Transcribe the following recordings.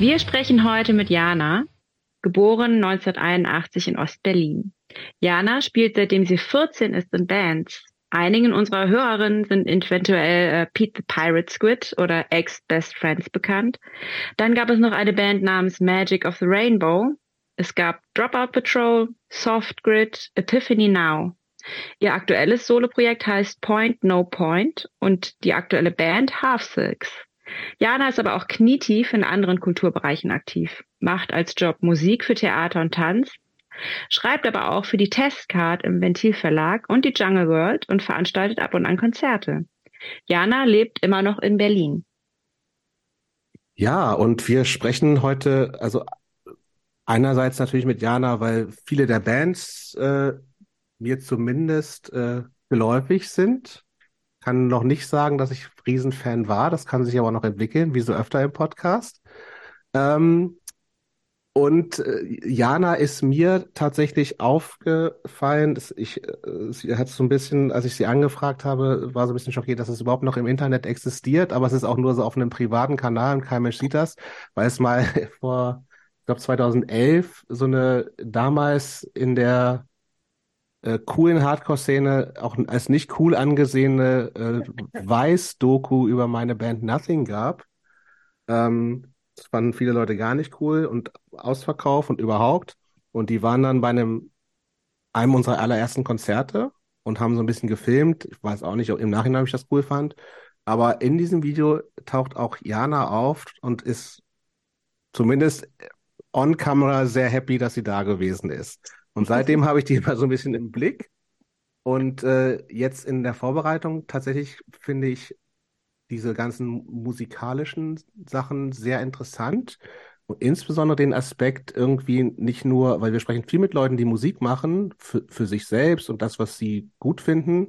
Wir sprechen heute mit Jana, geboren 1981 in Ostberlin. Jana spielt seitdem sie 14 ist in Bands. Einigen unserer Hörerinnen sind eventuell äh, Pete the Pirate Squid oder Ex-Best Friends bekannt. Dann gab es noch eine Band namens Magic of the Rainbow. Es gab Dropout Patrol, Soft Grid, Epiphany Now. Ihr aktuelles Soloprojekt heißt Point No Point und die aktuelle Band Half Silks. Jana ist aber auch knietief in anderen Kulturbereichen aktiv, macht als Job Musik für Theater und Tanz, schreibt aber auch für die Testcard im Ventil Verlag und die Jungle World und veranstaltet ab und an Konzerte. Jana lebt immer noch in Berlin. Ja, und wir sprechen heute, also einerseits natürlich mit Jana, weil viele der Bands äh, mir zumindest äh, geläufig sind. Kann noch nicht sagen, dass ich Riesenfan war. Das kann sich aber noch entwickeln, wie so öfter im Podcast. Ähm, und äh, Jana ist mir tatsächlich aufgefallen. Ich, äh, sie hat so ein bisschen, als ich sie angefragt habe, war so ein bisschen schockiert, dass es überhaupt noch im Internet existiert, aber es ist auch nur so auf einem privaten Kanal und kein Mensch sieht das, weil es mal vor, ich glaube 2011, so eine damals in der äh, coolen Hardcore-Szene auch als nicht cool angesehene äh, Weiß-Doku über meine Band Nothing gab. Ähm, das fanden viele Leute gar nicht cool und Ausverkauf und überhaupt. Und die waren dann bei einem, einem unserer allerersten Konzerte und haben so ein bisschen gefilmt. Ich weiß auch nicht, ob im Nachhinein ob ich das cool fand. Aber in diesem Video taucht auch Jana auf und ist zumindest on camera sehr happy, dass sie da gewesen ist. Und seitdem habe ich die immer so ein bisschen im Blick. Und äh, jetzt in der Vorbereitung tatsächlich finde ich diese ganzen musikalischen Sachen sehr interessant. Und insbesondere den Aspekt irgendwie nicht nur, weil wir sprechen viel mit Leuten, die Musik machen, für, für sich selbst und das, was sie gut finden.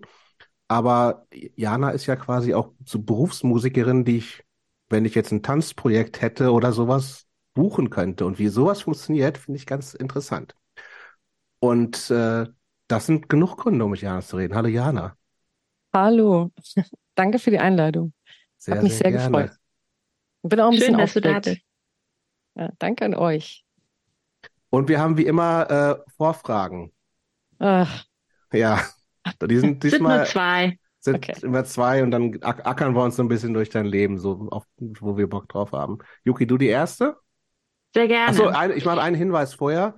Aber Jana ist ja quasi auch so Berufsmusikerin, die ich, wenn ich jetzt ein Tanzprojekt hätte oder sowas, buchen könnte. Und wie sowas funktioniert, finde ich ganz interessant. Und äh, das sind genug Gründe, um mit Jana zu reden. Hallo Jana. Hallo. Danke für die Einladung. Sehr, Hat mich sehr, sehr, gefreut. Ich bin auch ein Schön, bisschen dass du da aufgeregt. Ja, danke an euch. Und wir haben wie immer äh, Vorfragen. Ach, Ja, die sind Sind nur diesmal zwei. sind Okay. immer zwei und dann ack- ackern wir uns so ein bisschen durch dein Leben, so auf, wo wir Bock drauf haben. Yuki, du die erste? Sehr gerne. Achso, ein, ich mache einen Hinweis vorher.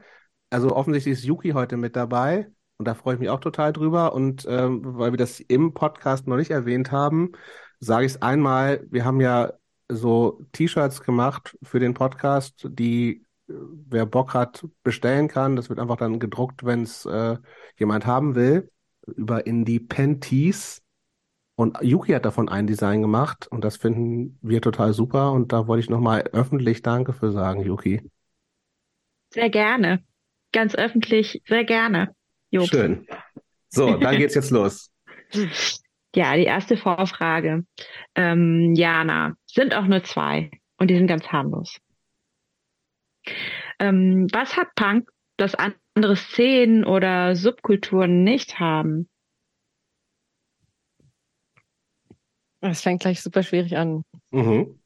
Also offensichtlich ist Yuki heute mit dabei und da freue ich mich auch total drüber. Und ähm, weil wir das im Podcast noch nicht erwähnt haben, sage ich es einmal. Wir haben ja so T-Shirts gemacht für den Podcast, die äh, wer Bock hat, bestellen kann. Das wird einfach dann gedruckt, wenn es äh, jemand haben will, über Indie Panties. Und Yuki hat davon ein Design gemacht und das finden wir total super. Und da wollte ich nochmal öffentlich Danke für sagen, Yuki. Sehr gerne. Ganz öffentlich, sehr gerne. Job. Schön. So, dann geht's jetzt los. Ja, die erste Vorfrage. Ähm, Jana, sind auch nur zwei und die sind ganz harmlos. Ähm, was hat Punk, das andere Szenen oder Subkulturen nicht haben? es fängt gleich super schwierig an. Mhm.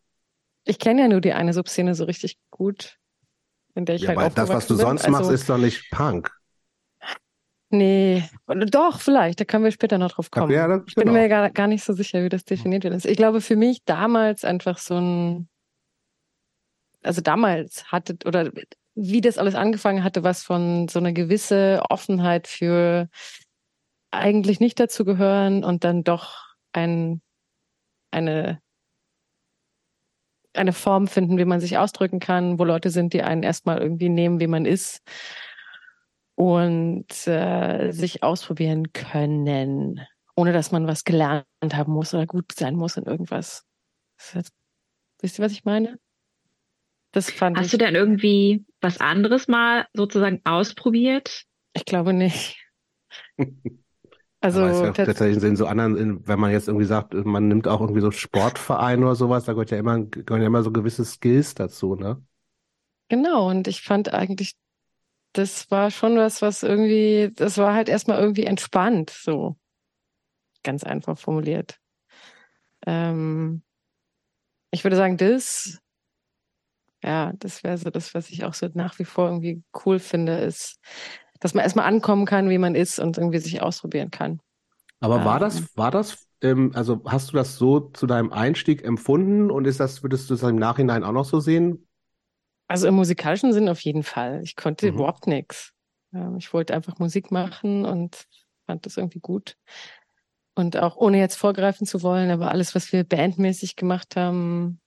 Ich kenne ja nur die eine Subszene so richtig gut, in der ich Ja, halt aber das, was du bin. sonst machst, Also, ist doch nicht Punk. Nee, doch, vielleicht, da können wir später noch drauf kommen. Ja, Ich bin genau. mir gar, gar nicht so sicher, wie das definiert wird. Ich glaube, für mich damals einfach so ein, also damals hatte, oder wie das alles angefangen hatte, was von so einer gewisse Offenheit für eigentlich nicht dazu gehören und dann doch ein, eine, eine Form finden, wie man sich ausdrücken kann, wo Leute sind, die einen erstmal irgendwie nehmen, wie man ist und äh, sich ausprobieren können, ohne dass man was gelernt haben muss oder gut sein muss in irgendwas. Das Wisst ihr, was ich meine? Das fand Hast ich. du denn irgendwie was anderes mal sozusagen ausprobiert? Ich glaube nicht. Also ja tats- tatsächlich in so anderen, in, wenn man jetzt irgendwie sagt, man nimmt auch irgendwie so Sportverein oder sowas, da gehört ja immer, gehören ja immer so gewisse Skills dazu, ne? genau. Und ich fand eigentlich, das war schon was, was irgendwie, das war halt erstmal irgendwie entspannt, so ganz einfach formuliert. Ähm, ich würde sagen, das, Ja, das wäre so das, was ich auch so nach wie vor irgendwie cool finde, ist, dass man erstmal ankommen kann, wie man ist und irgendwie sich ausprobieren kann. Aber war das, Ähm. war das, ähm, also hast du das so zu deinem Einstieg empfunden und ist das, würdest du es im Nachhinein auch noch so sehen? Also im musikalischen Sinn auf jeden Fall. Ich konnte Mhm. überhaupt nichts. Ich wollte einfach Musik machen und fand das irgendwie gut. Und auch ohne jetzt vorgreifen zu wollen, aber alles, was wir bandmäßig gemacht haben,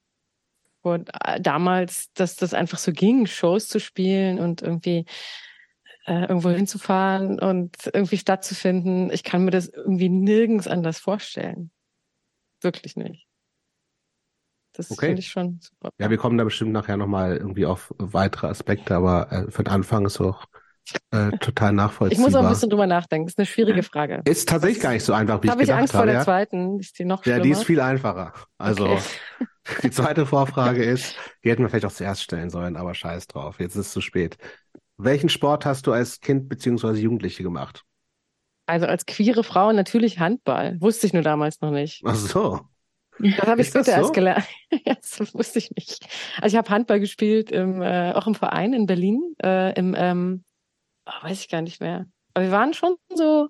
äh, damals, dass das einfach so ging, Shows zu spielen und irgendwie äh, irgendwo hinzufahren und irgendwie stattzufinden. Ich kann mir das irgendwie nirgends anders vorstellen. Wirklich nicht. Das Okay. finde ich schon super. Ja, wir kommen da bestimmt nachher nochmal irgendwie auf weitere Aspekte, aber äh, für den Anfang ist auch äh, total Ich nachvollziehbar. muss auch ein bisschen drüber nachdenken. Das ist eine schwierige Ja. Frage. Ist tatsächlich gar nicht so einfach, wie ich Habe ich gedacht Angst vor habe. der Ja, zweiten? Ist die noch ja schlimmer? die ist viel einfacher. Also Okay. die zweite Vorfrage ist, die hätten wir vielleicht auch zuerst stellen sollen, aber scheiß drauf, jetzt ist es zu spät. Welchen Sport hast du als Kind beziehungsweise Jugendliche gemacht? Also als queere Frau natürlich Handball. Wusste ich nur damals noch nicht. Ach so. Das habe ich später so? erst gelernt. Das wusste ich nicht. Also ich habe Handball gespielt, im, äh, auch im Verein in Berlin, äh, im, ähm, oh, weiß ich gar nicht mehr. Aber wir waren schon so,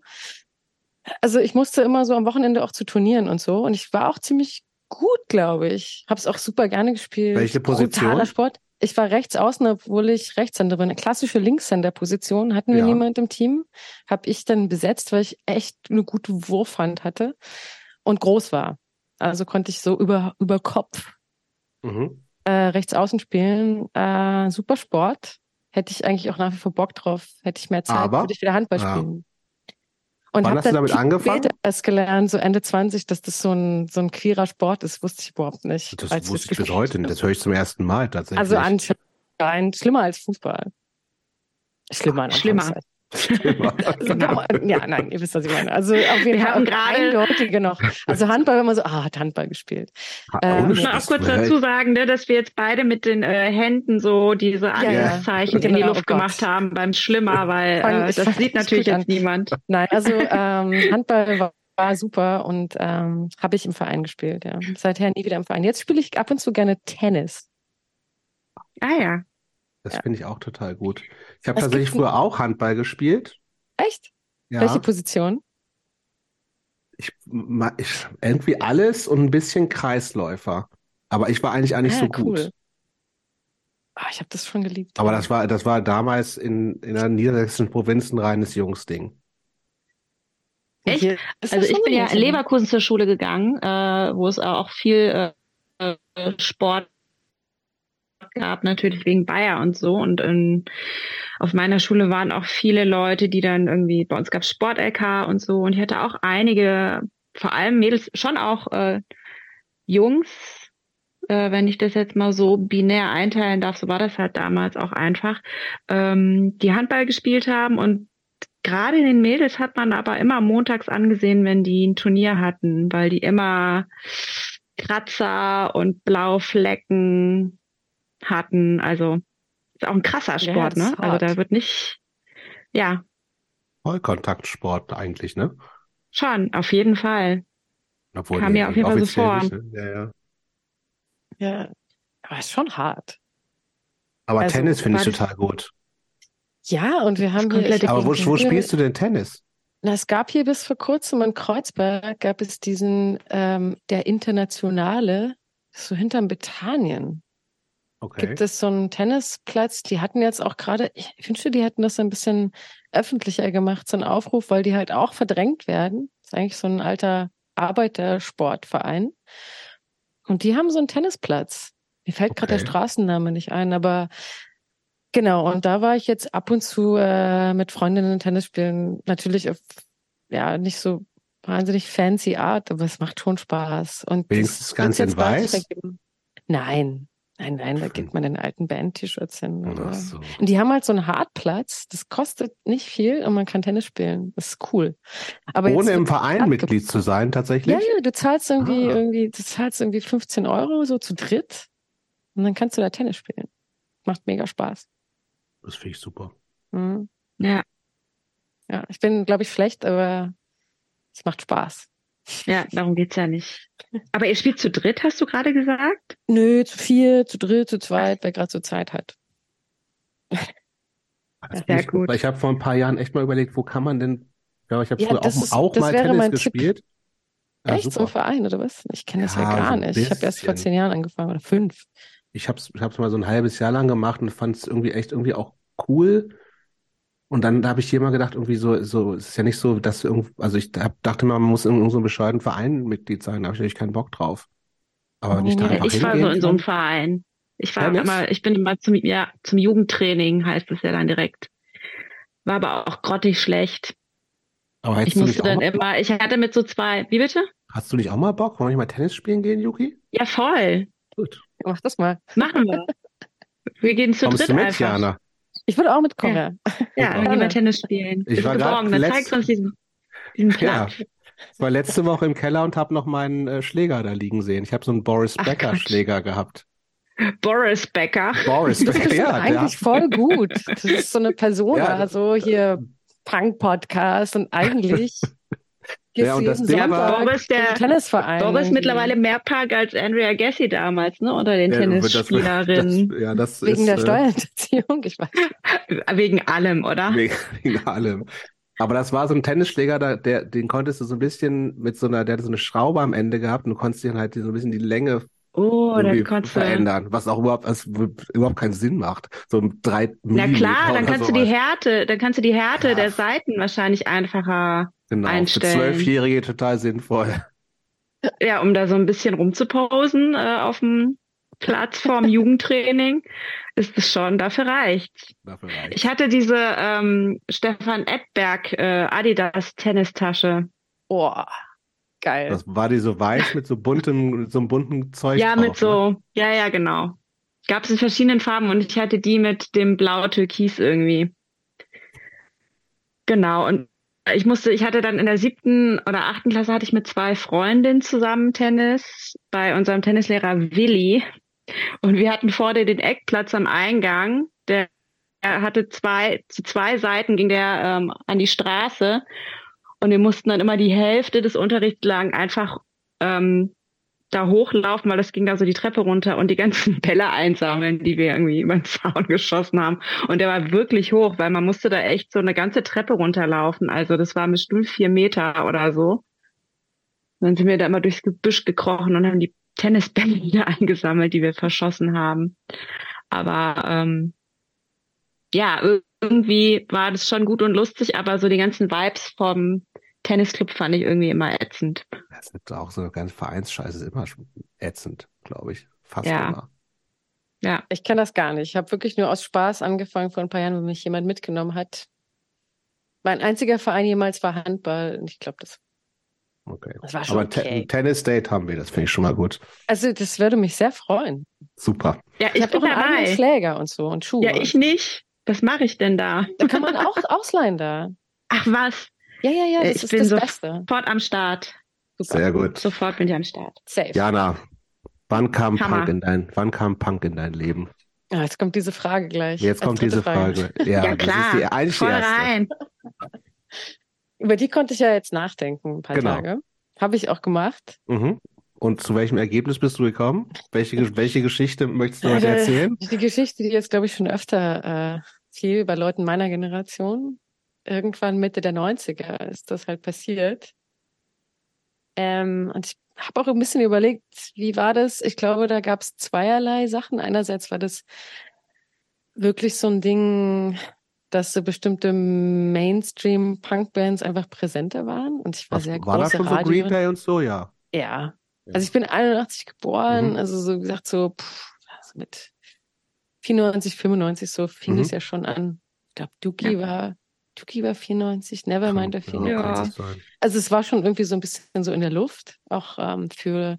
also ich musste immer so am Wochenende auch zu Turnieren und so. Und ich war auch ziemlich gut, glaube ich. Habe es auch super gerne gespielt. Welche Position? Brutaler Sport. Ich war rechts außen, obwohl ich Rechtshänder bin. Eine klassische Linkshänder-Position hatten wir Ja. niemand im Team. Habe ich dann besetzt, weil ich echt eine gute Wurfhand hatte und groß war. Also konnte ich so über, über Kopf Mhm. äh, rechts außen spielen. Äh, super Sport. Hätte ich eigentlich auch nach wie vor Bock drauf. Hätte ich mehr Zeit, Aber- würde ich wieder Handball Ja. spielen. Und Wann hast du damit angefangen? später erst gelernt, so Ende 20, dass das so ein, so ein queerer Sport ist, wusste ich überhaupt nicht. Das wusste ich bis heute nicht. Das höre ich zum ersten Mal tatsächlich. Also anscheinend schlimmer als Fußball. Schlimmer. Schlimmer. Anführungszeichen. Also, Genau. Ja, nein, ihr wisst, was ich meine. Also auf jeden Fall haben auch gerade- eindeutige noch. Also Handball, wenn man so, ah, hat Handball gespielt. Ähm, Ich muss auch Scheiß, kurz dazu sagen, ne, dass wir jetzt beide mit den äh, Händen so diese ja. Anrufzeichen in die Genau, Luft oh gemacht haben beim Schlimmer, weil äh, das sieht natürlich an. jetzt niemand. Nein, also ähm, Handball war, war super und ähm, habe ich im Verein gespielt, ja. Seither nie wieder im Verein. Jetzt spiele ich ab und zu gerne Tennis. Ah ja. Das Ja. finde ich auch total gut. Ich habe tatsächlich früher auch Handball gespielt. Echt? Ja, Welche Position? ich, ich irgendwie alles und ein bisschen Kreisläufer. Aber ich war eigentlich auch nicht ah, so gut. cool. Ah, ich habe das schon geliebt. Aber das war, das war damals in, in der niedersächsischen Provinz ein reines Jungsding. Echt? hier Also ich bin ja in Leverkusen zur Schule gegangen, äh, wo es auch viel äh, Sport gab, natürlich wegen Bayer und so. Und ähm, auf meiner Schule waren auch viele Leute, die dann irgendwie, bei uns gab es Sport-LK und so. Und ich hatte auch einige, vor allem Mädels, schon auch äh, Jungs, äh, wenn ich das jetzt mal so binär einteilen darf, so war das halt damals auch einfach, ähm, die Handball gespielt haben und gerade in den Mädels hat man aber immer montags angesehen, wenn die ein Turnier hatten, weil die immer Kratzer und Blauflecken hatten. Also ist auch ein krasser Ja, Sport, das ne? ist Also hart. da wird nicht, ja, Vollkontaktsport eigentlich, ne? schon, auf jeden Fall. Obwohl Kam mir auf jeden Fall so vor. nicht, ne? Ja, ja. Ja, aber ist schon hart. Aber Also, Tennis finde ich total gut. Ja, und wir haben hier, Aber wo, wo spielst du denn Tennis? Na, es gab hier bis vor kurzem in Kreuzberg gab es diesen ähm, der Internationale, so hinterm Bethanien. Okay. Gibt es so einen Tennisplatz? Die hatten jetzt auch gerade, ich wünschte, die hätten das ein bisschen öffentlicher gemacht, so einen Aufruf, weil die halt auch verdrängt werden. Das ist eigentlich so ein alter Arbeitersportverein. Und die haben so einen Tennisplatz. Mir fällt gerade der Okay. Straßenname nicht ein, aber genau. Und da war ich jetzt ab und zu äh, mit Freundinnen Tennis spielen. Natürlich auf, ja, nicht so wahnsinnig fancy Art, aber es macht schon Spaß. Und Wenigstens das ganz in weiß? Nein, nein, nein, da geht man in alten Band-T-Shirts hin. Ach Oder? so. Und die haben halt so einen Hartplatz, das kostet nicht viel und man kann Tennis spielen. Das ist cool. Aber Ohne im Verein Mitglied zu sein, tatsächlich? Ja, ja, du zahlst irgendwie, Ah. irgendwie, du zahlst irgendwie 15 Euro so zu dritt und dann kannst du da Tennis spielen. Macht mega Spaß. Das finde ich super. Mhm. Ja. Ja, ich bin, glaube ich, schlecht, aber es macht Spaß. Ja, darum geht's ja nicht. Aber ihr spielt zu dritt, hast du gerade gesagt? Nö, zu vier, zu dritt, zu zweit, wer gerade so Zeit hat. Das Sehr finde ich gut. Weil ich habe vor ein paar Jahren echt mal überlegt, wo kann man denn, ja, ich habe Ja, früher auch, ist- auch das mal wäre Tennis mein Tipp. gespielt. Ja, Echt, so super. ein Verein oder was? Ich kenne das ja, Ja, gar so nicht. Ich habe erst vor zehn Jahren angefangen oder fünf. Ich habe es ich hab's mal so ein halbes Jahr lang gemacht und fand es irgendwie echt irgendwie auch cool. Und dann habe ich hier mal gedacht, irgendwie so, so, es ist ja nicht so, dass irgend, also ich hab, dachte mal, man muss in irgendeinem so bescheuerten Verein Mitglied sein, da habe ich natürlich keinen Bock drauf. Aber ich da einfach ich war so in so einem Verein. Ich war immer, ich bin immer zum, ja, zum Jugendtraining heißt es ja dann direkt. War aber auch grottig schlecht. aber Ich nicht musste auch dann mal, immer, ich hatte mit so zwei, wie bitte? hast du nicht auch mal Bock? Wollen wir nicht mal Tennis spielen gehen, Yuki? Ja, voll. Gut. Mach das mal. Machen wir. Wir gehen zu Kommst dritt du mit, einfach. Jana? Ich würde auch mitkommen, ja. Ja, dann gehen wir Gerne. Tennis spielen. Ich war geborgen, dann letzt- zeigst du uns diesen, diesen Ja. Platz. Ich war letzte Woche im Keller und habe noch meinen äh, Schläger da liegen sehen. Ich habe so einen Boris Becker. Schläger gehabt. Boris Becker. Boris Das Becker, ist ja, der eigentlich voll gut. Das ist so eine Persona, Ja. so hier Punk-Podcast und eigentlich gehst Ja, und das Ding war- Boris, der- Tennisverein. Boris irgendwie. mittlerweile mehr Punk als Andrea Gassi damals, ne? Unter den Ja, das- Tennisspielerinnen. Das, ja, das Wegen ist, der äh, Steuerhinterziehung, ich weiß. Wegen allem, oder? Wegen, wegen allem. Aber das war so ein Tennisschläger, da, der, den konntest du so ein bisschen mit so einer, der hatte so eine Schraube am Ende gehabt und du konntest dann halt so ein bisschen die Länge Oh, dann konntest du. verändern, was auch überhaupt, was überhaupt keinen Sinn macht. So ein drei Na klar, dann kannst du die sowas. Härte, dann kannst du die Härte Ja. der Seiten wahrscheinlich einfacher, Genau, für einstellen. Zwölfjährige total sinnvoll. ja, um da so ein bisschen rumzuposen äh, auf dem Platz vorm Jugendtraining, ist es schon, dafür reicht. Dafür reicht. Ich hatte diese ähm, Stefan Edberg äh, Adidas Tennistasche. Oh, geil. Das war die so weiß mit so buntem, so einem bunten Zeug Ja, drauf, mit so, ja, ja, genau. Gab es in verschiedenen Farben und ich hatte die mit dem blau-türkis irgendwie. Genau, und ich musste, ich hatte dann in der siebten oder achten Klasse hatte ich mit zwei Freundinnen zusammen Tennis bei unserem Tennislehrer Willi. Und wir hatten vor dir den Eckplatz am Eingang. Der er hatte zwei, zu zwei Seiten ging der ähm, an die Straße. Und wir mussten dann immer die Hälfte des Unterrichts lang einfach ähm, da hochlaufen, weil das ging da so die Treppe runter und die ganzen Bälle einsammeln, die wir irgendwie über den Zaun geschossen haben. Und der war wirklich hoch, weil man musste da echt so eine ganze Treppe runterlaufen. Also das war bestimmt vier Meter oder so. Und dann sind wir da immer durchs Gebüsch gekrochen und haben die Tennisbälle wieder eingesammelt, die wir verschossen haben. Aber ähm, ja, irgendwie war das schon gut und lustig, aber so die ganzen Vibes vom Tennisclub fand ich irgendwie immer ätzend. Das ist auch so eine ganze Vereinsscheiße, ist immer ätzend, glaube ich. Fast Ja. immer. Ja, Ich kenne das gar nicht. Ich habe wirklich nur aus Spaß angefangen vor ein paar Jahren, wo mich jemand mitgenommen hat. Mein einziger Verein jemals war Handball und ich glaube, das, Okay. das war schon Aber Te- okay. ein Tennis-Date haben wir, das finde ich schon mal gut. Also das würde mich sehr freuen. Super. ja Ich, ich, habe auch einen eigenen dabei. Schläger und so und Schuhe. Ja, ich nicht. Was mache ich denn da? Da kann man auch ausleihen da. Ach was, Ja, ja, ja, Äh, das ich ist bin das so- Beste. sofort am Start. Super. Sehr gut. Sofort bin ich am Start. Safe. Jana, wann kam Hammer. Punk in dein, wann kam Punk in dein Leben? Ah, jetzt kommt diese Frage gleich. Jetzt als kommt diese Frage. Ja, Ja, das klar. ist die, eigentlich die Voll erste. rein. Über die konnte ich ja jetzt nachdenken, ein paar Genau. Tage. Habe ich auch gemacht. Mhm. Und zu welchem Ergebnis bist du gekommen? Welche, welche Geschichte möchtest du heute Äh, erzählen? Die Geschichte, die jetzt, glaube ich, schon öfter äh, viel bei Leuten meiner Generation. Irgendwann Mitte der 90er ist das halt passiert. Ähm, und ich habe auch ein bisschen überlegt, wie war das? Ich glaube, da gab es zweierlei Sachen. Einerseits war das wirklich so ein Ding, dass so bestimmte Mainstream-Punk-Bands einfach präsenter waren. Und ich war Was, sehr war da große schon so Green Radio. Day und so? Ja. Ja. Ja. Also ich bin 81 geboren, Mhm. also so gesagt so, pff, also mit 94, 95 so fing Mhm. es ja schon an. Ich glaube, Dookie war, Dookie war 94, Nevermind war Kann- 94. kann gut sein. Also es war schon irgendwie so ein bisschen so in der Luft, auch ähm, für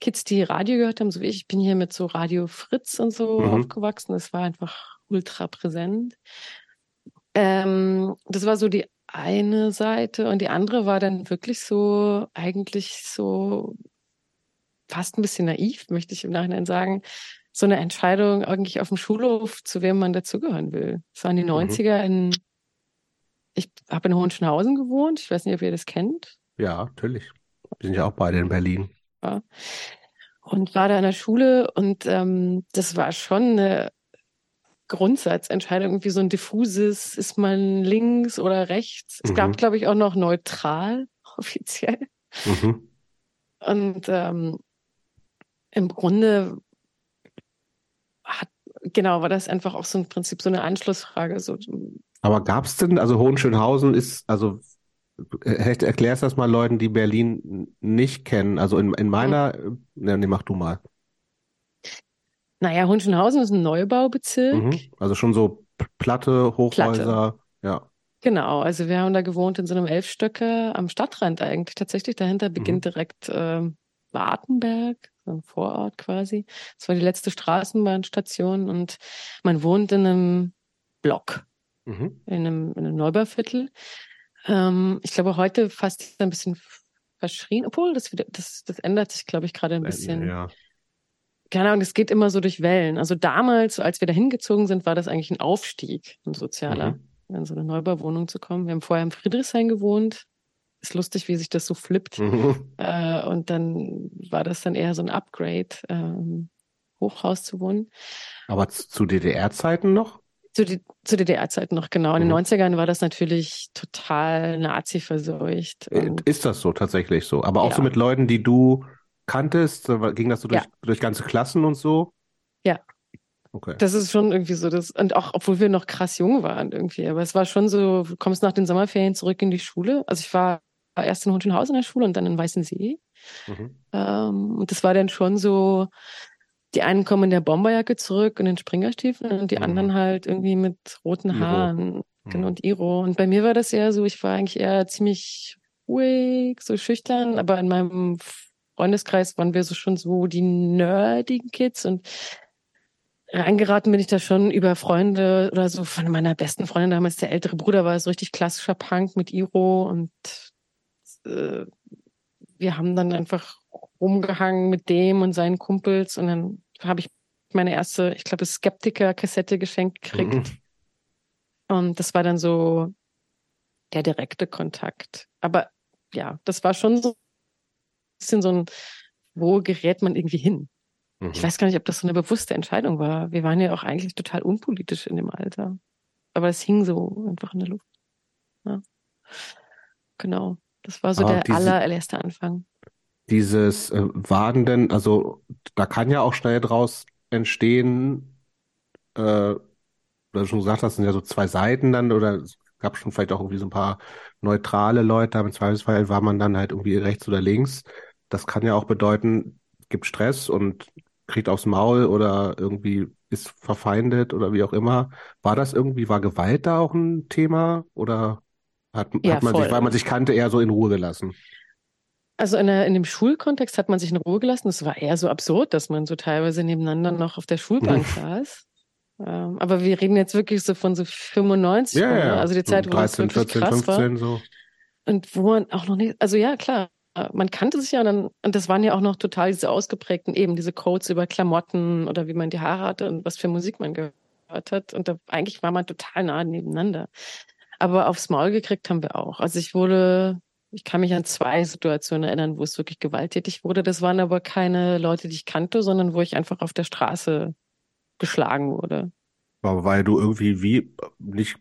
Kids, die Radio gehört haben, so wie ich. Ich bin hier mit so Radio Fritz und so Mhm. aufgewachsen. Das war einfach ultra präsent. Ähm, das war so die eine Seite und die andere war dann wirklich so, eigentlich so fast ein bisschen naiv, möchte ich im Nachhinein sagen. So eine Entscheidung eigentlich auf dem Schulhof, zu wem man dazugehören will. Es waren die Mhm. 90er in, ich habe in Hohenschönhausen gewohnt. Ich weiß nicht, ob ihr das kennt. Ja, natürlich. wir sind ja auch beide in Berlin. Ja. Und war da in der Schule und ähm, das war schon eine Grundsatzentscheidung, irgendwie so ein diffuses, ist man links oder rechts. Es Mhm. gab, glaube ich, auch noch neutral offiziell. Mhm. Und ähm, im Grunde genau, war das einfach auch so im Prinzip so eine Anschlussfrage. So, Aber gab's denn, also Hohenschönhausen ist, also äh, erklärst das mal Leuten, die Berlin nicht kennen. Also in, in meiner, ne, nee, mach du mal. naja, Hohenschönhausen ist ein Neubaubezirk. Mhm. Also schon so Platte, Hochhäuser, ja. Genau, also wir haben da gewohnt in so einem Elfstöcker am Stadtrand eigentlich tatsächlich. Dahinter beginnt direkt ähm, Wartenberg, so ein Vorort quasi. Das war die letzte Straßenbahnstation und man wohnt in einem Block, Mhm. in einem, in einem Neubauviertel. Ähm, ich glaube, heute fast ein bisschen verschrien, obwohl das wieder, das, das ändert sich, glaube ich, gerade ein bisschen. Ja. Keine Ahnung, das geht immer so durch Wellen. Also damals, als wir da hingezogen sind, war das eigentlich ein Aufstieg, ein sozialer Mhm. in so eine Neubauwohnung zu kommen. Wir haben vorher im Friedrichshain gewohnt. Ist lustig, wie sich das so flippt. Mhm. Äh, und dann war das dann eher so ein Upgrade, ähm, Hochhaus zu wohnen. Aber zu, DDR-Zeiten noch? Zu, zu DDR-Zeiten noch, genau. In den Mhm. 90ern war das natürlich total Nazi-verseucht. Äh, Ist das so tatsächlich so? Aber auch so Ja. mit Leuten, die du kanntest? So, Ging das so durch, Ja. durch ganze Klassen und so? Ja. Okay. Das ist schon irgendwie so das, und auch obwohl wir noch krass jung waren irgendwie, aber es war schon so, du kommst nach den Sommerferien zurück in die Schule. Also ich war erst in Hohenschönhausen in der Schule und dann in Weißensee. Mhm. Ähm, und das war dann schon so, die einen kommen in der Bomberjacke zurück und in Springerstiefeln und die Mhm. anderen halt irgendwie mit roten Iro. Haaren genau, Mhm. und Iro. Und bei mir war das eher so, ich war eigentlich eher ziemlich ruhig, so schüchtern, aber in meinem Freundeskreis waren wir so schon so die nerdigen Kids und reingeraten bin ich da schon über Freunde oder so von meiner besten Freundin damals, der ältere Bruder war so richtig klassischer Punk mit Iro und äh, wir haben dann einfach rumgehangen mit dem und seinen Kumpels und dann habe ich meine erste, ich glaube, Skeptiker-Kassette geschenkt gekriegt. Mhm. Und das war dann so der direkte Kontakt. Aber ja, das war schon so ein bisschen so ein, wo gerät man irgendwie hin? Mhm. Ich weiß gar nicht, ob das so eine bewusste Entscheidung war. Wir waren ja auch eigentlich total unpolitisch in dem Alter. Aber es hing so einfach in der Luft. Ja. Genau. Das war so Aber der diese- allererste Anfang. Dieses äh, waren denn, also da kann ja auch schnell draus entstehen, äh, weil du schon gesagt hast, sind ja so zwei Seiten dann oder es gab schon vielleicht auch irgendwie so ein paar neutrale Leute, aber im Zweifelsfall war man dann halt irgendwie rechts oder links. Das kann ja auch bedeuten, gibt Stress und kriegt aufs Maul oder irgendwie ist verfeindet oder wie auch immer. War das irgendwie, war Gewalt da auch ein Thema oder hat, Ja, hat man sich, voll. weil man sich kannte, eher so in Ruhe gelassen? Also in, der, in dem Schulkontext hat man sich in Ruhe gelassen. Es war eher so absurd, dass man so teilweise nebeneinander noch auf der Schulbank saß. Ähm, aber wir reden jetzt wirklich so von so 95, Ja, ne? ja. also die Zeit, wo es 13, wirklich 14, krass war. 15 so. Und wo man auch noch nicht, also ja, klar, man kannte sich ja und dann, und das waren ja auch noch total diese ausgeprägten, eben diese Codes über Klamotten oder wie man die Haare hatte und was für Musik man gehört hat. Und da eigentlich war man total nah nebeneinander. Aber aufs Maul gekriegt haben wir auch. Also ich wurde, ich kann mich an zwei Situationen erinnern, wo es wirklich gewalttätig wurde. Das waren aber keine Leute, die ich kannte, sondern wo ich einfach auf der Straße geschlagen wurde. Aber weil du irgendwie wie nicht,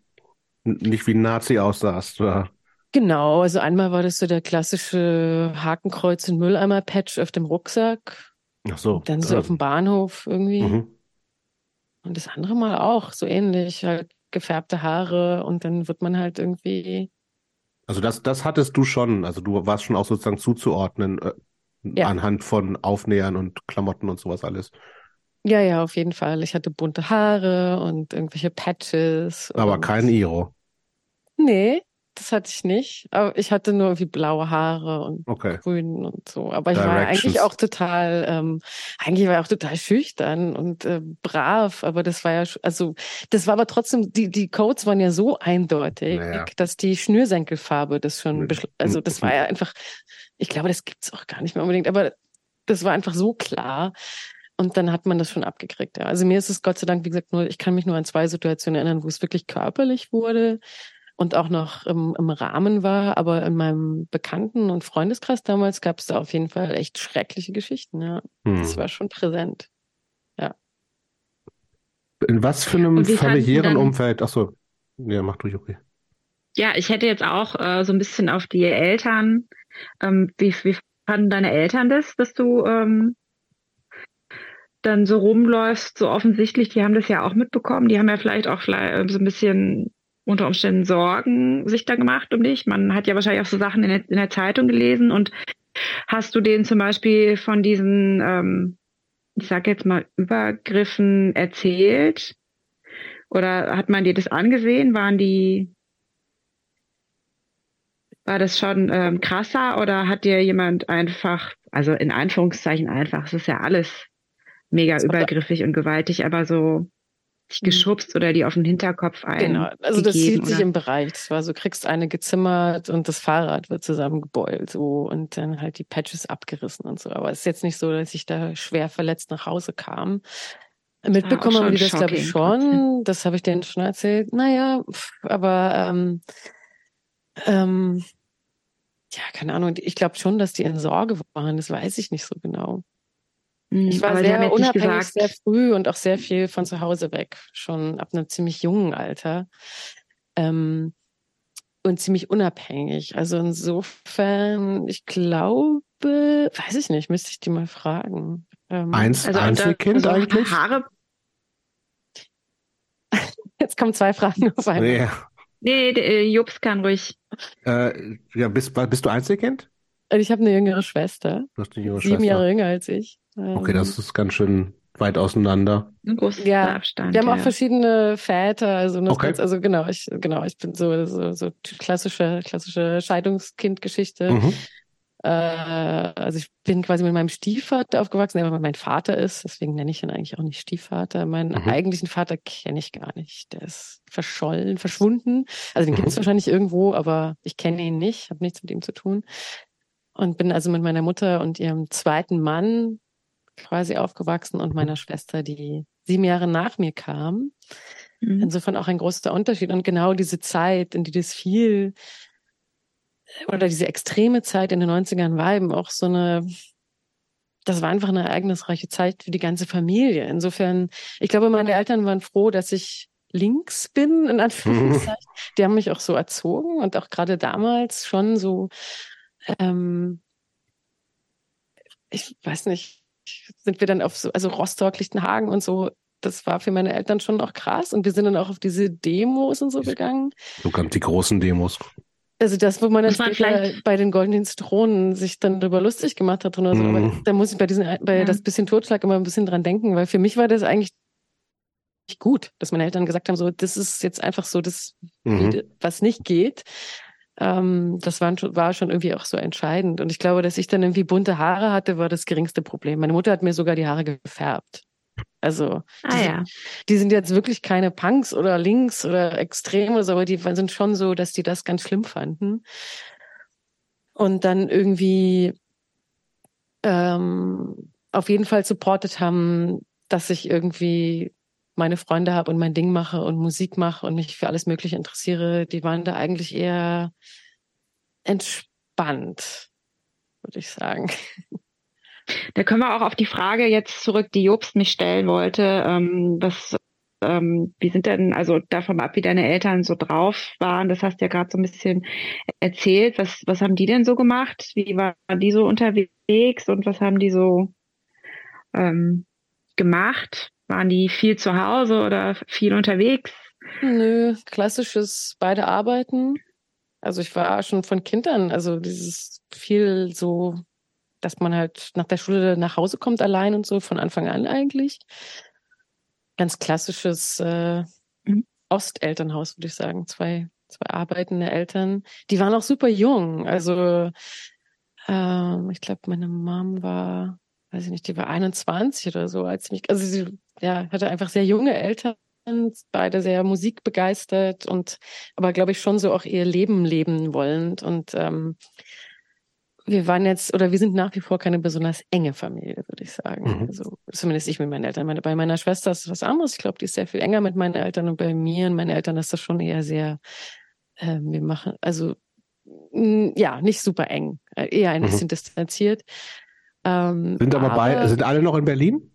nicht wie ein Nazi aussahst, oder? Genau, also einmal war das so der klassische Hakenkreuz- und Mülleimer-Patch auf dem Rucksack. Ach so. Dann so äh, auf dem Bahnhof irgendwie. mhm. Und das andere Mal auch, so ähnlich, halt gefärbte Haare und dann wird man halt irgendwie, Also das, das hattest du schon. Also du warst schon auch sozusagen zuzuordnen, äh, Ja. anhand von Aufnähern und Klamotten und sowas alles. ja, ja, auf jeden Fall. Ich hatte bunte Haare und irgendwelche Patches. Aber kein Iro. Nee, das hatte ich nicht. Aber ich hatte nur irgendwie blaue Haare und Okay. grün und so. Aber ich war eigentlich auch total, ähm, eigentlich war ich auch total schüchtern und äh, brav. Aber das war ja, also das war aber trotzdem, die die Codes waren ja so eindeutig, Naja. dass die Schnürsenkelfarbe das schon, also das war ja einfach, ich glaube, das gibt's auch gar nicht mehr unbedingt. Aber das war einfach so klar. Und dann hat man das schon abgekriegt. Ja. Also mir ist es Gott sei Dank, wie gesagt, nur, ich kann mich nur an zwei Situationen erinnern, wo es wirklich körperlich wurde. Und auch noch im, im Rahmen war. Aber in meinem Bekannten- und Freundeskreis damals gab es da auf jeden Fall echt schreckliche Geschichten. Ja, hm. das war schon präsent. Ja. In was für einem familiären Umfeld? Achso, ja, mach durch, okay. Ja, ich hätte jetzt auch äh, so ein bisschen auf die Eltern. Ähm, wie, wie fanden deine Eltern das, dass du ähm, dann so rumläufst, so offensichtlich, die haben das ja auch mitbekommen, die haben ja vielleicht auch vielleicht so ein bisschen unter Umständen Sorgen sich da gemacht um dich. Man hat ja wahrscheinlich auch so Sachen in der, in der Zeitung gelesen und hast du denen zum Beispiel von diesen, ähm, ich sag jetzt mal, Übergriffen erzählt? Oder hat man dir das angesehen? Waren die, war das schon ähm, krasser oder hat dir jemand einfach, also in Anführungszeichen einfach, es ist ja alles mega übergriffig und gewaltig, aber so. Geschubst oder die auf den Hinterkopf ein. Genau, also das zieht sich im Bereich. Das war so, kriegst eine gezimmert und das Fahrrad wird zusammengebeult so und dann halt die Patches abgerissen und so. Aber es ist jetzt nicht so, dass ich da schwer verletzt nach Hause kam. Mitbekommen haben die das, glaube ich, schon. Das habe ich denen schon erzählt. Naja, aber ähm, ähm, ja, keine Ahnung. Ich glaube schon, dass die in Sorge waren. Das weiß ich nicht so genau. Hm, ich war Aber sehr unabhängig, sehr früh und auch sehr viel von zu Hause weg, schon ab einem ziemlich jungen Alter. Ähm, und ziemlich unabhängig. Also insofern, ich glaube, weiß ich nicht, müsste ich die mal fragen. Ähm, Eins, also Einzelkind also eigentlich? Haare. Jetzt kommen zwei Fragen auf einmal. Nee, nee äh, Jobs kann ruhig. Äh, ja, bist, bist du Einzelkind? Ich habe eine jüngere Schwester. Du hast eine jüngere Sieben Schwester. Jahre jünger als ich. Okay, das ist ganz schön weit auseinander. Ein großer ja, Abstand. Wir haben ja. auch verschiedene Väter, also okay. Ganz, also genau, ich genau, ich bin so so, so klassische klassische Scheidungskindgeschichte. Mhm. Äh, also ich bin quasi mit meinem Stiefvater aufgewachsen, der mein Vater ist, deswegen nenne ich ihn eigentlich auch nicht Stiefvater. Meinen mhm. eigentlichen Vater kenne ich gar nicht, der ist verschollen, verschwunden. Also den mhm. gibt es wahrscheinlich irgendwo, aber ich kenne ihn nicht, habe nichts mit ihm zu tun. Und bin also mit meiner Mutter und ihrem zweiten Mann quasi aufgewachsen und meiner Schwester, die sieben Jahre nach mir kam. Mhm. Insofern auch ein großer Unterschied. Und genau diese Zeit, in die das viel, oder diese extreme Zeit in den 90ern war eben auch so eine, das war einfach eine ereignisreiche Zeit für die ganze Familie. Insofern, ich glaube, meine Eltern waren froh, dass ich links bin, in Anführungszeichen. Die haben mich auch so erzogen und auch gerade damals schon so, ähm, ich weiß nicht, sind wir dann auf so, also Rostock, Lichtenhagen und so, das war für meine Eltern schon auch krass. Und wir sind dann auch auf diese Demos und so gegangen. So kamen die großen Demos. Also das, wo man dann später bei den goldenen Zitronen sich dann darüber lustig gemacht hat oder so. Mhm. Aber da muss ich bei diesen, bei ja. das bisschen Totschlag immer ein bisschen dran denken, weil für mich war das eigentlich nicht gut, dass meine Eltern gesagt haben, so, das ist jetzt einfach so das, mhm. was nicht geht. Ähm, das war schon, war schon irgendwie auch so entscheidend. Und ich glaube, dass ich dann irgendwie bunte Haare hatte, war das geringste Problem. Meine Mutter hat mir sogar die Haare gefärbt. Also, ah, die, ja. die sind jetzt wirklich keine Punks oder links oder Extreme, aber die sind schon so, dass die das ganz schlimm fanden. Und dann irgendwie ähm, auf jeden Fall supportet haben, dass ich irgendwie meine Freunde habe und mein Ding mache und Musik mache und mich für alles Mögliche interessiere, die waren da eigentlich eher entspannt, würde ich sagen. Da können wir auch auf die Frage jetzt zurück, die Jobst mich stellen wollte. Ähm, was, ähm, wie sind denn, also davon ab, wie deine Eltern so drauf waren, das hast du ja gerade so ein bisschen erzählt. Was, was haben die denn so gemacht? Wie waren die so unterwegs und was haben die so ähm, gemacht? Waren die viel zu Hause oder viel unterwegs? Nö, klassisches beide arbeiten. Also ich war schon von Kindern, also dieses viel so, dass man halt nach der Schule nach Hause kommt allein und so von Anfang an eigentlich. Ganz klassisches äh, mhm. Ostelternhaus, würde ich sagen. Zwei, zwei arbeitende Eltern. Die waren auch super jung. Also äh, ich glaube, meine Mom war weiß ich nicht, die war 21 oder so, als mich, also sie ja, hatte einfach sehr junge Eltern, beide sehr musikbegeistert und aber glaube ich schon so auch ihr Leben leben wollend und ähm, wir waren jetzt oder wir sind nach wie vor keine besonders enge Familie, würde ich sagen. Mhm. Also zumindest ich mit meinen Eltern. Meine, bei meiner Schwester ist es was anderes. Ich glaube, die ist sehr viel enger mit meinen Eltern und bei mir und meinen Eltern ist das schon eher sehr äh, wir machen, also ja, nicht super eng, äh, eher ein mhm. bisschen distanziert. Ähm, sind aber, aber bei, sind alle noch in Berlin?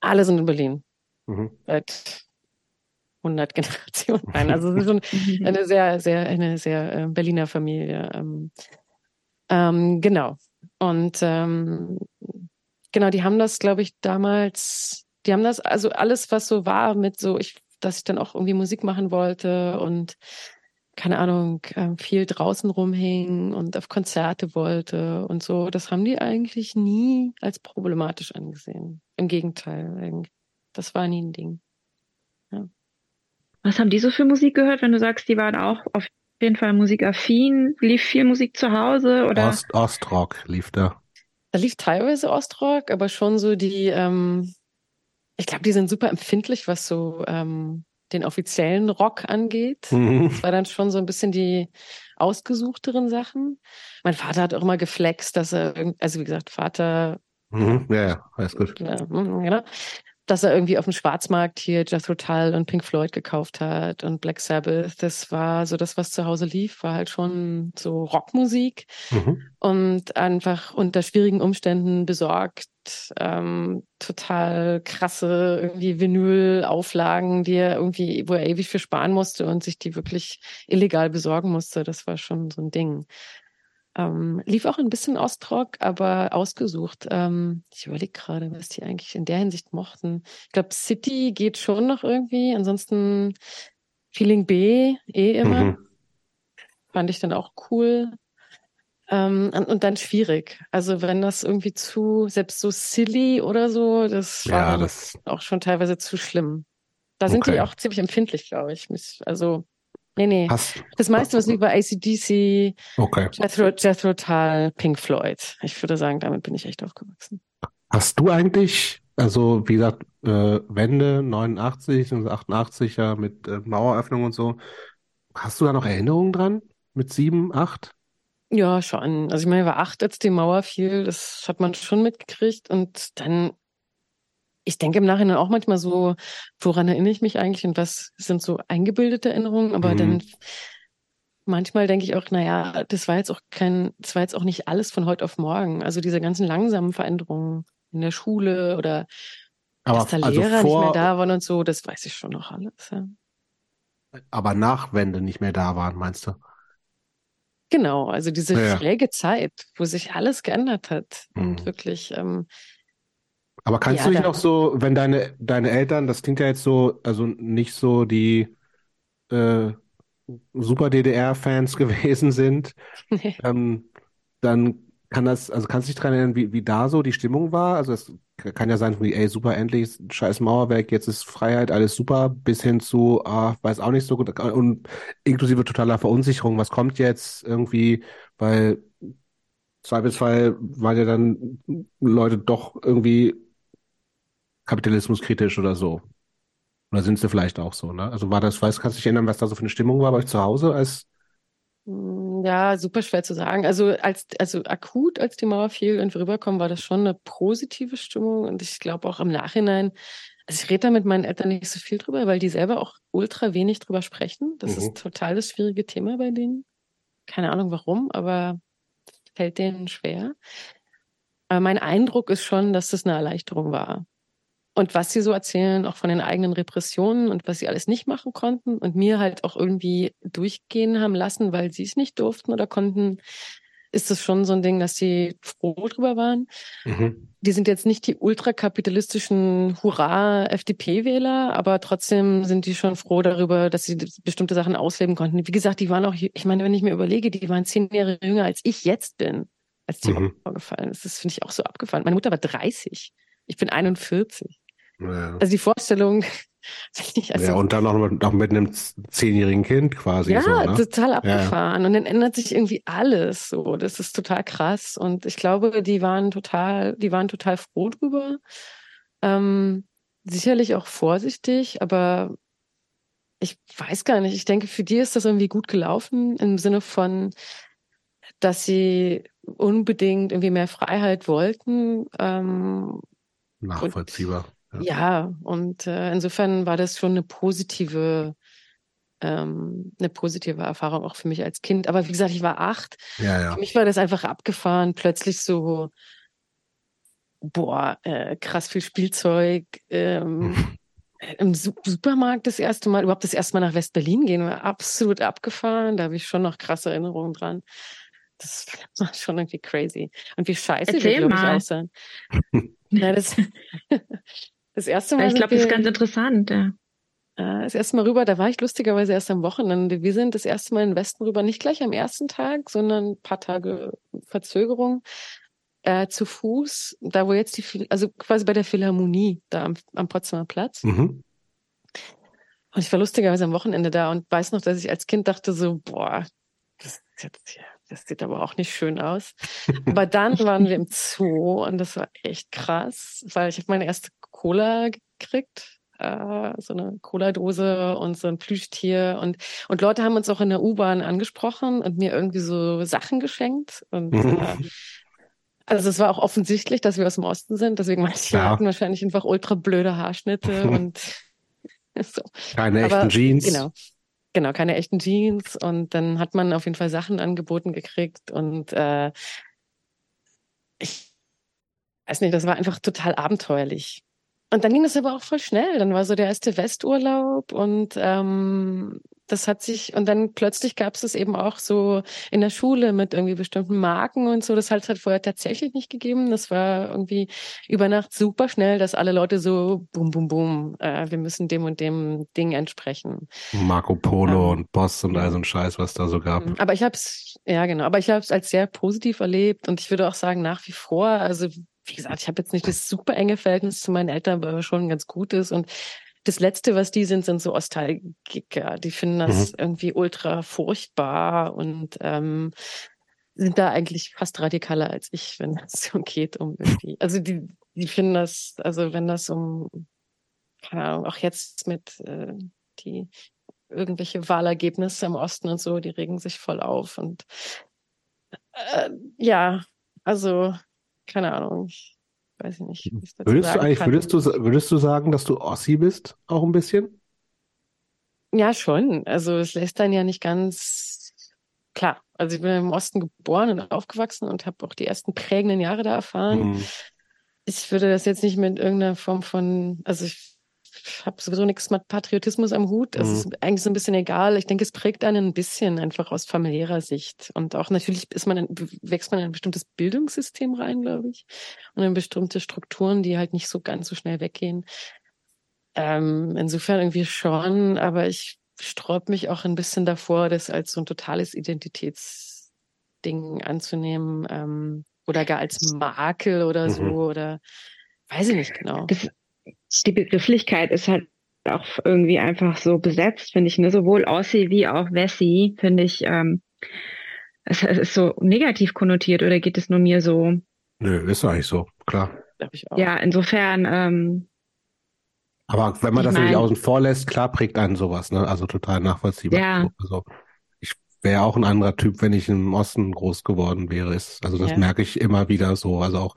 Alle sind in Berlin. Mhm. Seit 100 Generationen. Nein, also es ist schon eine sehr, sehr, eine sehr äh, Berliner Familie. Ähm, ähm, genau. Und ähm, genau, die haben das, glaube ich, damals, die haben das, also alles, was so war mit so, ich, dass ich dann auch irgendwie Musik machen wollte und keine Ahnung, ähm, viel draußen rumhing und auf Konzerte wollte und so, das haben die eigentlich nie als problematisch angesehen. Im Gegenteil, das war nie ein Ding. Ja. Was haben die so für Musik gehört, wenn du sagst, die waren auch auf jeden Fall musikaffin? Lief viel Musik zu Hause oder? Ost, Ostrock lief da. Da lief teilweise Ostrock, aber schon so die, ähm, ich glaube, die sind super empfindlich, was so ähm, den offiziellen Rock angeht. Mhm. Das war dann schon so ein bisschen die ausgesuchteren Sachen. Mein Vater hat auch immer geflext, dass er, also wie gesagt, Vater. Mhm. Ja, ja, alles gut. Ja, genau dass er irgendwie auf dem Schwarzmarkt hier Jethro Tull und Pink Floyd gekauft hat und Black Sabbath. Das war so das, was zu Hause lief, war halt schon so Rockmusik mhm. und einfach unter schwierigen Umständen besorgt. Ähm, total krasse irgendwie Vinyl-Auflagen, die er irgendwie, wo er ewig für sparen musste und sich die wirklich illegal besorgen musste. Das war schon so ein Ding. Ähm, lief auch ein bisschen Ostrock, aber ausgesucht. Ähm, ich überlege gerade, was die eigentlich in der Hinsicht mochten. Ich glaube, City geht schon noch irgendwie. Ansonsten Feeling B eh immer. Mhm. Fand ich dann auch cool. Ähm, und dann schwierig. Also wenn das irgendwie zu, selbst so silly oder so, das ja, war das... auch schon teilweise zu schlimm. Da sind okay. die auch ziemlich empfindlich, glaube ich. Also Nee, nee. Hast, das meiste, was über ACDC, okay. Jethro, Jethro Tull, Pink Floyd. Ich würde sagen, damit bin ich echt aufgewachsen. Hast du eigentlich, also wie gesagt, äh, Wende 89 und 88 ja mit äh, Maueröffnung und so, hast du da noch Erinnerungen dran? Mit sieben, acht? Ja, schon. Also ich meine, ich war acht, als die Mauer fiel. Das hat man schon mitgekriegt. Und dann ich denke im Nachhinein auch manchmal so, woran erinnere ich mich eigentlich und was sind so eingebildete Erinnerungen, aber mhm. dann manchmal denke ich auch, naja, das war jetzt auch kein, das war jetzt auch nicht alles von heute auf morgen. Also diese ganzen langsamen Veränderungen in der Schule oder aber, dass da also Lehrer vor, nicht mehr da waren und so, das weiß ich schon noch alles. Ja. Aber nach Wende nicht mehr da waren, meinst du? Genau, also diese ja. schräge Zeit, wo sich alles geändert hat mhm. und wirklich ähm, aber kannst ja, du dich noch so, wenn deine, deine Eltern, das klingt ja jetzt so, also nicht so die äh, super DDR-Fans gewesen sind, nee. ähm, dann kann das, also kannst du dich daran erinnern, wie, wie da so die Stimmung war? Also es kann ja sein, wie, ey, super, endlich, scheiß Mauerwerk, jetzt ist Freiheit, alles super, bis hin zu, ah, weiß auch nicht so gut, und inklusive totaler Verunsicherung, was kommt jetzt irgendwie, weil Zweifelsfall waren ja dann Leute doch irgendwie kapitalismuskritisch oder so. Oder sind sie vielleicht auch so, ne? Also war das, weißt, kannst du dich erinnern, was da so für eine Stimmung war bei euch zu Hause als ja, super schwer zu sagen. Also als also akut, als die Mauer fiel und wir rüberkommen, war das schon eine positive Stimmung und ich glaube auch im Nachhinein. Also ich rede da mit meinen Eltern nicht so viel drüber, weil die selber auch ultra wenig drüber sprechen. Das mhm. ist total das schwierige Thema bei denen. Keine Ahnung warum, aber fällt denen schwer. Aber mein Eindruck ist schon, dass das eine Erleichterung war und was sie so erzählen, auch von den eigenen Repressionen und was sie alles nicht machen konnten und mir halt auch irgendwie durchgehen haben lassen, weil sie es nicht durften oder konnten, ist es schon so ein Ding, dass sie froh drüber waren. Mhm. Die sind jetzt nicht die ultrakapitalistischen Hurra-FDP-Wähler, aber trotzdem sind die schon froh darüber, dass sie bestimmte Sachen ausleben konnten. Wie gesagt, die waren auch, ich meine, wenn ich mir überlege, die waren zehn Jahre jünger als ich jetzt bin, als die mhm. vorgefallen ist. Das finde ich auch so abgefallen. Meine Mutter war 30. Ich bin 41. Ja. Also die Vorstellung. Also, ja, und dann noch mit, noch mit einem zehnjährigen Kind quasi. Ja, so, ne? total abgefahren. Ja. Und dann ändert sich irgendwie alles so. Das ist total krass. Und ich glaube, die waren total, die waren total froh drüber. Ähm, sicherlich auch vorsichtig, aber ich weiß gar nicht. Ich denke, für die ist das irgendwie gut gelaufen im Sinne von, dass sie unbedingt irgendwie mehr Freiheit wollten. Ähm, Nachvollziehbar. Ja, und äh, insofern war das schon eine positive ähm, eine positive Erfahrung auch für mich als Kind. Aber wie gesagt, ich war acht. Ja, ja. Für mich war das einfach abgefahren, plötzlich so, boah, äh, krass viel Spielzeug. Ähm, Im Su Supermarkt das erste Mal, überhaupt das erste Mal nach West-Berlin gehen, war absolut abgefahren. Da habe ich schon noch krasse Erinnerungen dran. Das war schon irgendwie crazy. Und wie scheiße Erzähl wir, glaube ich, mal. aussahen. ja, das, das erste Mal. Ich glaube, das ist ganz interessant. Ja. äh, das erste Mal rüber, da war ich lustigerweise erst am Wochenende. Wir sind das erste Mal in den Westen rüber, nicht gleich am ersten Tag, sondern ein paar Tage Verzögerung äh, zu Fuß, da wo jetzt die, also quasi bei der Philharmonie, da am, am Potsdamer Platz. Mhm. Und ich war lustigerweise am Wochenende da und weiß noch, dass ich als Kind dachte so, boah, das, jetzt, das sieht aber auch nicht schön aus. Aber dann waren wir im Zoo und das war echt krass, weil ich habe meine erste Cola gekriegt, äh, so eine Cola-Dose und so ein Plüschtier und und Leute haben uns auch in der U-Bahn angesprochen und mir irgendwie so Sachen geschenkt und Mhm. äh, also es war auch offensichtlich, dass wir aus dem Osten sind, deswegen manche Ja. hatten wahrscheinlich einfach ultra blöde Haarschnitte und so. Keine Aber, echten Jeans. Genau. Genau, keine echten Jeans. Und dann hat man auf jeden Fall Sachen angeboten gekriegt. Und äh, ich weiß nicht, das war einfach total abenteuerlich. Und dann ging das aber auch voll schnell. Dann war so der erste Westurlaub und ähm, das hat sich, und dann plötzlich gab es das eben auch so in der Schule mit irgendwie bestimmten Marken und so. Das hat es halt vorher tatsächlich nicht gegeben. Das war irgendwie über Nacht super schnell, dass alle Leute so, bum, bum, bum, äh, wir müssen dem und dem Ding entsprechen. Marco Polo Ähm, und Boss und all so ein Scheiß, was da so gab. Aber ich habe es, ja genau, aber ich habe es als sehr positiv erlebt und ich würde auch sagen, nach wie vor, also wie gesagt, ich habe jetzt nicht das super enge Verhältnis zu meinen Eltern, aber schon ein ganz gutes. Und das Letzte, was die sind, sind so Nostalgiker. Die finden das irgendwie ultra furchtbar und ähm, sind da eigentlich fast radikaler als ich, wenn es so geht um irgendwie. Also die, die finden das, also wenn das um, keine Ahnung, auch jetzt mit äh, die irgendwelche Wahlergebnisse im Osten und so, die regen sich voll auf. Und äh, ja, also, keine Ahnung, ich weiß nicht. wie ich Würdest du sagen eigentlich, kann. würdest du, würdest du sagen, dass du Ossi bist? Auch ein bisschen? Ja, schon. Also es lässt dann ja nicht ganz klar. Also ich bin im Osten geboren und aufgewachsen und habe auch die ersten prägenden Jahre da erfahren. Mhm. Ich würde das jetzt nicht mit irgendeiner Form von, also ich habe sowieso nichts mit Patriotismus am Hut. Es Mhm. ist eigentlich so ein bisschen egal. Ich denke, es prägt einen ein bisschen einfach aus familiärer Sicht. Und auch natürlich ist man, wächst man in ein bestimmtes Bildungssystem rein, glaube ich. Und in bestimmte Strukturen, die halt nicht so ganz so schnell weggehen. Ähm, insofern irgendwie schon, aber ich sträub mich auch ein bisschen davor, das als so ein totales Identitätsding anzunehmen ähm, oder gar als Makel oder so Mhm. oder weiß ich nicht genau. Das, die Begrifflichkeit ist halt auch irgendwie einfach so besetzt, finde ich. Ne? Sowohl Ossi wie auch Wessi, finde ich, ähm, es, es ist so negativ konnotiert oder geht es nur mir so? Nö, ist eigentlich so, klar. Ich auch. Ja, insofern, ähm, Aber wenn man das natürlich mein- außen vor lässt, klar prägt einen sowas, ne? Also total nachvollziehbar. Ja. Also ich wäre auch ein anderer Typ, wenn ich im Osten groß geworden wäre. Ist, also das Ja. merke ich immer wieder so. Also auch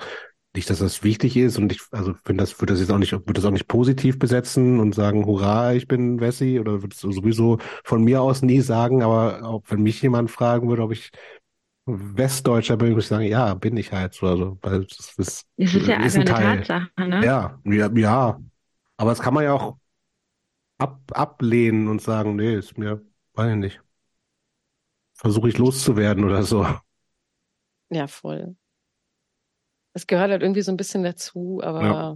nicht, dass das wichtig ist und ich, also finde das, würde das jetzt auch nicht, würde das auch nicht positiv besetzen und sagen, hurra, ich bin Wessi oder würde es sowieso von mir aus nie sagen, aber auch wenn mich jemand fragen würde, ob ich Westdeutscher bin, würde ich sagen, ja, bin ich halt so. Also, weil das ist, es ist ja ist ein eine Teil. Tatsache, ne? Ja, ja, ja. Aber das kann man ja auch ab, ablehnen und sagen, nee, ist mir, weiß ich nicht. Versuche ich loszuwerden oder so. Ja, voll. Es gehört halt irgendwie so ein bisschen dazu, aber Ja.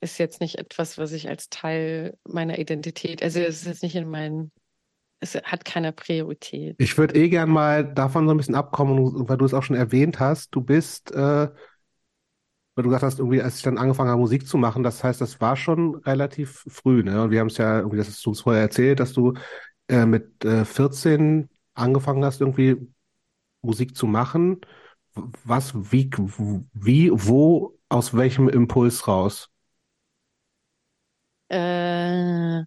ist jetzt nicht etwas, was ich als Teil meiner Identität, also es ist jetzt nicht in meinen, es hat keine Priorität. Ich würde eh gern mal davon so ein bisschen abkommen, weil du es auch schon erwähnt hast. Du bist, äh, weil du gesagt hast, irgendwie, als ich dann angefangen habe, Musik zu machen, das heißt, das war schon relativ früh, ne? Und wir haben es ja irgendwie, das hast du uns vorher erzählt, dass du äh, mit äh, 14 angefangen hast, irgendwie Musik zu machen. Was, wie, wie, wo, aus welchem Impuls raus? Äh,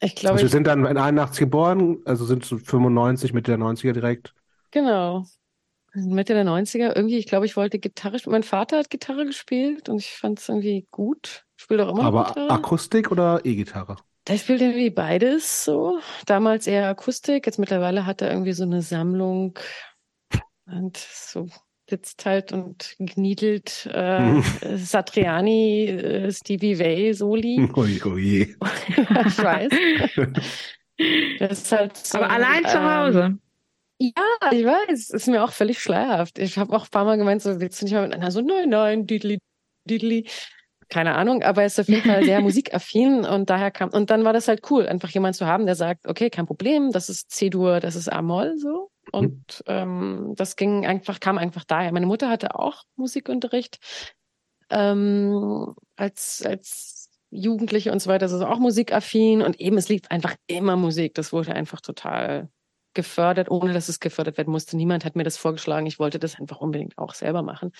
ich glaube, Also wir ich, sind dann in 81 geboren, also sind so 95 Mitte der 90er direkt. genau. Mitte der 90er. Irgendwie, ich glaube, ich wollte Gitarre spielen. Mein Vater hat Gitarre gespielt und ich fand es irgendwie gut. Spielt auch immer Aber Gitarre. Akustik oder E-Gitarre? Der spielt irgendwie beides so. Damals eher Akustik, jetzt mittlerweile hat er irgendwie so eine Sammlung und so sitzt halt und gniedelt äh, Satriani, äh, Stevie Way, Soli. Ui, ui. ich weiß. Das ist halt so, Aber allein zu ähm, Hause. Ja, ich weiß. Ist mir auch völlig schleierhaft. Ich habe auch ein paar Mal gemeint, so willst du nicht mal mit einer so, nein, nein, didli, didli. Keine Ahnung, aber er ist auf jeden Fall sehr musikaffin und daher kam, und dann war das halt cool, einfach jemand zu haben, der sagt, okay, kein Problem, das ist C-Dur, das ist A-Moll, so. Und ähm, das ging einfach, kam einfach daher. Meine Mutter hatte auch Musikunterricht ähm, als, als Jugendliche und so weiter, also auch musikaffin und eben es lief einfach immer Musik. Das wurde einfach total gefördert, ohne dass es gefördert werden musste. Niemand hat mir das vorgeschlagen. Ich wollte das einfach unbedingt auch selber machen.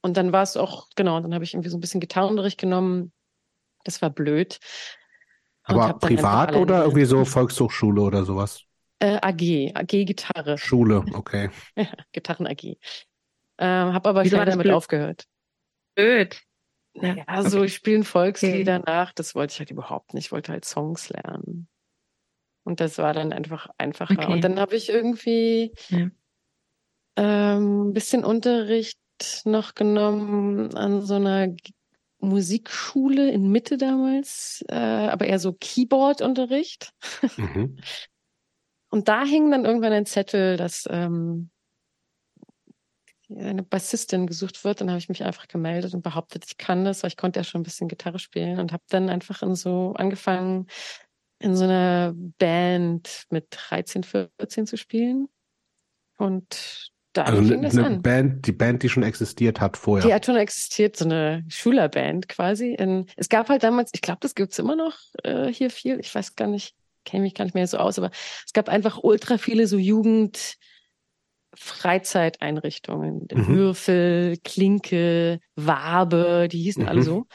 Und dann war es auch, genau, dann habe ich irgendwie so ein bisschen Gitarrenunterricht genommen. Das war blöd. Aber privat oder irgendwie so. Volkshochschule oder sowas? Äh, AG, AG Gitarre, Schule, okay. Gitarren AG. Ähm, habe aber das damit blöd? aufgehört. Blöd. Ja, so ich spielen Volkslieder nach, das wollte ich halt überhaupt nicht. Ich wollte halt Songs lernen. Und das war dann einfach einfacher. Okay. Und dann habe ich irgendwie Ja. ähm, ein bisschen Unterricht noch genommen an so einer G- Musikschule in Mitte damals, äh, aber eher so Keyboard-Unterricht. Mhm. Und da hing dann irgendwann ein Zettel, dass ähm, eine Bassistin gesucht wird. Dann habe ich mich einfach gemeldet und behauptet, ich kann das, weil ich konnte ja schon ein bisschen Gitarre spielen und habe dann einfach in so angefangen, in so einer Band mit 13, 14 zu spielen. Und da Also fing das eine an. Band, die Band, die schon existiert hat vorher. Die hat schon existiert, so eine Schülerband quasi. In, es gab halt damals, ich glaube, das gibt's immer noch äh, hier viel. Ich weiß gar nicht, kenne mich gar nicht mehr so aus, aber es gab einfach ultra viele so Jugend Freizeiteinrichtungen. Mhm. Würfel, Klinke, Wabe, die hießen alle Mhm. so.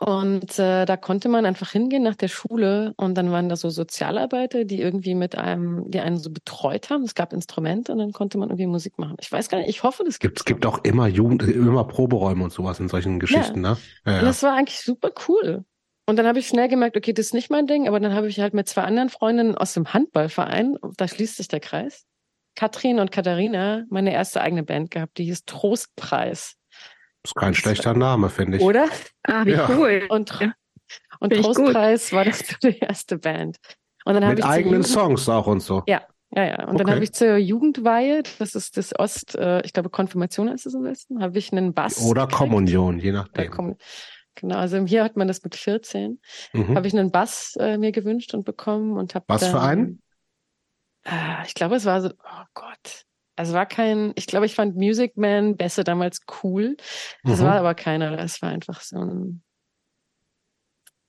Und äh, da konnte man einfach hingehen nach der Schule und dann waren da so Sozialarbeiter, die irgendwie mit einem, die einen so betreut haben. Es gab Instrumente und dann konnte man irgendwie Musik machen. Ich weiß gar nicht, ich hoffe, das Gibt, es gibt auch immer Jugend, immer Proberäume und sowas in solchen Geschichten, ne? Ja, und ja. das war eigentlich super cool. Und dann habe ich schnell gemerkt, okay, das ist nicht mein Ding, aber dann habe ich halt mit zwei anderen Freundinnen aus dem Handballverein, da schließt sich der Kreis, Katrin und Katharina, meine erste eigene Band gehabt, die hieß Trostpreis. Ist kein schlechter Name, finde ich. Oder? Ah, wie Ja. cool. Und, und. Trostpreis war das die erste Band. Und dann habe Mit ich eigenen Jugend- Songs auch und so. Ja, ja, ja. Und dann Okay. habe ich zur Jugendweihe, das ist das Ost, äh, ich glaube Konfirmation ist es am besten, habe ich einen Bass. Oder gekriegt. Kommunion, je nachdem. Genau, also hier hat man das mit 14. Mhm. habe ich einen Bass äh, mir gewünscht und bekommen und habe Was dann, für einen? Äh, ich glaube, es war so, oh Gott. Also war kein, ich glaube, ich fand Music Man besser damals cool. Das Mhm. war aber keiner. Das war einfach so ein,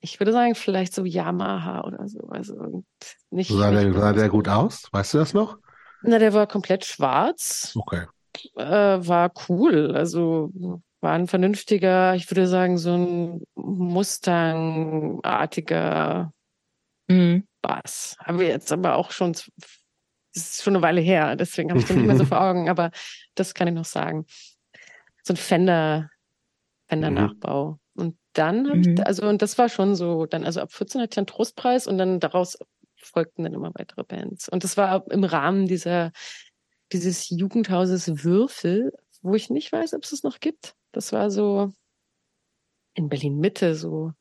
ich würde sagen, vielleicht so Yamaha oder so. Also nicht. Sah der, sah der gut aus? Weißt du das noch? Na, der war komplett schwarz. Okay. Äh, war cool. Also war ein vernünftiger, ich würde sagen, so ein Mustang-artiger Mhm. Bass. Haben wir jetzt aber auch schon, das ist schon eine Weile her, deswegen habe ich den nicht mehr so vor Augen, aber das kann ich noch sagen. So ein Fender, Fender-Nachbau. Und dann habe Mhm. ich, also, und das war schon so, dann, also ab 14 hatte ich einen Trostpreis und dann daraus folgten dann immer weitere Bands. Und das war im Rahmen dieser, dieses Jugendhauses Würfel, wo ich nicht weiß, ob es es noch gibt. Das war so in Berlin Mitte, so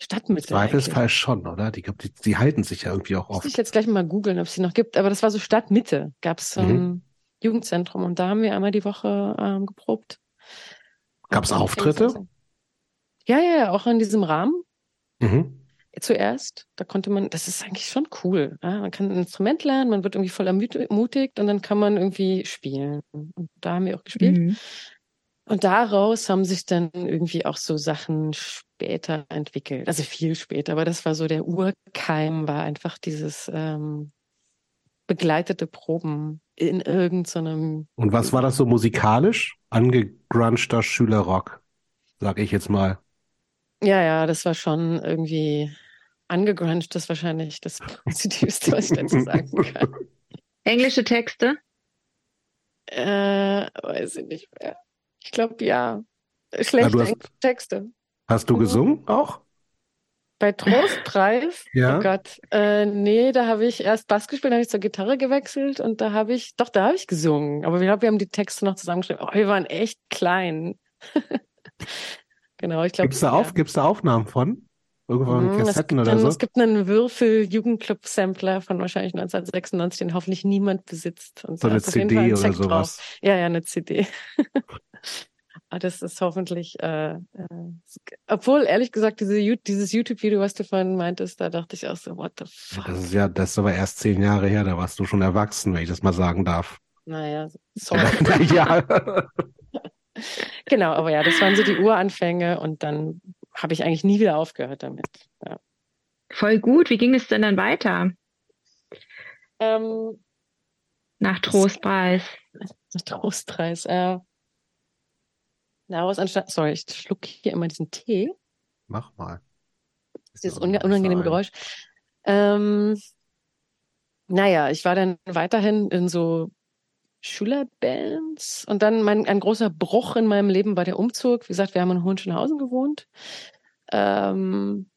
Stadtmitte. Zweifelsfall eigentlich. schon, oder? Die, die, die halten sich ja irgendwie auch Muss ich oft. jetzt gleich mal googeln, ob es sie noch gibt. Aber das war so Stadtmitte, gab es so ein Mhm. Jugendzentrum und da haben wir einmal die Woche ähm, geprobt. Gab's Und dann Auftritte? Ja, ja, ja, auch in diesem Rahmen Mhm. zuerst. Da konnte man, das ist eigentlich schon cool. Ja? Man kann ein Instrument lernen, man wird irgendwie voll ermutigt und dann kann man irgendwie spielen. Und da haben wir auch gespielt. Mhm. Und daraus haben sich dann irgendwie auch so Sachen später entwickelt. Also viel später, aber das war so der Urkeim, war einfach dieses ähm, begleitete Proben in irgendeinem. Und was war das so musikalisch? Angegrunchter Schülerrock, sag ich jetzt mal. Ja, ja, das war schon irgendwie angegruncht, das ist wahrscheinlich das Positivste, was ich dazu sagen kann. Englische Texte? Äh, weiß ich nicht mehr. Ich glaube, ja. Schlechte hast, Texte. Hast du Mhm. gesungen auch? Bei Trostpreis, Ja. oh Gott, äh, nee, da habe ich erst Bass gespielt, dann habe ich zur Gitarre gewechselt und da habe ich, doch, da habe ich gesungen. Aber ich glaube, wir haben die Texte noch zusammengeschrieben. Oh, wir waren echt klein. genau, ich glaube. Gibt's da auf, gibt's da Aufnahmen von? Irgendwo von Mhm, es Kassetten oder einen, so? Es gibt einen Würfel-Jugendclub-Sampler von wahrscheinlich 1996, den hoffentlich niemand besitzt. Und So eine CD ein oder Sekt drauf. sowas. Ja, ja, eine CD. Aber das ist hoffentlich, äh, äh, obwohl ehrlich gesagt, diese, dieses YouTube-Video, was du vorhin meintest, da dachte ich auch so, what the fuck? Das ist ja, das ist aber erst zehn Jahre her, da warst du schon erwachsen, wenn ich das mal sagen darf. Naja, sorry. ja. genau, aber ja, das waren so die Uranfänge und dann habe ich eigentlich nie wieder aufgehört damit. Ja. Voll gut. Wie ging es denn dann weiter Ähm, nach Trostpreis? Trostpreis. Äh, daraus anstatt, sorry, ich schluck hier immer diesen Tee. Mach mal. Dieses Ja, unge- unangenehme. Geräusch. Ähm, naja, ich war dann weiterhin in so Schülerbands und dann mein, ein großer Bruch in meinem Leben war der Umzug. Wie gesagt, wir haben in Hohenschönhausen gewohnt, ähm,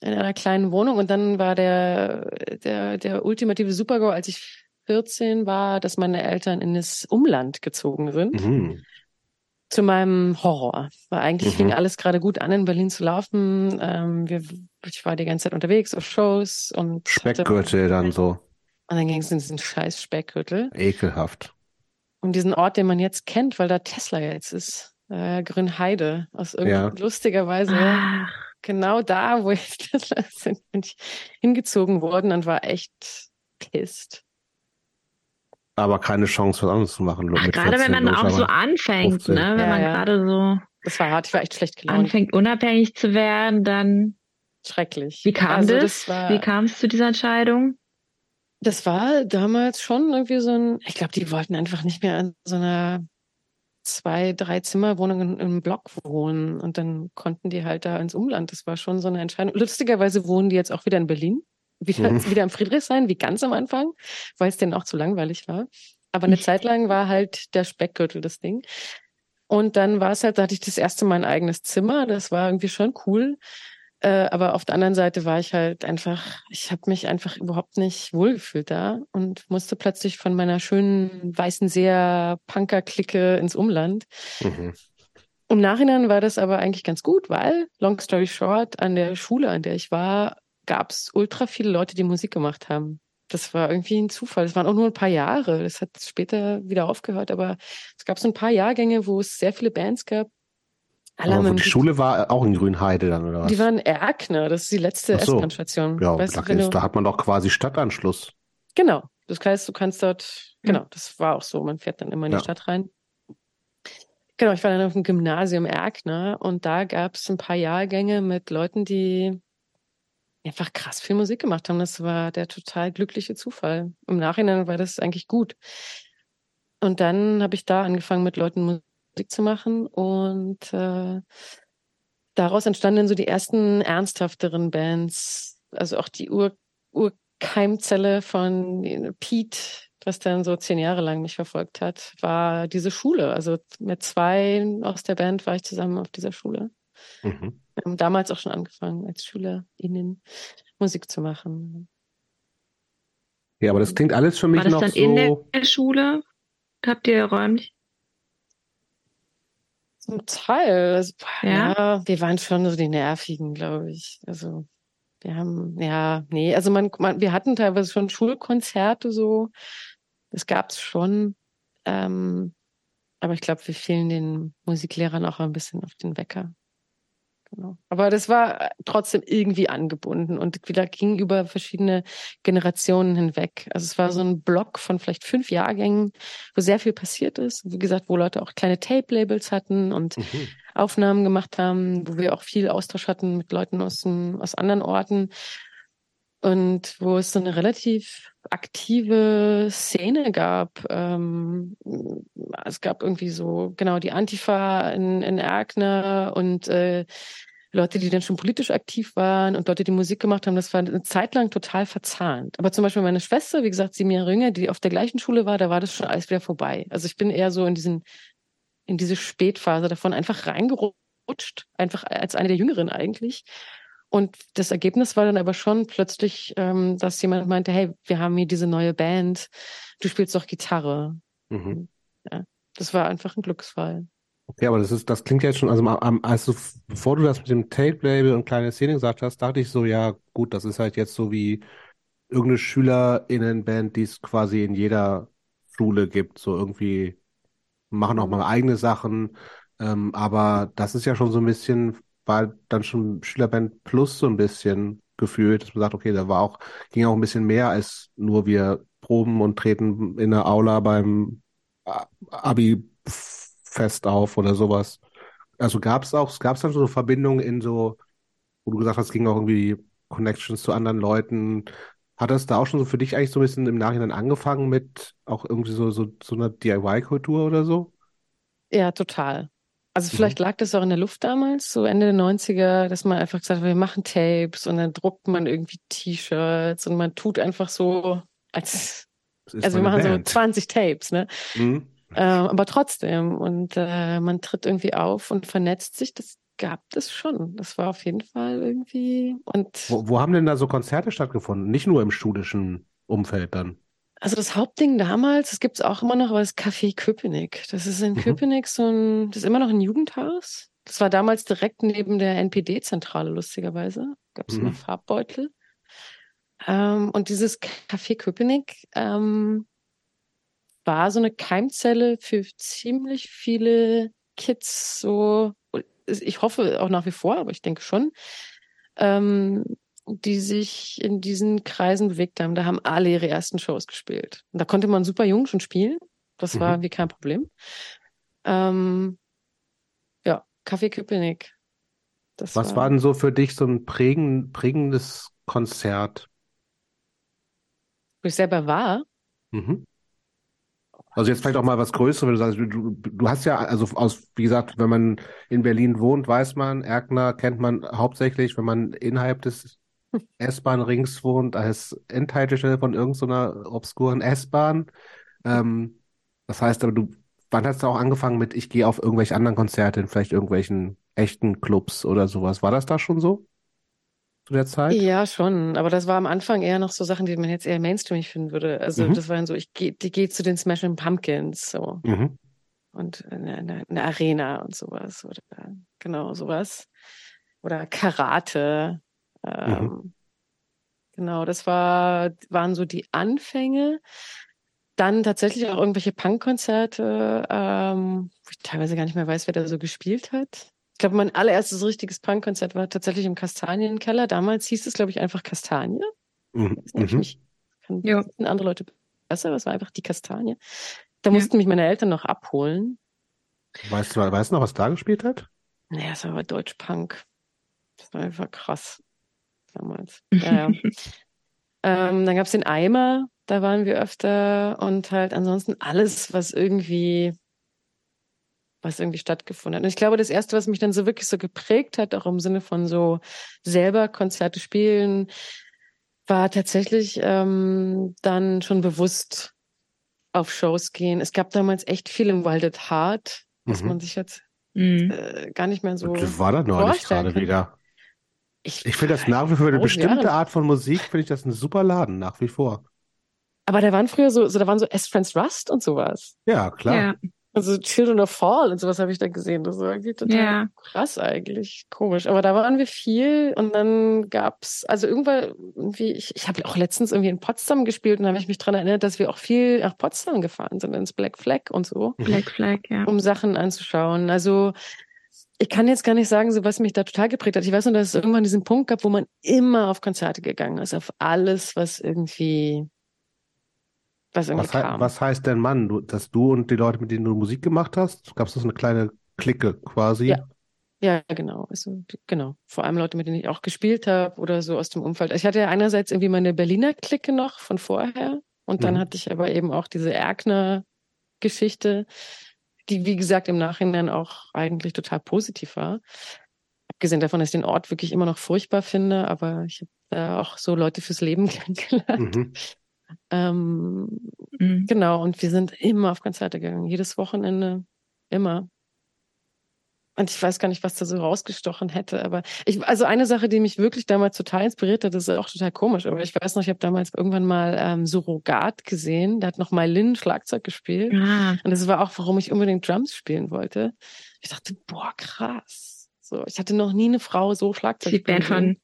in einer kleinen Wohnung und dann war der, der, der ultimative Supergau, als ich 14 war, dass meine Eltern in das Umland gezogen sind Mhm. zu meinem Horror. Weil eigentlich Mhm. fing alles gerade gut an, in Berlin zu laufen. Ähm, wir, ich war die ganze Zeit unterwegs auf Shows und Speckgürtel dann so. und dann ging es in diesen scheiß Speckgürtel. Ekelhaft. Und diesen Ort, den man jetzt kennt, weil da Tesla jetzt ist. Äh, Grünheide. Aus Ja. irgendwie lustigerweise Ach, genau da, wo ich Tesla sind, bin ich hingezogen worden und war echt pissed. Aber keine Chance, was anderes zu machen. ach, mit gerade wenn 14 man auch so anfängt, 15. ne? Wenn Ja, man ja. gerade so Das war hart, ich war echt schlecht gelaunt. anfängt, unabhängig zu werden, dann Schrecklich. wie kam also, das? das war, Wie kam es zu dieser Entscheidung? Das war damals schon irgendwie so ein, ich glaube, die wollten einfach nicht mehr in so einer zwei, drei Zimmerwohnung in, im Block wohnen und dann konnten die halt da ins Umland. Das war schon so eine Entscheidung. Lustigerweise wohnen die jetzt auch wieder in Berlin, wieder, Mhm. wieder im Friedrichshain, wie ganz am Anfang, weil es denen auch zu langweilig war. Aber eine Zeit lang war halt der Speckgürtel das Ding. Und dann war es halt, da hatte ich das erste Mal ein eigenes Zimmer. Das war irgendwie schon cool. Äh, aber auf der anderen Seite war ich halt einfach, ich habe mich einfach überhaupt nicht wohlgefühlt da und musste plötzlich von meiner schönen weißen Seer Punker-Clique ins Umland. Mhm. Im Nachhinein war das aber eigentlich ganz gut, weil, long story short, an der Schule, an der ich war, gab es ultra viele Leute, die Musik gemacht haben. Das war irgendwie ein Zufall. Es waren auch nur ein paar Jahre. Das hat später wieder aufgehört, aber es gab so ein paar Jahrgänge, wo es sehr viele Bands gab. Aber die Schule war auch in Grünheide dann, oder was? die waren Erkner, das ist die letzte so. S-Bahn-Station. ja, weißt da, du, ist, da hat man doch quasi Stadtanschluss. genau. Das heißt, du kannst dort, Mhm. genau, das war auch so, man fährt dann immer in Ja. die Stadt rein. Genau, ich war dann auf dem Gymnasium Erkner und da gab es ein paar Jahrgänge mit Leuten, die einfach krass viel Musik gemacht haben. Das war der total glückliche Zufall. Im Nachhinein war das eigentlich gut. Und dann habe ich da angefangen, mit Leuten Musik zu machen und äh, daraus entstanden dann so die ersten ernsthafteren Bands, also auch die Ur Urkeimzelle von Pete, was dann so zehn Jahre lang mich verfolgt hat, war diese Schule. Also mit zwei aus der Band war ich zusammen auf dieser Schule. Mhm. Wir haben damals auch schon angefangen, als SchülerInnen Musik zu machen. Ja, aber das klingt alles für mich War das noch dann in so. der Schule? Habt ihr räumlich? Zum Teil. Also, Ja? ja, wir waren schon so die Nervigen, glaube ich. Also wir haben, ja, nee, also man, man wir hatten teilweise schon Schulkonzerte so. Das gab's schon. Ähm, aber ich glaube, wir fielen den Musiklehrern auch ein bisschen auf den Wecker. Genau. Aber das war trotzdem irgendwie angebunden und wieder ging über verschiedene Generationen hinweg. Also es war so ein Block von vielleicht fünf Jahrgängen, wo sehr viel passiert ist. Wie gesagt, wo Leute auch kleine Tape-Labels hatten und Mhm. Aufnahmen gemacht haben, wo wir auch viel Austausch hatten mit Leuten aus, aus anderen Orten und wo es so eine relativ aktive Szene gab. Ähm, es gab irgendwie so, genau, die Antifa in, in Erkner und äh, Leute, die dann schon politisch aktiv waren und Leute, die Musik gemacht haben, das war eine Zeit lang total verzahnt. Aber zum Beispiel meine Schwester, wie gesagt, sieben Jahre jünger, die auf der gleichen Schule war, da war das schon alles wieder vorbei. Also ich bin eher so in diesen, in diese Spätphase davon einfach reingerutscht, einfach als eine der Jüngeren eigentlich. Und das Ergebnis war dann aber schon plötzlich, ähm, dass jemand meinte, hey, wir haben hier diese neue Band, du spielst doch Gitarre. Mhm. Ja, das war einfach ein Glücksfall. Okay, aber das ist, das klingt jetzt schon, also also bevor du das mit dem Tape-Label und kleine Szene gesagt hast, dachte ich so, ja, gut, das ist halt jetzt so wie irgendeine SchülerInnenband, die es quasi in jeder Schule gibt, so irgendwie machen auch mal eigene Sachen, ähm, aber das ist ja schon so ein bisschen, war dann schon Schülerband Plus so ein bisschen gefühlt, dass man sagt, okay, da war auch, ging auch ein bisschen mehr als nur wir proben und treten in der Aula beim Abi fest auf oder sowas. Also gab es auch, gab es dann so Verbindungen in so, wo du gesagt hast, es ging auch irgendwie Connections zu anderen Leuten. Hat das da auch schon so für dich eigentlich so ein bisschen im Nachhinein angefangen mit auch irgendwie so, so, so einer DIY-Kultur oder so? Ja, total. Also vielleicht mhm. lag das auch in der Luft damals, so Ende der 90er, dass man einfach gesagt hat, wir machen Tapes und dann druckt man irgendwie T-Shirts und man tut einfach so, als also wir machen Band. so 20 Tapes, ne? Mhm. Äh, aber trotzdem. Und äh, man tritt irgendwie auf und vernetzt sich. Das gab es schon. Das war auf jeden Fall irgendwie. Und wo, wo haben denn da so Konzerte stattgefunden? Nicht nur im schulischen Umfeld dann? Also das Hauptding damals, das gibt es auch immer noch, war das Café Köpenick. Das ist in mhm. Köpenick so ein, das ist immer noch ein Jugendhaus. Das war damals direkt neben der NPD-Zentrale, lustigerweise. Gab es mhm. immer Farbbeutel. Ähm, und dieses Café Köpenick ähm, war so eine Keimzelle für ziemlich viele Kids, so, ich hoffe auch nach wie vor, aber ich denke schon, ähm, die sich in diesen Kreisen bewegt haben. Da haben alle ihre ersten Shows gespielt. Und da konnte man super jung schon spielen. Das mhm. war wie kein Problem. Ähm, ja, Café Köpenick. Das Was war, war denn so für dich so ein prägen, prägendes Konzert? Wo ich selber war? Mhm. Also jetzt vielleicht auch mal was Größeres, wenn du sagst, du, du hast ja, also aus, wie gesagt, wenn man in Berlin wohnt, weiß man, Erkner kennt man hauptsächlich, wenn man innerhalb des S-Bahn-Rings wohnt, als Endhaltestelle von irgendeiner so obskuren S-Bahn. Ähm, das heißt aber, du, wann hast du auch angefangen mit, ich gehe auf irgendwelche anderen Konzerte, in vielleicht irgendwelchen echten Clubs oder sowas? War das da schon so? zu der Zeit? Ja, schon. Aber das war am Anfang eher noch so Sachen, die man jetzt eher mainstreamig finden würde. Also mhm. das waren so, ich gehe die geh zu den Smashing Pumpkins so. Mhm. Und eine, eine, eine, Arena und sowas. Oder genau, sowas. Oder Karate. Ähm, mhm. Genau, das war, waren so die Anfänge. Dann tatsächlich auch irgendwelche Punkkonzerte, ähm, wo ich teilweise gar nicht mehr weiß, wer da so gespielt hat glaube, mein allererstes richtiges Punkkonzert war tatsächlich im Kastanienkeller. Damals hieß es, glaube ich, einfach Kastanie. Mhm. Ich mich, kann ja. andere Leute besser, aber es war einfach die Kastanie. Da ja. mussten mich meine Eltern noch abholen. Weißt du, weißt du noch, was da gespielt hat? Naja, es war Deutsch-Punk. Das war einfach krass. Damals. Ja, ja. ähm, dann gab es den Eimer, da waren wir öfter und halt ansonsten alles, was irgendwie was irgendwie stattgefunden hat. Und ich glaube, das erste, was mich dann so wirklich so geprägt hat, auch im Sinne von so selber Konzerte spielen, war tatsächlich ähm, dann schon bewusst auf Shows gehen. Es gab damals echt viel im Wilded Heart, was mhm. man sich jetzt mhm. äh, gar nicht mehr so. Das war da neulich gerade wieder. Ich, ich finde das nach wie vor eine bestimmte Jahre. Art von Musik, finde ich das ein super Laden, nach wie vor. Aber da waren früher so, so da waren so S. Friends Rust und sowas. Ja, klar. Ja. Also Children of Fall und sowas habe ich da gesehen. Das war irgendwie total ja. krass eigentlich. Komisch. Aber da waren wir viel und dann gab's, also irgendwann, irgendwie, ich, ich habe auch letztens irgendwie in Potsdam gespielt und da habe ich mich dran erinnert, dass wir auch viel nach Potsdam gefahren sind, ins Black Flag und so. Black Flag, ja. Um Sachen anzuschauen. Also ich kann jetzt gar nicht sagen, so was mich da total geprägt hat. Ich weiß nur, dass es irgendwann diesen Punkt gab, wo man immer auf Konzerte gegangen ist, auf alles, was irgendwie was irgendwie was, kam. was heißt denn Mann? Du, dass du und die Leute, mit denen du Musik gemacht hast, gab es so eine kleine Clique quasi? Ja. Ja, genau. Also, genau. Vor allem Leute, mit denen ich auch gespielt habe oder so aus dem Umfeld. Ich hatte ja einerseits irgendwie meine Berliner Clique noch von vorher und dann mhm. hatte ich aber eben auch diese Erkner-Geschichte, die, wie gesagt, im Nachhinein auch eigentlich total positiv war. Abgesehen davon, dass ich den Ort wirklich immer noch furchtbar finde, aber ich habe da auch so Leute fürs Leben kennengelernt. Mhm. Ähm, Mhm. genau, und wir sind immer auf Konzerte gegangen, jedes Wochenende, immer. Und ich weiß gar nicht, was da so rausgestochen hätte, aber ich, also eine Sache, die mich wirklich damals total inspiriert hat, das ist auch total komisch, aber ich weiß noch, ich habe damals irgendwann mal ähm, Surrogat gesehen, da hat noch Mylin Schlagzeug gespielt. Ah, Und das war auch, warum ich unbedingt Drums spielen wollte. Ich dachte, boah, krass. So, ich hatte noch nie eine Frau so Schlagzeug die Band von,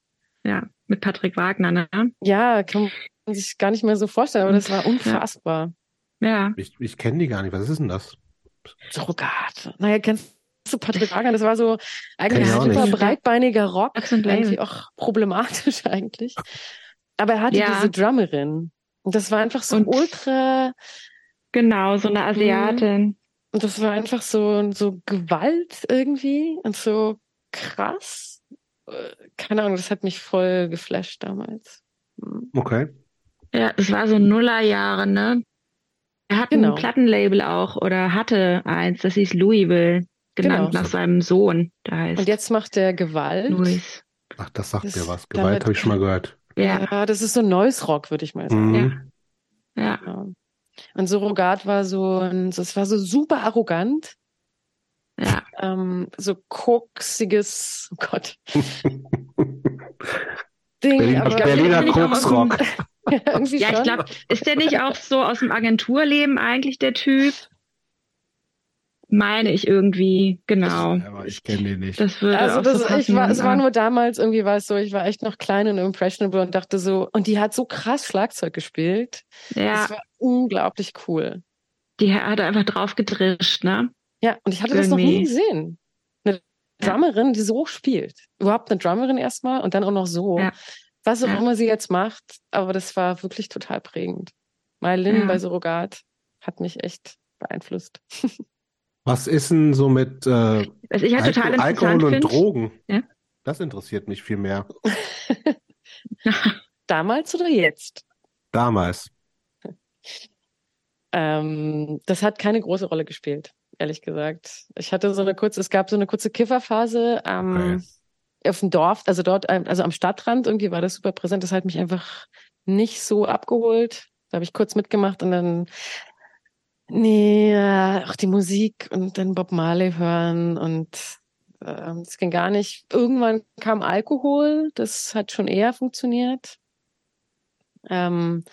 ja, mit Patrick Wagner, ne? Ja, kann man sich gar nicht mehr so vorstellen, aber das war unfassbar. Ja. Ich, ich kenne die gar nicht. Was ist denn das? Surrogat. Naja, kennst du Patrick Wagner? Das war so eigentlich super breitbeiniger Rock. Irgendwie Label. auch problematisch eigentlich. Aber er hatte Ja. diese Drummerin. Und das war einfach so Und- ultra, Genau, so eine Asiatin. und das war einfach so, so Gewalt irgendwie und so krass. Äh, Keine Ahnung, das hat mich voll geflasht damals. Hm. Okay. Ja, es war so Nullerjahre, ne? Er hat Genau. ein Plattenlabel auch oder hatte eins, das hieß Louisville, genannt Genau. nach seinem Sohn. Der heißt Und jetzt macht er Gewalt. Louis. Ach, das sagt Das- mir was. Gewalt habe ich schon mal gehört. Ja, Ja, das ist so Noise Rock, würde ich mal sagen. Mhm. ja. Ja. Und Surrogat war so, ein, so- es war so super arrogant, Ja, ähm, so koksiges, oh Gott, Ding, Berliner, aber Berliner Koksrock. ja ich glaube, ist der nicht auch so aus dem Agenturleben eigentlich der Typ? Meine ich irgendwie, genau. Aber ich kenne den nicht. Das würde Also auch das, so ich war, es war nur damals irgendwie war es so, ich war echt noch klein und impressionable und dachte so, und die hat so krass Schlagzeug gespielt. ja, Das war unglaublich cool. die hat einfach drauf gedrischt, ne? Ja, und ich hatte das noch nie Irgendwie. gesehen. Eine. Drummerin, die so spielt. Überhaupt eine Drummerin erstmal und dann auch noch so. Ja. Was auch Ja. immer sie jetzt macht, aber das war wirklich total prägend. Mylin Ja. bei Surrogat hat mich echt beeinflusst. Was ist denn so mit äh, Was ich halt total Alko interessant Alkohol und finde. Drogen? Ja. Das interessiert mich viel mehr. Damals oder jetzt? Damals. Ähm, das hat keine große Rolle gespielt, ehrlich gesagt. Ich hatte so eine kurze, es gab so eine kurze Kifferphase ähm, auf dem Dorf, also dort, ähm, also am Stadtrand, irgendwie war das super präsent. Das hat mich einfach nicht so abgeholt. Da habe ich kurz mitgemacht und dann, nee, äh, auch die Musik und dann Bob Marley hören und ähm, das ging gar nicht. Irgendwann kam Alkohol, das hat schon eher funktioniert. Ähm,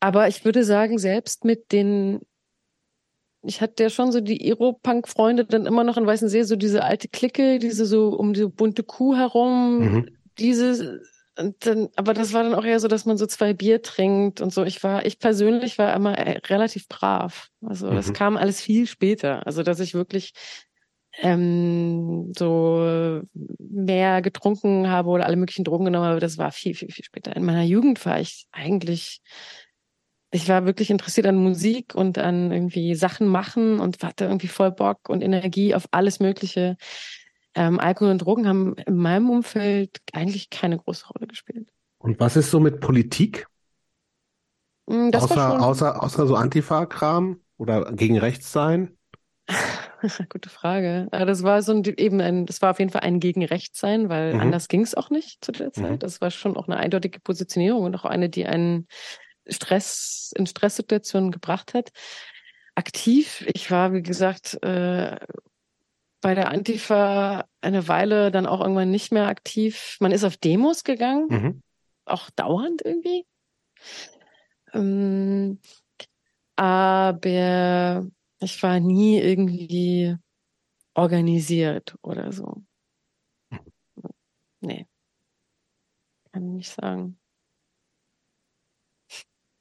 aber ich würde sagen, selbst mit den, ich hatte ja schon so die Aero-Punk-Freunde dann immer noch in Weißensee, so diese alte Clique, diese so um die bunte Kuh herum, Mhm. diese, dann, aber das war dann auch eher so, dass man so zwei Bier trinkt und so. Ich war, ich persönlich war immer äh, relativ brav. Also das Mhm. kam alles viel später. Also dass ich wirklich ähm, so mehr getrunken habe oder alle möglichen Drogen genommen habe, das war viel, viel, viel später. In meiner Jugend war ich eigentlich, ich war wirklich interessiert an Musik und an irgendwie Sachen machen und hatte irgendwie voll Bock und Energie auf alles Mögliche. Ähm, Alkohol und Drogen haben in meinem Umfeld eigentlich keine große Rolle gespielt. Und was ist so mit Politik? Mm, Das außer, schon außer, außer so Antifa-Kram oder gegen rechts sein? Gute Frage. Aber Das war so ein, eben ein, das war auf jeden Fall ein gegen rechts sein, weil Mhm. anders ging es auch nicht zu der Zeit. Mhm. Das war schon auch eine eindeutige Positionierung und auch eine, die einen Stress in Stresssituationen gebracht hat. Aktiv, ich war, wie gesagt, äh, bei der Antifa eine Weile dann auch irgendwann nicht mehr aktiv. Man ist auf Demos gegangen, Mhm. auch dauernd irgendwie. Ähm, aber ich war nie irgendwie organisiert oder so. Nee. Kann ich nicht sagen.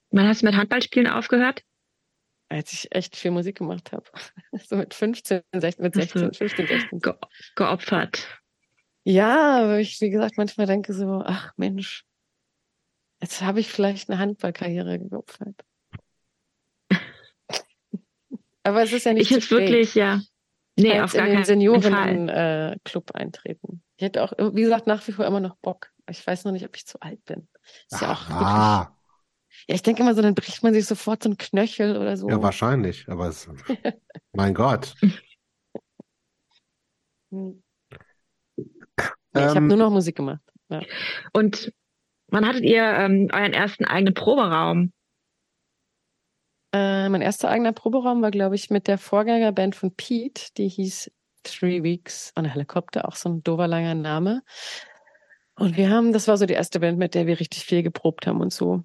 Wann hast du mit Handballspielen aufgehört? Als ich echt viel Musik gemacht habe. So mit 15, 16, mit Hast du 16, 15, 16. Ge geopfert. Ja, aber ich, wie gesagt, manchmal denke so, ach Mensch, jetzt habe ich vielleicht eine Handballkarriere geopfert. aber es ist ja nicht Ich spät. wirklich, ja. Nee, auf in gar den keinen Fall. Senioren-Club eintreten. Ich hätte auch, wie gesagt, nach wie vor immer noch Bock. Ich weiß noch nicht, ob ich zu alt bin. Ist ja auch wirklich. Ja, ich denke immer so, dann bricht man sich sofort so einen Knöchel oder so. ja, wahrscheinlich. Aber es, mein Gott. Hm. Nee, ich habe Ähm, nur noch Musik gemacht. Ja. Und wann hattet ihr ähm, euren ersten eigenen Proberaum? Äh, mein erster eigener Proberaum war, glaube ich, mit der Vorgängerband von Pete, die hieß Three Weeks on a Helicopter, auch so ein dover langer Name. Und wir haben, das war so die erste Band, mit der wir richtig viel geprobt haben und so.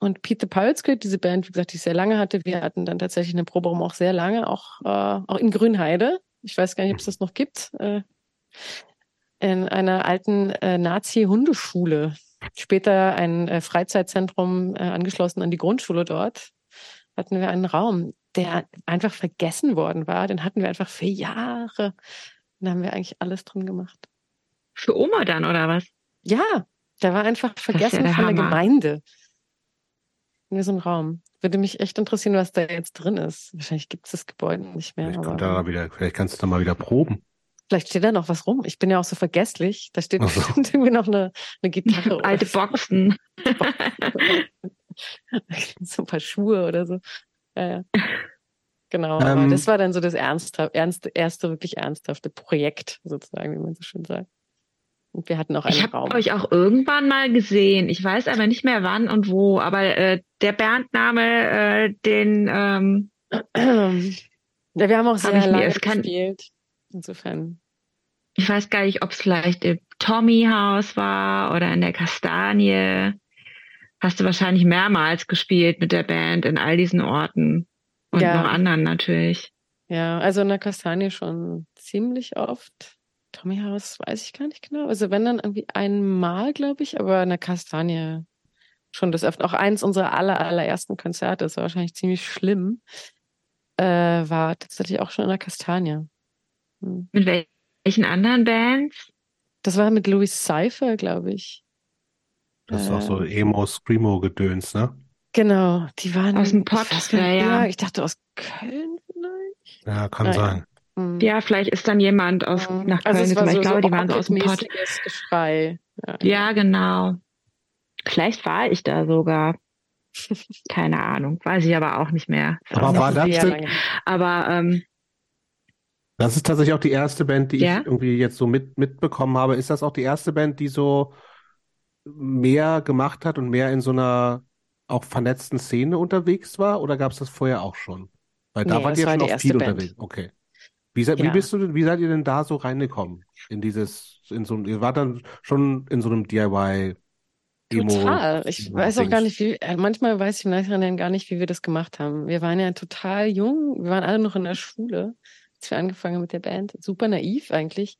Und Pete Kid, diese Band, wie gesagt, die ich sehr lange hatte, wir hatten dann tatsächlich einen Proberaum auch sehr lange, auch, äh, auch in Grünheide. Ich weiß gar nicht, ob es das noch gibt. Äh, in einer alten äh, Nazi-Hundeschule. Später ein äh, Freizeitzentrum äh, angeschlossen an die Grundschule dort. Hatten wir einen Raum, der einfach vergessen worden war. Den hatten wir einfach für Jahre. Da haben wir eigentlich alles drin gemacht. Für Oma dann, oder was? Ja, der war einfach ja vergessen der von der. Gemeinde. In so einem Raum. Würde mich echt interessieren, was da jetzt drin ist. Wahrscheinlich gibt es das Gebäude nicht mehr. Vielleicht, aber kommt da wieder, vielleicht kannst du da mal wieder proben. vielleicht steht da noch was rum. Ich bin ja auch so vergesslich. Da steht so. bestimmt irgendwie noch eine, eine Gitarre Alte Boxen. so ein paar Schuhe oder so. Ja, ja. Genau, aber Ähm, das war dann so das ernste, ernste, erste wirklich ernsthafte Projekt, sozusagen, wie man so schön sagt. Und wir hatten auch einen Ich habe Raum. euch auch irgendwann mal gesehen. Ich weiß aber nicht mehr wann und wo. Aber äh, der Bandname, äh, den ähm, ja, wir haben auch sehr ich mir- lange gespielt. Insofern. ich weiß gar nicht, ob es vielleicht im Tommy House war oder in der Kastanie. Hast du wahrscheinlich mehrmals gespielt mit der Band in all diesen Orten. Und Ja. noch anderen natürlich. Ja, also in der Kastanie schon ziemlich oft. Tommy House weiß ich gar nicht genau. Also wenn dann irgendwie einmal, glaube ich, aber in der Kastanie schon das öfter. Auch eins unserer aller, allerersten Konzerte, das war wahrscheinlich ziemlich schlimm, äh, war tatsächlich auch schon in der Kastanie. Hm. Mit wel welchen anderen Bands? Das war mit Louis Cypher, glaube ich. Das ist auch so Äh, Emo-Screamo-Gedöns, ne? Genau, die waren Aus dem ich Pott, ja, ja. Ich dachte aus Köln vielleicht. Ja, kann ja. sein. Hm. Ja, vielleicht ist dann jemand aus Hm. nach Köln also es war gekommen. so, ich glaube, so die waren so aus dem Pott. Geschrei. Ja. Ja, genau. Vielleicht war ich da sogar. Keine Ahnung. Weiß ich aber auch nicht mehr. Ist Aber war das denn- aber ähm, Das ist tatsächlich auch die erste Band, die Ja? ich irgendwie jetzt so mit, mitbekommen habe. Ist das auch die erste Band, die so mehr gemacht hat und mehr in so einer auch vernetzten Szene unterwegs war? Oder gab es das vorher auch schon? Weil da Nee, wart das ihr war schon die auch viel Band. unterwegs. Okay. Wie, seid- wie Ja. bist du denn, wie seid ihr denn da so reingekommen? In dieses, in so, ihr wart dann schon in so einem DIY Emo. Total. Ich weiß auch gar nicht, wie, äh, manchmal weiß ich im Nachhinein gar nicht, wie wir das gemacht haben. Wir waren ja total jung. Wir waren alle noch in der Schule, als wir angefangen haben mit der Band. Super naiv eigentlich.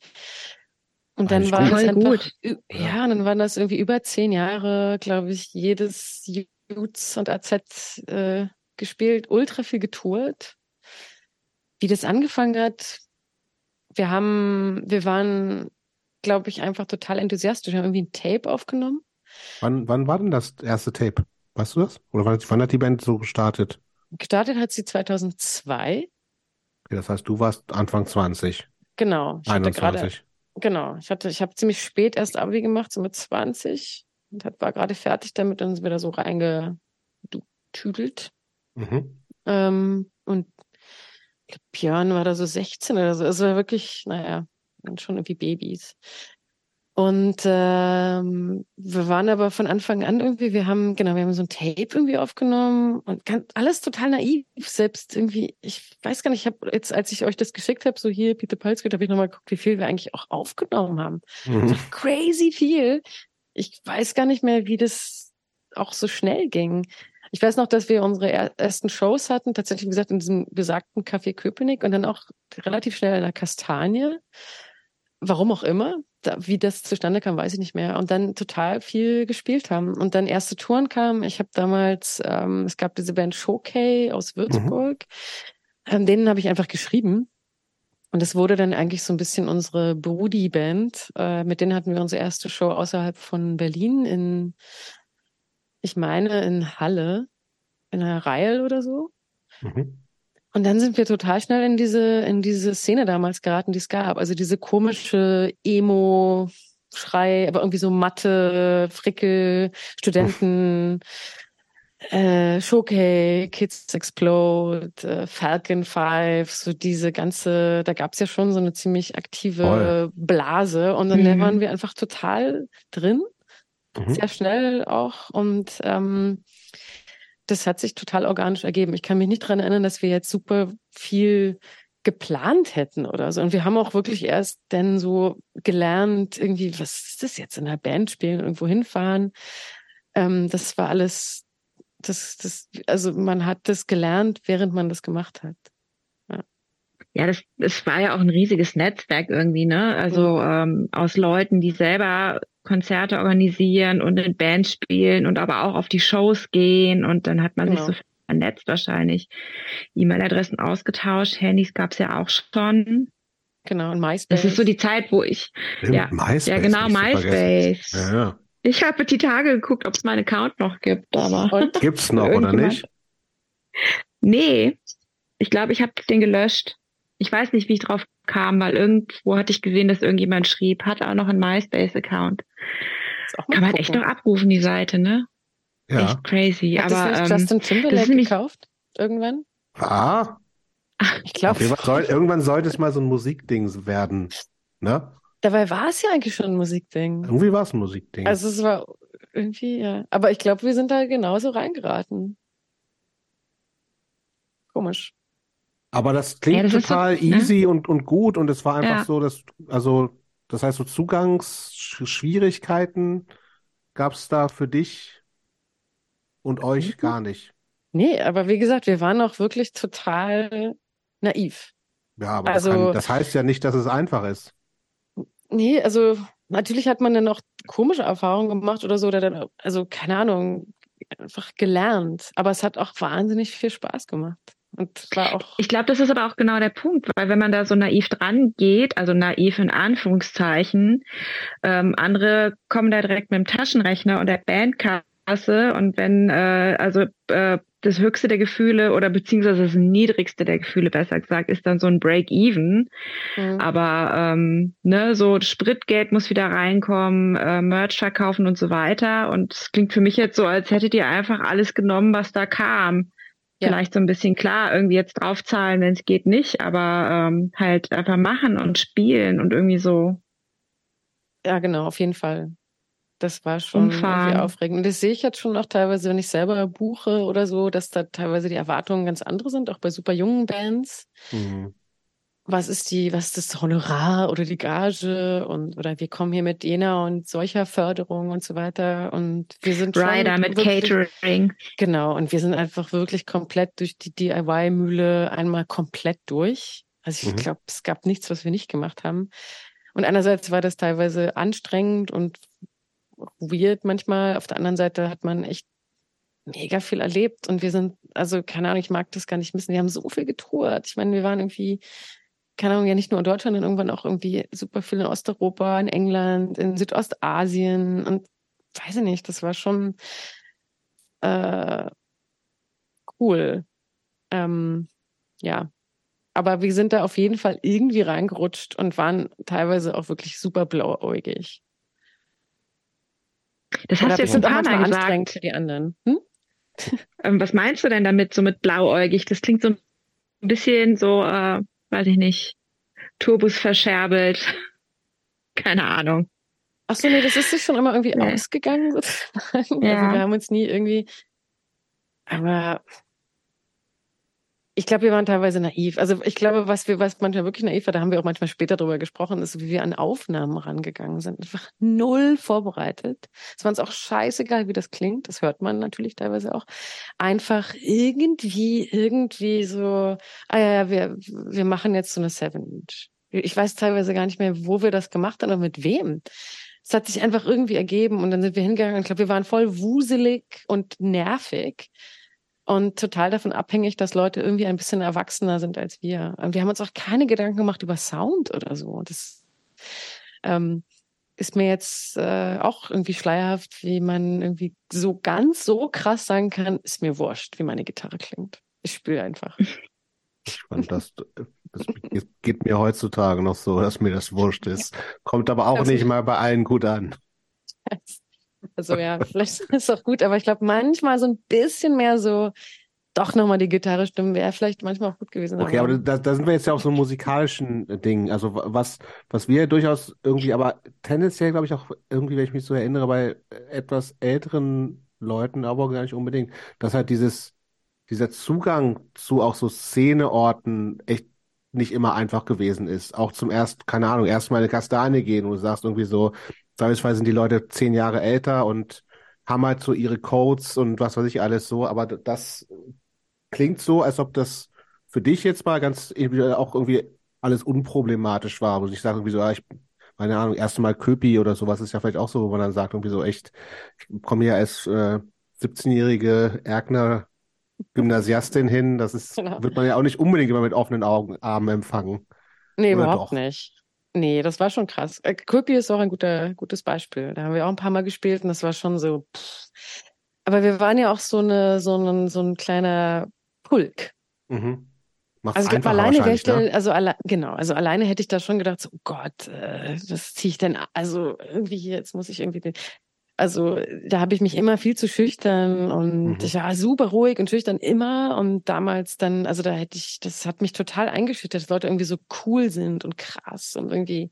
Und dann war das einfach, gut. ja, und dann waren das irgendwie über zehn Jahre, glaube ich, jedes Jutz und AZ äh, gespielt, ultra viel getourt. Wie das angefangen hat, wir haben, wir waren, glaube ich, einfach total enthusiastisch. Wir haben irgendwie ein Tape aufgenommen. Wann, wann war denn das erste Tape? Weißt du das? Oder wann, wann hat die Band so gestartet? Gestartet hat sie 2002. Okay, das heißt, du warst Anfang 20, Genau. Ich hatte gerade, 21. genau. Ich hatte, ich habe ziemlich spät erst Abi gemacht, so mit 20 und hat, war gerade fertig damit und sind wieder so reingetüdelt. Mhm. Ähm, und glaub, Björn war da so 16 oder so. Es war wirklich, naja, schon irgendwie Babys. Und ähm, wir waren aber von Anfang an irgendwie, wir haben, genau, wir haben so ein Tape irgendwie aufgenommen und ganz, alles total naiv. Selbst irgendwie, ich weiß gar nicht, ich habe jetzt, als ich euch das geschickt habe, so hier, Peter Palsgott, habe ich nochmal geguckt, wie viel wir eigentlich auch aufgenommen haben. Mhm. Crazy viel. Ich weiß gar nicht mehr, wie das auch so schnell ging. Ich weiß noch, dass wir unsere er- ersten Shows hatten, tatsächlich wie gesagt in diesem besagten Café Köpenick und dann auch relativ schnell in der Kastanie. Warum auch immer, wie das zustande kam, weiß ich nicht mehr. Und dann total viel gespielt haben. Und dann erste Touren kamen. Ich habe damals, ähm, es gab diese Band Showcase aus Würzburg. Ähm, denen habe ich einfach geschrieben. Und es wurde dann eigentlich so ein bisschen unsere Brudi-Band. Äh, mit denen hatten wir unsere erste Show außerhalb von Berlin in, ich meine, in Halle, in einer Reihe oder so. Mhm. Und dann sind wir total schnell in diese, in diese Szene damals geraten, die es gab. Also diese komische Emo-Schrei, aber irgendwie so Mathe, Frickel, Studenten, äh, Showcase, Kids Explode, äh, Falcon Five, so diese ganze, da gab's ja schon so eine ziemlich aktive Voll. Blase und dann Mhm. waren wir einfach total drin, Mhm. sehr schnell auch und ähm, das hat sich total organisch ergeben. Ich kann mich nicht dran erinnern, dass wir jetzt super viel geplant hätten oder so. Und wir haben auch wirklich erst dann so gelernt, irgendwie, was ist das jetzt in einer Band spielen, irgendwo hinfahren. Ähm, das war alles, das, das, also man hat das gelernt, während man das gemacht hat. Ja, das, das war ja auch ein riesiges Netzwerk irgendwie, ne? Also ähm, aus Leuten, die selber Konzerte organisieren und in Bands spielen und aber auch auf die Shows gehen und dann hat man Genau. sich so vernetzt wahrscheinlich. E-Mail-Adressen ausgetauscht, Handys gab's ja auch schon. Genau, und MySpace. Das ist so die Zeit, wo ich, Stimmt, Ja. MySpace. ja genau. MySpace. Ja, ja. Ich habe die Tage geguckt, ob es meinen Account noch gibt, aber und Gibt's noch, oder nicht? nee, ich glaube, ich habe den gelöscht. Ich weiß nicht, wie ich drauf kam, weil irgendwo hatte ich gesehen, dass irgendjemand schrieb, hatte auch noch einen MySpace-Account. Kann man echt gucken. noch abrufen, die Seite, ne? Ja. Echt crazy. Hat aber das nicht ähm, Justin das Timberlake gekauft? Irgendwann? Ah, Ich glaube, soll, irgendwann sollte es mal so ein Musikding werden. Ne? dabei war es ja eigentlich schon ein Musikding. Irgendwie war es ein Musikding. Also es war irgendwie, ja. Aber ich glaube, wir sind da genauso reingeraten. Komisch. Aber das klingt Ja, das ist so- total ne? easy und, und gut und es war einfach Ja. so, dass, also, das heißt so Zugangsschwierigkeiten gab es da für dich und euch Mhm. gar nicht. Nee, aber wie gesagt, wir waren auch wirklich total naiv. Ja, aber Also- das, kann, das heißt ja nicht, dass es einfach ist. Nee, also natürlich hat man dann auch komische Erfahrungen gemacht oder so, oder dann, also keine Ahnung, einfach gelernt. Aber es hat auch wahnsinnig viel Spaß gemacht. Und war auch, ich glaube, das ist aber auch genau der Punkt, weil wenn man da so naiv dran geht, also naiv in Anführungszeichen, ähm, andere kommen da direkt mit dem Taschenrechner und der Bandkasse und wenn äh, also äh, das höchste der Gefühle oder beziehungsweise das niedrigste der Gefühle, besser gesagt, ist dann so ein Break-Even. Mhm. Aber ähm, ne, so Spritgeld muss wieder reinkommen, äh, Merch verkaufen und so weiter. Und es klingt für mich jetzt so, als hättet ihr einfach alles genommen, was da kam. Ja. Vielleicht so ein bisschen klar, irgendwie jetzt draufzahlen, wenn es geht nicht, aber ähm, halt einfach machen und spielen und irgendwie so. Ja, genau, auf jeden Fall. Das war schon irgendwie aufregend. Und das sehe ich jetzt schon auch teilweise, wenn ich selber buche oder so, dass da teilweise die Erwartungen ganz andere sind, auch bei super jungen Bands. Mhm. Was ist die, was ist das Honorar oder die Gage und oder wir kommen hier mit jener und solcher Förderung und so weiter. Und wir sind schon Rider mit wirklich, Catering. Genau, und wir sind einfach wirklich komplett durch die DIY-Mühle einmal komplett durch. Also ich Mhm. glaube, es gab nichts, was wir nicht gemacht haben. Und einerseits war das teilweise anstrengend und weird manchmal. Auf der anderen Seite hat man echt mega viel erlebt und wir sind, also keine Ahnung, ich mag das gar nicht missen. Wir haben so viel getourt. Ich meine, wir waren irgendwie, keine Ahnung, ja nicht nur in Deutschland, sondern irgendwann auch irgendwie super viel in Osteuropa, in England, in Südostasien und weiß ich nicht, das war schon äh, cool. Ähm, ja. Aber wir sind da auf jeden Fall irgendwie reingerutscht und waren teilweise auch wirklich super blauäugig. Das Oder hast du jetzt ein paar Mal anstrengend gesagt. für die anderen. Hm? Ähm, was meinst du denn damit, so mit blauäugig? Das klingt so ein bisschen so, äh, weiß ich nicht, Turbus verscherbelt. Keine Ahnung. Ach so, nee, das ist sich schon immer irgendwie Ja. ausgegangen sozusagen. Ja. Also wir haben uns nie irgendwie, aber ich glaube, wir waren teilweise naiv. Also ich glaube, was wir, was manchmal wirklich naiv war, da haben wir auch manchmal später drüber gesprochen, ist, wie wir an Aufnahmen rangegangen sind. Einfach null vorbereitet. Es war uns auch scheißegal, wie das klingt. Das hört man natürlich teilweise auch. Einfach irgendwie, irgendwie so, ah ja, ja, wir, wir machen jetzt so eine Seven-Inch. Ich weiß teilweise gar nicht mehr, wo wir das gemacht haben und mit wem. Es hat sich einfach irgendwie ergeben und dann sind wir hingegangen ich glaube, wir waren voll wuselig und nervig und total davon abhängig, dass Leute irgendwie ein bisschen erwachsener sind als wir. Und wir haben uns auch keine Gedanken gemacht über Sound oder so. Das ähm, ist mir jetzt äh, auch irgendwie schleierhaft, wie man irgendwie so ganz so krass sagen kann, ist mir wurscht, wie meine Gitarre klingt. Ich spiele einfach. Ich fand das, das geht mir heutzutage noch so, dass mir das wurscht ist. Kommt aber auch Also- nicht mal bei allen gut an. Also ja, vielleicht ist es auch gut, aber ich glaube manchmal so ein bisschen mehr so doch nochmal die Gitarre stimmen wäre vielleicht manchmal auch gut gewesen. Okay, aber da, da sind wir jetzt ja auch so musikalischen äh, Dingen. Also was, was wir durchaus irgendwie, aber tendenziell glaube ich auch irgendwie, wenn ich mich so erinnere, bei etwas älteren Leuten, aber gar nicht unbedingt, dass halt dieses, dieser Zugang zu auch so Szeneorten echt nicht immer einfach gewesen ist. Auch zum erst, keine Ahnung, erst mal eine Kastanie gehen und du sagst irgendwie so, beispielsweise sind die Leute zehn Jahre älter und haben halt so ihre Codes und was weiß ich alles so, aber das klingt so, als ob das für dich jetzt mal ganz auch irgendwie alles unproblematisch war. Und ich sage irgendwie so, ja, ich, meine Ahnung, erste Mal Köpi oder sowas ist ja vielleicht auch so, wo man dann sagt, irgendwie so echt, ich komme hier als äh, 17-jährige Erkner Gymnasiastin hin, das ist, genau. wird man ja auch nicht unbedingt immer mit offenen Augen, Armen empfangen. Nee, Oder überhaupt doch? nicht. Nee, das war schon krass. Äh, Köpi ist auch ein guter, gutes Beispiel. Da haben wir auch ein paar Mal gespielt und das war schon so. Pff. Aber wir waren ja auch so eine, so ein, so ein kleiner Pulk. Mhm. Macht's also glaube, alleine wäre ich ne? also alle, genau, also alleine hätte ich da schon gedacht, so, oh Gott, äh, was ziehe ich denn, also irgendwie jetzt muss ich irgendwie den, also da habe ich mich immer viel zu schüchtern und mhm. ich war super ruhig und schüchtern immer und damals dann, also da hätte ich, das hat mich total eingeschüchtert, dass Leute irgendwie so cool sind und krass und irgendwie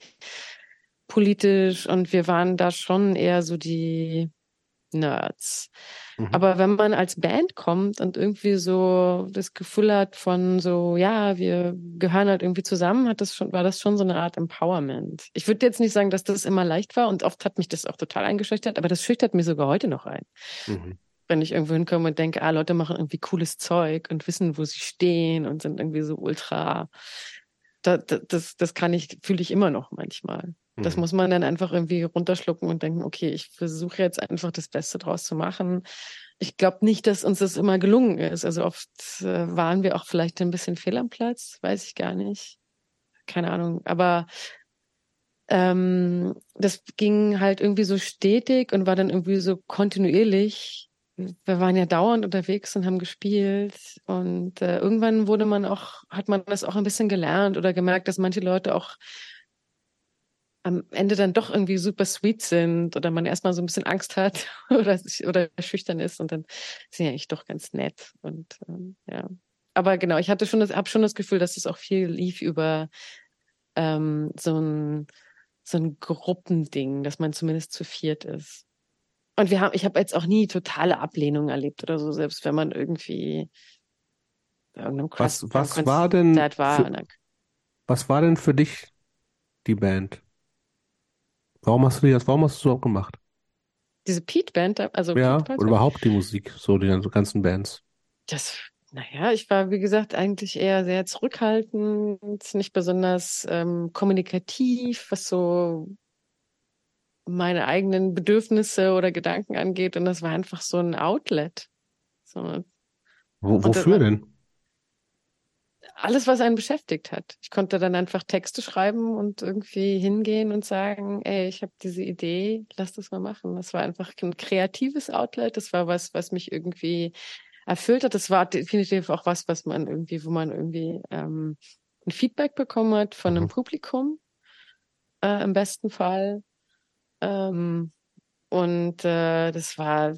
politisch und wir waren da schon eher so die Nerds. Mhm. Aber wenn man als Band kommt und irgendwie so das Gefühl hat von so, ja, wir gehören halt irgendwie zusammen, hat das schon, war das schon so eine Art Empowerment. Ich würde jetzt nicht sagen, dass das immer leicht war und oft hat mich das auch total eingeschüchtert, aber das schüchtert mir sogar heute noch ein. Mhm. Wenn ich irgendwo hinkomme und denke, ah, Leute machen irgendwie cooles Zeug und wissen, wo sie stehen und sind irgendwie so ultra, das, das, das kann ich, fühle ich immer noch manchmal. Das mhm. muss man dann einfach irgendwie runterschlucken und denken, okay, ich versuche jetzt einfach das Beste draus zu machen. Ich glaube nicht, dass uns das immer gelungen ist. Also oft äh, waren wir auch vielleicht ein bisschen fehl am Platz, weiß ich gar nicht. Keine Ahnung. Aber ähm, das ging halt irgendwie so stetig und war dann irgendwie so kontinuierlich. Wir waren ja dauernd unterwegs und haben gespielt und äh, irgendwann wurde man auch, hat man das auch ein bisschen gelernt oder gemerkt, dass manche Leute auch am Ende dann doch irgendwie super sweet sind oder man erstmal so ein bisschen Angst hat oder, oder schüchtern ist und dann sind ja eigentlich doch ganz nett. Und ähm, ja. Aber genau, ich hatte schon das, habe schon das Gefühl, dass es auch viel lief über ähm, so ein so ein Gruppending, dass man zumindest zu viert ist. Und wir haben, ich habe jetzt auch nie totale Ablehnung erlebt oder so, selbst wenn man irgendwie bei irgendeinem was, was war denn war. Für, was war denn für dich die Band? Warum hast du das, warum hast du so gemacht? Diese Pete-Band, also Ja, Pete oder überhaupt die Musik, so die ganzen Bands. Das, naja, ich war, wie gesagt, eigentlich eher sehr zurückhaltend, nicht besonders ähm, kommunikativ, was so meine eigenen Bedürfnisse oder Gedanken angeht. Und das war einfach so ein Outlet. So. Wo, wofür denn? alles, was einen beschäftigt hat. Ich konnte dann einfach Texte schreiben und irgendwie hingehen und sagen, ey, ich habe diese Idee, lass das mal machen. Das war einfach ein kreatives Outlet. Das war was, was mich irgendwie erfüllt hat. Das war definitiv auch was, was man irgendwie, wo man irgendwie ähm, ein Feedback bekommen hat von einem mhm. Publikum, äh, im besten Fall. Ähm, und äh, das war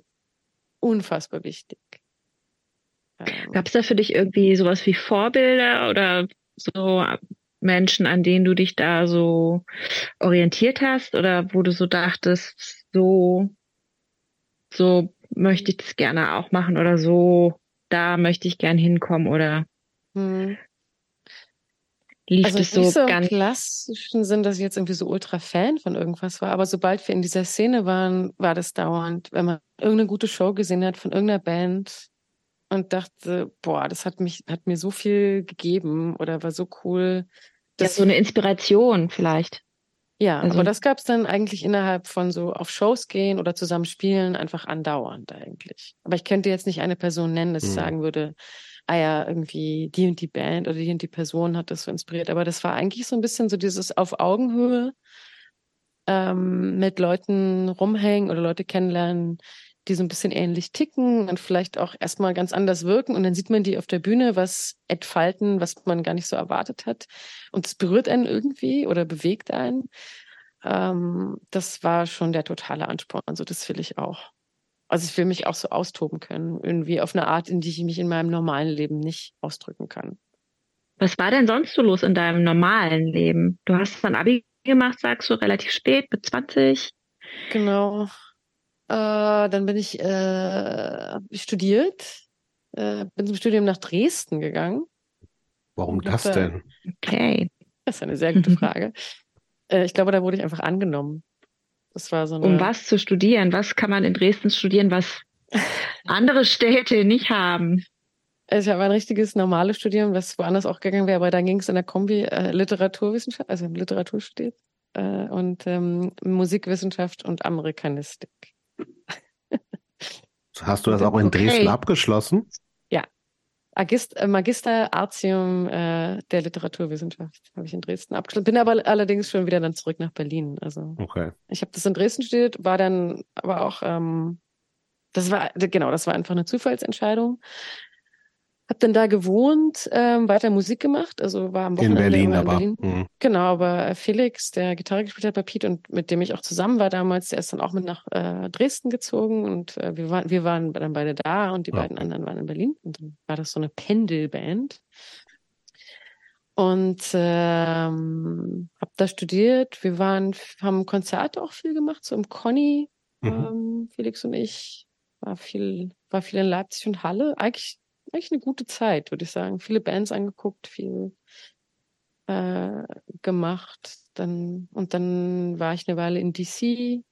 unfassbar wichtig. Ähm, Gab es da für dich irgendwie sowas wie Vorbilder oder so Menschen, an denen du dich da so orientiert hast oder wo du so dachtest, so, so möchte ich das gerne auch machen oder so, da möchte ich gern hinkommen oder hm. Lief also das so, so ganz im klassischen Sinn, dass ich jetzt irgendwie so ultra Fan von irgendwas war, aber sobald wir in dieser Szene waren, war das dauernd, wenn man irgendeine gute Show gesehen hat von irgendeiner Band, und dachte, boah, das hat mich, hat mir so viel gegeben oder war so cool. Das ja, so eine Inspiration vielleicht. Ja, also, aber das gab es dann eigentlich innerhalb von so auf Shows gehen oder zusammen spielen einfach andauernd eigentlich. Aber ich könnte jetzt nicht eine Person nennen, dass ich mhm. sagen würde, ah ja, irgendwie die und die Band oder die und die Person hat das so inspiriert. Aber das war eigentlich so ein bisschen so dieses auf Augenhöhe ähm, mit Leuten rumhängen oder Leute kennenlernen, die so ein bisschen ähnlich ticken und vielleicht auch erstmal ganz anders wirken und dann sieht man die auf der Bühne was entfalten, was man gar nicht so erwartet hat und es berührt einen irgendwie oder bewegt einen ähm, das war schon der totale Ansporn. Also das will ich auch. Also ich will mich auch so austoben können, irgendwie auf eine Art, in die ich mich in meinem normalen Leben nicht ausdrücken kann. Was war denn sonst so los in deinem normalen Leben? Du hast dann Abi gemacht, sagst du, relativ spät, mit 20? Genau. Äh, dann bin ich äh, studiert, äh, bin zum Studium nach Dresden gegangen. Warum das denn? Okay. Das ist eine sehr gute Frage. äh, ich glaube, da wurde ich einfach angenommen. Das war so eine, Um was zu studieren? Was kann man in Dresden studieren, was andere Städte nicht haben? Also ich habe ein richtiges normales Studium, was woanders auch gegangen wäre, aber dann ging es in der Kombi äh, Literaturwissenschaft, also Literatur studiert äh, und ähm, Musikwissenschaft und Amerikanistik. Hast du das auch in Dresden Okay. abgeschlossen? Agist, äh, Magister Artium äh, der Literaturwissenschaft habe ich in Dresden abgeschlossen. Bin aber allerdings schon wieder dann zurück nach Berlin. Also Okay. ich habe das in Dresden studiert, war dann aber auch, ähm, das war, genau, das war einfach eine Zufallsentscheidung. Hab dann da gewohnt, ähm, weiter Musik gemacht, also war am In Wochenende Berlin immer in aber. Berlin. Mhm. Genau, aber Felix, der Gitarre gespielt hat bei Pete und mit dem ich auch zusammen war damals, der ist dann auch mit nach äh, Dresden gezogen und äh, wir, waren, wir waren dann beide da und die Ja. beiden anderen waren in Berlin. Und dann war das so eine Pendelband. Und ähm, habe da studiert. Wir waren, haben Konzerte auch viel gemacht, so im Conny, Mhm. ähm, Felix und ich. War viel, war viel in Leipzig und Halle. Eigentlich, eigentlich eine gute Zeit, würde ich sagen. Viele Bands angeguckt, viel äh, gemacht. Dann, und dann war ich eine Weile in DC,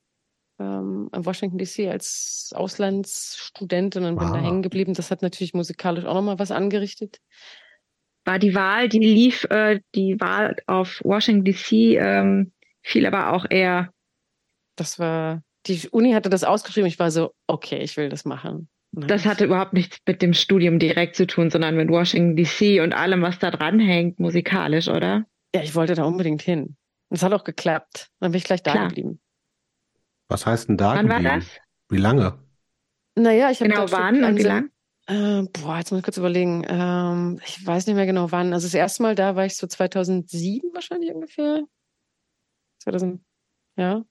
ähm, in Washington DC als Auslandsstudentin und bin da Ah. hängen geblieben. Das hat natürlich musikalisch auch nochmal was angerichtet. War die Wahl, die lief, äh, die Wahl auf Washington DC, ähm, fiel aber auch eher Das war, die Uni hatte das ausgeschrieben. Ich war so, okay, ich will das machen. Das hatte überhaupt nichts mit dem Studium direkt zu tun, sondern mit Washington DC und allem, was da dran hängt, musikalisch, oder? ja, ich wollte da unbedingt hin. Und es hat auch geklappt. Dann bin ich gleich da Klar. geblieben. Was heißt denn da Wann war geblieben? das? Wie lange? Naja, ich habe Genau, da wann und wie Stück- lang? Äh, boah, jetzt muss ich kurz überlegen. Ähm, ich weiß nicht mehr genau wann. Also das erste Mal da war ich so 2007 wahrscheinlich ungefähr. 2000, ja,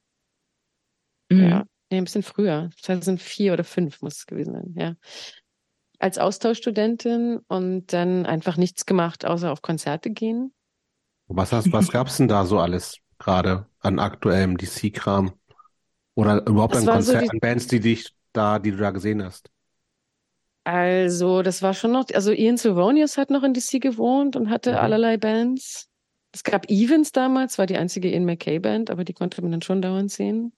Mhm. ja. Nee, ein bisschen früher. 2004 oder 5 muss es gewesen sein, ja. Als Austauschstudentin und dann einfach nichts gemacht, außer auf Konzerte gehen. Was hast, was gab's denn da so alles gerade an aktuellem DC-Kram? Oder überhaupt Das an war so Konzerten, die- an Bands, die dich da, die du da gesehen hast? Also, das war schon noch, also Ian Sylvanius hat noch in DC gewohnt und hatte Mhm. allerlei Bands. Es gab Evans damals, war die einzige Ian McKay Band, aber die konnte man dann schon dauernd sehen.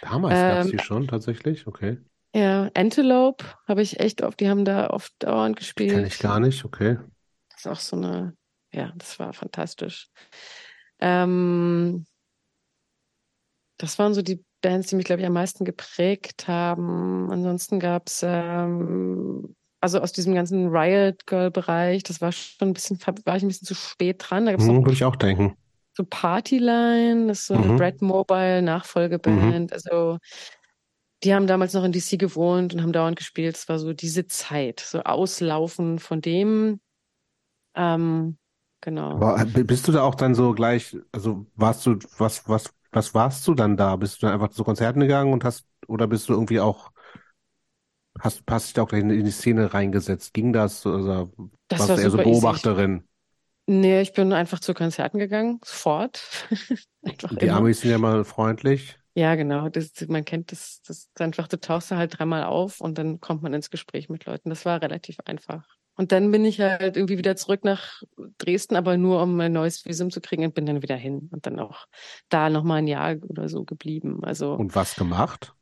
Damals Ähm, die schon tatsächlich? Okay. Ja, Antelope habe ich echt oft, die haben da oft dauernd gespielt. Kenn ich gar nicht, okay. Das ist auch so eine, ja, das war fantastisch. Ähm, das waren so die Bands, die mich, glaube ich, am meisten geprägt haben. Ansonsten gab's ähm, also aus diesem ganzen Riot Girl-Bereich, das war schon ein bisschen, war ich ein bisschen zu spät dran. Da gab's Hm, würde ich auch denken. So Partyline, das ist so eine Mhm. Brad Mobile Nachfolgeband. Also die haben damals noch in DC gewohnt und haben dauernd gespielt. Es war so diese Zeit, so Auslaufen von dem. Ähm, genau. B- bist du da auch dann so gleich, also warst du, was, was, was warst du dann da? Bist du dann einfach zu Konzerten gegangen und hast, oder bist du irgendwie auch, hast, hast dich da auch gleich in die Szene reingesetzt? Ging das, oder Das warst war du eher so super easy. Nee, ich bin einfach zu Konzerten gegangen, sofort. Einfach Die immer. Amis sind ja mal freundlich. Ja, genau. Das, man kennt das, das einfach, du tauchst da halt dreimal auf und dann kommt man ins Gespräch mit Leuten. Das war relativ einfach. Und dann bin ich halt irgendwie wieder zurück nach Dresden, aber nur um ein neues Visum zu kriegen und bin dann wieder hin und dann auch da nochmal ein Jahr oder so geblieben. Also Und was gemacht?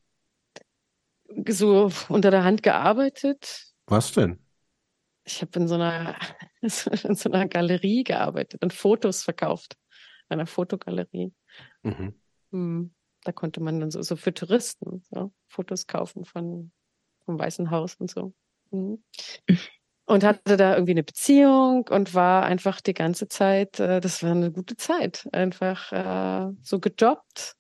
so unter der Hand gearbeitet. Was denn? Ich habe in so einer in so einer Galerie gearbeitet und Fotos verkauft. Einer Fotogalerie. Mhm. Hm. Da konnte man dann so, so für Touristen so Fotos kaufen von vom Weißen Haus und so. Mhm. Und hatte da irgendwie eine Beziehung und war einfach die ganze Zeit, äh, das war eine gute Zeit, einfach äh, so gejobbt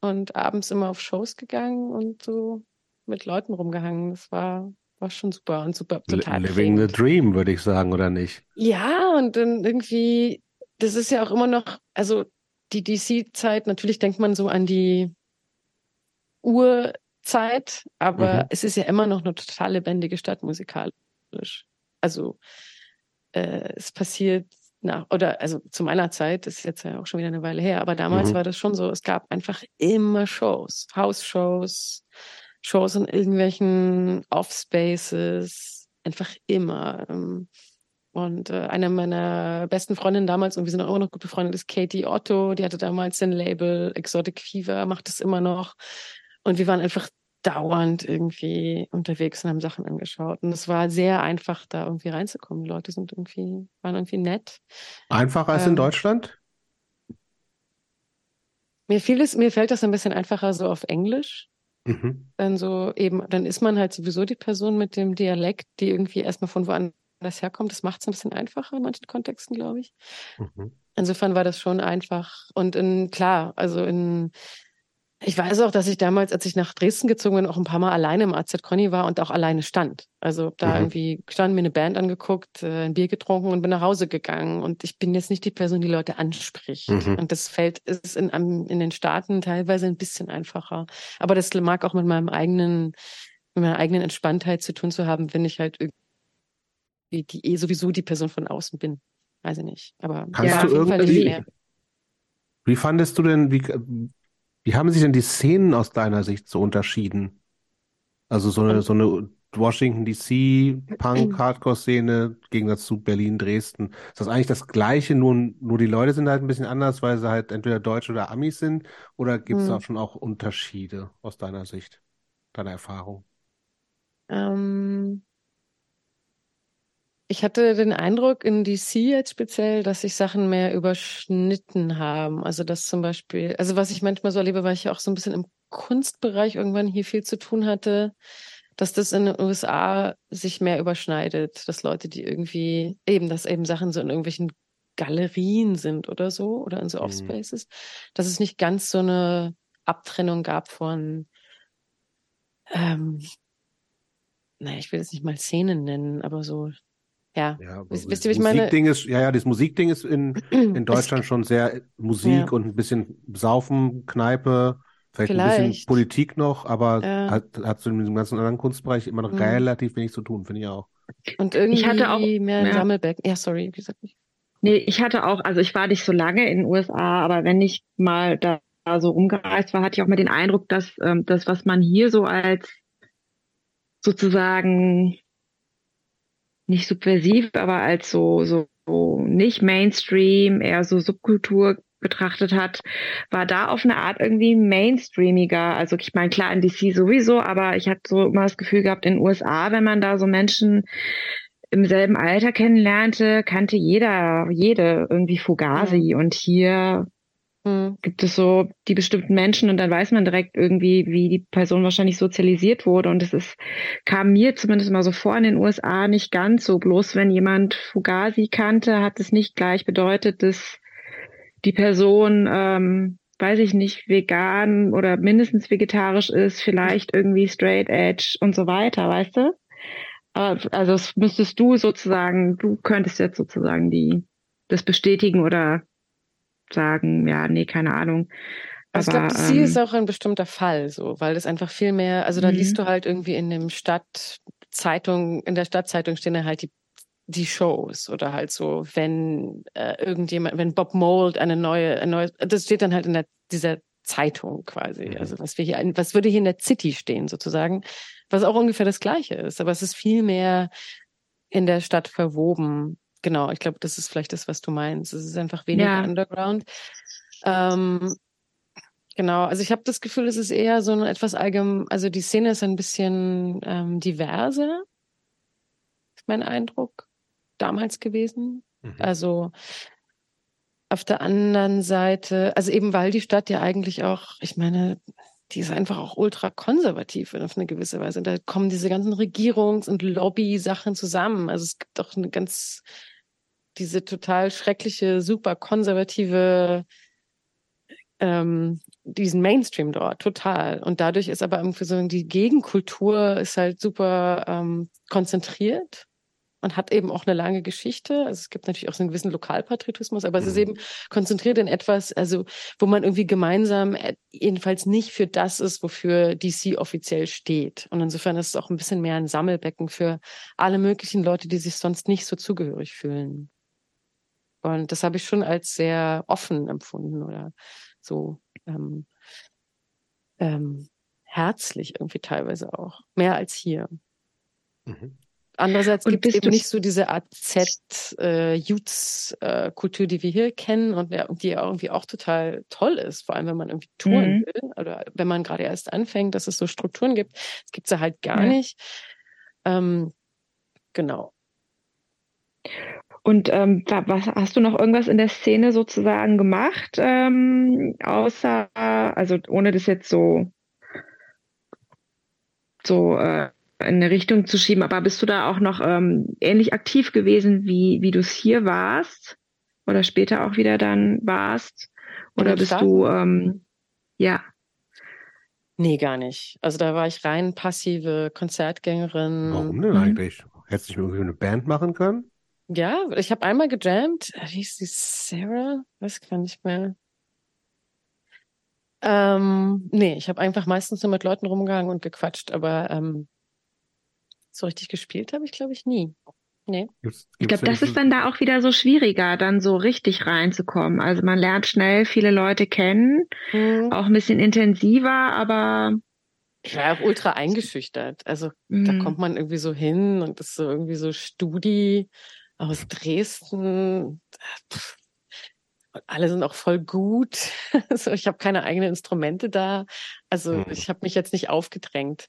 und abends immer auf Shows gegangen und so mit Leuten rumgehangen. Das war, war schon super und super total Li- Living the prägend. dream, würde ich sagen, oder nicht? Ja, und dann irgendwie, das ist ja auch immer noch, also die DC-Zeit, natürlich denkt man so an die Urzeit, aber mhm. es ist ja immer noch eine total lebendige Stadt musikalisch. Also äh, es passiert nach, oder also zu meiner Zeit, das ist jetzt ja auch schon wieder eine Weile her, aber damals mhm. war das schon so, es gab einfach immer Shows, House-Shows, Shows in irgendwelchen Off-Spaces, einfach immer. Ähm, und äh, eine meiner besten Freundinnen damals, und wir sind auch immer noch gut befreundet, ist Katie Otto. Die hatte damals ein Label, Exotic Fever, macht es immer noch. Und wir waren einfach dauernd irgendwie unterwegs und haben Sachen angeschaut. Und es war sehr einfach, da irgendwie reinzukommen. Die Leute sind irgendwie, waren irgendwie nett. Einfacher als ähm, in Deutschland? Mir fiel es, mir fällt das ein bisschen einfacher so auf Englisch. Mhm. Dann so eben, dann ist man halt sowieso die Person mit dem Dialekt, die irgendwie erstmal von woanders herkommt. Das macht es ein bisschen einfacher in manchen Kontexten, glaube ich. Mhm. Insofern war das schon einfach. Und in, klar, also in ich weiß auch, dass ich damals, als ich nach Dresden gezogen bin, auch ein paar Mal alleine im AZ Conny war und auch alleine stand. Also da mhm. irgendwie stand, mir eine Band angeguckt, äh, ein Bier getrunken und bin nach Hause gegangen. Und ich bin jetzt nicht die Person, die Leute anspricht. Mhm. Und das fällt ist in, in den Staaten teilweise ein bisschen einfacher. Aber das mag auch mit meinem eigenen, mit meiner eigenen Entspanntheit zu tun zu haben, wenn ich halt irgendwie die eh sowieso die Person von außen bin. Weiß ich nicht. Aber Kannst ja, du irgendwie, wie fandest du denn, wie, wie haben sich denn die Szenen aus deiner Sicht so unterschieden? Also so eine, so eine Washington DC Punk Hardcore Szene im Gegensatz zu Berlin Dresden. Ist das eigentlich das Gleiche, nur, nur die Leute sind halt ein bisschen anders, weil sie halt entweder Deutsche oder Amis sind? Oder gibt es hm. da schon auch Unterschiede aus deiner Sicht, deiner Erfahrung? Ähm, ich hatte den Eindruck in DC jetzt speziell, dass sich Sachen mehr überschnitten haben. Also dass zum Beispiel, also was ich manchmal so erlebe, weil ich ja auch so ein bisschen im Kunstbereich irgendwann hier viel zu tun hatte, dass das in den USA sich mehr überschneidet, dass Leute, die irgendwie eben, dass eben Sachen so in irgendwelchen Galerien sind oder so oder in so mhm. Offspaces, dass es nicht ganz so eine Abtrennung gab von ähm, naja, ich will es nicht mal Szenen nennen, aber so ja. ja wisst, wisst ihr, wie ich meine? Musikding ist, ja, ja, das Musikding ist in, in Deutschland schon sehr Musik ja. und ein bisschen Saufen, Kneipe, vielleicht, vielleicht. ein bisschen Politik noch, aber ja. hat, hat so in diesem ganzen anderen Kunstbereich immer noch mhm. relativ wenig zu tun, finde ich auch. Und irgendwie ich hatte auch, mehr ja. Sammelbecken. Ja, sorry, wie gesagt nicht. Nee, ich hatte auch, also ich war nicht so lange in den USA, aber wenn ich mal da so rumgereist war, hatte ich auch mal den Eindruck, dass ähm, das, was man hier so als sozusagen nicht subversiv, aber als so, so, nicht Mainstream, eher so Subkultur betrachtet hat, war da auf eine Art irgendwie mainstreamiger. Also ich meine, klar in DC sowieso, aber ich hatte so immer das Gefühl gehabt, in den USA, wenn man da so Menschen im selben Alter kennenlernte, kannte jeder, jede irgendwie Fugazi. Und hier Mhm. Gibt es so die bestimmten Menschen und dann weiß man direkt irgendwie, wie die Person wahrscheinlich sozialisiert wurde. Und es ist, kam mir zumindest mal so vor in den USA nicht ganz so. Bloß wenn jemand Fugazi kannte, hat es nicht gleich bedeutet, dass die Person, ähm, weiß ich nicht, vegan oder mindestens vegetarisch ist, vielleicht irgendwie straight edge und so weiter, weißt du? Also müsstest du sozusagen, du könntest jetzt sozusagen die das bestätigen oder sagen, ja, nee, keine Ahnung. Also Aber, ich glaube, sie ähm, ist auch ein bestimmter Fall, so, weil das einfach viel mehr, also da liest mhm. du halt irgendwie in dem Stadtzeitung, in der Stadtzeitung stehen da halt die die Shows oder halt so, wenn äh, irgendjemand, wenn Bob Mold eine neue, ein neues, das steht dann halt in der, dieser Zeitung quasi. Mhm. Also was wir hier, was würde hier in der City stehen sozusagen, was auch ungefähr das Gleiche ist, aber es ist viel mehr in der Stadt verwoben genau, ich glaube, das ist vielleicht das, was du meinst. Es ist einfach weniger ja. Underground. Ähm, genau, also ich habe das Gefühl, es ist eher so ein etwas allgemein, also die Szene ist ein bisschen ähm, diverser, ist mein Eindruck damals gewesen. Mhm. Also auf der anderen Seite, also eben weil die Stadt ja eigentlich auch, ich meine, die ist einfach auch ultra konservativ auf eine gewisse Weise. Und da kommen diese ganzen Regierungs- und Lobby-Sachen zusammen. Also es gibt auch eine ganz diese total schreckliche, super konservative, ähm, diesen Mainstream dort, total. Und dadurch ist aber irgendwie so die Gegenkultur ist halt super ähm, konzentriert. und hat eben auch eine lange Geschichte. Also es gibt natürlich auch so einen gewissen Lokalpatriotismus, aber es ist Mhm. eben konzentriert in etwas, also wo man irgendwie gemeinsam äh, jedenfalls nicht für das ist, wofür DC offiziell steht. Und insofern ist es auch ein bisschen mehr ein Sammelbecken für alle möglichen Leute, die sich sonst nicht so zugehörig fühlen. Und das habe ich schon als sehr offen empfunden oder so ähm, ähm, herzlich irgendwie teilweise auch. Mehr als hier. Mhm. Andererseits gibt es eben nicht so diese AZ-Youths-Kultur, die wir hier kennen und ja, die ja irgendwie auch total toll ist, vor allem wenn man irgendwie touren Mhm. will oder wenn man gerade erst anfängt, dass es so Strukturen gibt. Das gibt es ja halt gar Ja. nicht. Ähm, genau. Und ähm, wa- was hast du noch irgendwas in der Szene sozusagen gemacht, ähm, außer, also ohne das jetzt so so äh, in eine Richtung zu schieben, aber bist du da auch noch ähm, ähnlich aktiv gewesen, wie wie du es hier warst oder später auch wieder dann warst? Oder bist du ähm, ja Nee, gar nicht. Also da war ich rein passive Konzertgängerin. Warum denn Mhm. eigentlich? Hättest du nicht irgendwie eine Band machen können? Ja, ich habe einmal gejammt. Wie hieß die Sarah? Weiß gar nicht mehr. Ähm, nee, ich habe einfach meistens nur mit Leuten rumgehangen und gequatscht, aber ähm, so richtig gespielt habe ich, glaube ich, nie. Nee. Gibt's, Ich glaube, das ist dann da auch wieder so schwieriger, dann so richtig reinzukommen. Also man lernt schnell viele Leute kennen, Hm. auch ein bisschen intensiver, aber Ich war auch ultra eingeschüchtert. Also da mm, kommt man irgendwie so hin und ist so irgendwie so Studi aus Dresden. Pff. Und alle sind auch voll gut. Also ich habe keine eigenen Instrumente da. Also Mhm. ich habe mich jetzt nicht aufgedrängt.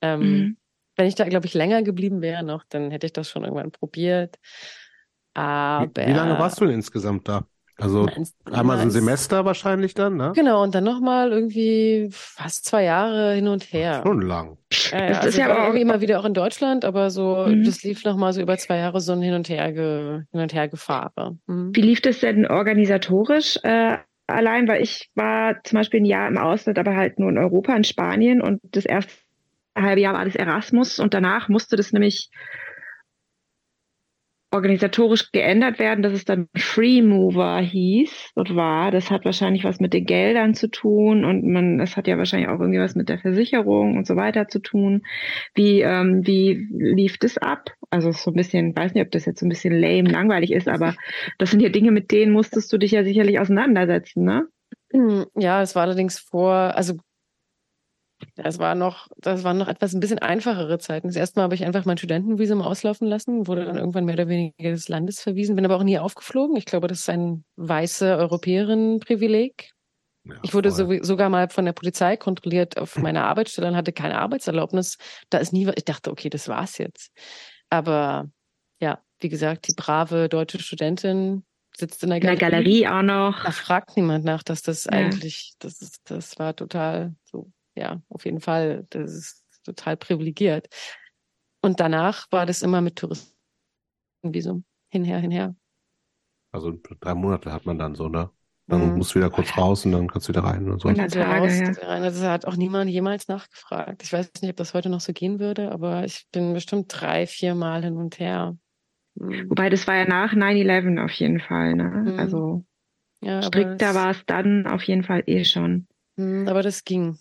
Ähm, mm. Wenn ich da, glaube ich, länger geblieben wäre noch, dann hätte ich das schon irgendwann probiert. Aber wie, wie lange warst du denn insgesamt da? Also einmal so ein Semester wahrscheinlich dann, ne? Genau, und dann nochmal irgendwie fast zwei Jahre hin und her. Schon lang. Ja, ja, Das also ist ja aber auch- irgendwie immer wieder auch in Deutschland, aber so, Mhm. das lief nochmal so über zwei Jahre so ein Hin und Her, ge, hin und her Gefahre. Mhm. Wie lief das denn organisatorisch äh, allein? Weil ich war zum Beispiel ein Jahr im Ausland, aber halt nur in Europa, in Spanien und das erste halbe Jahr war das Erasmus und danach musste das nämlich organisatorisch geändert werden, dass es dann Free Mover hieß und war. Das hat wahrscheinlich was mit den Geldern zu tun und man, das hat ja wahrscheinlich auch irgendwie was mit der Versicherung und so weiter zu tun. Wie, ähm, wie lief das ab? Also so ein bisschen, weiß nicht, ob das jetzt so ein bisschen lame, langweilig ist, aber das sind ja Dinge, mit denen musstest du dich ja sicherlich auseinandersetzen, ne? Hm, Ja, es war allerdings vor, also das war noch, das waren noch etwas ein bisschen einfachere Zeiten. Das erste Mal habe ich einfach mein Studentenvisum auslaufen lassen, wurde dann irgendwann mehr oder weniger des Landes verwiesen, bin aber auch nie aufgeflogen. Ich glaube, das ist ein weiße Europäerin-Privileg. Ja, Ich wurde so, sogar mal von der Polizei kontrolliert auf meiner Arbeitsstelle und hatte keine Arbeitserlaubnis. Da ist nie, was- ich dachte, okay, das war's jetzt. Aber ja, wie gesagt, die brave deutsche Studentin sitzt in der In der Galerie. Galerie auch noch. Da fragt niemand nach, dass das Ja. eigentlich, das ist, das war total so, ja, auf jeden Fall, das ist total privilegiert. Und danach war das immer mit Touristenvisum. Hinher, hinher. Also drei Monate hat man dann so, ne? Dann Mhm. musst du wieder kurz raus und dann kannst du wieder rein und so. 100 Also Tage, raus, ja. das rein. Also hat auch niemand jemals nachgefragt. Ich weiß nicht, ob das heute noch so gehen würde, aber ich bin bestimmt drei, vier Mal hin und her. Hm. Wobei das war ja nach 9-11 auf jeden Fall, ne? Mhm. Also Ja, strikter das- war es dann auf jeden Fall eh schon. Hm, Aber das ging.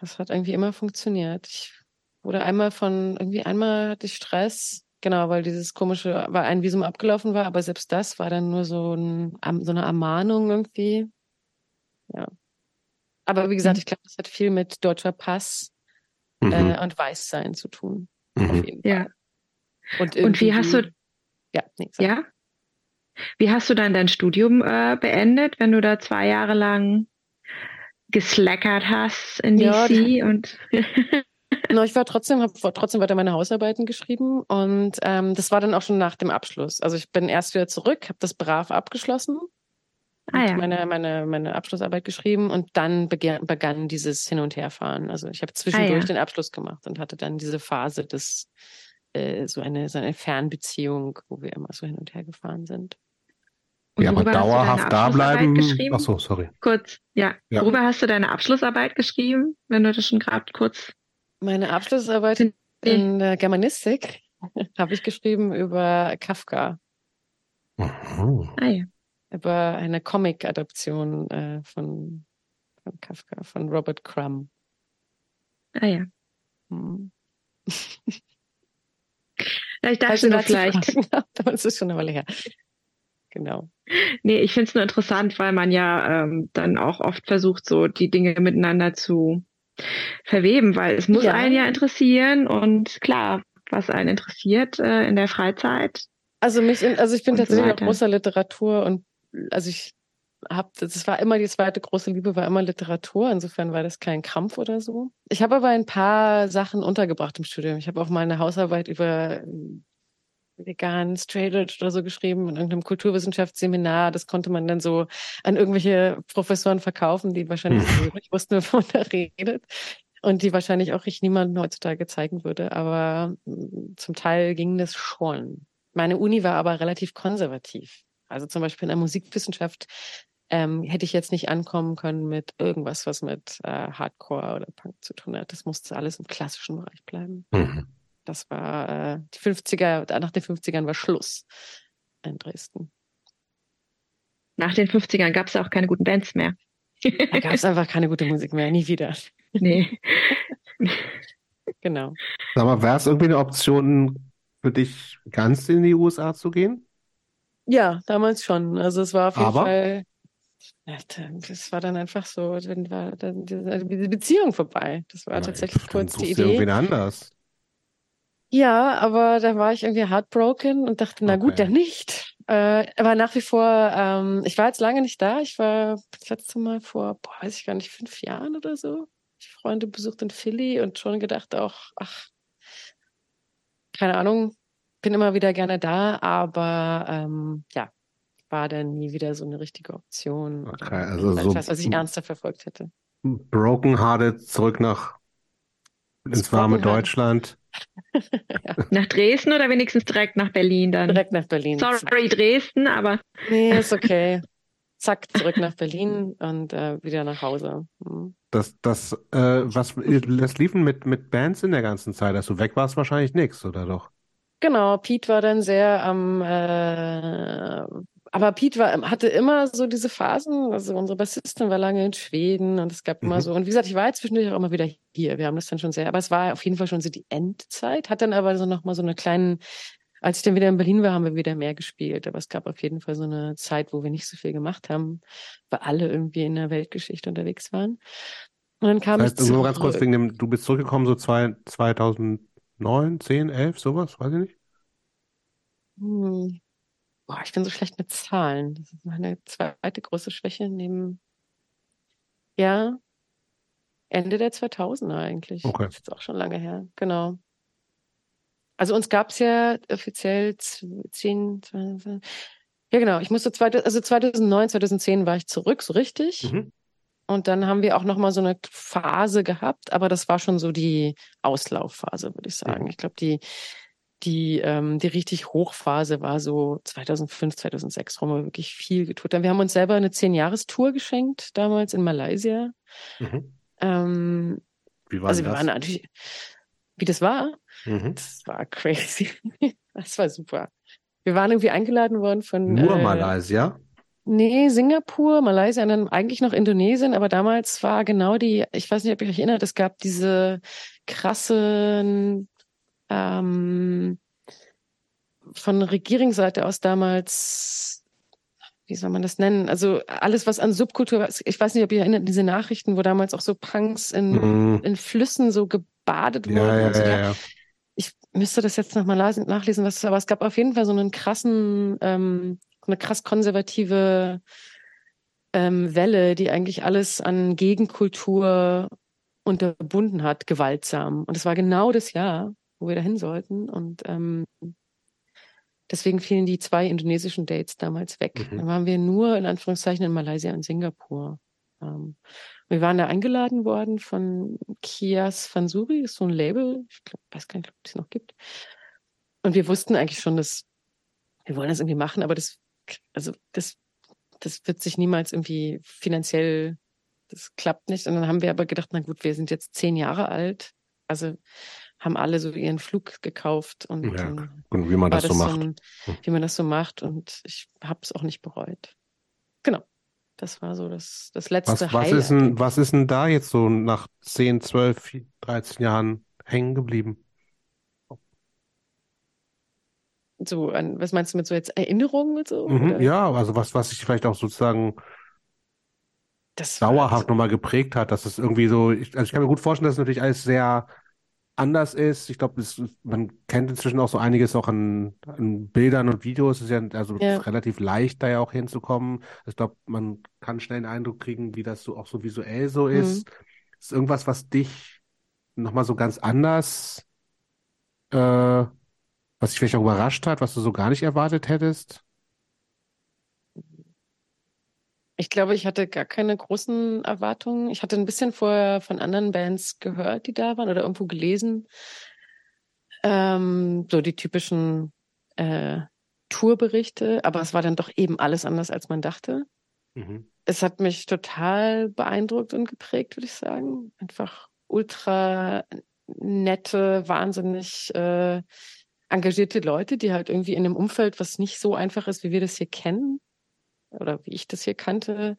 Das hat irgendwie immer funktioniert. Ich wurde einmal von, irgendwie einmal hatte ich Stress, genau, weil dieses komische, weil ein Visum abgelaufen war, aber selbst das war dann nur so, ein, so eine Ermahnung irgendwie. Ja. Aber wie gesagt, Mhm. ich glaube, das hat viel mit deutscher Pass Mhm. äh, und Weißsein zu tun. Auf Mhm. jeden Fall. Ja. Und, Und wie hast du- Ja, nee. Ja? Wie hast du dann dein Studium äh, beendet, wenn du da zwei Jahre lang geslackert hast in Ja, DC und No, ich war trotzdem, habe trotzdem weiter meine Hausarbeiten geschrieben und ähm, das war dann auch schon nach dem Abschluss. Also ich bin erst wieder zurück, habe das brav abgeschlossen, ah ja. meine, meine, meine Abschlussarbeit geschrieben und dann begann, begann dieses Hin- und Herfahren. Also ich habe zwischendurch Ah, ja. den Abschluss gemacht und hatte dann diese Phase des äh, so eine so eine Fernbeziehung, wo wir immer so hin und her gefahren sind. Und Ja, aber worüber hast du deine dauerhaft da Abschlussarbeit bleiben. geschrieben? Ach so, sorry. Kurz, ja. Ja. Worüber hast du deine Abschlussarbeit geschrieben, wenn du das schon gerade kurz Meine Abschlussarbeit in der Germanistik habe ich geschrieben über Kafka. Mhm. Ah ja. Über eine Comic-Adaption äh, von, von Kafka, von Robert Crumb. Ah ja. Hm. Ja, Ich dachte dazu vielleicht, es ist schon eine Weile her. Genau. nee, ich finde es nur interessant, weil man ja ähm, dann auch oft versucht, so die Dinge miteinander zu verweben, weil es muss Ja. einen ja interessieren und klar, was einen interessiert äh, in der Freizeit. Also mich, also ich bin Und so tatsächlich auch großer Literatur und also ich habe, das war immer die zweite große Liebe, war immer Literatur. Insofern war das kein Krampf oder so. Ich habe aber ein paar Sachen untergebracht im Studium. Ich habe auch mal eine Hausarbeit über vegan, straight oder so geschrieben in irgendeinem Kulturwissenschaftsseminar. Das konnte man dann so an irgendwelche Professoren verkaufen, die wahrscheinlich Hm. nicht wussten, wovon er redet. Und die wahrscheinlich auch ich niemandem heutzutage zeigen würde. Aber mm, zum Teil ging das schon. Meine Uni war aber relativ konservativ. Also zum Beispiel in der Musikwissenschaft ähm, hätte ich jetzt nicht ankommen können mit irgendwas, was mit äh, Hardcore oder Punk zu tun hat. Das musste alles im klassischen Bereich bleiben. Mhm. Das war äh, die 50er, nach den 50ern war Schluss in Dresden. Nach den 50ern gab es auch keine guten Bands mehr. Da gab es einfach keine gute Musik mehr, nie wieder. nee. Genau. Sag mal, wäre es irgendwie eine Option für dich, ganz in die USA zu gehen? Ja, damals schon. Also es war auf jeden Aber? Fall, das war dann einfach so, dann war dann diese die Beziehung vorbei. Das war tatsächlich kurz die Idee. irgendwen anders. Ja, aber da war ich irgendwie heartbroken und dachte, na gut, Okay. dann nicht. Äh, aber nach wie vor, ähm, ich war jetzt lange nicht da. Ich war das letzte Mal vor, boah, weiß ich gar nicht, fünf Jahren oder so. Ich Freunde besucht in Philly und schon gedacht auch, ach, keine Ahnung, bin immer wieder gerne da, aber ähm, ja, war dann nie wieder so eine richtige Option. Okay, oder also so- was ich ernster verfolgt hätte. Broken Hearted zurück nach ins warme Heart. Deutschland. Nach Dresden oder wenigstens direkt nach Berlin dann? Direkt nach Berlin. Sorry, Dresden, aber Nee, ist okay. Zack, zurück nach Berlin und äh, wieder nach Hause. Hm. Das, das, äh, was, das liefen mit, mit Bands in der ganzen Zeit, als du weg warst, wahrscheinlich nichts, oder doch? Genau, Pete war dann sehr am, äh, aber Pete war, hatte immer so diese Phasen. Also unsere Bassistin war lange in Schweden und es gab immer Mhm. so, und wie gesagt, ich war jetzt zwischendurch auch immer wieder hier. Wir haben das dann schon sehr, aber es war auf jeden Fall schon so die Endzeit, hat dann aber so nochmal so eine kleinen, als ich dann wieder in Berlin war, haben wir wieder mehr gespielt. Aber es gab auf jeden Fall so eine Zeit, wo wir nicht so viel gemacht haben, weil alle irgendwie in der Weltgeschichte unterwegs waren. Und dann kam Das ich heißt, nur ganz kurz wegen dem, du bist zurückgekommen so zwei, 2009, 10, 11, sowas, weiß ich nicht. Hm. Boah, ich bin so schlecht mit Zahlen. Das ist meine zweite große Schwäche neben, ja, Ende der 2000er eigentlich. Okay. Das ist jetzt auch schon lange her. Genau. Also uns gab's ja offiziell z- zehn, zwei- ja genau, ich musste zweite, also 2009, 2010 war ich zurück, so richtig. Mhm. Und dann haben wir auch noch mal so eine Phase gehabt, aber das war schon so die Auslaufphase, würde ich sagen. Mhm. Ich glaube, die die ähm, die richtig Hochphase war so 2005, 2006 rum, wo wir wirklich viel getut haben. Wir haben uns selber eine zehn-Jahres-Tour geschenkt damals in Malaysia. Mhm. Ähm, Wie war also denn wir das? waren natürlich, wie das war, Mhm. das war crazy. Das war super. Wir waren irgendwie eingeladen worden von Nur äh, Malaysia? Nee, Singapur, Malaysia und dann eigentlich noch Indonesien, aber damals war genau die, ich weiß nicht, ob ihr euch erinnert, es gab diese krassen ähm, von Regierungsseite aus damals, wie soll man das nennen? Also alles, was an Subkultur, ich weiß nicht, ob ihr erinnert, diese Nachrichten, wo damals auch so Punks in, Mhm. in Flüssen so gebadet wurden. Ja, ja, und so. ja, ja. Ich müsste das jetzt nochmal nachlesen, was aber es gab auf jeden Fall so einen krassen, ähm, eine krass konservative ähm, Welle, die eigentlich alles an Gegenkultur unterbunden hat, gewaltsam. Und es war genau das Jahr, wo wir dahin sollten. Und ähm, deswegen fielen die zwei indonesischen Dates damals weg. Mhm. Dann waren wir nur in Anführungszeichen in Malaysia und Singapur. Ähm, wir waren da eingeladen worden von Kias Fansuri, ist so ein Label, ich glaub, weiß gar nicht, ob es noch gibt. Und wir wussten eigentlich schon, dass wir wollen das irgendwie machen, aber das, also das, das wird sich niemals irgendwie finanziell, das klappt nicht. Und dann haben wir aber gedacht, na gut, wir sind jetzt zehn Jahre alt. Also haben alle so ihren Flug gekauft und, Ja, ähm, und wie man das so macht. ein, Hm. wie man das so macht und ich habe es auch nicht bereut. Genau. Das war so das, das letzte Was, was Highlight. ist denn, was ist denn da jetzt so nach 10, 12, 13 Jahren hängen geblieben? So, an, was meinst du mit so jetzt Erinnerungen und so? Mhm, ja, also was, was sich vielleicht auch sozusagen Das dauerhaft so- nochmal geprägt hat, dass es irgendwie so, ich, also ich kann mir gut vorstellen, dass es natürlich alles sehr anders ist. Ich glaube, man kennt inzwischen auch so einiges auch an, an Bildern und Videos. Es ist ja also Ja. relativ leicht, da ja auch hinzukommen. Ich glaube, man kann schnell einen Eindruck kriegen, wie das so auch so visuell so Mhm. ist. Ist irgendwas, was dich nochmal so ganz anders, äh, was dich vielleicht auch überrascht hat, was du so gar nicht erwartet hättest? Ich glaube, ich hatte gar keine großen Erwartungen. Ich hatte ein bisschen vorher von anderen Bands gehört, die da waren oder irgendwo gelesen. Ähm, so die typischen äh, Tourberichte, aber es war dann doch eben alles anders, als man dachte. Mhm. Es hat mich total beeindruckt und geprägt, würde ich sagen. Einfach ultra nette, wahnsinnig äh, engagierte Leute, die halt irgendwie in einem Umfeld, was nicht so einfach ist, wie wir das hier kennen oder wie ich das hier kannte.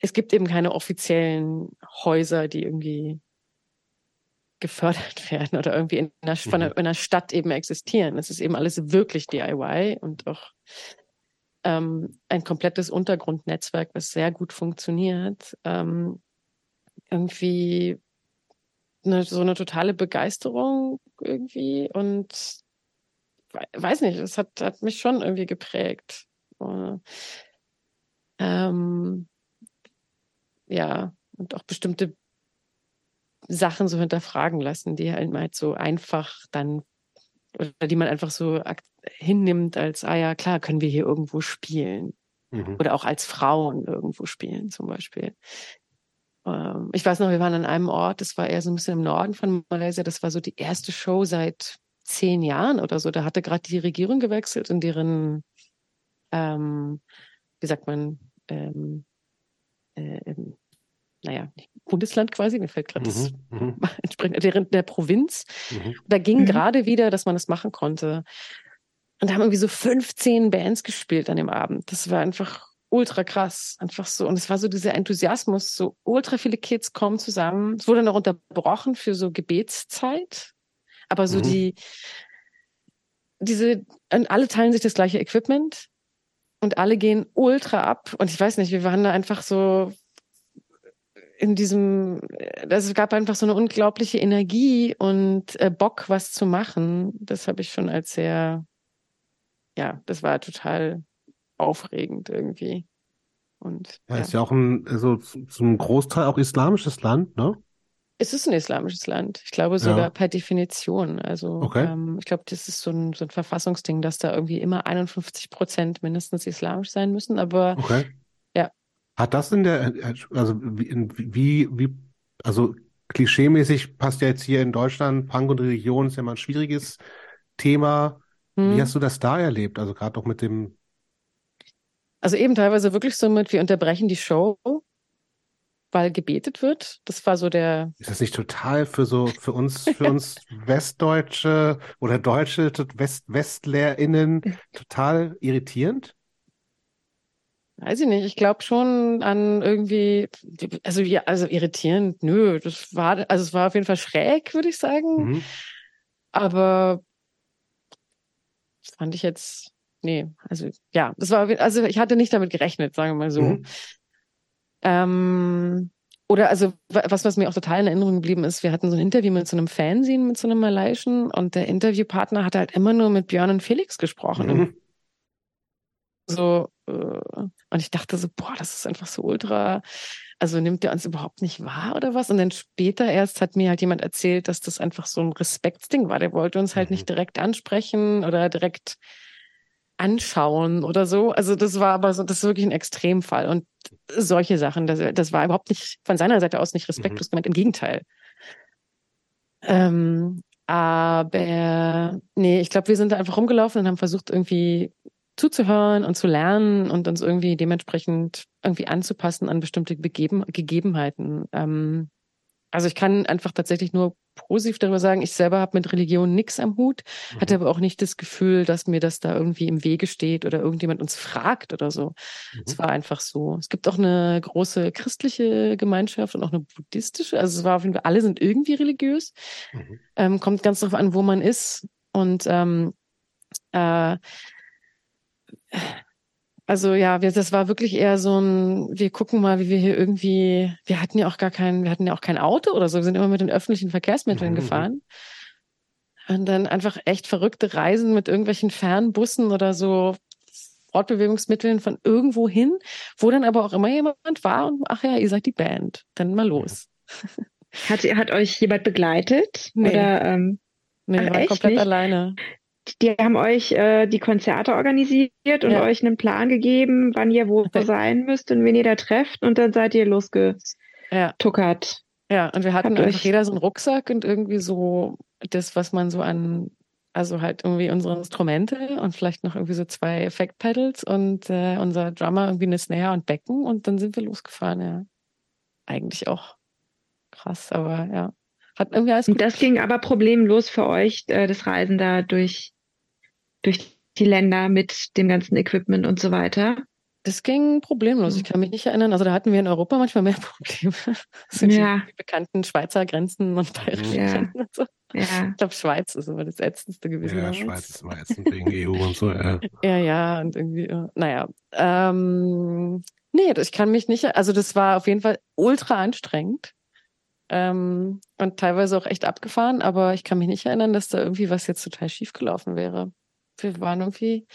Es gibt eben keine offiziellen Häuser, die irgendwie gefördert werden oder irgendwie in einer, von einer, Mhm. in einer Stadt eben existieren. Es ist eben alles wirklich DIY und auch ähm, ein komplettes Untergrundnetzwerk, was sehr gut funktioniert. Ähm, irgendwie eine, so eine totale Begeisterung irgendwie und we- weiß nicht, es hat, hat mich schon irgendwie geprägt. Äh, ähm, ja, und auch bestimmte Sachen so hinterfragen lassen, die halt mal so einfach dann oder die man einfach so hinnimmt als, ah ja, klar, können wir hier irgendwo spielen. Mhm. Oder auch als Frauen irgendwo spielen, zum Beispiel. Ähm, ich weiß noch, wir waren an einem Ort, das war eher so ein bisschen im Norden von Malaysia, das war so die erste Show seit zehn Jahren oder so. Da hatte gerade die Regierung gewechselt und deren, ähm, wie sagt man, ähm, äh, ähm, naja, Bundesland quasi, mir fällt gerade das Mhm. Mhm. entsprechend deren der Provinz. Mhm. Da ging Mhm. gerade wieder, dass man das machen konnte. Und da haben irgendwie so 15 Bands gespielt an dem Abend. Das war einfach ultra krass. Einfach so. Und es war so dieser Enthusiasmus, so ultra viele Kids kommen zusammen. Es wurde noch unterbrochen für so Gebetszeit. Aber so Mhm. die, diese, und alle teilen sich das gleiche Equipment und alle gehen ultra ab. Und ich weiß nicht, wir waren da einfach so in diesem, also es gab einfach so eine unglaubliche Energie und äh, Bock, was zu machen. Das habe ich schon als sehr, ja, das war total aufregend irgendwie. Und Ja, ja. ist ja auch ein, also zum Großteil auch islamisches Land, ne? Es ist ein islamisches Land. Ich glaube sogar Ja. per Definition. Also Okay. ähm, ich glaube, das ist so ein, so ein Verfassungsding, dass da irgendwie immer 51 Prozent mindestens islamisch sein müssen. Aber Okay. Ja. Hat das in der, also wie, wie, wie, also klischeemäßig passt ja jetzt hier in Deutschland, Punk und Religion ist ja mal ein schwieriges Thema. Wie hm, hast du das da erlebt? Also gerade auch mit dem, also eben teilweise wirklich so mit, wir unterbrechen die Show, weil gebetet wird. Das war so der, ist das nicht total für so, für uns, für uns Westdeutsche oder Deutsche, West, WestlerInnen total irritierend? Weiß ich nicht. Ich glaube schon an irgendwie, also ja, also irritierend, nö. Das war, also es war auf jeden Fall schräg, würde ich sagen. Mhm. Aber das fand ich jetzt, nee, also ja, das war, also ich hatte nicht damit gerechnet, sagen wir mal so. Mhm. Ähm, oder also wa- was, was mir auch total in Erinnerung geblieben ist, wir hatten so ein Interview mit so einem Fanzine, mit so einem Malayschen und der Interviewpartner hat halt immer nur mit Björn und Felix gesprochen. Mhm. so, äh, und ich dachte so, boah, das ist einfach so ultra, also nimmt der uns überhaupt nicht wahr oder was? Und dann später erst hat mir halt jemand erzählt, dass das einfach so ein Respektsding war. Der wollte uns halt Mhm. nicht direkt ansprechen oder direkt anschauen oder so. Also das war aber so, das ist wirklich ein Extremfall. Und solche Sachen, das, das war überhaupt nicht von seiner Seite aus nicht respektlos gemeint, im Gegenteil. Ähm, aber nee, ich glaube, wir sind da einfach rumgelaufen und haben versucht, irgendwie zuzuhören und zu lernen und uns irgendwie dementsprechend irgendwie anzupassen an bestimmte Begeben Gegebenheiten. Ähm, also ich kann einfach tatsächlich nur positiv darüber sagen, ich selber habe mit Religion nichts am Hut, Mhm. hatte aber auch nicht das Gefühl, dass mir das da irgendwie im Wege steht oder irgendjemand uns fragt oder so. Es Mhm. war einfach so. Es gibt auch eine große christliche Gemeinschaft und auch eine buddhistische. Also es war auf jeden Fall, alle sind irgendwie religiös. Mhm. Ähm, kommt ganz darauf an, wo man ist. Und ähm, äh, also ja, wir, das war wirklich eher so ein, wir gucken mal, wie wir hier irgendwie, wir hatten ja auch gar kein, wir hatten ja auch kein Auto oder so, wir sind immer mit den öffentlichen Verkehrsmitteln Mhm. gefahren. Und dann einfach echt verrückte Reisen mit irgendwelchen Fernbussen oder so Fortbewegungsmitteln von irgendwo hin, wo dann aber auch immer jemand war und ach ja, ihr seid die Band, dann mal los. Hat, hat euch jemand begleitet? Nee. Oder ähm, Nee, Ach, echt komplett nicht? alleine. Die haben euch äh, die Konzerte organisiert und Ja. euch einen Plan gegeben, wann ihr wo Okay. sein müsst und wen ihr da trefft und dann seid ihr losgetuckert. Ja. Ja, und wir hatten Habt einfach jeder so einen Rucksack und irgendwie so das, was man so an, also halt irgendwie unsere Instrumente und vielleicht noch irgendwie so zwei Effekt-Pedals und äh, unser Drummer irgendwie eine Snare und Becken und dann sind wir losgefahren, ja. Eigentlich auch krass, aber ja. Hat irgendwie alles Und gut. das ging aber problemlos für euch, äh, das Reisen da durch, durch die Länder mit dem ganzen Equipment und so weiter. Das ging problemlos. Ich Mhm. kann mich nicht erinnern. Also da hatten wir in Europa manchmal mehr Probleme. Das sind Ja. die bekannten Schweizer Grenzen und bayerischen Ja. Grenzen und so. Ja. Ich glaube, Schweiz ist immer das ätzendste gewesen. Ja, damals. Schweiz ist mal ätzend wegen EU und so. Ja. Ja, ja, und irgendwie, naja. Ähm, nee, ich kann mich nicht, also das war auf jeden Fall ultra anstrengend. Ähm, und teilweise auch echt abgefahren, aber ich kann mich nicht erinnern, dass da irgendwie was jetzt total schief gelaufen wäre. Wir waren irgendwie,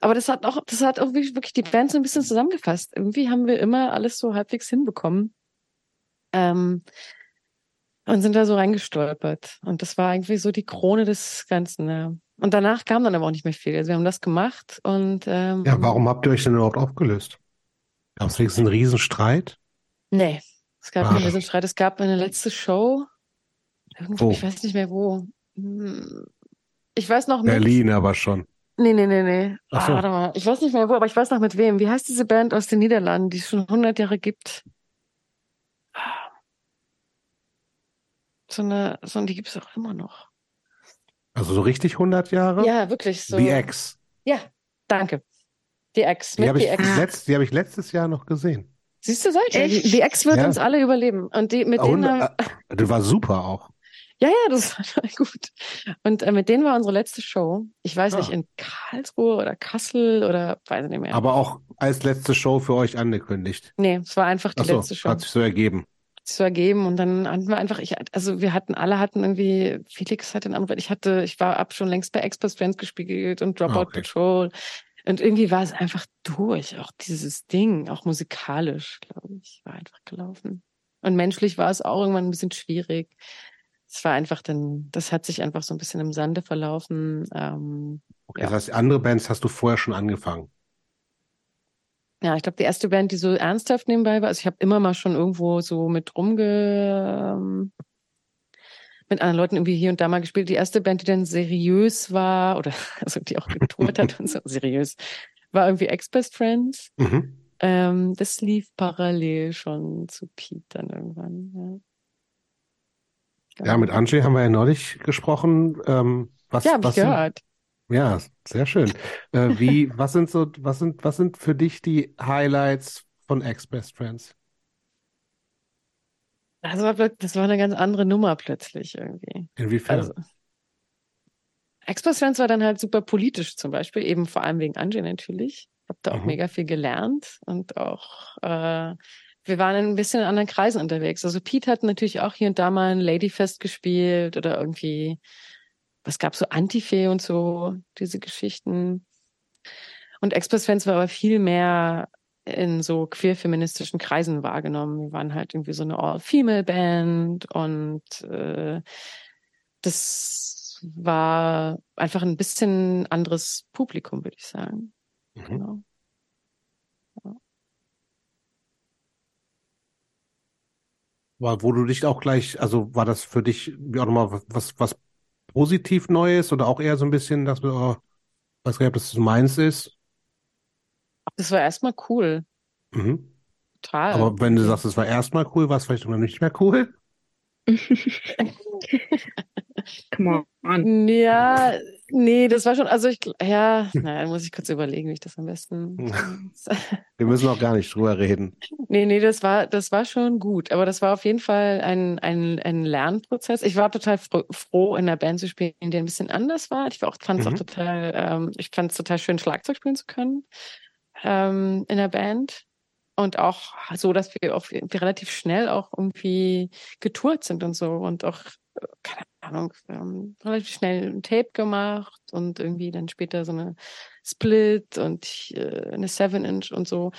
aber das hat auch, das hat auch wirklich, die Band so ein bisschen zusammengefasst. Irgendwie haben wir immer alles so halbwegs hinbekommen. Ähm, und sind da so reingestolpert. Und das war irgendwie so die Krone des Ganzen, ja. Und danach kam dann aber auch nicht mehr viel. Also wir haben das gemacht und ähm, ja, warum habt ihr euch denn überhaupt aufgelöst? Gab es wenigstens einen Riesenstreit? Nee, es gab Ah. keinen Riesenstreit. Es gab eine letzte Show. Irgendwo, Wo? Ich weiß nicht mehr wo. Hm, Ich weiß noch mit. Berlin aber schon. Nee, nee, nee, nee. Ach Ah, so. warte mal. Ich weiß nicht mehr wo, aber ich weiß noch mit wem. Wie heißt diese Band aus den Niederlanden, die es schon 100 Jahre gibt? So eine, so eine, die gibt es auch immer noch. Also so richtig 100 Jahre? Ja, wirklich so. The X. Ja, danke. Die Ex. Die habe ich, letzt, die hab ich letztes Jahr noch gesehen. Siehst du, ja. Die, Ex wird Ja. uns alle überleben. Und die, mit denen äh, das war super auch. Ja, ja, das war total gut. Und äh, mit denen war unsere letzte Show. Ich weiß Ah. nicht, in Karlsruhe oder Kassel oder weiß ich nicht mehr. Aber auch als letzte Show für euch angekündigt. nee, es war einfach die so, letzte Show. hat sich so ergeben. zu ergeben und dann hatten wir einfach, ich, also wir hatten, alle hatten irgendwie, Felix hatte einen Anruf, ich hatte, ich war ab schon längst bei Express Friends gespielt und Dropout Ah, okay. Patrol und irgendwie war es einfach durch, auch dieses Ding, auch musikalisch, glaube ich, war einfach gelaufen. Und menschlich war es auch irgendwann ein bisschen schwierig. Es war einfach dann, das hat sich einfach so ein bisschen im Sande verlaufen. Ähm, Okay, Ja. Das heißt, andere Bands hast du vorher schon angefangen. Ja, ich glaube, die erste Band, die so ernsthaft nebenbei war, also ich habe immer mal schon irgendwo so mit rumge ähm, mit anderen Leuten irgendwie hier und da mal gespielt. Die erste Band, die dann seriös war, oder also die auch getourt hat und so seriös, war irgendwie Ex-Best Friends. Mhm. Ähm, das lief parallel schon zu Pete dann irgendwann. Ja, Ja, mit Angie haben wir ja neulich gesprochen. Ähm, was, Ja, hab ich gehört. ja, sehr schön. Äh, wie, was sind so, was sind, was sind für dich die Highlights von Ex-Best Friends? Das war, das war eine ganz andere Nummer plötzlich irgendwie. Inwiefern? Also, Express Friends war dann halt super politisch zum Beispiel, eben vor allem wegen Angie natürlich. Hab da auch Mhm. mega viel gelernt und auch, äh, wir waren in ein bisschen in anderen Kreisen unterwegs. Also Pete hat natürlich auch hier und da mal ein Ladyfest gespielt oder irgendwie, was gab's so Antife und so, diese Geschichten. Und Express Friends war aber viel mehr in so queer-feministischen Kreisen wahrgenommen. Wir waren halt irgendwie so eine All-Female-Band und äh, das war einfach ein bisschen anderes Publikum, würde ich sagen. Mhm. Genau. War, wo du dich auch gleich, also war das für dich ja, nochmal was, was, positiv Neues oder auch eher so ein bisschen, dass wir, oh, weiß gar nicht, ob das meins ist? Das war erstmal cool. Mhm. Total. Aber wenn du sagst, es war erstmal cool, war es vielleicht noch nicht mehr cool? Come on. Ja, nee, das war schon, also ich, ja, naja, muss ich kurz überlegen, wie ich das am besten. Wir müssen auch gar nicht drüber reden. Nee, nee, das war, das war schon gut. Aber das war auf jeden Fall ein, ein, ein Lernprozess. Ich war total froh, in einer Band zu spielen, die ein bisschen anders war. Ich war auch, fand es mhm. auch total, ähm, ich fand es total schön, Schlagzeug spielen zu können ähm, in der Band. Und auch so, dass wir, wir relativ schnell auch irgendwie getourt sind und so und auch, keine Ahnung, relativ schnell ein Tape gemacht und irgendwie dann später so eine Split und eine Seven Inch und so.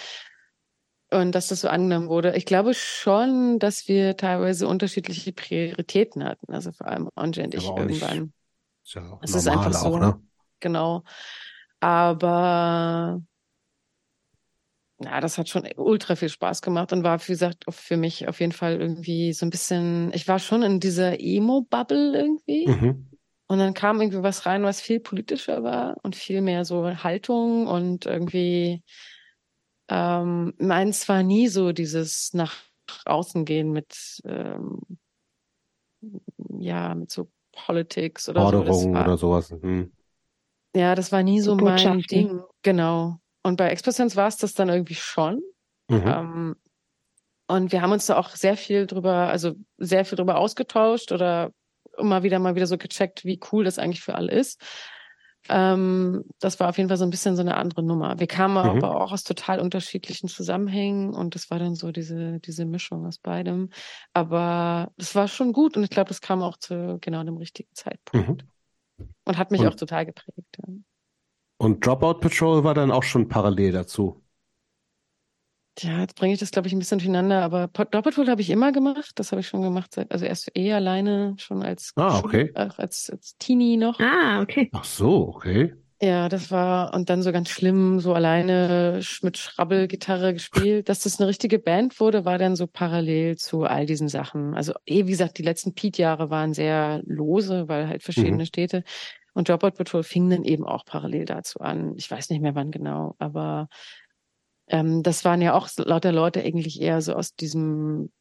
Und dass das so angenommen wurde. Ich glaube schon, dass wir teilweise unterschiedliche Prioritäten hatten. Also vor allem Anje und ich irgendwann. Nicht, ist ja auch es ist einfach so. Auch, ne? Genau. Aber ja, das hat schon ultra viel Spaß gemacht und war, wie gesagt, für mich auf jeden Fall irgendwie so ein bisschen, ich war schon in dieser Emo-Bubble irgendwie. Mhm. Und dann kam irgendwie was rein, was viel politischer war und viel mehr so Haltung und irgendwie ähm, meins war nie so dieses nach außen gehen mit ähm, ja, mit so Politics oder Forderungen so. oder sowas. Mhm. Ja, das war nie so mein Ding. Genau. Und bei Expressions war es das dann irgendwie schon. Mhm. Ähm, und wir haben uns da auch sehr viel drüber, also sehr viel drüber ausgetauscht oder immer wieder mal wieder so gecheckt, wie cool das eigentlich für alle ist. Ähm, das war auf jeden Fall so ein bisschen so eine andere Nummer. Wir kamen mhm. aber auch aus total unterschiedlichen Zusammenhängen und das war dann so diese, diese Mischung aus beidem. Aber das war schon gut und ich glaube, das kam auch zu genau dem richtigen Zeitpunkt. Mhm. Und hat mich und, auch total geprägt. Ja. Und Dropout Patrol war dann auch schon parallel dazu. Ja, jetzt bringe ich das, glaube ich, ein bisschen durcheinander, aber Dropout Patrol habe ich immer gemacht. Das habe ich schon gemacht, seit, also erst eh alleine, schon als, ah, okay. Auch als, als Teenie noch. Ah, okay. Ach so, okay. Ja, das war, und dann so ganz schlimm, so alleine mit Schrabbelgitarre gespielt. Dass das eine richtige Band wurde, war dann so parallel zu all diesen Sachen. Also eh, wie gesagt, die letzten Pete-Jahre waren sehr lose, weil halt verschiedene mhm. Städte. Und Dropout Patrol fing dann eben auch parallel dazu an. Ich weiß nicht mehr wann genau, aber ähm, das waren ja auch lauter Leute eigentlich eher so aus diesem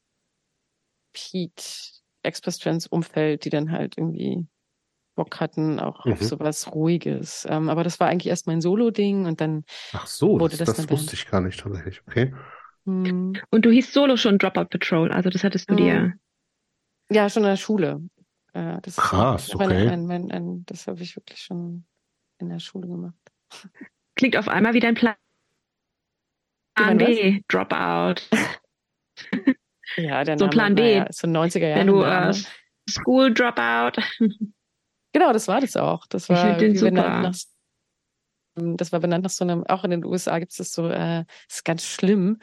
Pete Express Trends Umfeld, die dann halt irgendwie Bock hatten, auch mhm. auf sowas Ruhiges. Ähm, aber das war eigentlich erst mein Solo-Ding und dann Ach so, wurde das, das, das wusste ich gar nicht tatsächlich. Okay. Hm. Und du hieß Solo schon Dropout Patrol, also das hattest du hm. dir. Ja, schon in der Schule. Äh, das Krass, okay. Ein, ein, ein, das habe ich wirklich schon in der Schule gemacht. Klingt auf einmal wie dein Plan. Plan B, Dropout. ja, der so Name Plan B. Ja, so 90er Jahre. Wenn du äh, School Dropout. genau, das war das auch. Das war den super. Nach, das war benannt nach so einem, auch in den USA gibt es das so, äh, das ist ganz schlimm,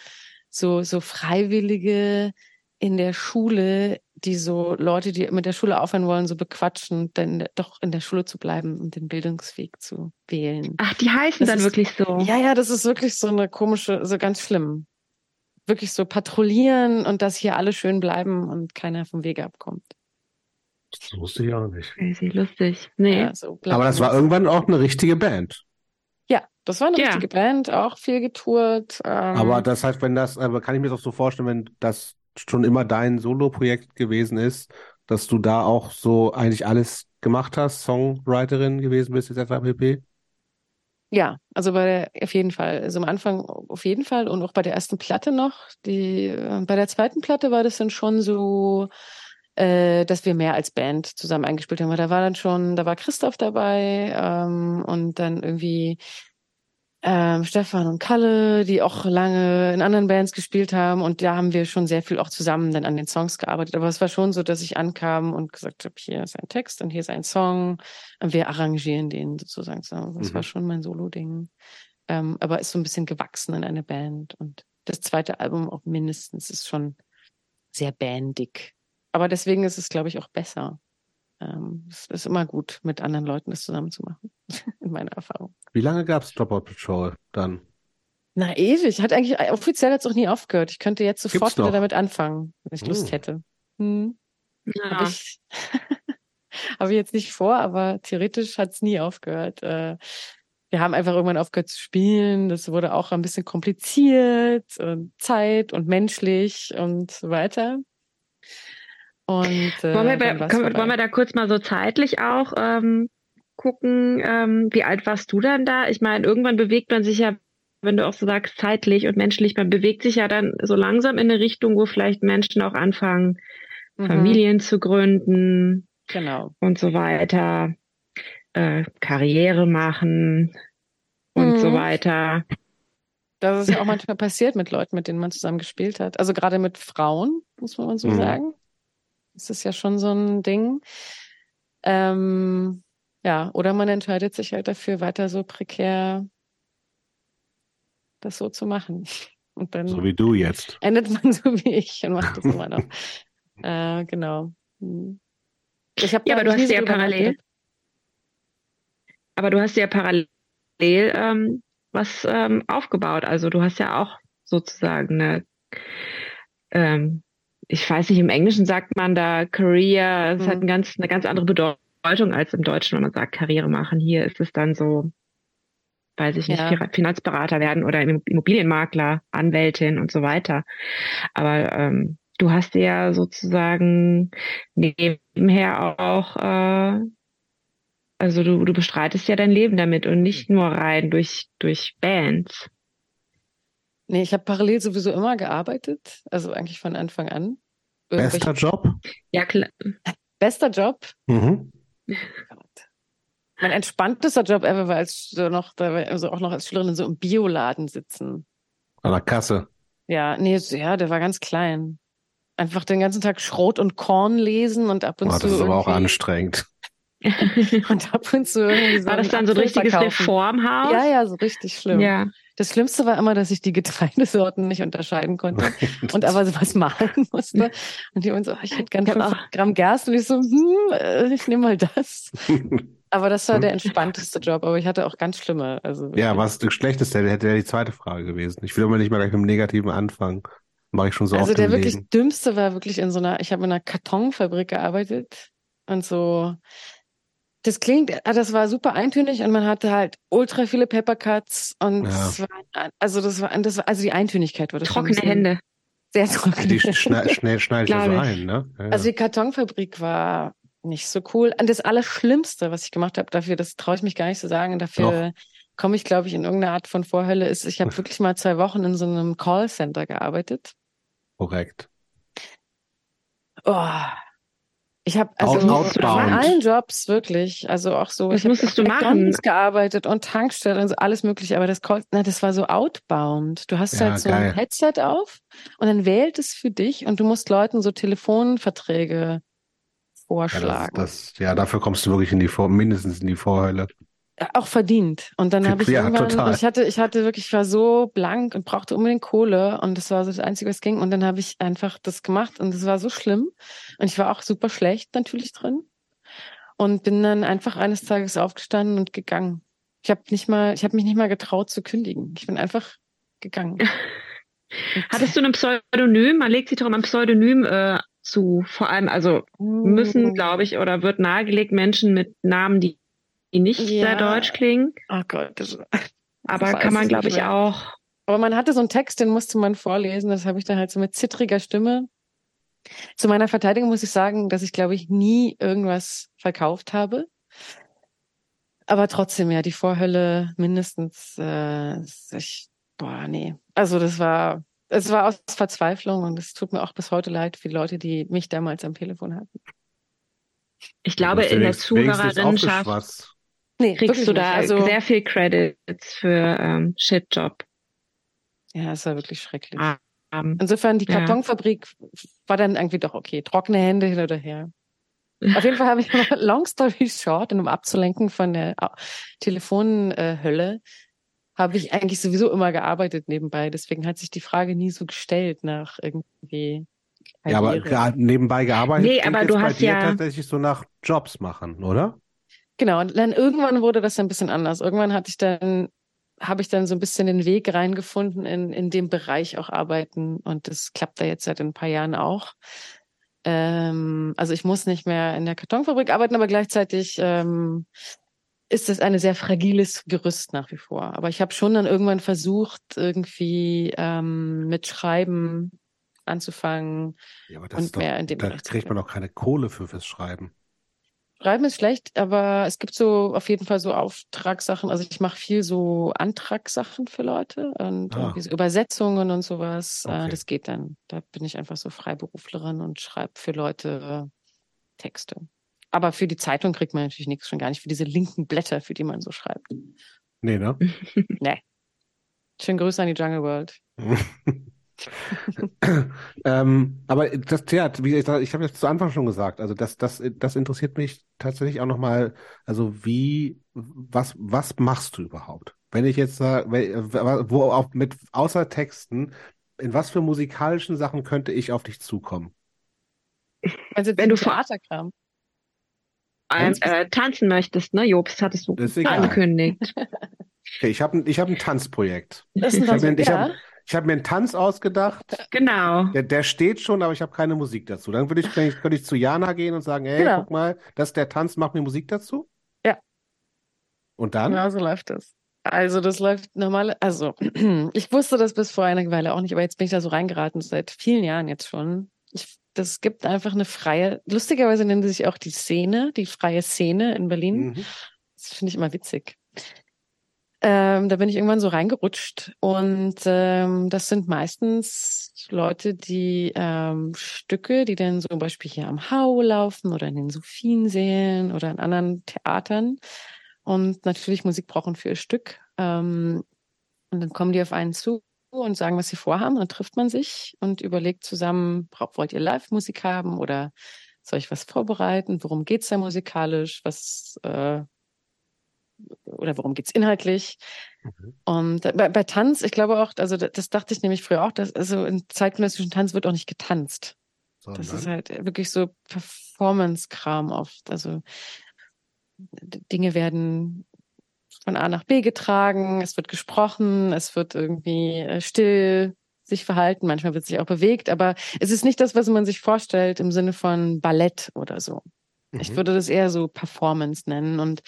so, so freiwillige in der Schule, die so Leute, die mit der Schule aufhören wollen, so bequatschen, dann doch in der Schule zu bleiben und den Bildungsweg zu wählen. Ach, die heißen das dann ist, wirklich so. Ja, ja, das ist wirklich so eine komische, so ganz schlimm. Wirklich so patrouillieren und dass hier alle schön bleiben und keiner vom Wege abkommt. Das wusste ich auch nicht. Crazy, lustig. Nee. Ja, so Aber das war irgendwann auch eine richtige Band. Ja, das war eine ja. richtige Band, auch viel getourt. Ähm, aber das heißt, wenn das, aber kann ich mir das auch so vorstellen, wenn das schon immer dein Solo-Projekt gewesen ist, dass du da auch so eigentlich alles gemacht hast, Songwriterin gewesen bist, etc. pp? Ja, also bei der, auf jeden Fall. Also am Anfang auf jeden Fall und auch bei der ersten Platte noch. Die, äh, bei der zweiten Platte war das dann schon so, äh, dass wir mehr als Band zusammen eingespielt haben. Da war dann schon, da war Christoph dabei ähm, und dann irgendwie ähm, Stefan und Kalle, die auch lange in anderen Bands gespielt haben. Und da haben wir schon sehr viel auch zusammen dann an den Songs gearbeitet. Aber es war schon so, dass ich ankam und gesagt habe, hier ist ein Text und hier ist ein Song. Und wir arrangieren den sozusagen. Das mhm. war schon mein Solo-Ding. Ähm, aber ist so ein bisschen gewachsen in eine Band. Und das zweite Album auch mindestens ist schon sehr bandig. Aber deswegen ist es, glaube ich, auch besser. Ähm, es ist immer gut, mit anderen Leuten das zusammen zu machen, in meiner Erfahrung. Wie lange gab es Dropout Patrol dann? Na, ewig. Hat eigentlich offiziell jetzt auch nie aufgehört. Ich könnte jetzt sofort wieder damit anfangen, wenn ich Lust hm. hätte. Hm. Ja. Habe ich, hab ich jetzt nicht vor, aber theoretisch hat es nie aufgehört. Äh, wir haben einfach irgendwann aufgehört zu spielen. Das wurde auch ein bisschen kompliziert und Zeit und menschlich und so weiter. Und äh, wollen, wir, können, wollen wir da kurz mal so zeitlich auch ähm, gucken, ähm, wie alt warst du dann da? Ich meine, irgendwann bewegt man sich ja, wenn du auch so sagst, zeitlich und menschlich, man bewegt sich ja dann so langsam in eine Richtung, wo vielleicht Menschen auch anfangen, Mhm, Familien zu gründen Genau. und so weiter, äh, Karriere machen und so Mhm. weiter. Das ist ja auch manchmal passiert mit Leuten, mit denen man zusammen gespielt hat. Also gerade mit Frauen, muss man so Mhm. sagen. Das ist ja schon so ein Ding. Ähm, ja, oder man entscheidet sich halt dafür, weiter so prekär das so zu machen. Und dann So wie du jetzt. endet man so wie ich und macht das immer noch. äh, genau. Hm. Ich Ja, aber du hast ja parallel, aber du hast ja parallel ähm, was ähm, aufgebaut. Also du hast ja auch sozusagen eine, ähm, ich weiß nicht, im Englischen sagt man da Career, es Mhm. hat ein ganz, eine ganz andere Bedeutung als im Deutschen, wenn man sagt Karriere machen. Hier ist es dann so, weiß ich nicht, Ja. Fi- Finanzberater werden oder Immobilienmakler, Anwältin und so weiter. Aber ähm, du hast ja sozusagen nebenher auch, äh, also du, du bestreitest ja dein Leben damit und nicht nur rein durch, durch Bands. Nee, ich habe parallel sowieso immer gearbeitet, also eigentlich von Anfang an. Bester Job? Ja, klar. Bester Job. Mhm. Mein entspanntester Job ever war als so noch, da war- also auch noch als Schülerin so im Bioladen sitzen. An der Kasse. Ja, nee, ja, der war ganz klein. Einfach den ganzen Tag Schrot und Korn lesen und ab und Oh, zu das ist aber auch anstrengend. und ab und zu irgendwie so War das dann so ein richtiges. Reformhaus? Ja, ja, so richtig schlimm. Ja. Das Schlimmste war immer, dass ich die Getreidesorten nicht unterscheiden konnte und aber sowas malen musste. Und die so, ich hätte gern Ich hab 5 auch- Gramm Gerste. Und ich so, hm, äh, ich nehme mal das. Aber das war der entspannteste Job. Aber ich hatte auch ganz schlimme. Also ja, was das Schlechteste hätte ja die zweite Frage gewesen. Ich will aber nicht mal gleich mit dem Negativen anfangen. Mache ich schon so Also oft der im wirklich Leben. dümmste war wirklich in so einer, ich habe in einer Kartonfabrik gearbeitet und so. Das klingt, ah, das war super eintönig und man hatte halt ultra viele Peppercuts und Ja. das war, also das war, das war, also die Eintönigkeit ein Trockene Hände. Sehr trocken. Die schnell, schnell schneidet ja so ein, ne? Ja. Also die Kartonfabrik war nicht so cool. Und das Allerschlimmste, was ich gemacht habe, dafür, das traue ich mich gar nicht zu sagen, dafür komme ich, glaube ich, in irgendeine Art von Vorhölle, ist, ich habe wirklich mal zwei Wochen in so einem Callcenter gearbeitet. Korrekt. Oh. Ich habe also Out- in allen Jobs wirklich, also auch so. Was ich hab musstest du machen? McDonald's gearbeitet und Tankstelle und so alles mögliche, aber das na, das war so outbound. Du hast Ja, halt so geil. ein Headset auf und dann wählt es für dich und du musst Leuten so Telefonverträge Ja, vorschlagen. das, das, ja, dafür kommst du wirklich in die Vor mindestens in die Vorhölle. Auch verdient. Und dann habe ich Ja, irgendwann, total. ich hatte, ich hatte wirklich, ich war so blank und brauchte unbedingt Kohle und das war so das Einzige, was ging. Und dann habe ich einfach das gemacht und es war so schlimm. Und ich war auch super schlecht natürlich drin. Und bin dann einfach eines Tages aufgestanden und gegangen. Ich habe nicht mal, ich habe mich nicht mal getraut zu kündigen. Ich bin einfach gegangen. Hattest du ein Pseudonym? Man legt sich doch immer ein Pseudonym äh, zu. Vor allem, also müssen, glaube ich, oder wird nahegelegt Menschen mit Namen, die, die nicht Ja. sehr deutsch klingen. Oh Gott, das, Aber weiß kann man, glaube ich, auch. Aber man hatte so einen Text, den musste man vorlesen. Das habe ich dann halt so mit zittriger Stimme. Zu meiner Verteidigung muss ich sagen, dass ich, glaube ich, nie irgendwas verkauft habe. Aber trotzdem, ja, die Vorhölle mindestens, äh, ich, boah, nee. Also das war, es war aus Verzweiflung und es tut mir auch bis heute leid für die Leute, die mich damals am Telefon hatten. Ich glaube, in der aufgeschwatzt. Nee, kriegst du da nicht. Also, sehr viel Credits für ähm, Shitjob. ja, es war wirklich schrecklich. Ah. Ähm, Insofern, die Ja. Kartonfabrik war dann irgendwie doch okay. Trockene Hände hin oder her. Auf jeden Fall habe ich, long story short, und um abzulenken von der Au- Telefonhölle, habe ich eigentlich sowieso immer gearbeitet nebenbei. Deswegen hat sich die Frage nie so gestellt nach irgendwie. Ja, aber Karriere. nebenbei gearbeitet. Nee, aber du bei hast dir ja- tatsächlich so nach Jobs machen, oder? Genau, und dann irgendwann wurde das ein bisschen anders. Irgendwann hatte ich dann, habe ich dann so ein bisschen den Weg reingefunden, in, in dem Bereich auch arbeiten. Und das klappt da jetzt seit ein paar Jahren auch. Ähm, also ich muss nicht mehr in der Kartonfabrik arbeiten, aber gleichzeitig ähm, ist es ein sehr fragiles Gerüst nach wie vor. Aber ich habe schon dann irgendwann versucht, irgendwie ähm, mit Schreiben anzufangen Ja, aber das und doch, mehr in dem da Bereich kriegt man doch keine Kohle für fürs Schreiben. Schreiben ist schlecht, aber es gibt so auf jeden Fall so Auftragssachen. Also ich mache viel so Antragssachen für Leute und Ah. so Übersetzungen und sowas. Äh, Okay. Das geht dann. Da bin ich einfach so Freiberuflerin und schreibe für Leute Texte. Aber für die Zeitung kriegt man natürlich nichts, schon gar nicht für diese linken Blätter, für die man so schreibt. Nee, ne? Nee. Schönen Grüße an die Jungle World. Ähm, aber das Theater, wie gesagt, ich habe jetzt zu Anfang schon gesagt, also das, das, das interessiert mich tatsächlich auch nochmal, also wie, was, was machst du überhaupt? Wenn ich jetzt sage, wo auch mit, außer Texten, in was für musikalischen Sachen könnte ich auf dich zukommen? Also Wenn du vor- Theaterkram. Ähm, äh, tanzen möchtest, ne, Jobst, hattest du angekündigt. Okay, ich habe ein, ich hab ein Tanzprojekt. Das ist ein Ich habe ich ja. hab, ich hab mir einen Tanz ausgedacht, Genau. der, der steht schon, aber ich habe keine Musik dazu. Dann würde ich, könnte ich zu Jana gehen und sagen, hey, Genau. guck mal, das ist der Tanz, mach mir Musik dazu. Ja. Und dann? Ja, so läuft das. Also das läuft normal, also ich wusste das bis vor einer Weile auch nicht, aber jetzt bin ich da so reingeraten, seit vielen Jahren jetzt schon. Ich, das gibt einfach eine freie, lustigerweise nennt sie sich auch die Szene, die freie Szene in Berlin. Mhm. Das finde ich immer witzig. Ähm, da bin ich irgendwann so reingerutscht und ähm, das sind meistens Leute, die ähm, Stücke, die dann zum Beispiel hier am Hau laufen oder in den Sophiensälen oder in anderen Theatern und natürlich Musik brauchen für ihr Stück. Ähm, und dann kommen die auf einen zu und sagen, was sie vorhaben. Dann trifft man sich und überlegt zusammen, wollt ihr Live-Musik haben oder soll ich was vorbereiten? Worum geht's da musikalisch? Was äh, oder worum geht's inhaltlich? Mhm. Und bei, bei Tanz, ich glaube auch, also das, das dachte ich nämlich früher auch, dass also in zeitgenössischen Tanz wird auch nicht getanzt. Das ist Sondern, halt wirklich so Performance-Kram oft. Also Dinge werden von A nach B getragen, es wird gesprochen, es wird irgendwie äh, still sich verhalten, manchmal wird sich auch bewegt, aber es ist nicht das, was man sich vorstellt im Sinne von Ballett oder so. Ich Mhm. würde das eher so Performance nennen und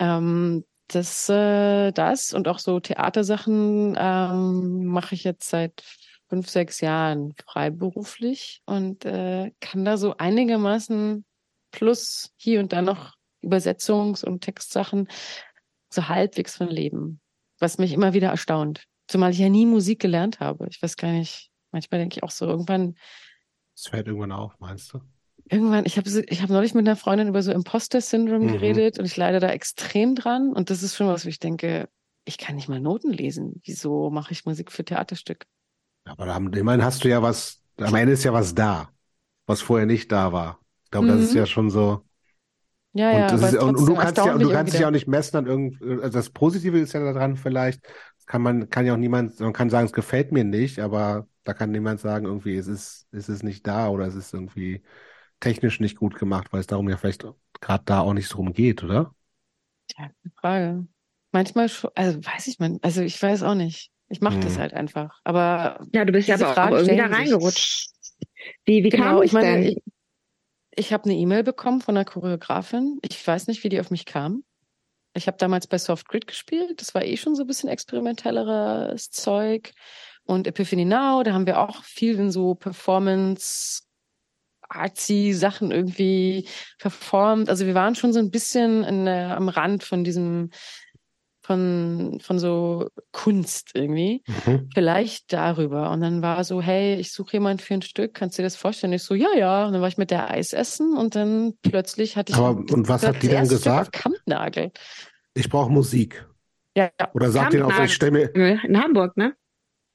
ähm, das, äh, das und auch so Theatersachen ähm, mache ich jetzt seit fünf, sechs Jahren freiberuflich und äh, kann da so einigermaßen plus hier und da noch Übersetzungs- und Textsachen so halbwegs von leben, was mich immer wieder erstaunt. Zumal ich ja nie Musik gelernt habe. Ich weiß gar nicht, manchmal denke ich auch so, irgendwann es fällt irgendwann auf, meinst du? Irgendwann, ich habe ich hab neulich mit einer Freundin über so Imposter-Syndrom Mhm. geredet und ich leide da extrem dran. Und das ist schon was, wo ich denke, ich kann nicht mal Noten lesen. Wieso mache ich Musik für Theaterstück? Aber da haben, immerhin hast du ja was, am Ende ist ja was da, was vorher nicht da war. Ich glaube, das ist Mhm. ja schon so. Ja, Und, ja, das aber ist, und, und du kannst ja, und du kannst dich ja auch nicht messen an irgend, also das Positive ist ja daran vielleicht, kann man, kann ja auch niemand, man kann sagen, es gefällt mir nicht, aber da kann niemand sagen, irgendwie, es ist, es ist nicht da oder es ist irgendwie technisch nicht gut gemacht, weil es darum ja vielleicht gerade da auch nicht drum geht, oder? Eine Frage. Manchmal schon, also weiß ich man, also ich weiß auch nicht. Ich mache das Hm. halt einfach. Aber Ja, du bist ja aber auch Fragen irgendwie da reingerutscht. Wie, wie Genau, kam ich meine, denn? ich, ich habe eine E-Mail bekommen von einer Choreografin. Ich weiß nicht, wie die auf mich kam. Ich habe damals bei Soft Grid gespielt. Das war eh schon so ein bisschen experimentelleres Zeug. Und Epiphany Now, da haben wir auch viel in so Performance, artsy Sachen irgendwie performt. Also wir waren schon so ein bisschen in, der- am Rand von diesem, von, von so Kunst irgendwie Mhm. vielleicht darüber. Und dann war so, hey, ich suche jemand für ein Stück, kannst du dir das vorstellen? Ich so, ja, ja. Und dann war ich mit der Eis essen und dann plötzlich hatte ich Aber, und was hat die dann gesagt? Kampnagel. Ich brauche Musik. Ja, ja. Oder sagt denen auch ich stelle mir, In Hamburg, ne?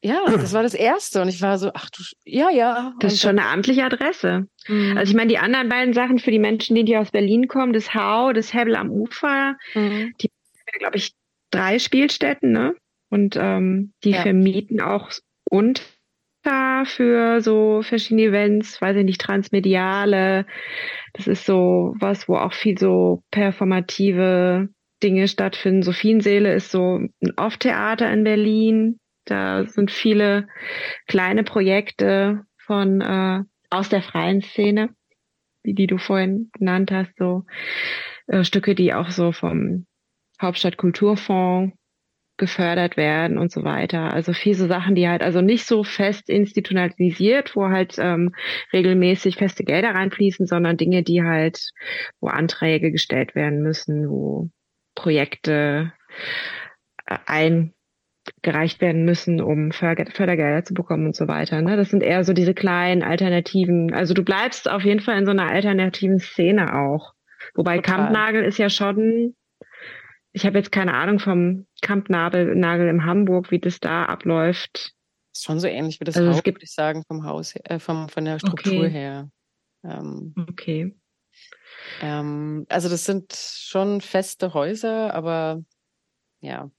Ja, das war das erste. Und ich war so, ach du, ja, ja. Das ist schon eine amtliche Adresse. dann- Also ich meine, die anderen beiden Sachen für die Menschen, die hier aus Berlin kommen, das Hau, das Hebel am Ufer, Mhm. glaube ich, drei Spielstätten, ne? Und ähm, die Ja. vermieten auch unter für so verschiedene Events, weiß ich nicht, transmediale. Das ist so was, wo auch viel so performative Dinge stattfinden. Sophienseele ist so ein Off-Theater in Berlin. Da sind viele kleine Projekte von äh, aus der freien Szene, wie die du vorhin genannt hast, so äh, Stücke, die auch so vom Hauptstadt Kulturfonds gefördert werden und so weiter. Also viel so Sachen, die halt also nicht so fest institutionalisiert, wo halt ähm, regelmäßig feste Gelder reinfließen, sondern Dinge, die halt, wo Anträge gestellt werden müssen, wo Projekte äh, eingereicht werden müssen, um Fördergelder zu bekommen und so weiter. Ne? Das sind eher so diese kleinen alternativen. Also du bleibst auf jeden Fall in so einer alternativen Szene auch. Wobei Total. Kampnagel ist ja schon ich habe jetzt keine Ahnung vom Kampnagel Nagel in Hamburg, wie das da abläuft. Ist schon so ähnlich wie das also Haus, würde ich sagen, vom Haus, äh, vom, von der Struktur okay. her. Ähm, okay. Ähm, also das sind schon feste Häuser, aber ja.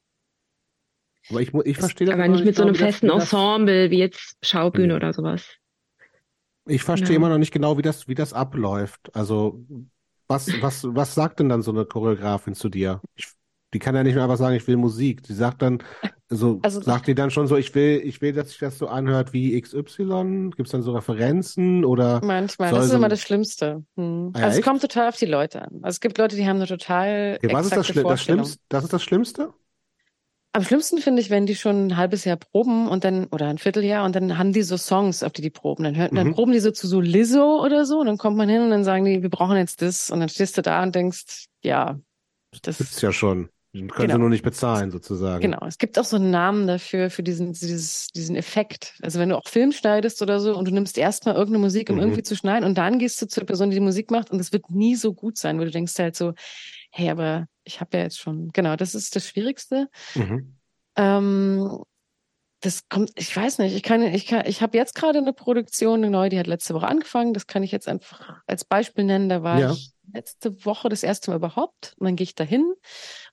Aber ich, ich verstehe das Aber nicht mit so einem festen Ensemble wie jetzt Schaubühne mhm. oder sowas. Ich verstehe ja. immer noch nicht genau, wie das, wie das abläuft. Also was, was, was sagt denn dann so eine Choreografin zu dir? Ich die kann ja nicht mehr einfach sagen, ich will Musik. Die sagt dann, so, also, sagt die dann schon so, ich will, ich will, dass sich das so anhört wie XY? Gibt es dann so Referenzen oder? Manchmal, das ist so immer das Schlimmste. Hm. Ah, ja, also es kommt total auf die Leute an. Also es gibt Leute, die haben eine total okay, was ist das, Schli das Schlimmste? Das ist das Schlimmste? Am schlimmsten finde ich, wenn die schon ein halbes Jahr proben und dann, oder ein Vierteljahr und dann haben die so Songs, auf die die proben. Dann, hört, mhm. dann proben die so zu so Lizzo oder so und dann kommt man hin und dann sagen die, wir brauchen jetzt das und dann stehst du da und denkst, ja, das gibt's ja schon. Können genau. sie nur nicht bezahlen, sozusagen. Genau. Es gibt auch so einen Namen dafür, für diesen, dieses, diesen Effekt. Also wenn du auch Film schneidest oder so und du nimmst erstmal irgendeine Musik, um mhm. irgendwie zu schneiden und dann gehst du zur Person, die die Musik macht und es wird nie so gut sein, weil du denkst halt so, hey, aber ich habe ja jetzt schon, genau, das ist das Schwierigste. Mhm. Ähm, das kommt, ich weiß nicht, ich kann, ich kann, ich habe jetzt gerade eine Produktion, eine neue, die hat letzte Woche angefangen. Das kann ich jetzt einfach als Beispiel nennen. Da war ja. ich letzte Woche das erste Mal überhaupt. Und dann gehe ich dahin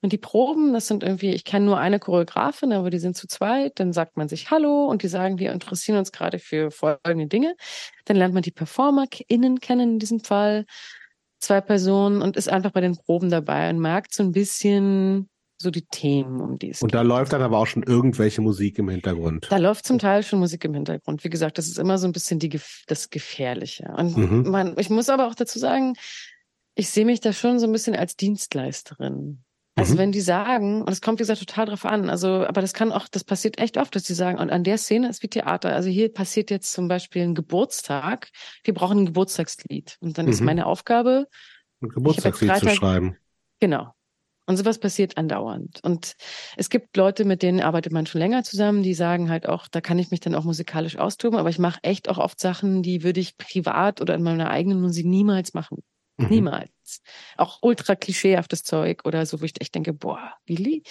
und die Proben, das sind irgendwie, ich kenne nur eine Choreografin, aber die sind zu zweit. Dann sagt man sich Hallo und die sagen, wir interessieren uns gerade für folgende Dinge. Dann lernt man die PerformerInnen kennen in diesem Fall, zwei Personen und ist einfach bei den Proben dabei und merkt so ein bisschen, so die Themen, um die es Und geht. da läuft dann aber auch schon irgendwelche Musik im Hintergrund. Da läuft zum Teil schon Musik im Hintergrund. Wie gesagt, das ist immer so ein bisschen die, das Gefährliche. Und mhm. man, ich muss aber auch dazu sagen, ich sehe mich da schon so ein bisschen als Dienstleisterin. Also mhm. wenn die sagen, und es kommt wie gesagt total drauf an, also, aber das kann auch, das passiert echt oft, dass die sagen, und an der Szene ist wie Theater. Also hier passiert jetzt zum Beispiel ein Geburtstag, wir brauchen ein Geburtstagslied. Und dann mhm. ist meine Aufgabe, ein Geburtstagslied zu schreiben. Genau. Und sowas passiert andauernd. Und es gibt Leute, mit denen arbeitet man schon länger zusammen, die sagen halt auch, da kann ich mich dann auch musikalisch austoben, aber ich mache echt auch oft Sachen, die würde ich privat oder in meiner eigenen Musik niemals machen. Mhm. Niemals. Auch ultra klischeehaftes Zeug oder so, wo ich echt denke, boah, Willi.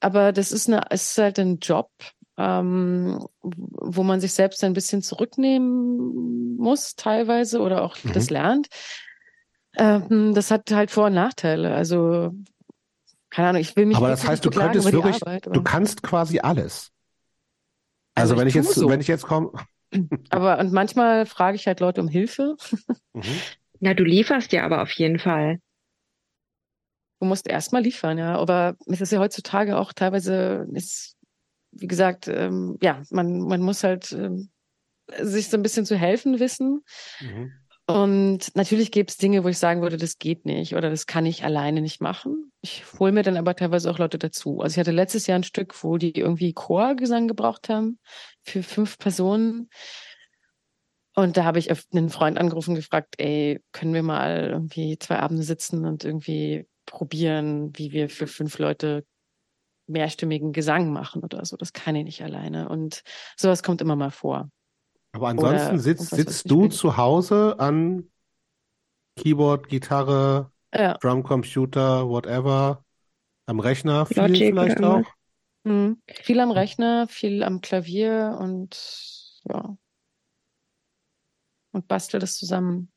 Aber das ist eine, es ist halt ein Job, ähm, wo man sich selbst ein bisschen zurücknehmen muss, teilweise, oder auch mhm. das lernt. Ähm, das hat halt Vor- und Nachteile. Also, keine Ahnung, ich will mich. Aber das heißt, du könntest wirklich, Arbeit, du kannst quasi alles. Also, also wenn ich jetzt, so. wenn ich jetzt komme. aber und manchmal frage ich halt Leute um Hilfe. Mhm. Ja, du lieferst ja aber auf jeden Fall. Du musst erstmal liefern, ja. Aber es ist ja heutzutage auch teilweise, ist, wie gesagt, ähm, ja, man, man muss halt ähm, sich so ein bisschen zu helfen wissen. Mhm. Und natürlich gibt es Dinge, wo ich sagen würde, das geht nicht oder das kann ich alleine nicht machen. Ich hole mir dann aber teilweise auch Leute dazu. Also ich hatte letztes Jahr ein Stück, wo die irgendwie Chorgesang gebraucht haben für fünf Personen. Und da habe ich einen Freund angerufen und gefragt, ey, können wir mal irgendwie zwei Abende sitzen und irgendwie probieren, wie wir für fünf Leute mehrstimmigen Gesang machen oder so. Das kann ich nicht alleine. Und sowas kommt immer mal vor. Aber ansonsten oder sitzt, sitzt du zu Hause an Keyboard, Gitarre, ja. Drumcomputer, whatever, am Rechner viel Logic vielleicht auch? Mhm. Viel am Rechner, viel am Klavier und ja, und bastel das zusammen.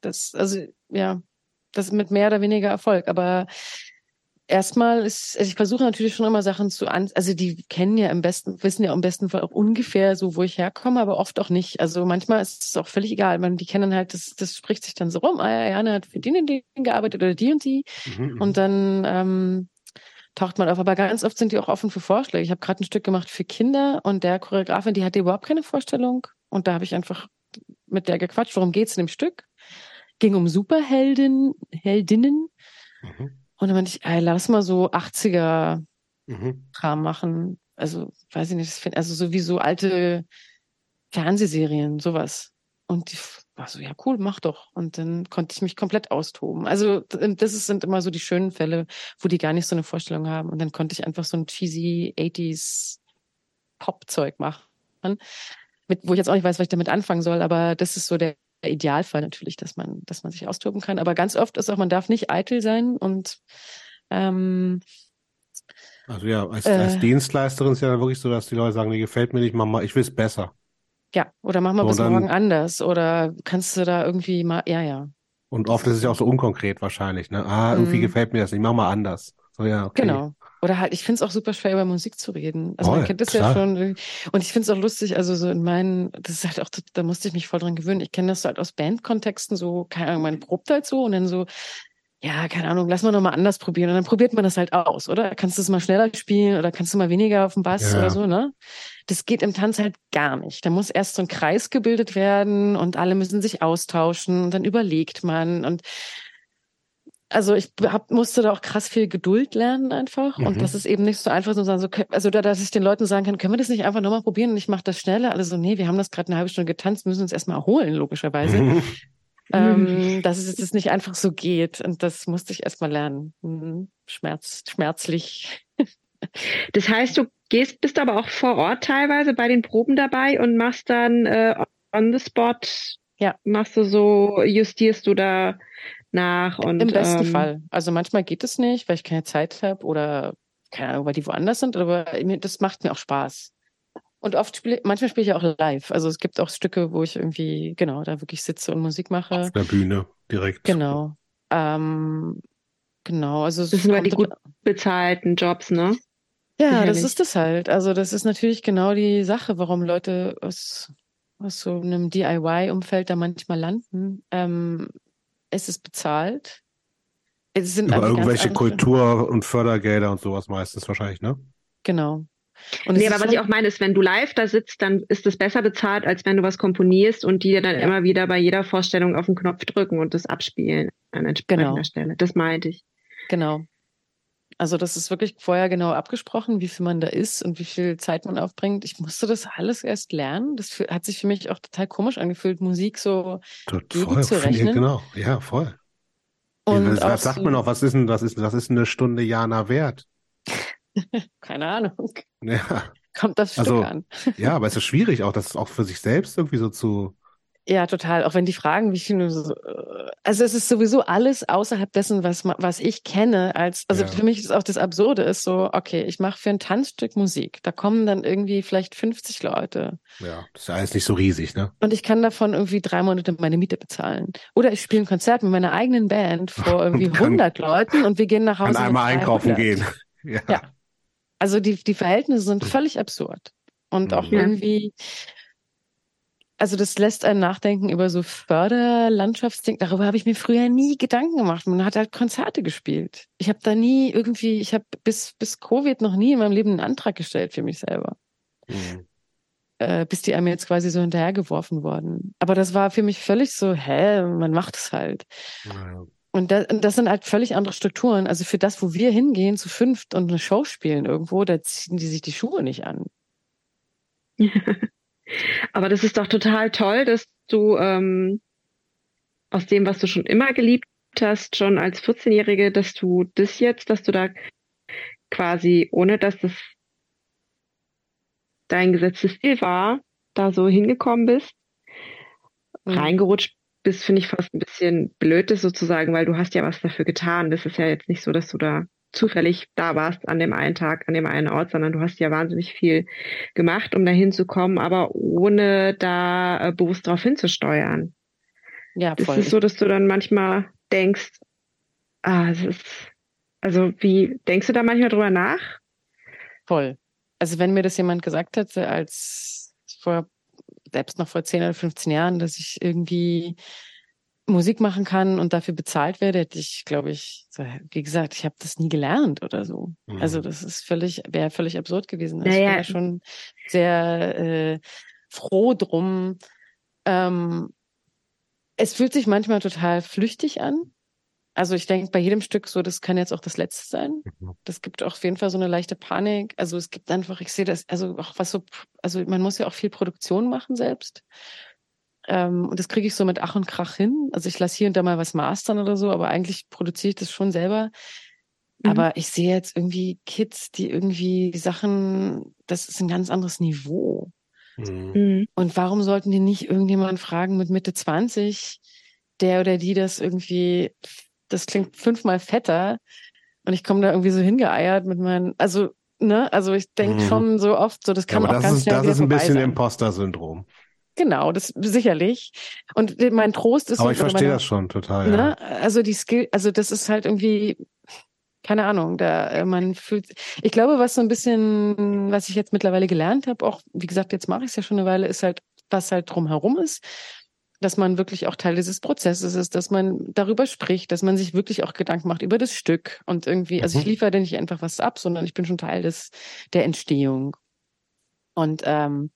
Das, also, ja, das mit mehr oder weniger Erfolg. Aber erstmal ist, also ich versuche natürlich schon immer Sachen zu an, also die kennen ja im besten, wissen ja im besten Fall auch ungefähr so, wo ich herkomme, aber oft auch nicht. Also manchmal ist es auch völlig egal. Man, die kennen halt, das, das spricht sich dann so rum, ah ja, Jana hat für den und den gearbeitet oder die und die. Mhm, mhm, und dann ähm, taucht man auf. Aber ganz oft sind die auch offen für Vorschläge. Ich habe gerade ein Stück gemacht für Kinder und der Choreografin, die hatte überhaupt keine Vorstellung und da habe ich einfach mit der gequatscht, worum geht's in dem Stück? Ging um Superhelden, Heldinnen. Mhm. Und dann meinte ich, ey, lass mal so 80er mhm. Kram machen. Also, weiß ich nicht, also sowieso alte Fernsehserien, sowas. Und die war so, ja cool, mach doch. Und dann konnte ich mich komplett austoben. Also das sind immer so die schönen Fälle, wo die gar nicht so eine Vorstellung haben. Und dann konnte ich einfach so ein cheesy 80s Pop-Zeug machen, mit, wo ich jetzt auch nicht weiß, was ich damit anfangen soll. Aber das ist so der Idealfall natürlich, dass man, dass man sich austoben kann. Aber ganz oft ist auch, man darf nicht eitel sein und ähm, also ja, als, äh, als Dienstleisterin ist ja wirklich so, dass die Leute sagen, nee, gefällt mir nicht, mach mal, ich will es besser. Ja, oder mach mal so, bis dann, morgen anders. Oder kannst du da irgendwie mal, ja, ja. Und oft ist es ja auch so unkonkret wahrscheinlich, ne? Ah, irgendwie mm. gefällt mir das nicht, mach mal anders. So, ja, okay. Genau. Oder halt, ich finde es auch super schwer, über Musik zu reden. Also oh, man kennt das klar. ja schon. Und ich finde es auch lustig, also so in meinen, das ist halt auch, da musste ich mich voll dran gewöhnen. Ich kenne das halt aus Bandkontexten, so, keine Ahnung, man probt halt so und dann so, ja, keine Ahnung, lass mal nochmal anders probieren. Und dann probiert man das halt aus, oder? Kannst du es mal schneller spielen oder kannst du mal weniger auf dem Bass ja. oder so, ne? Das geht im Tanz halt gar nicht. Da muss erst so ein Kreis gebildet werden und alle müssen sich austauschen und dann überlegt man und also ich hab, musste da auch krass viel Geduld lernen einfach. Mhm. Und das ist eben nicht so einfach, so, so also da, dass ich den Leuten sagen kann, können wir das nicht einfach nochmal probieren und ich mache das schneller. Alle so, nee, wir haben das gerade eine halbe Stunde getanzt, müssen uns erstmal erholen, logischerweise. Mhm. ähm, dass es jetzt nicht einfach so geht. Und das musste ich erstmal lernen. Mhm. Schmerz, schmerzlich. das heißt, du gehst, bist aber auch vor Ort teilweise bei den Proben dabei und machst dann äh, on the spot, ja. machst du so, justierst du da nach und im besten ähm, Fall. Also manchmal geht es nicht, weil ich keine Zeit habe oder keine Ahnung, weil die woanders sind, aber das macht mir auch Spaß. Und oft spiele, manchmal spiele ich auch live. Also es gibt auch Stücke, wo ich irgendwie, genau, da wirklich sitze und Musik mache. Auf der Bühne direkt. Genau. Ähm, genau, also das sind die gut bezahlten Jobs, ne? Ja, Sicherlich. das ist es halt. Also das ist natürlich genau die Sache, warum Leute aus, aus so einem DIY-Umfeld da manchmal landen. Ähm, es ist bezahlt. Es sind Über irgendwelche Kultur- und Fördergelder und sowas meistens wahrscheinlich, ne? Genau. Und nee, aber was ich auch meine, ist, wenn du live da sitzt, dann ist es besser bezahlt, als wenn du was komponierst und die dann ja. immer wieder bei jeder Vorstellung auf den Knopf drücken und das abspielen an entsprechender genau. Stelle. Das meinte ich. Genau. Also das ist wirklich vorher genau abgesprochen, wie viel man da ist und wie viel Zeit man aufbringt. Ich musste das alles erst lernen. Das hat sich für mich auch total komisch angefühlt, Musik so voll, zu rechnen. Genau, ja, voll. Und was, was sagt man noch? Was ist denn, was ist, was ist eine Stunde Jana wert? Keine Ahnung. Ja. Kommt das Stück also, an. ja, aber es ist schwierig auch, das auch für sich selbst irgendwie so zu ja, total. Auch wenn die fragen, wie viel, äh, also es ist sowieso alles außerhalb dessen, was was ich kenne. Als also ja. für mich ist auch das Absurde ist so, okay, ich mache für ein Tanzstück Musik. Da kommen dann irgendwie vielleicht 50 Leute. Ja, das ist ja alles nicht so riesig, ne? Und ich kann davon irgendwie drei Monate meine Miete bezahlen. Oder ich spiele ein Konzert mit meiner eigenen Band vor irgendwie kann, 100 Leuten und wir gehen nach Hause. Kann einmal einkaufen gehen. ja. ja. Also die die Verhältnisse sind völlig absurd und auch ja. irgendwie also das lässt einen nachdenken über so Förderlandschaftsding. Darüber habe ich mir früher nie Gedanken gemacht. Man hat halt Konzerte gespielt. Ich habe da nie irgendwie, ich habe bis bis Covid noch nie in meinem Leben einen Antrag gestellt für mich selber. Mhm. Äh, bis die einem jetzt quasi so hinterhergeworfen worden. Aber das war für mich völlig so, hä, man macht es halt. Ja. Und das, das sind halt völlig andere Strukturen. Also für das, wo wir hingehen, zu fünft und eine Show spielen irgendwo, da ziehen die sich die Schuhe nicht an. Aber das ist doch total toll, dass du ähm, aus dem, was du schon immer geliebt hast, schon als 14-Jährige, dass du das jetzt, dass du da quasi, ohne dass das dein gesetztes Ziel war, da so hingekommen bist, mhm. reingerutscht bist, finde ich fast ein bisschen blöd, das sozusagen, weil du hast ja was dafür getan. Das ist ja jetzt nicht so, dass du da zufällig da warst an dem einen Tag, an dem einen Ort, sondern du hast ja wahnsinnig viel gemacht, um dahin zu kommen, aber ohne da äh, bewusst darauf hinzusteuern. Ja, voll. Es ist so, dass du dann manchmal denkst, ah, es ist, also wie, denkst du da manchmal drüber nach? Voll. Also wenn mir das jemand gesagt hätte, als vor, selbst noch vor 10 oder 15 Jahren, dass ich irgendwie Musik machen kann und dafür bezahlt werde, hätte ich, glaube ich, so, wie gesagt, ich habe das nie gelernt oder so. Mhm. Also das ist völlig, wäre völlig absurd gewesen. Also naja. Ich bin ja schon sehr äh, froh drum. Ähm, es fühlt sich manchmal total flüchtig an. Also ich denke bei jedem Stück so, das kann jetzt auch das letzte sein. Mhm. Das gibt auf jeden Fall so eine leichte Panik. Also es gibt einfach, ich sehe das, also auch was so, also man muss ja auch viel Produktion machen selbst. Ähm, und das kriege ich so mit Ach und Krach hin. Also ich lasse hier und da mal was mastern oder so, aber eigentlich produziere ich das schon selber. Mhm. Aber ich sehe jetzt irgendwie Kids, die irgendwie Sachen, das ist ein ganz anderes Niveau. Mhm. Mhm. Und warum sollten die nicht irgendjemanden fragen mit Mitte 20, der oder die das irgendwie, das klingt fünfmal fetter und ich komme da irgendwie so hingeeiert mit meinen, also, ne, also ich denke Mhm. schon so oft, so das Ja, kann aber auch das ganz ist, schnell das ist ein bisschen sein. Imposter-Syndrom. Genau, das sicherlich. Und mein Trost ist Aber ich verstehe meine- das schon total, ja. Ne? Also die Skill, also das ist halt irgendwie, keine Ahnung, da äh, man fühlt, ich glaube, was so ein bisschen, was ich jetzt mittlerweile gelernt habe, auch wie gesagt, jetzt mache ich es ja schon eine Weile, ist halt, was halt drumherum ist, dass man wirklich auch Teil dieses Prozesses ist, dass man darüber spricht, dass man sich wirklich auch Gedanken macht über das Stück und irgendwie, also ich Mhm. liefere nicht einfach was ab, sondern ich bin schon Teil des der Entstehung. Und ähm,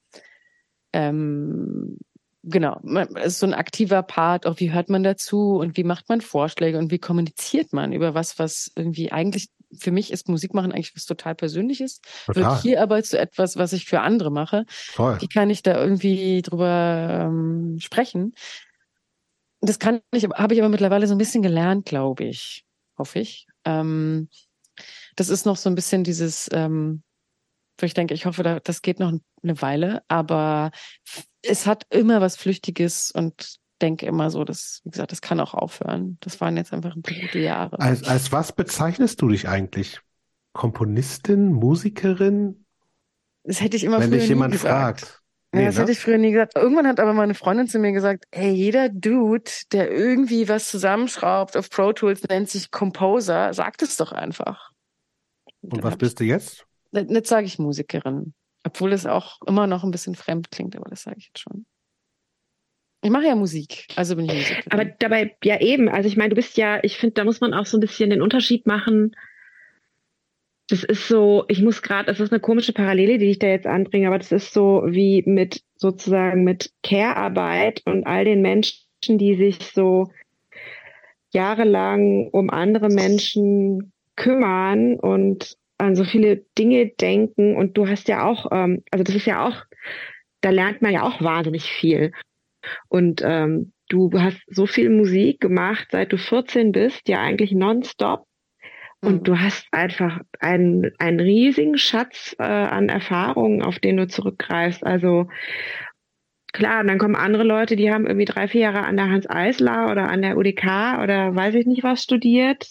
ähm, genau, es ist so ein aktiver Part, auch wie hört man dazu und wie macht man Vorschläge und wie kommuniziert man über was, was irgendwie eigentlich für mich ist Musik machen eigentlich was total Persönliches, Total. wird hier aber zu etwas, was ich für andere mache. Voll. Wie kann ich da irgendwie drüber ähm, sprechen? Das kann ich, habe ich aber mittlerweile so ein bisschen gelernt, glaube ich, hoffe ich. Ähm, das ist noch so ein bisschen dieses, ähm, wo ich denke, ich hoffe, da, das geht noch eine Weile, aber es hat immer was Flüchtiges und denke immer so, dass, wie gesagt, das kann auch aufhören. Das waren jetzt einfach ein paar gute Jahre. Als, als was bezeichnest du dich eigentlich? Komponistin, Musikerin? Das hätte ich immer Wenn früher dich nie jemand gesagt. fragt. Ja, Nee, das ne? hätte ich früher nie gesagt. Irgendwann hat aber meine Freundin zu mir gesagt, ey, jeder Dude, der irgendwie was zusammenschraubt auf Pro Tools, nennt sich Composer. Sagt es doch einfach. Und was bist du jetzt? Nicht sage ich Musikerin. Obwohl es auch immer noch ein bisschen fremd klingt, aber das sage ich jetzt schon. Ich mache ja Musik, also bin ich Musikerin. Aber dabei, ja eben, also ich meine, du bist ja, ich finde, da muss man auch so ein bisschen den Unterschied machen. Das ist so, ich muss gerade, das ist eine komische Parallele, die ich da jetzt anbringe, aber das ist so wie mit sozusagen mit Care-Arbeit und all den Menschen, die sich so jahrelang um andere Menschen kümmern und an so viele Dinge denken. Und du hast ja auch, ähm, also das ist ja auch, da lernt man ja auch wahnsinnig viel. Und ähm, du hast so viel Musik gemacht, seit du 14 bist, ja eigentlich nonstop. Und Mhm. du hast einfach einen, einen riesigen Schatz äh, an Erfahrungen, auf den du zurückgreifst. Also klar, und dann kommen andere Leute, die haben irgendwie drei, vier Jahre an der Hans Eisler oder an der UDK oder weiß ich nicht was studiert.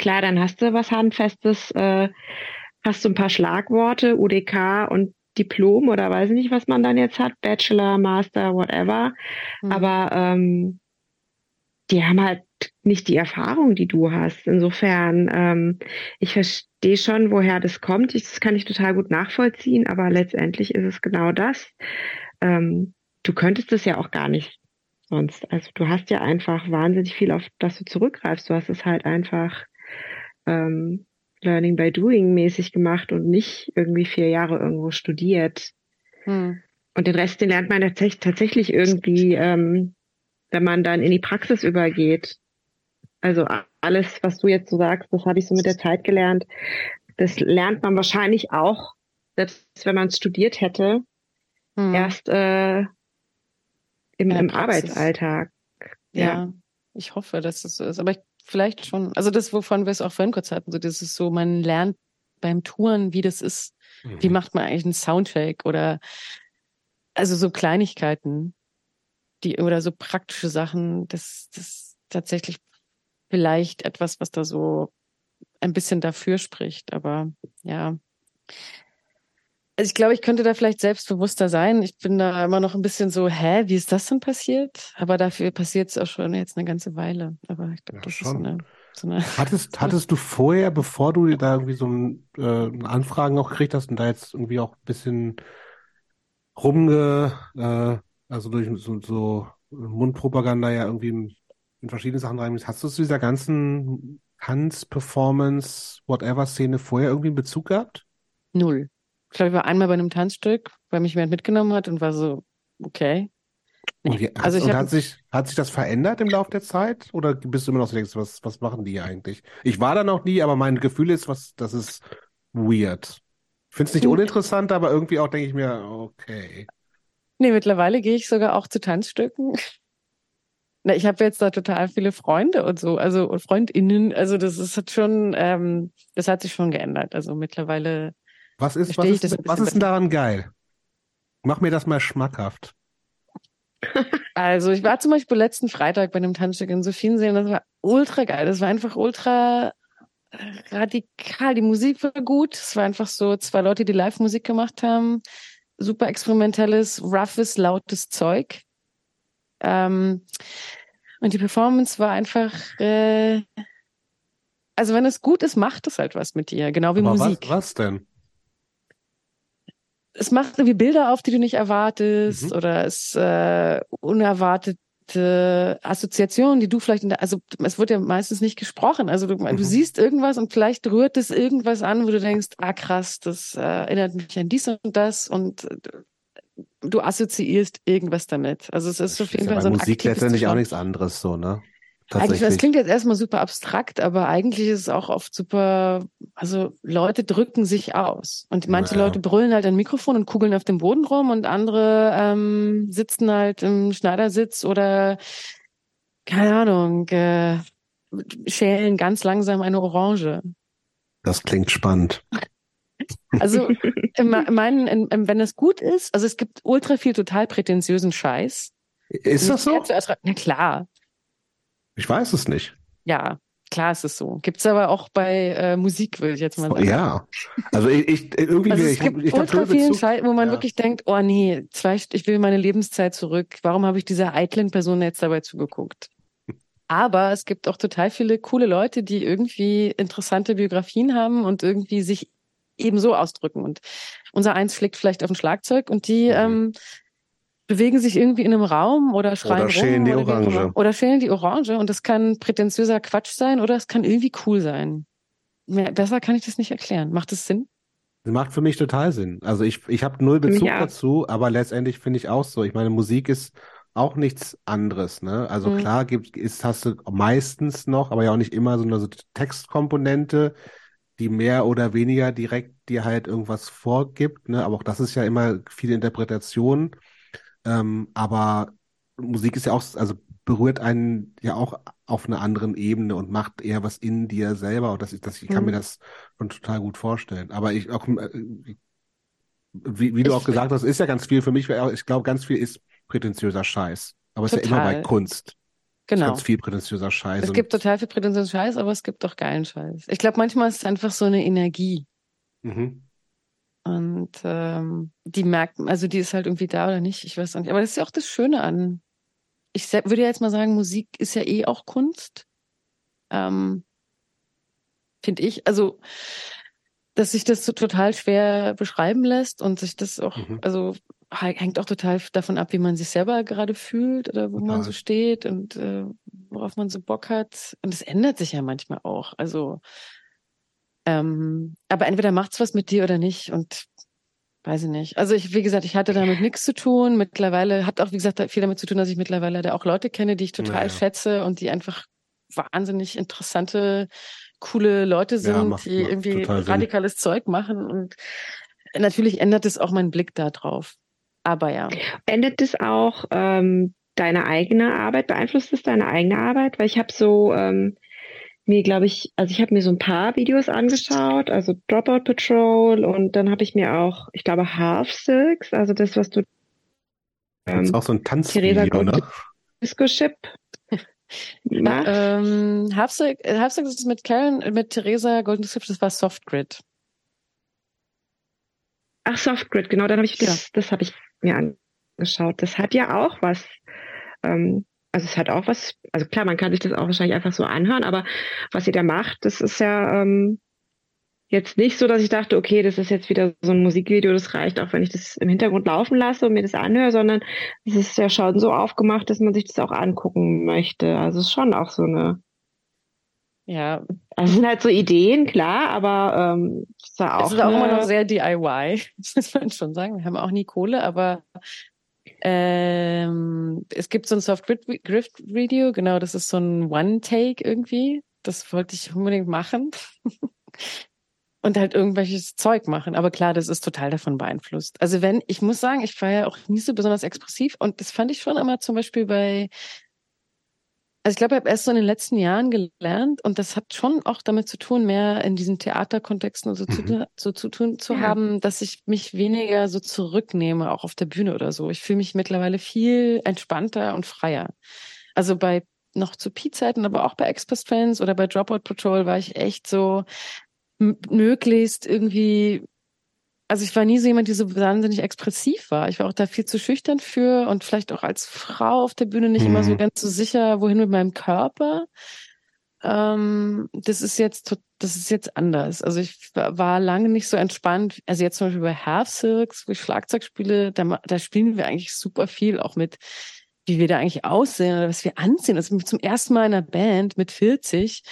Klar, dann hast du was Handfestes, äh, hast du ein paar Schlagworte, UDK und Diplom oder weiß ich nicht, was man dann jetzt hat, Bachelor, Master, whatever. Mhm. Aber ähm, die haben halt nicht die Erfahrung, die du hast. Insofern, ähm, ich verstehe schon, woher das kommt. Ich, das kann ich total gut nachvollziehen, aber letztendlich ist es genau das. Ähm, du könntest es ja auch gar nicht sonst. Also du hast ja einfach wahnsinnig viel, auf das du zurückgreifst. Du hast es halt einfach ähm, Learning by Doing mäßig gemacht und nicht irgendwie vier Jahre irgendwo studiert. Hm. Und den Rest, den lernt man tatsächlich, tatsächlich irgendwie, ähm, wenn man dann in die Praxis übergeht. Also alles, was du jetzt so sagst, das habe ich so mit der Zeit gelernt. Das lernt man wahrscheinlich auch, selbst wenn man es studiert hätte, Hm. erst äh, im, im. Arbeitsalltag. Ja, ich hoffe, dass es so ist. Aber ich, vielleicht schon. Also das, wovon wir es auch vorhin kurz hatten, so das ist so, man lernt beim Touren, wie das ist. Wie Mhm. macht man eigentlich einen Soundcheck oder also so Kleinigkeiten, die oder so praktische Sachen, das, das ist tatsächlich vielleicht etwas, was da so ein bisschen dafür spricht. Aber ja. Also ich glaube, ich könnte da vielleicht selbstbewusster sein. Ich bin da immer noch ein bisschen so, hä, wie ist das denn passiert? Aber dafür passiert es auch schon jetzt eine ganze Weile. Aber ich glaube, Ja, das ist schon. eine, so eine Hattest, hattest du vorher, bevor du da irgendwie so ein, äh, Anfragen auch gekriegt hast und da jetzt irgendwie auch ein bisschen rumge, äh, also durch so, so Mundpropaganda ja irgendwie in, verschiedene Sachen rein, hast du zu dieser ganzen Tanz, Performance, whatever Szene vorher irgendwie einen Bezug gehabt? Null. Ich glaube, ich war einmal bei einem Tanzstück, weil mich jemand mitgenommen hat und war so, okay. Und, wie, Also ich und hab- hat sich, hat sich das verändert im Laufe der Zeit? Oder bist du immer noch so denkst, was, was machen die hier eigentlich? Ich war da noch nie, aber mein Gefühl ist, was, das ist weird. Ich finde es nicht Hm. uninteressant, aber irgendwie auch denke ich mir, okay. Nee, mittlerweile gehe ich sogar auch zu Tanzstücken. Na, ich habe jetzt da total viele Freunde und so, also und Freundinnen. Also das ist hat schon, ähm, das hat sich schon geändert. Also mittlerweile, Was ist, was ist, was ist denn daran geil? Mach mir das mal schmackhaft. also ich war zum Beispiel letzten Freitag bei einem Tanzstück in Sophiensee und das war ultra geil. Das war einfach ultra radikal. Die Musik war gut. Es war einfach so zwei Leute, die Live-Musik gemacht haben. Super experimentelles, roughes, lautes Zeug. Ähm, und die Performance war einfach, äh, also wenn es gut ist, macht es halt was mit dir, genau wie Aber Musik. was, was denn? Es macht irgendwie Bilder auf, die du nicht erwartest, Mhm. oder es äh, unerwartete Assoziationen, die du vielleicht in der, also es wird ja meistens nicht gesprochen. Also du, Mhm. du siehst irgendwas und vielleicht rührt es irgendwas an, wo du denkst, ah krass, das äh, erinnert mich an dies und das und äh, du assoziierst irgendwas damit. Also es ist auf jeden Fall so ein Musik letztendlich auch nichts anderes, so, ne? Eigentlich, das klingt jetzt erstmal super abstrakt, aber eigentlich ist es auch oft super, also Leute drücken sich aus. Und manche Ja. Leute brüllen halt ein Mikrofon und kugeln auf dem Boden rum und andere ähm, sitzen halt im Schneidersitz oder, keine Ahnung, äh, schälen ganz langsam eine Orange. Das klingt spannend. Also, in me- meinen, in, in, wenn es gut ist, also es gibt ultra viel total prätentiösen Scheiß. Ist das so? Na klar, Ich weiß es nicht. ja, klar ist es so. Gibt's aber auch bei äh, Musik, würde ich jetzt mal sagen. Ja. Also ich, ich irgendwie, Also es ich, gibt ich hab ultra vielen. Scheiß, wo man Ja. wirklich denkt, oh nee, zwei, ich will meine Lebenszeit zurück. Warum habe ich dieser eitlen Person jetzt dabei zugeguckt? Aber es gibt auch total viele coole Leute, die irgendwie interessante Biografien haben und irgendwie sich ebenso ausdrücken. Und unser Eins schlägt vielleicht auf ein Schlagzeug und die Mhm. ähm, bewegen sich irgendwie in einem Raum oder schreien Oder schälen rum die oder. Orange. Oder schälen die Orange und das kann prätentiöser Quatsch sein oder es kann irgendwie cool sein. Mehr, besser kann ich das nicht erklären. Macht das Sinn? Das macht für mich total Sinn. Also ich, ich habe null Bezug dazu, aber letztendlich finde ich auch so. Ich meine, Musik ist auch nichts anderes, ne? Also Mhm. klar gibt, ist, hast du meistens noch, aber ja auch nicht immer so eine so Textkomponente, die mehr oder weniger direkt dir halt irgendwas vorgibt, ne? Aber auch das ist ja immer viel Interpretation. Ähm, aber Musik ist ja auch, also berührt einen ja auch auf einer anderen Ebene und macht eher was in dir selber. Und das ist, das, ich kann Mhm. mir das schon total gut vorstellen. Aber ich auch, äh, wie, wie du Ich- auch gesagt hast, ist ja ganz viel für mich, ich glaube, ganz viel ist prätentiöser Scheiß. Aber es ist ja immer bei. Kunst. Genau. Ganz viel prätentiöser Scheiß. Es gibt total viel prätentiösen Scheiß, aber es gibt auch geilen Scheiß. Ich glaube, manchmal ist es einfach so eine Energie. Mhm. Und ähm, die merkt, also die ist halt irgendwie da oder nicht, ich weiß auch nicht. Aber das ist ja auch das Schöne an. Ich würde jetzt mal sagen, Musik ist ja eh auch Kunst. Ähm, Finde ich. Also, dass sich das so total schwer beschreiben lässt und sich das auch, Mhm. also hängt auch total davon ab, wie man sich selber gerade fühlt oder wo man Total. so steht und äh, worauf man so Bock hat. Und es ändert sich ja manchmal auch. Also, ähm, aber entweder macht's was mit dir oder nicht und weiß ich nicht. Also ich, wie gesagt, ich hatte damit nichts zu tun. Mittlerweile hat auch, wie gesagt, viel damit zu tun, dass ich mittlerweile da auch Leute kenne, die ich total Ja, ja. schätze und die einfach wahnsinnig interessante, coole Leute sind, Ja, macht- die macht irgendwie Sinn. radikales Zeug machen und natürlich ändert es auch meinen Blick da drauf. Aber ja. Endet es auch ähm, deine eigene Arbeit? Beeinflusst es deine eigene Arbeit? Weil ich habe so ähm, mir, glaube ich, also ich habe mir so ein paar Videos angeschaut, also Dropout Patrol und dann habe ich mir auch, ich glaube, Half Silks, also das, was du Da gibt's ähm, auch so ein Tanzvideo, ne? Disco Ship. Ähm, Halfsick, äh, Halfsick ist mit Karen, mit Theresa Golden Swift, das war Soft Grid. Ach, Softgrid, genau, dann habe ich das, das habe ich mir angeschaut. Das hat ja auch was, ähm, also es hat auch was, also klar, man kann sich das auch wahrscheinlich einfach so anhören, aber was sie da macht, das ist ja ähm, jetzt nicht so, dass ich dachte, okay, das ist jetzt wieder so ein Musikvideo, das reicht auch, wenn ich das im Hintergrund laufen lasse und mir das anhöre, sondern es ist ja schon so aufgemacht, dass man sich das auch angucken möchte. Also es ist schon auch so eine, Ja, also es sind halt so Ideen, klar, aber ähm, es ist ja auch, es ist auch immer noch sehr DIY, das muss man schon sagen. Wir haben auch nie Kohle, aber Ähm, es gibt so ein Soft Grift Video, genau, das ist so ein One-Take irgendwie. Das wollte ich unbedingt machen. und halt irgendwelches Zeug machen. Aber klar, das ist total davon beeinflusst. Also wenn, ich muss sagen, ich war ja auch nie so besonders expressiv und das fand ich schon immer zum Beispiel bei, also ich glaube, ich habe erst so in den letzten Jahren gelernt und das hat schon auch damit zu tun, mehr in diesen Theaterkontexten und so, zu, mhm. so zu tun zu ja. haben, dass ich mich weniger so zurücknehme, auch auf der Bühne oder so. Ich fühle mich mittlerweile viel entspannter und freier. Also bei noch zu Pi-Zeiten, aber auch bei Express Friends oder bei Dropout Patrol war ich echt so, möglichst irgendwie, also ich war nie so jemand, die so wahnsinnig expressiv war. Ich war auch da viel zu schüchtern für und vielleicht auch als Frau auf der Bühne nicht mhm. immer so mhm. ganz so sicher, wohin mit meinem Körper. Ähm, das ist jetzt, das ist jetzt anders. Also ich war lange nicht so entspannt. Also jetzt zum Beispiel bei Silks, wo ich Schlagzeug spiele, da, da spielen wir eigentlich super viel auch mit, wie wir da eigentlich aussehen oder was wir anziehen. Also zum ersten Mal in einer Band mit 40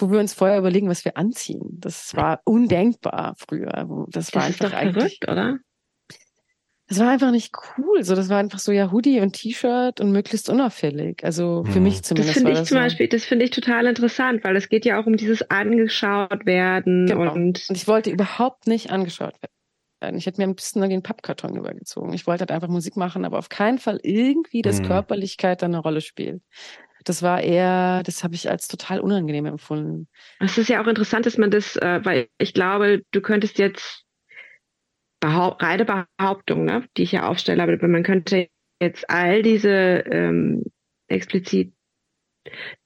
wo wir uns vorher überlegen, was wir anziehen. Das war undenkbar früher. Das war das einfach ist doch verrückt, oder? Das war einfach nicht cool. So, das war einfach so ja Hoodie und T-Shirt und möglichst unauffällig. Also für mhm. mich zumindest. Das finde ich zum so. Beispiel, das finde ich total interessant, weil es geht ja auch um dieses angeschaut werden genau. und, und ich wollte überhaupt nicht angeschaut werden. Ich hätte mir ein bisschen den Pappkarton übergezogen. Ich wollte halt einfach Musik machen, aber auf keinen Fall irgendwie, dass mhm. Körperlichkeit da eine Rolle spielt. Das war eher, das habe ich als total unangenehm empfunden. Es ist ja auch interessant, dass man das, äh, weil ich glaube, du könntest jetzt behaupt, reine Behauptung, ne, die ich ja aufstelle, aber man könnte jetzt all diese ähm, explizit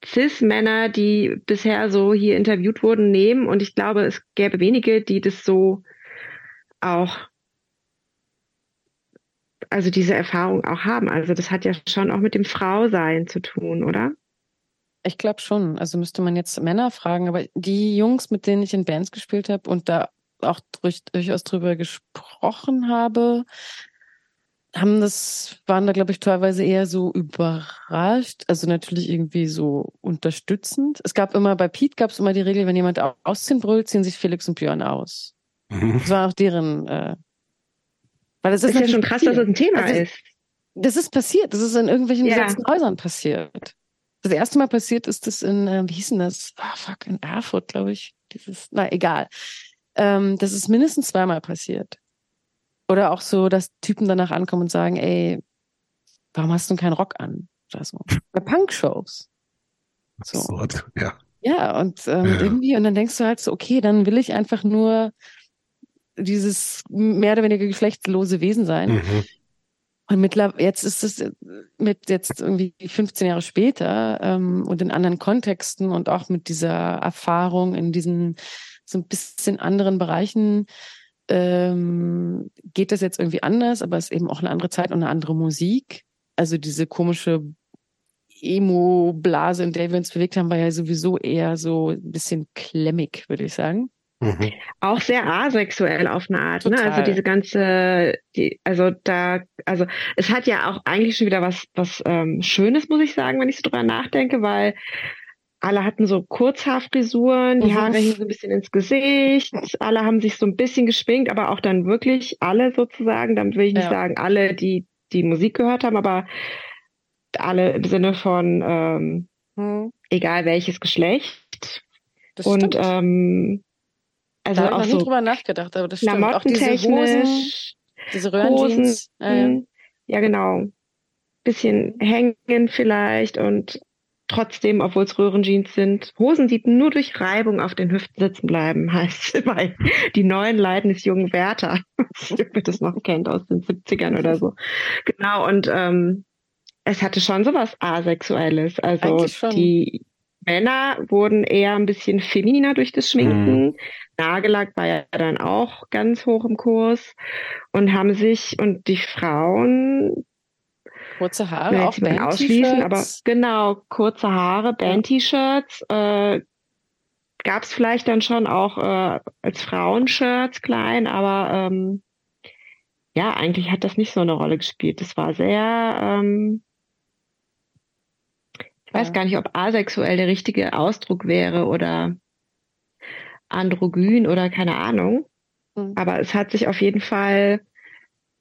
Cis-Männer, die bisher so hier interviewt wurden, nehmen und ich glaube, es gäbe wenige, die das so auch also diese Erfahrung auch haben. Also das hat ja schon auch mit dem Frausein zu tun, oder? Ich glaube schon. Also müsste man jetzt Männer fragen, aber die Jungs, mit denen ich in Bands gespielt habe und da auch durch, durchaus drüber gesprochen habe, haben das, waren da, glaube ich, teilweise eher so überrascht, also natürlich irgendwie so unterstützend. Es gab immer, bei Pete gab es immer die Regel, wenn jemand ausziehen brüllt, ziehen sich Felix und Björn aus. Mhm. Das war auch deren äh, weil das ist, ist ja schon krass, dass das ein Thema also, ist. Das ist passiert. Das ist in irgendwelchen ja. besetzten Häusern passiert. Das erste Mal passiert ist das in, äh, wie hieß denn das? Ah, fuck, in Erfurt, glaube ich. Dieses, na, egal. Ähm, das ist mindestens zweimal passiert. Oder auch so, dass Typen danach ankommen und sagen, ey, warum hast du keinen Rock an? Oder so. Bei Punk-Shows. So. Absurd, ja. Ja, und ähm, ja. irgendwie, und dann denkst du halt so, okay, dann will ich einfach nur dieses mehr oder weniger geschlechtslose Wesen sein. Mhm. Und mittlerweile, jetzt ist es mit jetzt irgendwie 15 Jahre später ähm, und in anderen Kontexten und auch mit dieser Erfahrung in diesen so ein bisschen anderen Bereichen ähm, geht das jetzt irgendwie anders, aber es ist eben auch eine andere Zeit und eine andere Musik. Also diese komische Emo-Blase, in der wir uns bewegt haben, war ja sowieso eher so ein bisschen klemmig, würde ich sagen. Mhm. Auch sehr asexuell auf eine Art, ne? Also diese ganze, die, also da, also es hat ja auch eigentlich schon wieder was, was ähm, Schönes, muss ich sagen, wenn ich so drüber nachdenke, weil alle hatten so Kurzhaarfrisuren, die mhm. Haare hingen so ein bisschen ins Gesicht, alle haben sich so ein bisschen geschminkt, aber auch dann wirklich alle sozusagen, damit will ich nicht ja. sagen, alle, die die Musik gehört haben, aber alle im Sinne von ähm, mhm. egal welches Geschlecht. Das und ähm, also da habe ich noch so nie drüber nachgedacht, aber das stimmt. Auch diese Hosen, diese Röhrenjeans. Äh, ja, genau. Bisschen hängen vielleicht und trotzdem, obwohl es Röhrenjeans sind, Hosen, die nur durch Reibung auf den Hüften sitzen bleiben, heißt bei die neuen Leiden des jungen Werther, wer das noch kennt aus den 70ern oder so. Genau, und ähm, es hatte schon sowas Asexuelles. Also die Männer wurden eher ein bisschen femininer durch das Schminken. Mhm. Nagellack war ja dann auch ganz hoch im Kurs und haben sich und die Frauen kurze Haare auch Band ausschließen, aber genau kurze Haare, Band-T-Shirts äh, gab es vielleicht dann schon auch äh, als Frauenshirts klein, aber ähm, ja, eigentlich hat das nicht so eine Rolle gespielt. Das war sehr ähm, weiß gar nicht, ob asexuell der richtige Ausdruck wäre oder androgyn oder keine Ahnung. Mhm. Aber es hat sich auf jeden Fall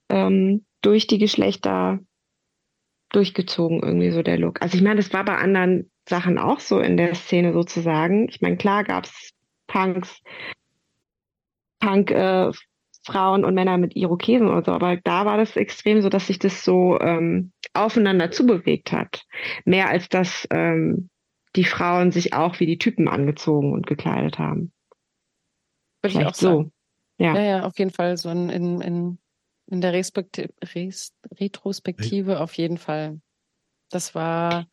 ähm, durch die Geschlechter durchgezogen, irgendwie so der Look. Also ich meine, das war bei anderen Sachen auch so in der Szene sozusagen. Ich meine, klar gab's Punks, Punk, äh, Frauen und Männer mit Irokesen und so, aber da war das extrem so, dass sich das so ähm, aufeinander zubewegt hat. Mehr als dass ähm, die Frauen sich auch wie die Typen angezogen und gekleidet haben. Würde ich auch so. Ja. ja, ja, auf jeden Fall so in, in, in, in der Respekti Res Retrospektive auf jeden Fall. Das war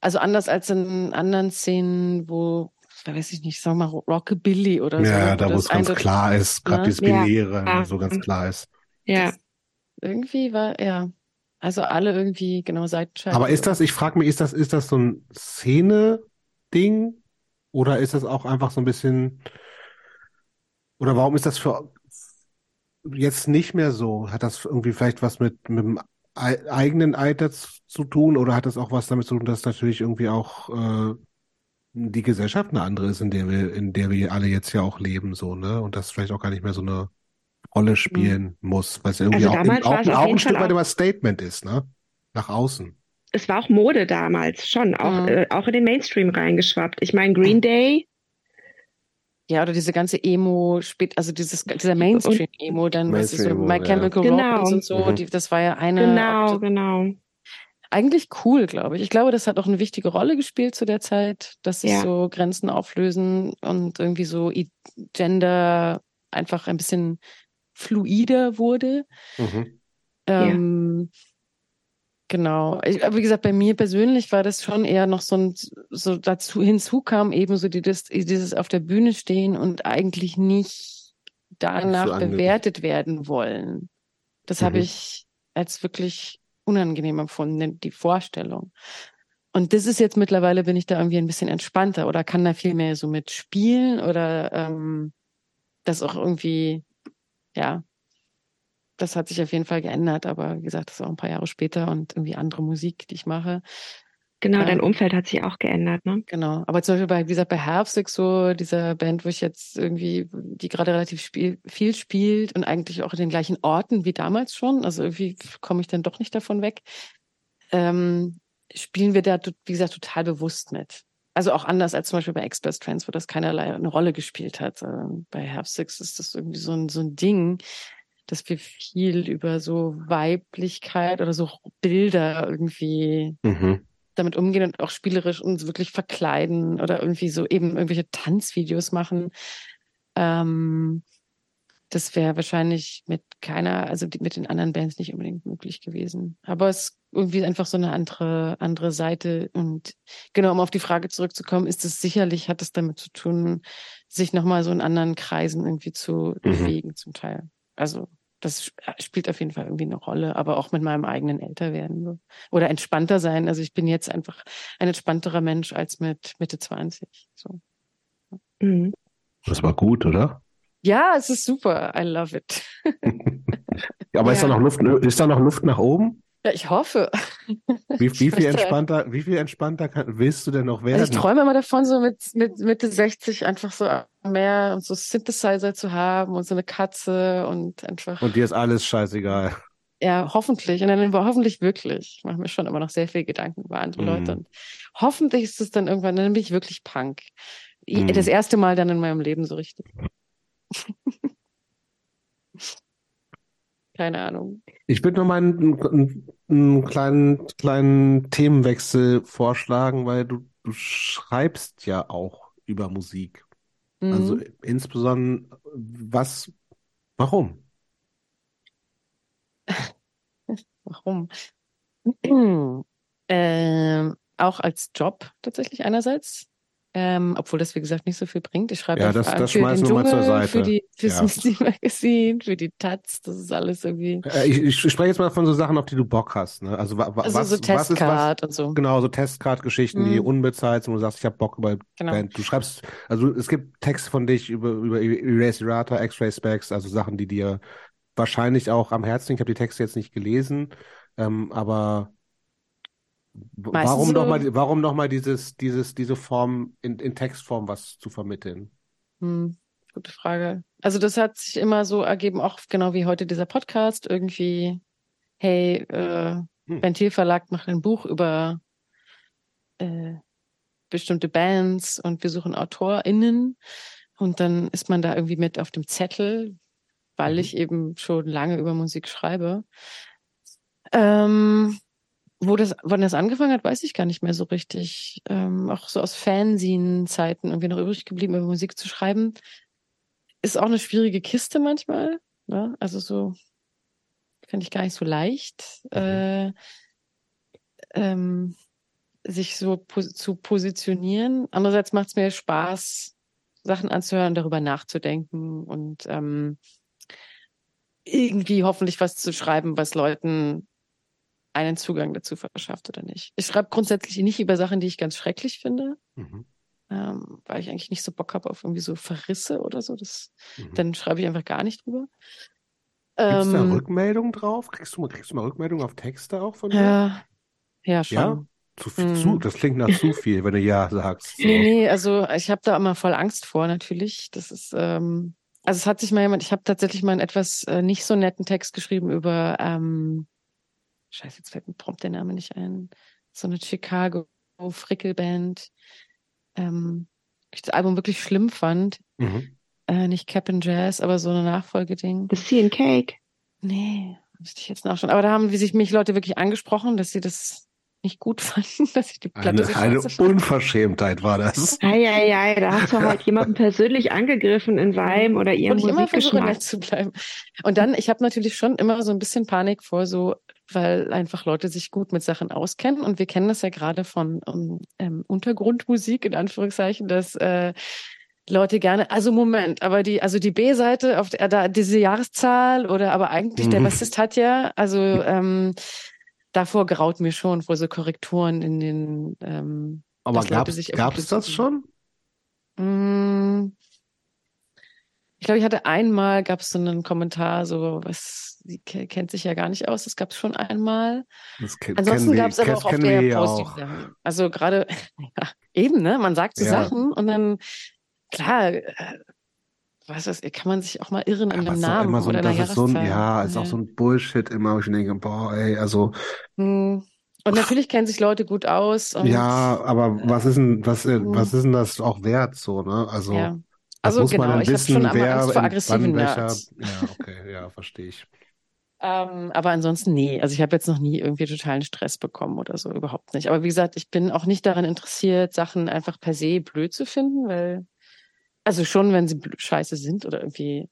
also anders als in anderen Szenen, wo weiß ich nicht, sagen wir mal Rockabilly oder so. Ja, da wo es ganz klar ist, gerade ne? die Spinere, ja. so ganz klar ist. Ja. Das irgendwie war, ja, also alle irgendwie genau Seitenscheiben. Aber ist das, ich frage mich, ist das, ist das so ein Szene-Ding? Oder ist das auch einfach so ein bisschen, oder warum ist das für jetzt nicht mehr so? Hat das irgendwie vielleicht was mit, mit dem eigenen Alter zu tun oder hat das auch was damit zu tun, dass natürlich irgendwie auch äh, die Gesellschaft eine andere ist, in der wir, in der wir alle jetzt ja auch leben, so, ne? Und das vielleicht auch gar nicht mehr so eine Rolle spielen mhm. muss, weil es irgendwie also auch, im, auch, auch ein Stück weit immer Statement ist, ne? Nach außen. Es war auch Mode damals, schon, auch, mhm. äh, auch in den Mainstream reingeschwappt. Ich meine, Green Day. Ja, oder diese ganze Emo, also dieses, dieser Mainstream-Emo, dann, Mainstream was ist so, My Chemical ja. Romance genau. und so, mhm. die, das war ja eine. Genau, genau eigentlich cool, glaube ich. Ich glaube, das hat auch eine wichtige Rolle gespielt zu der Zeit, dass sich ja. so Grenzen auflösen und irgendwie so Gender einfach ein bisschen fluider wurde. Mhm. Ähm, ja. Genau. Ich, aber wie gesagt, bei mir persönlich war das schon eher noch so ein, so dazu hinzu kam eben so dieses, dieses auf der Bühne stehen und eigentlich nicht danach so bewertet werden wollen. Das mhm. habe ich als wirklich unangenehm empfunden, die Vorstellung. Und das ist jetzt mittlerweile, bin ich da irgendwie ein bisschen entspannter oder kann da viel mehr so mitspielen oder ähm, das auch irgendwie, ja, das hat sich auf jeden Fall geändert, aber wie gesagt, das ist auch ein paar Jahre später und irgendwie andere Musik, die ich mache. Genau, dein ähm, Umfeld hat sich auch geändert, ne? Genau. Aber zum Beispiel bei, wie gesagt, bei Herbstig so, dieser Band, wo ich jetzt irgendwie, die gerade relativ spiel, viel spielt und eigentlich auch in den gleichen Orten wie damals schon. Also irgendwie komme ich dann doch nicht davon weg. Ähm, spielen wir da, wie gesagt, total bewusst mit. Also auch anders als zum Beispiel bei Express Trends, wo das keinerlei eine Rolle gespielt hat. Ähm, bei Herbstig ist das irgendwie so ein, so ein Ding, dass wir viel über so Weiblichkeit oder so Bilder irgendwie mhm damit umgehen und auch spielerisch uns wirklich verkleiden oder irgendwie so eben irgendwelche Tanzvideos machen. Ähm, das wäre wahrscheinlich mit keiner, also mit den anderen Bands nicht unbedingt möglich gewesen. Aber es ist irgendwie einfach so eine andere, andere Seite. Und genau, um auf die Frage zurückzukommen, ist es sicherlich, hat es damit zu tun, sich nochmal so in anderen Kreisen irgendwie zu mhm. bewegen zum Teil. Also das spielt auf jeden Fall irgendwie eine Rolle, aber auch mit meinem eigenen Älterwerden so. oder entspannter sein. Also ich bin jetzt einfach ein entspannterer Mensch als mit Mitte 20. So. Mhm. Das war gut, oder? Ja, es ist super. I love it. aber ja. ist da noch Luft? Ist da noch Luft nach oben? Ja, ich hoffe. Wie, wie viel entspannter, wie viel entspannter kann, willst du denn noch werden? Also ich träume immer davon, so mit, mit Mitte 60 einfach so mehr und so Synthesizer zu haben und so eine Katze und einfach. Und dir ist alles scheißegal. Ja, hoffentlich. Und dann hoffentlich wirklich. Ich mache mir schon immer noch sehr viel Gedanken über andere mhm. Leute. Und hoffentlich ist es dann irgendwann, dann bin ich wirklich Punk. Mhm. Das erste Mal dann in meinem Leben so richtig. Keine Ahnung. Ich würde noch mal einen, einen, einen, kleinen, kleinen Themenwechsel vorschlagen, weil du, du schreibst ja auch über Musik. Also mhm. Also insbesondere, was, warum? warum? ähm, auch als Job tatsächlich einerseits. Ähm, obwohl das, wie gesagt, nicht so viel bringt. Ich schreibe ja, das, das für den Dschungel, zur Seite. für die fürs ja. Magazin, für die Taz, das ist alles irgendwie. Äh, ich, ich spreche jetzt mal von so Sachen, auf die du Bock hast. Ne? Also, wa, also was, so Testcard und so. Genau, so Testcard-Geschichten, mhm. die unbezahlt sind, wo du sagst, ich habe Bock über genau. Band. Du schreibst, also es gibt Texte von dich über, über Erase Errata, X-Ray Specs, also Sachen, die dir wahrscheinlich auch am Herzen liegen. Ich habe die Texte jetzt nicht gelesen, ähm, aber warum so, mal, warum noch mal dieses, dieses, diese Form in, in Textform was zu vermitteln? Hm, gute Frage. Also das hat sich immer so ergeben, auch genau wie heute dieser Podcast, irgendwie, hey, äh, Hm. Ventil Verlag macht ein Buch über äh, bestimmte Bands und wir suchen AutorInnen. Und dann ist man da irgendwie mit auf dem Zettel, weil mhm. ich eben schon lange über Musik schreibe. Ähm, wo das, wann das angefangen hat, weiß ich gar nicht mehr so richtig. Ähm, auch so aus Fanzine-Zeiten irgendwie noch übrig geblieben, über Musik zu schreiben. Ist auch eine schwierige Kiste manchmal. Ne? Also so finde ich gar nicht so leicht, mhm. äh, ähm, sich so pos zu positionieren. Andererseits macht es mir Spaß, Sachen anzuhören, darüber nachzudenken und ähm, irgendwie hoffentlich was zu schreiben, was Leuten einen Zugang dazu verschafft oder nicht. Ich schreibe grundsätzlich nicht über Sachen, die ich ganz schrecklich finde, mhm. ähm, weil ich eigentlich nicht so Bock habe auf irgendwie so Verrisse oder so. Das, mhm. Dann schreibe ich einfach gar nicht drüber. Gibt es da ähm, Rückmeldungen drauf? Kriegst du, mal, kriegst du mal Rückmeldungen auf Texte auch von dir? Ja, ja schon. Ja? Zu, mhm. zu, das klingt nach zu viel, wenn du ja sagst. So. Nee, nee, also ich habe da immer voll Angst vor, natürlich. Das ist, ähm, also es hat sich mal jemand, ich habe tatsächlich mal einen etwas äh, nicht so netten Text geschrieben über, ähm, scheiße, jetzt fällt mir prompt der Name nicht ein, so eine Chicago Frickelband, ähm, ich das Album wirklich schlimm fand. Mhm. Äh, nicht Cap and Jazz, aber so eine Nachfolgeding. The Sea and Cake. Nee, müsste ich jetzt nachschauen. Aber da haben sich mich Leute wirklich angesprochen, dass sie das nicht gut fanden, dass ich die Platte Eine, so eine Unverschämtheit war das. Eieiei, ei, ei, da hast du halt jemanden persönlich angegriffen in Weim oder ihrem Und ich immer versuche, nett zu bleiben. Und dann, ich habe natürlich schon immer so ein bisschen Panik vor so, weil einfach Leute sich gut mit Sachen auskennen. Und wir kennen das ja gerade von um, ähm, Untergrundmusik, in Anführungszeichen, dass äh, Leute gerne, also Moment, aber die, also die B-Seite auf der, da diese Jahreszahl oder aber eigentlich mhm. der Bassist hat ja, also ähm, davor graut mir schon vor so Korrekturen in den. Ähm, aber gab es das schon? Mm, ich glaube, ich hatte einmal, gab es so einen Kommentar, so, was, sie kennt sich ja gar nicht aus, das gab es schon einmal. Ansonsten gab es aber auch auf der Posting. Also gerade, ja, eben, ne? Man sagt so ja. Sachen und dann klar, äh, was ich, kann man sich auch mal irren an dem Namen immer so, oder das ist so ein, Ja, ist ja. auch so ein Bullshit immer, wo ich denke, boah, ey, also. Hm. Und natürlich kennen sich Leute gut aus. Und, ja, aber was ist denn, was, hm. was ist denn das auch wert, so, ne? Also, ja. also muss genau, man ich wissen, schon wer Angst vor aggressiven welcher, Ja, okay, ja, verstehe ich. Ähm, aber ansonsten nee. Also ich habe jetzt noch nie irgendwie totalen Stress bekommen oder so, überhaupt nicht. Aber wie gesagt, ich bin auch nicht daran interessiert, Sachen einfach per se blöd zu finden, weil also schon, wenn sie scheiße sind oder irgendwie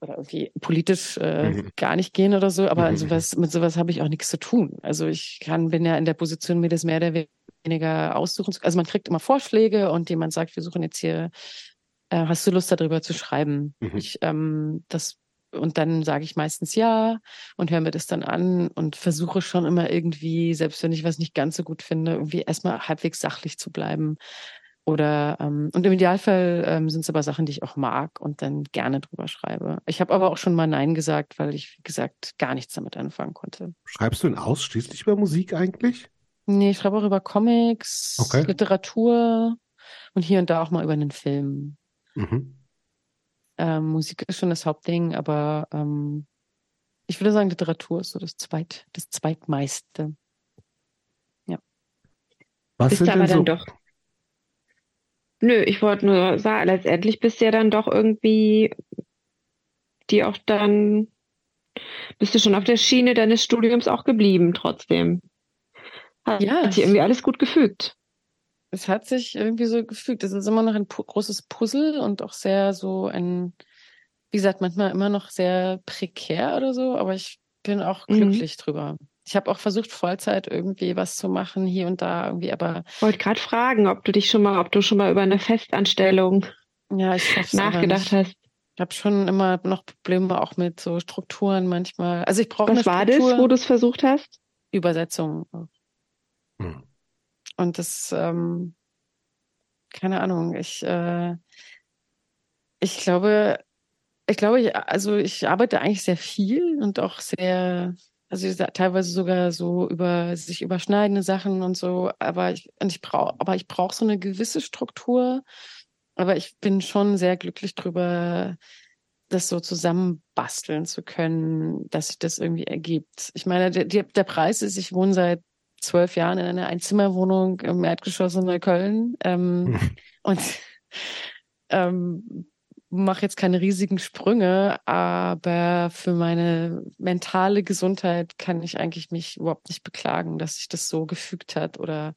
oder irgendwie politisch äh, mhm. gar nicht gehen oder so, aber mhm. sowas, mit sowas habe ich auch nichts zu tun. Also ich kann, bin ja in der Position, mir das mehr oder weniger aussuchen. Also man kriegt immer Vorschläge und jemand sagt, wir suchen jetzt hier, äh, hast du Lust darüber zu schreiben? Mhm. Ich, ähm, das und dann sage ich meistens ja und höre mir das dann an und versuche schon immer irgendwie, selbst wenn ich was nicht ganz so gut finde, irgendwie erstmal halbwegs sachlich zu bleiben oder ähm, und im Idealfall ähm, sind es aber Sachen, die ich auch mag und dann gerne drüber schreibe. Ich habe aber auch schon mal Nein gesagt, weil ich, wie gesagt, gar nichts damit anfangen konnte. Schreibst du denn ausschließlich über Musik eigentlich? Nee, ich schreibe auch über Comics, okay. Literatur und hier und da auch mal über einen Film. Mhm. Ähm, Musik ist schon das Hauptding, aber ähm, ich würde sagen, Literatur ist so das zweit, das zweitmeiste. Ja. Was Bist sind aber so, dann doch Nö, ich wollte nur sagen, letztendlich bist du ja dann doch irgendwie die auch dann, bist du schon auf der Schiene deines Studiums auch geblieben trotzdem. Hat, ja, hat sich irgendwie alles gut gefügt. Es hat sich irgendwie so gefügt. Es ist immer noch ein großes Puzzle und auch sehr so ein, wie gesagt, manchmal immer noch sehr prekär oder so, aber ich bin auch mhm. glücklich mhm. drüber. Ich habe auch versucht, Vollzeit irgendwie was zu machen, hier und da irgendwie, aber. Ich wollte gerade fragen, ob du dich schon mal, ob du schon mal über eine Festanstellung ja, ich nachgedacht hast. Ich habe schon immer noch Probleme auch mit so Strukturen manchmal. Also ich brauche Was war das, wo du es versucht hast? Übersetzung. Hm. Und das, ähm, keine Ahnung, ich, äh, ich glaube, ich glaube, ich, also ich arbeite eigentlich sehr viel und auch sehr also teilweise sogar so über sich überschneidende Sachen und so, aber ich, ich brauche, aber ich brauche so eine gewisse Struktur. Aber ich bin schon sehr glücklich drüber, das so zusammenbasteln zu können, dass sich das irgendwie ergibt. Ich meine, der, der Preis ist, ich wohne seit zwölf Jahren in einer Einzimmerwohnung im Erdgeschoss in Neukölln ähm, und ähm, mache jetzt keine riesigen Sprünge, aber für meine mentale Gesundheit kann ich eigentlich mich überhaupt nicht beklagen, dass sich das so gefügt hat oder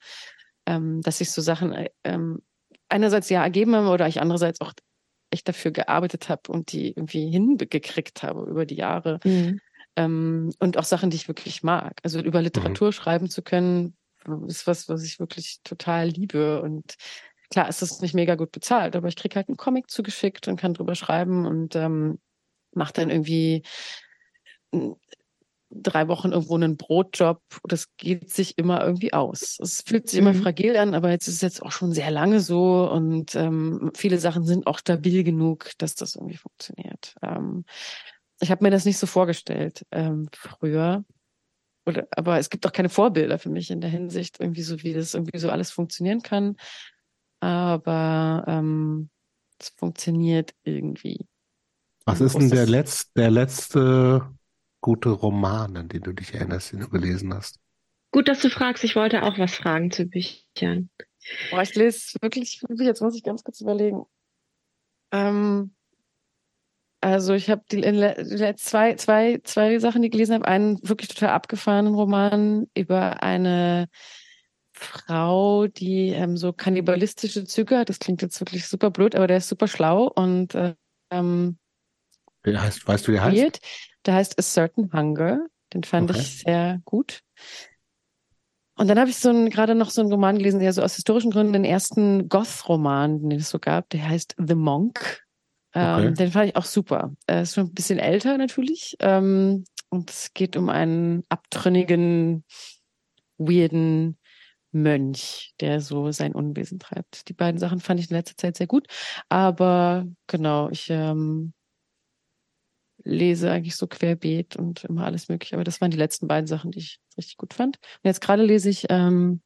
ähm, dass sich so Sachen äh, ähm, einerseits ja ergeben haben oder ich andererseits auch echt dafür gearbeitet habe und die irgendwie hingekriegt habe über die Jahre. Mhm. Ähm, und auch Sachen, die ich wirklich mag. Also über Literatur mhm. schreiben zu können, ist was, was ich wirklich total liebe. Und klar ist das nicht mega gut bezahlt, aber ich kriege halt einen Comic zugeschickt und kann drüber schreiben und ähm, mache dann irgendwie drei Wochen irgendwo einen Brotjob. Das geht sich immer irgendwie aus. Es fühlt sich mhm. immer fragil an, aber jetzt ist es jetzt auch schon sehr lange so und ähm, viele Sachen sind auch stabil genug, dass das irgendwie funktioniert. Ähm, ich habe mir das nicht so vorgestellt ähm, früher. Oder, aber es gibt auch keine Vorbilder für mich in der Hinsicht, irgendwie so, wie das irgendwie so alles funktionieren kann. Aber ähm, es funktioniert irgendwie. Was ist denn der, letzte, der letzte gute Roman, an den du dich erinnerst, den du gelesen hast? Gut, dass du fragst. Ich wollte auch was fragen zu Büchern. Boah, ich lese wirklich, jetzt muss ich ganz kurz überlegen. Ähm, also ich habe die, die zwei, zwei, zwei Sachen, die ich gelesen habe. Einen wirklich total abgefahrenen Roman über eine Frau, die ähm, so kannibalistische Züge hat. Das klingt jetzt wirklich super blöd, aber der ist super schlau und ähm, wie heißt, weißt du, wie der heißt? Der heißt A Certain Hunger. Den fand okay. ich sehr gut. Und dann habe ich so gerade noch so einen Roman gelesen, der so aus historischen Gründen den ersten Goth-Roman, den es so gab, der heißt The Monk. Ähm, okay. Den fand ich auch super. Er ist schon ein bisschen älter natürlich. Ähm, und es geht um einen abtrünnigen, weirden Mönch, der so sein Unwesen treibt. Die beiden Sachen fand ich in letzter Zeit sehr gut. Aber genau, ich ähm, lese eigentlich so querbeet und immer alles mögliche. Aber das waren die letzten beiden Sachen, die ich richtig gut fand. Und jetzt gerade lese ich ähm,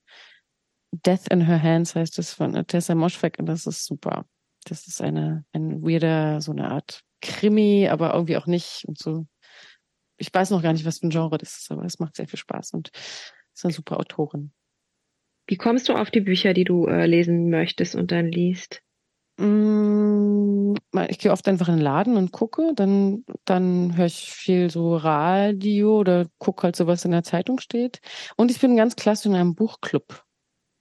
Death in Her Hands, heißt es von Tessa Moschweg und das ist super. Das ist eine, ein weirder, so eine Art Krimi, aber irgendwie auch nicht und so. Ich weiß noch gar nicht, was für ein Genre das ist, aber es macht sehr viel Spaß und ist eine super Autorin. Wie kommst du auf die Bücher, die du äh, lesen möchtest und dann liest? Mm, ich gehe oft einfach in den Laden und gucke, dann, dann höre ich viel so Radio oder gucke halt so, was in der Zeitung steht. Und ich bin ganz klassisch in einem Buchclub.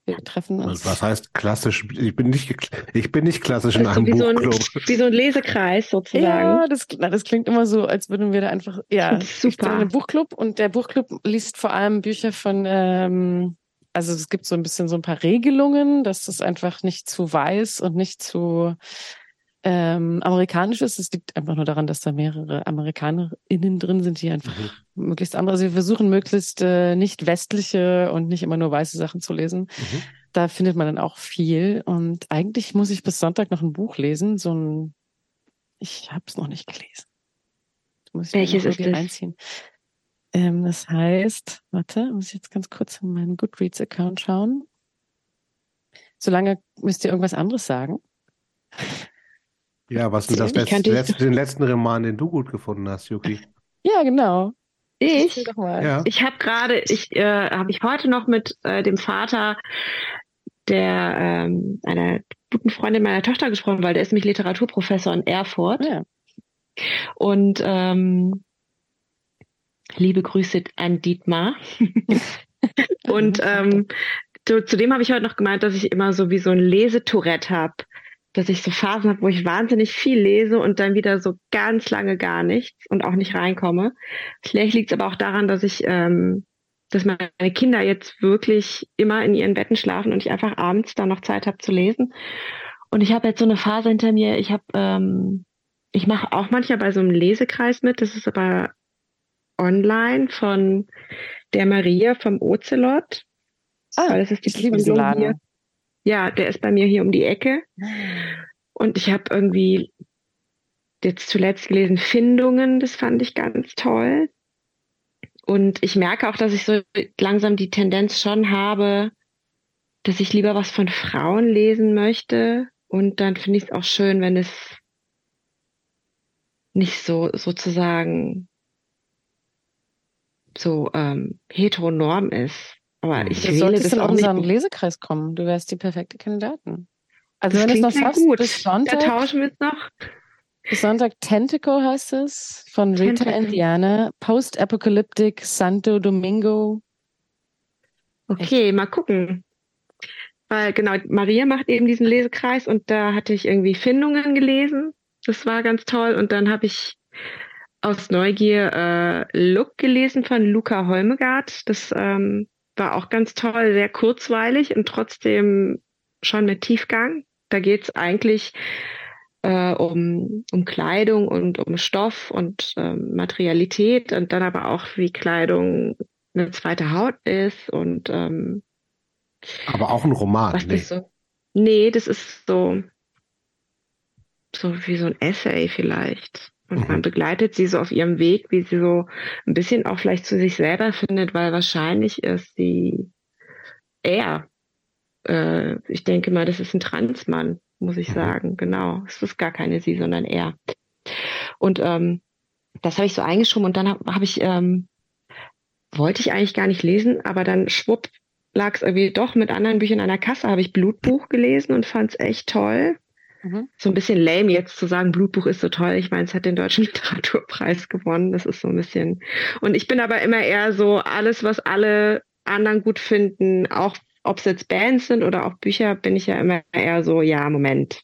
Wir treffen uns. Was heißt klassisch? Ich bin nicht, ich bin nicht klassisch in einem wie Buchclub. So ein, wie so ein Lesekreis sozusagen. Ja, das, das klingt immer so, als würden wir da einfach, ja, super. Ich bin in einem Buchclub und der Buchclub liest vor allem Bücher von ähm, also es gibt so ein bisschen so ein paar Regelungen, dass es einfach nicht zu weiß und nicht zu ähm, amerikanisch ist. Es liegt einfach nur daran, dass da mehrere AmerikanerInnen drin sind, die einfach mhm. möglichst andere, also wir versuchen möglichst äh, nicht westliche und nicht immer nur weiße Sachen zu lesen. Mhm. Da findet man dann auch viel. Und eigentlich muss ich bis Sonntag noch ein Buch lesen, so ein, ich habe es noch nicht gelesen. Welches ist das? Einziehen. Ähm, das heißt, warte, muss ich jetzt ganz kurz in meinen Goodreads-Account schauen. Solange müsst ihr irgendwas anderes sagen. Ja, was ist das letzte, letzte, den letzten Roman, den du gut gefunden hast, Yuki? Ja, genau. Ich, ja. ich habe gerade, ich äh, habe ich heute noch mit äh, dem Vater der ähm, einer guten Freundin meiner Tochter gesprochen, weil der ist nämlich Literaturprofessor in Erfurt. Ja. Und ähm, Liebe Grüße an Dietmar. und ähm, zu, zudem habe ich heute noch gemeint, dass ich immer so wie so ein Lesetourette habe. Dass ich so Phasen habe, wo ich wahnsinnig viel lese und dann wieder so ganz lange gar nichts und auch nicht reinkomme. Vielleicht liegt es aber auch daran, dass ich, ähm, dass meine Kinder jetzt wirklich immer in ihren Betten schlafen und ich einfach abends da noch Zeit habe zu lesen. Und ich habe jetzt so eine Phase hinter mir, ich habe, ähm, ich mache auch manchmal bei so einem Lesekreis mit, das ist aber online von der Maria vom Ocelot. Ah, das ist die. Hier. Ja, der ist bei mir hier um die Ecke. Und ich habe irgendwie jetzt zuletzt gelesen Findungen, das fand ich ganz toll. Und ich merke auch, dass ich so langsam die Tendenz schon habe, dass ich lieber was von Frauen lesen möchte. Und dann finde ich es auch schön, wenn es nicht so sozusagen so ähm, heteronorm ist. Aber ich Du solltest das in auch nicht. unseren Lesekreis kommen. Du wärst die perfekte Kandidatin. Also Das wenn du es noch sehr schaffst, gut. bis Da Sonntag, tauschen wir es noch. bis Sonntag Tentacle heißt es, von Rita Tentacle. Indiana, Post-Apocalyptic Santo Domingo. Okay, mal gucken. Weil genau, Maria macht eben diesen Lesekreis und da hatte ich irgendwie Findungen gelesen. Das war ganz toll. Und dann habe ich aus Neugier äh, Look gelesen von Luca Holmegard. Das ähm, war auch ganz toll, sehr kurzweilig und trotzdem schon mit Tiefgang. Da geht's eigentlich äh, um, um Kleidung und um Stoff und ähm, Materialität und dann aber auch, wie Kleidung eine zweite Haut ist und ähm, Aber auch ein Roman. was nee. das so. Nee, das ist so, so wie so ein Essay vielleicht. Und Mhm. man begleitet sie so auf ihrem Weg, wie sie so ein bisschen auch vielleicht zu sich selber findet, weil wahrscheinlich ist sie er. Äh, ich denke mal, das ist ein Transmann, muss ich Mhm. sagen. Genau. Es ist gar keine sie, sondern er. Und ähm, das habe ich so eingeschoben und dann habe hab ich, ähm, wollte ich eigentlich gar nicht lesen, aber dann schwupp lag es irgendwie doch mit anderen Büchern an der Kasse, habe ich Blutbuch gelesen und fand es echt toll. Mhm. So ein bisschen lame jetzt zu sagen, Blutbuch ist so toll. Ich meine, es hat den Deutschen Literaturpreis gewonnen. Das ist so ein bisschen. Und ich bin aber immer eher so, alles, was alle anderen gut finden, auch ob es jetzt Bands sind oder auch Bücher, bin ich ja immer eher so, ja, Moment.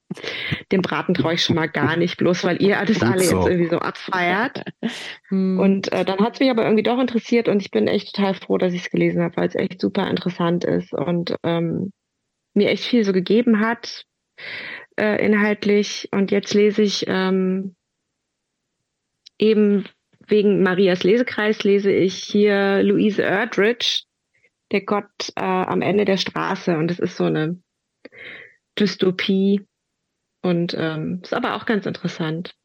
Dem Braten traue ich schon mal gar nicht, bloß weil ihr das Gut alle so. jetzt irgendwie so abfeiert. Und äh, dann hat es mich aber irgendwie doch interessiert und ich bin echt total froh, dass ich es gelesen habe, weil es echt super interessant ist und ähm, mir echt viel so gegeben hat äh, inhaltlich. Und jetzt lese ich ähm, eben wegen Marias Lesekreis lese ich hier Louise Erdrich, der Gott äh, am Ende der Straße. Und das ist so eine Dystopie und ähm, ist aber auch ganz interessant.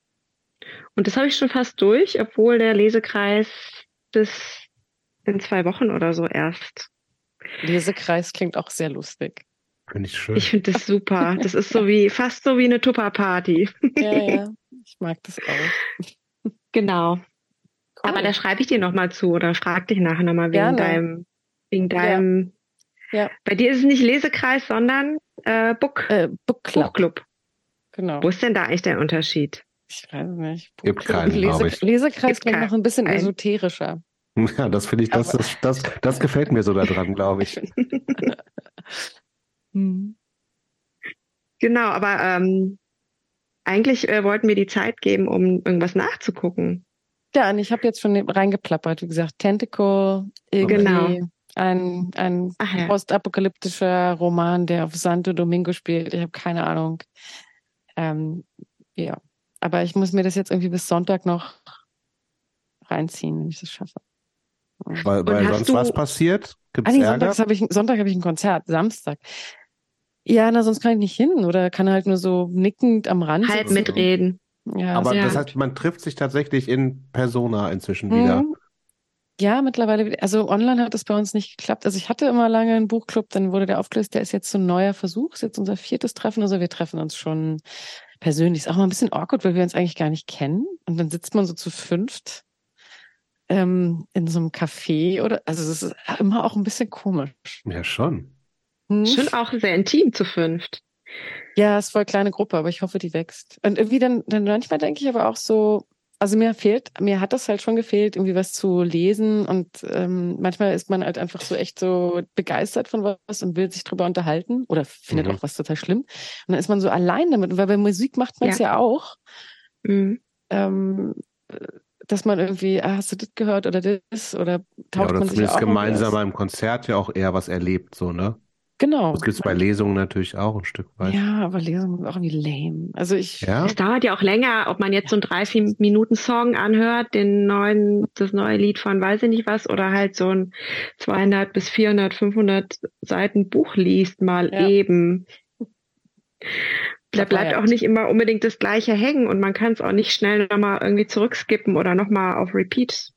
Und das habe ich schon fast durch, obwohl der Lesekreis bis in zwei Wochen oder so erst. Lesekreis klingt auch sehr lustig. Finde ich schön. Ich finde das super. Das ist so wie, fast so wie eine Tupper-Party. Ja, ja. Ich mag das auch. Genau. Cool. Aber da schreibe ich dir nochmal zu oder frag dich nachher nochmal wegen Gerne. deinem, wegen deinem. Ja. Bei dir ist es nicht Lesekreis, sondern äh, Book, äh, Book Club, Buchclub. genau. Wo ist denn da eigentlich der Unterschied? Ich weiß nicht. Gibt Buchclub keinen, glaub ich. Lesekreis Gibt klingt noch ein bisschen Ein- esoterischer. Ja, das finde ich, das, das, das, das gefällt mir so daran, glaube ich. Hm. Genau, aber ähm, eigentlich äh, wollten wir die Zeit geben, um irgendwas nachzugucken. Ja, und ich habe jetzt schon reingeplappert, wie gesagt, Tentacle, irgendwie Genau. ein, ein Ach ja. postapokalyptischer Roman, der auf Santo Domingo spielt. Ich habe keine Ahnung. Ähm, ja, aber ich muss mir das jetzt irgendwie bis Sonntag noch reinziehen, wenn ich das schaffe. Weil, weil sonst du- was passiert? Gibt Ah, nee, Ärger? Sonntags hab ich, Sonntag habe ich ein Konzert, Samstag. Ja, na, sonst kann ich nicht hin oder kann halt nur so nickend am Rand Halb sitzen. mitreden. Ja, Aber ja. das heißt, man trifft sich tatsächlich in Persona inzwischen wieder. Mhm. Ja, mittlerweile, wieder- also online hat es bei uns nicht geklappt. Also ich hatte immer lange einen Buchclub, dann wurde der aufgelöst, der ist jetzt so ein neuer Versuch, ist jetzt unser viertes Treffen, also wir treffen uns schon persönlich. Ist auch mal ein bisschen awkward, weil wir uns eigentlich gar nicht kennen. Und dann sitzt man so zu fünft ähm, in so einem Café oder, also es ist immer auch ein bisschen komisch. Ja, schon. Hm? Schon auch sehr intim zu fünft. Ja, ist voll kleine Gruppe, aber ich hoffe, die wächst. Und irgendwie dann, dann manchmal denke ich aber auch so, also mir fehlt, mir hat das halt schon gefehlt, irgendwie was zu lesen und ähm, manchmal ist man halt einfach so echt so begeistert von was und will sich drüber unterhalten oder findet Mhm. auch was total schlimm. Und dann ist man so allein damit, weil bei Musik macht man es ja. auch, Mhm. ähm, dass man irgendwie, ah, hast du das gehört oder das oder Ja, taucht oder man sich zumindest auch gemeinsam beim Konzert ja auch eher was erlebt, so, ne? Genau. Das gibt es bei Lesungen natürlich auch ein Stück weit. Ja, aber Lesung ist auch irgendwie lame. Also ich, Ja? Es dauert ja auch länger, ob man jetzt so einen 30 Minuten Song anhört, den neuen, das neue Lied von weiß ich nicht was, oder halt so ein 200 bis 400, 500 Seiten Buch liest mal Ja. eben. Da bleibt auch nicht immer unbedingt das Gleiche hängen und man kann es auch nicht schnell nochmal irgendwie zurückskippen oder nochmal auf Repeat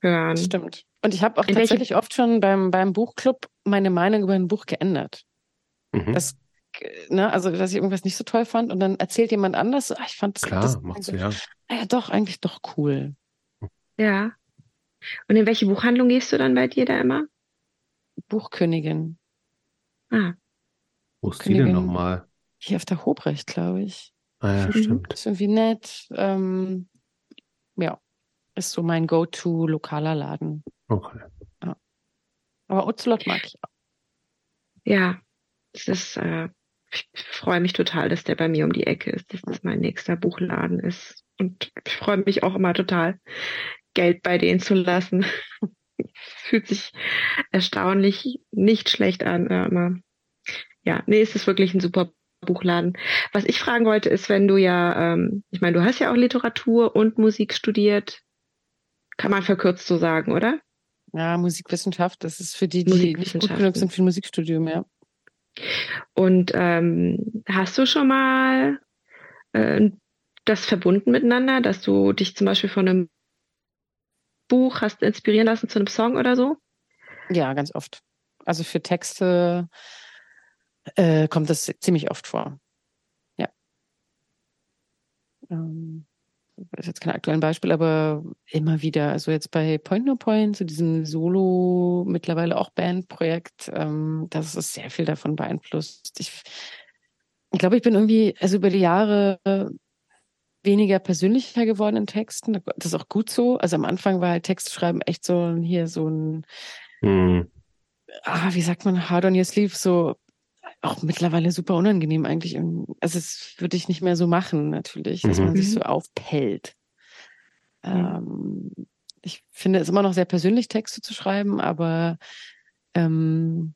hören. Stimmt. Und ich habe auch In tatsächlich oft schon beim, beim Buchclub meine Meinung über ein Buch geändert. Mhm. Das ne, also dass ich irgendwas nicht so toll fand und dann erzählt jemand anders, ach, ich fand das, Klar, das macht's ja. ah ja doch eigentlich doch cool. Ja. Und in welche Buchhandlung gehst du dann bei dir da immer? Buchkönigin. Ah, Wo ist die denn Königin. nochmal? Hier auf der Hobrecht, glaube ich. Ah ja, Mhm. stimmt. Ist irgendwie nett. Ähm, ja, ist so mein Go-to lokaler Laden. Okay. Aber Ocelot mag ich auch. ja. Das ist, äh, ich freue mich total, dass der bei mir um die Ecke ist, dass das mein nächster Buchladen ist. Und ich freue mich auch immer total, Geld bei denen zu lassen. Fühlt sich erstaunlich nicht schlecht an. Äh, immer. Ja, nee, es ist wirklich ein super Buchladen. Was ich fragen wollte, ist, wenn du ja, ähm, ich meine, du hast ja auch Literatur und Musik studiert, kann man verkürzt so sagen, oder? Ja, Musikwissenschaft, das ist für die, die nicht gut genug sind für ein Musikstudium, ja. Und ähm, hast du schon mal äh, das verbunden miteinander, dass du dich zum Beispiel von einem Buch hast inspirieren lassen zu einem Song oder so? Ja, ganz oft. Also für Texte äh, kommt das ziemlich oft vor. Ja. Ähm, das ist jetzt kein aktuelles Beispiel, aber immer wieder. Also jetzt bei Point No Point, zu diesem Solo, mittlerweile auch Bandprojekt, ähm, das ist sehr viel davon beeinflusst. Ich, ich glaube, ich bin irgendwie, also über die Jahre weniger persönlicher geworden in Texten. Das ist auch gut so. Also am Anfang war halt Textschreiben echt so ein- hier so ein Hm. ah, wie sagt man, hard on your sleeve, so auch mittlerweile super unangenehm eigentlich. Also das würde ich nicht mehr so machen, natürlich, dass Mhm. man sich Mhm. so aufpellt. Ähm, ich finde es immer noch sehr persönlich, Texte zu schreiben, aber ähm,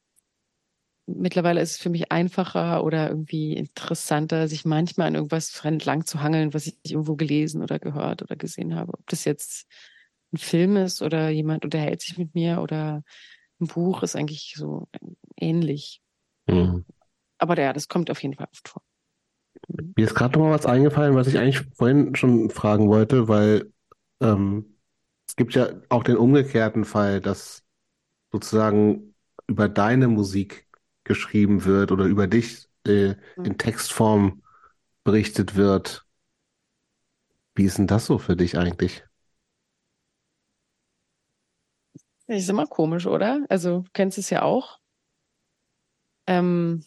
mittlerweile ist es für mich einfacher oder irgendwie interessanter, sich manchmal an irgendwas entlang zu hangeln, was ich irgendwo gelesen oder gehört oder gesehen habe. Ob das jetzt ein Film ist oder jemand unterhält sich mit mir oder ein Buch ist eigentlich so ähnlich. Hm. Aber ja, das kommt auf jeden Fall oft vor. Mir ist gerade noch mal was eingefallen, was ich eigentlich vorhin schon fragen wollte, weil ähm, es gibt ja auch den umgekehrten Fall, dass sozusagen über deine Musik geschrieben wird oder über dich äh, in Textform berichtet wird. Wie ist denn das so für dich eigentlich? Das ist immer komisch, oder? Also, du kennst es ja auch. Ähm,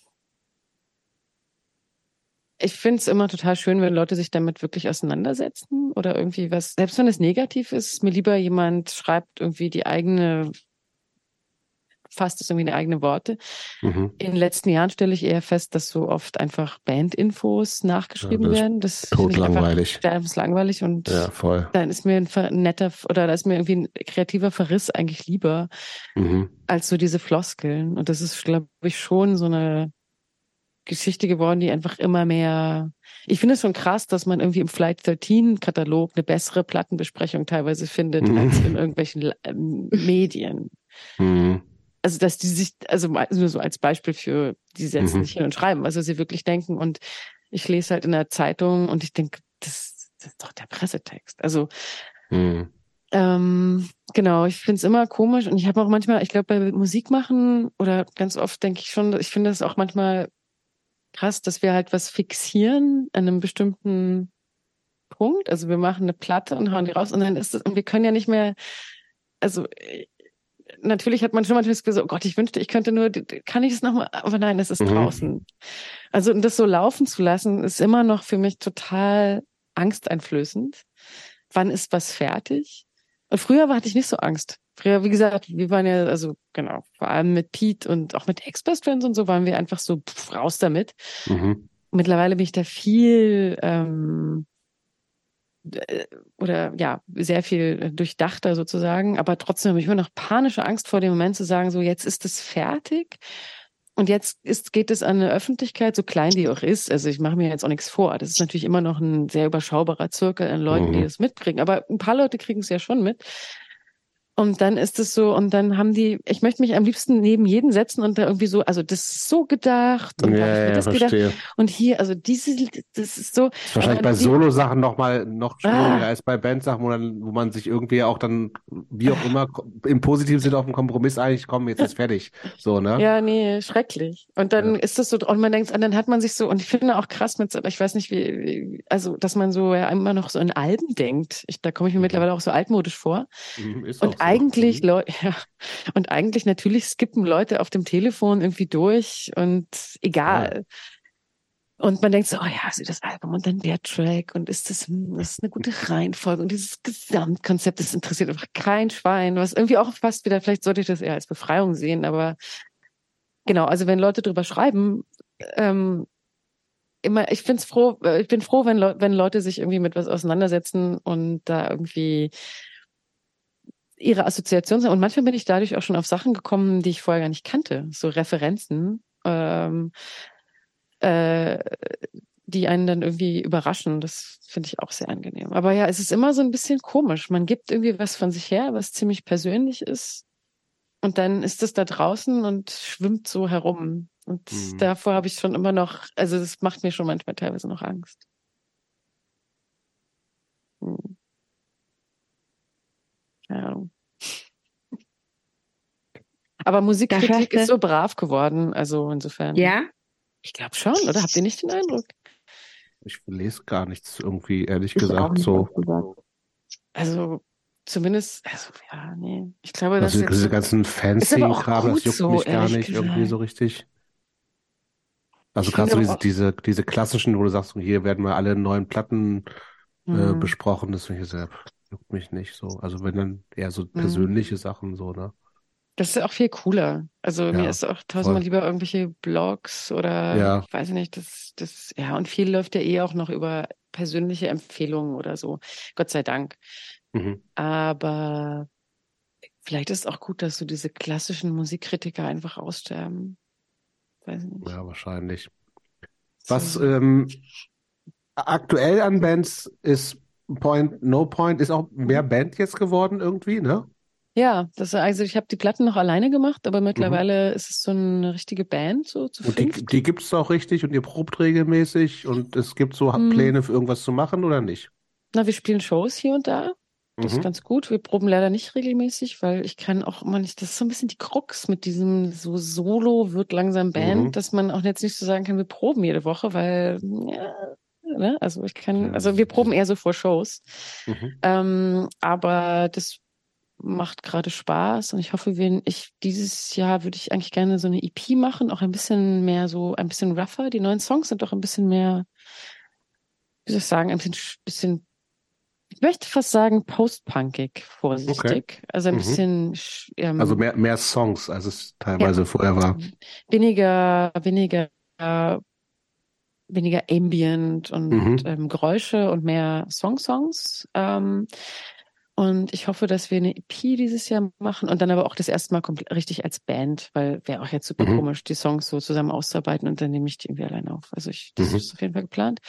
ich finde es immer total schön, wenn Leute sich damit wirklich auseinandersetzen oder irgendwie was, selbst wenn es negativ ist, ist mir lieber jemand schreibt irgendwie die eigene, fasst es irgendwie in eigene Worte. Mhm. In den letzten Jahren stelle ich eher fest, dass so oft einfach Bandinfos nachgeschrieben Ja, das ist werden. Das einfach Totlangweilig. sterbenslangweilig und Ja, voll. dann ist mir ein netter oder da ist mir irgendwie ein kreativer Verriss eigentlich lieber Mhm. als so diese Floskeln. Und das ist, glaube ich, schon so eine Geschichte geworden, die einfach immer mehr. Ich finde es schon krass, dass man irgendwie im Flight 13 Katalog eine bessere Plattenbesprechung teilweise findet Mhm. als in irgendwelchen ähm, Medien. Mhm. Also, dass die sich, also nur so als Beispiel für, die setzen Mhm. sich hin und schreiben, also sie wirklich denken. Und ich lese halt in der Zeitung und ich denke, das, das ist doch der Pressetext. Also, Mhm. ähm, genau, ich finde es immer komisch und ich habe auch manchmal, ich glaube, bei Musik machen oder ganz oft denke ich schon, ich finde es auch manchmal krass, dass wir halt was fixieren an einem bestimmten Punkt. Also wir machen eine Platte und hauen die raus und dann ist es, und wir können ja nicht mehr, also äh, natürlich hat man schon manchmal so, oh Gott, ich wünschte, ich könnte nur, kann ich es nochmal, aber nein, es ist Mhm. draußen. Also und das so laufen zu lassen, ist immer noch für mich total angsteinflößend. Wann ist was fertig? Und früher hatte ich nicht so Angst. Früher, wie gesagt, wir waren ja, also genau, vor allem mit Pete und auch mit Ex-Best Friends und so waren wir einfach so pff, raus damit. Mhm. Mittlerweile bin ich da viel ähm, äh, oder ja, sehr viel durchdachter sozusagen, aber trotzdem habe ich immer noch panische Angst vor dem Moment zu sagen, so jetzt ist es fertig und jetzt ist, geht es an eine Öffentlichkeit, so klein die auch ist. Also ich mache mir jetzt auch nichts vor. Das ist natürlich immer noch ein sehr überschaubarer Zirkel an Leuten, die Mhm. das mitkriegen. Aber ein paar Leute kriegen es ja schon mit. Und dann ist es so, und dann haben die, ich möchte mich am liebsten neben jeden setzen und da irgendwie so, also das ist so gedacht und Ja, da hab ich mir ja, das verstehe. gedacht. Und hier, also diese, das ist so. Ist wahrscheinlich bei Solo-Sachen noch mal noch schwieriger Ah. als bei Bandsachen, wo, dann, wo man sich irgendwie auch dann, wie auch immer, im positiven Sinne auf einen Kompromiss eigentlich kommen, jetzt ist fertig. So, ne? Ja, nee, schrecklich. Und dann Ja. ist das so, und man denkt, und dann hat man sich so, und ich finde auch krass mit, ich weiß nicht, wie, wie also, dass man so ja immer noch so in Alben denkt. Ich, da komme ich mir Mhm. mittlerweile auch so altmodisch vor. Mhm, ist auch Und. Eigentlich, Mhm. Leute, ja, und eigentlich natürlich skippen Leute auf dem Telefon irgendwie durch und egal. Und man denkt so, oh ja, also das Album und dann der Track und ist das, hm, das ist eine gute Reihenfolge und dieses Gesamtkonzept, das interessiert einfach kein Schwein, was irgendwie auch fast wieder, vielleicht sollte ich das eher als Befreiung sehen, aber genau, also wenn Leute drüber schreiben, ähm, immer, ich find's froh, äh, ich bin froh, wenn, Leu wenn Leute sich irgendwie mit was auseinandersetzen und da irgendwie ihre Assoziationen sind. Und manchmal bin ich dadurch auch schon auf Sachen gekommen, die ich vorher gar nicht kannte, so Referenzen, ähm, äh, die einen dann irgendwie überraschen. Das finde ich auch sehr angenehm. Aber ja, es ist immer so ein bisschen komisch. Man gibt irgendwie was von sich her, was ziemlich persönlich ist. Und dann ist es da draußen und schwimmt so herum. Und Mhm. davor habe ich schon immer noch, also das macht mir schon manchmal teilweise noch Angst. Hm. Keine Ahnung. Aber Musikkritik ist so brav geworden, also insofern. Ja? Ich glaube schon, oder habt ihr nicht den Eindruck? Ich lese gar nichts irgendwie, ehrlich Ich auch gesagt, so. gesagt. Also zumindest, also ja, nee. Ich glaube, dass Also diese ganzen Ist Fancy-Kram, das juckt so, mich gar nicht irgendwie gesagt. so richtig. Also gerade so diese, diese, diese klassischen, wo du sagst, hier werden mal alle neuen Platten äh, Hm. besprochen, das finde ich sehr, juckt mich nicht so. Also wenn dann eher so persönliche Sachen so, ne? Das ist auch viel cooler. Also mir Ja, ist auch tausendmal voll. lieber irgendwelche Blogs oder Ja. ich weiß nicht, das, das, ja, und viel läuft ja eh auch noch über persönliche Empfehlungen oder so. Gott sei Dank. Mhm. Aber vielleicht ist es auch gut, dass so diese klassischen Musikkritiker einfach aussterben. Weiß nicht. Ja, wahrscheinlich. Was So. ähm, aktuell an Bands ist Point, No Point, ist auch Mhm. mehr Band jetzt geworden irgendwie, ne? Ja, das also ich habe die Platten noch alleine gemacht, aber mittlerweile ist es so eine richtige Band, so zu Mhm. Und die, die gibt's auch richtig und ihr probt regelmäßig und es gibt so Hm. Pläne für irgendwas zu machen oder nicht? Na, wir spielen Shows hier und da. Das ist Mhm. ganz gut. Wir proben leider nicht regelmäßig, weil ich kann auch immer nicht, das ist so ein bisschen die Krux mit diesem so Solo wird langsam Band, Mhm. dass man auch jetzt nicht so sagen kann, wir proben jede Woche, weil, ja, ne? Also ich kann, Ja, also wir proben eher so vor Shows. Mhm. Ähm, aber das macht gerade Spaß und ich hoffe, wir, ich, dieses Jahr würde ich eigentlich gerne so eine EP machen, auch ein bisschen mehr so, ein bisschen rougher. Die neuen Songs sind doch ein bisschen mehr, wie soll ich sagen, ein bisschen, bisschen ich möchte fast sagen post-punkig, vorsichtig. Also ein Mhm. bisschen sch- ähm, Also mehr, mehr Songs, als es teilweise vorher war. weniger, weniger, weniger Ambient und Mhm. ähm, Geräusche und mehr Song-Songs. Ähm, und ich hoffe, dass wir eine EP dieses Jahr machen und dann aber auch das erste Mal komplett richtig als Band, weil wäre auch jetzt super Mhm. komisch, die Songs so zusammen auszuarbeiten und dann nehme ich die irgendwie allein auf. Also ich, das Mhm. ist auf jeden Fall geplant.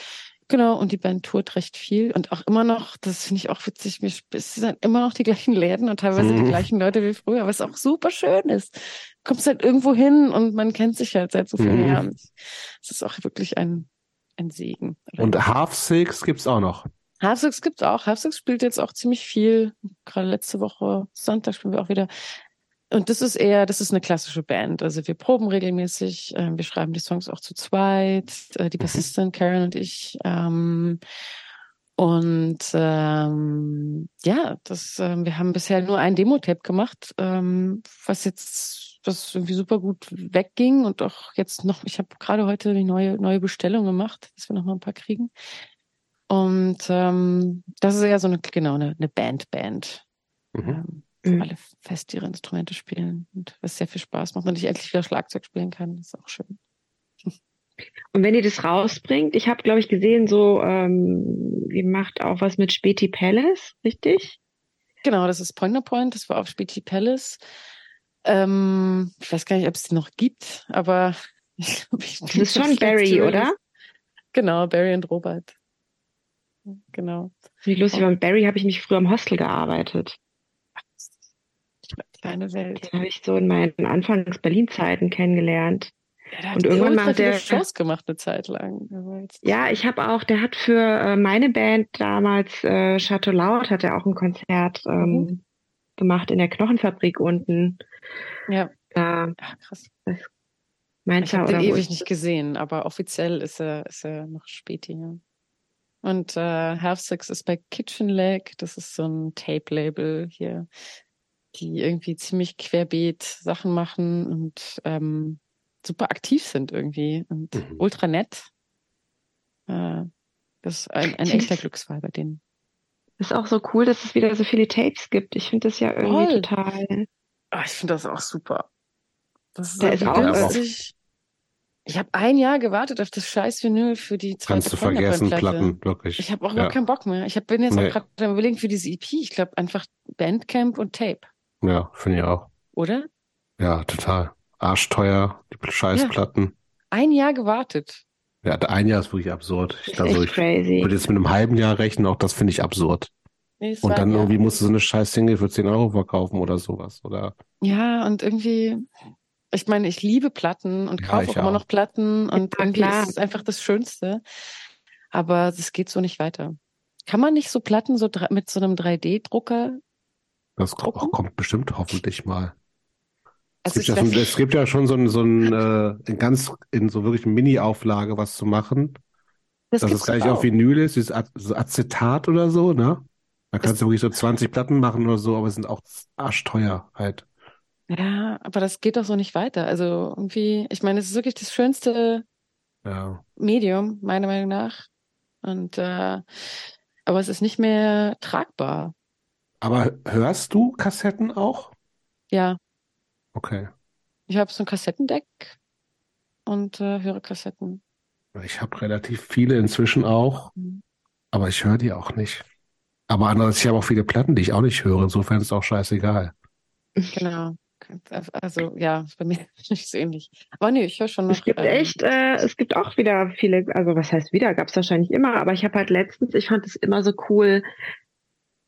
Genau, und die Band tourt recht viel und auch immer noch, das finde ich auch witzig, mir es sind immer noch die gleichen Läden und teilweise die Mhm. gleichen Leute wie früher, was auch super schön ist. Kommst halt irgendwo hin und man kennt sich halt seit so vielen Mhm. Jahren. Es ist auch wirklich ein, ein Segen. Und Half Six gibt's auch noch. Half Six gibt's auch. Half Six spielt jetzt auch ziemlich viel. Gerade letzte Woche, Sonntag spielen wir auch wieder. Und das ist eher, das ist eine klassische Band. Also wir proben regelmäßig, äh, wir schreiben die Songs auch zu zweit, äh, die Mhm. Bassistin Karen und ich. Ähm, und ähm, ja, das, ähm, wir haben bisher nur ein Demo-Tape gemacht, ähm, was jetzt, was irgendwie super gut wegging und auch jetzt noch, ich habe gerade heute eine neue, neue Bestellung gemacht, dass wir noch mal ein paar kriegen. Und ähm, das ist eher so eine, genau, eine, eine Band-Band, Mhm. ähm, wo Mhm. alle fest ihre Instrumente spielen und was sehr viel Spaß macht und ich endlich wieder Schlagzeug spielen kann. Das ist auch schön. Und wenn ihr das rausbringt, ich habe, glaube ich, gesehen, so, ähm, ihr macht auch was mit Späti Palace, richtig? Genau, das ist Point No Point, das war auf Späti Palace. Ähm, ich weiß gar nicht, ob es die noch gibt, aber ich glaube, ich Das ist schon Barry, oder? Genau, Barry und Robert. Genau. Wie lustig, mit Barry habe ich mich früher im Hostel gearbeitet. Kleine Welt. Den habe ich so in meinen Anfangs-Berlin-Zeiten kennengelernt. Ja, der hat Und irgendwann macht viele der- Shows gemacht eine Zeit lang. Ja, ich habe auch, der hat für äh, meine Band damals, äh, Chateau Laut, hat er auch ein Konzert ähm, Mhm. Gemacht in der Knochenfabrik unten. Ja, Da, Ach, krass. meint Ich er, habe den ewig nicht das? gesehen, aber offiziell ist er, ist er noch späti, ja. Und äh, Half Six ist bei Kitchen Leg, das ist so ein Tape-Label hier, die irgendwie ziemlich querbeet Sachen machen und ähm, super aktiv sind irgendwie und Mhm. ultra nett. Äh, das ist ein, ein echter Glücksfall bei denen. Ist auch so cool, dass es wieder so viele Tapes gibt. Ich finde das ja irgendwie Voll. total. Ah, ich finde das auch super. Das ist einfach ist auch- günstig. Ich habe ein Jahr gewartet auf das scheiß Vinyl für die zweite Kannst du vergessen. Platten, wirklich. Ich habe auch ja. überhaupt keinen Bock mehr. Ich hab, bin jetzt Nee. auch gerade am überlegen für diese EP. Ich glaube einfach Bandcamp und Tape, Ja, finde ich auch. oder? Ja, total. Arschteuer, die Scheißplatten. Ein Jahr gewartet. Ja, ein Jahr ist wirklich absurd. Ich, Ist also, echt ich crazy. würde jetzt mit einem halben Jahr rechnen, auch das finde ich absurd. Nee, Und dann irgendwie musst du so eine scheiß Single für 10 Euro verkaufen oder sowas. Oder Ja, und irgendwie, ich meine, ich liebe Platten und Ja, kaufe ich auch immer auch. noch Platten und Ja, irgendwie klar. ist es einfach das Schönste. Aber es geht so nicht weiter. Kann man nicht so Platten so mit so einem 3D-Drucker? das Drucken? kommt bestimmt hoffentlich mal. Es gibt, ja schon, es gibt ja schon so ein, so ein äh, in ganz, in so wirklich Mini-Auflage was zu machen. Das dass es nicht doch auf auch. Vinyl ist, dieses Acetat oder so, ne? Da kannst du wirklich so 20 Platten machen oder so, aber es sind auch arschteuer halt. Ja, aber das geht doch so nicht weiter. Also irgendwie, ich meine, es ist wirklich das schönste Ja. Medium, meiner Meinung nach. Und äh, aber es ist nicht mehr tragbar. Aber hörst du Kassetten auch? Ja, Okay. ich habe so ein Kassettendeck und äh, höre Kassetten. Ich habe relativ viele inzwischen auch, Mhm. aber ich höre die auch nicht. Aber andererseits, ich habe auch viele Platten, die ich auch nicht höre. Insofern ist es auch scheißegal. Genau. Also ja, ist bei mir nicht so ähnlich. Aber nee, ich höre schon noch. Es gibt ähm, echt, äh, es gibt auch wieder viele, also was heißt wieder, gab es wahrscheinlich immer, aber ich habe halt letztens, ich fand es immer so cool,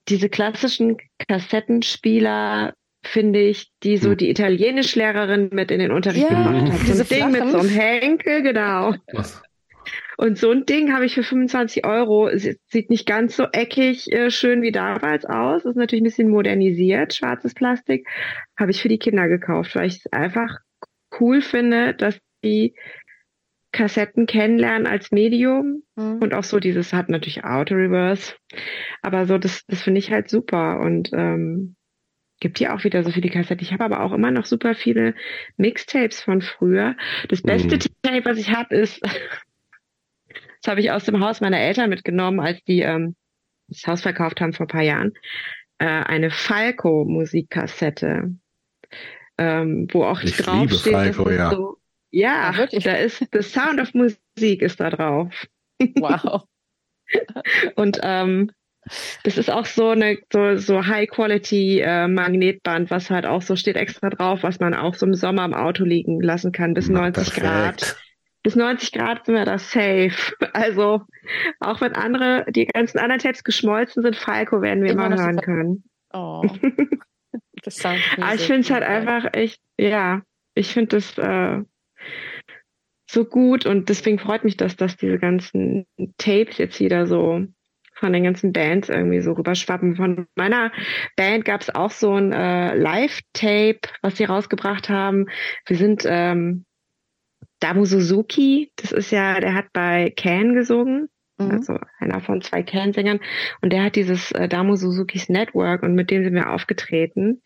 diese klassischen Kassettenspieler, finde ich, die so Hm. die Italienischlehrerin mit in den Unterricht Ja, gebracht hat. So ein Ding mit so einem Henkel, genau. Was? Und so ein Ding habe ich für 25 Euro. Sieht nicht ganz so eckig äh, schön wie damals aus. Ist natürlich ein bisschen modernisiert, schwarzes Plastik. Habe ich für die Kinder gekauft, weil ich es einfach cool finde, dass die Kassetten kennenlernen als Medium hm. und auch so dieses hat natürlich Auto-Reverse. Aber so, das, das finde ich halt super und ähm, gibt hier auch wieder so viele Kassetten. Ich habe aber auch immer noch super viele Mixtapes von früher. Das beste Mhm. Tape, was ich habe, ist, das habe ich aus dem Haus meiner Eltern mitgenommen, als die ähm, das Haus verkauft haben vor ein paar Jahren, äh, eine Falco-Musikkassette, ähm, wo auch Ich draufsteht, Falco, ja. so, ja, Ah, wirklich? da ist The Sound of Musik ist da drauf. Wow. Und ähm, das ist auch so eine so, so High-Quality äh, Magnetband, was halt auch so steht extra drauf, was man auch so im Sommer im Auto liegen lassen kann, bis Na, 90 Grad. perfekt. Bis 90 Grad sind wir da safe. Also auch wenn andere, die ganzen anderen Tapes geschmolzen sind, Falco werden wir Immer immer, hören können. Oh. Das Aber ich finde es halt einfach echt, ja, ich finde das äh, so gut und deswegen freut mich das, dass diese ganzen Tapes jetzt wieder so von den ganzen Bands irgendwie so rüberschwappen. Von meiner Band gab es auch so ein äh, Live-Tape, was sie rausgebracht haben. Wir sind ähm, Damu Suzuki, das ist ja, der hat bei Can gesungen Mhm. also einer von zwei Kernsängern. Und der hat dieses äh, Damu Suzukis Network und mit dem sind wir aufgetreten.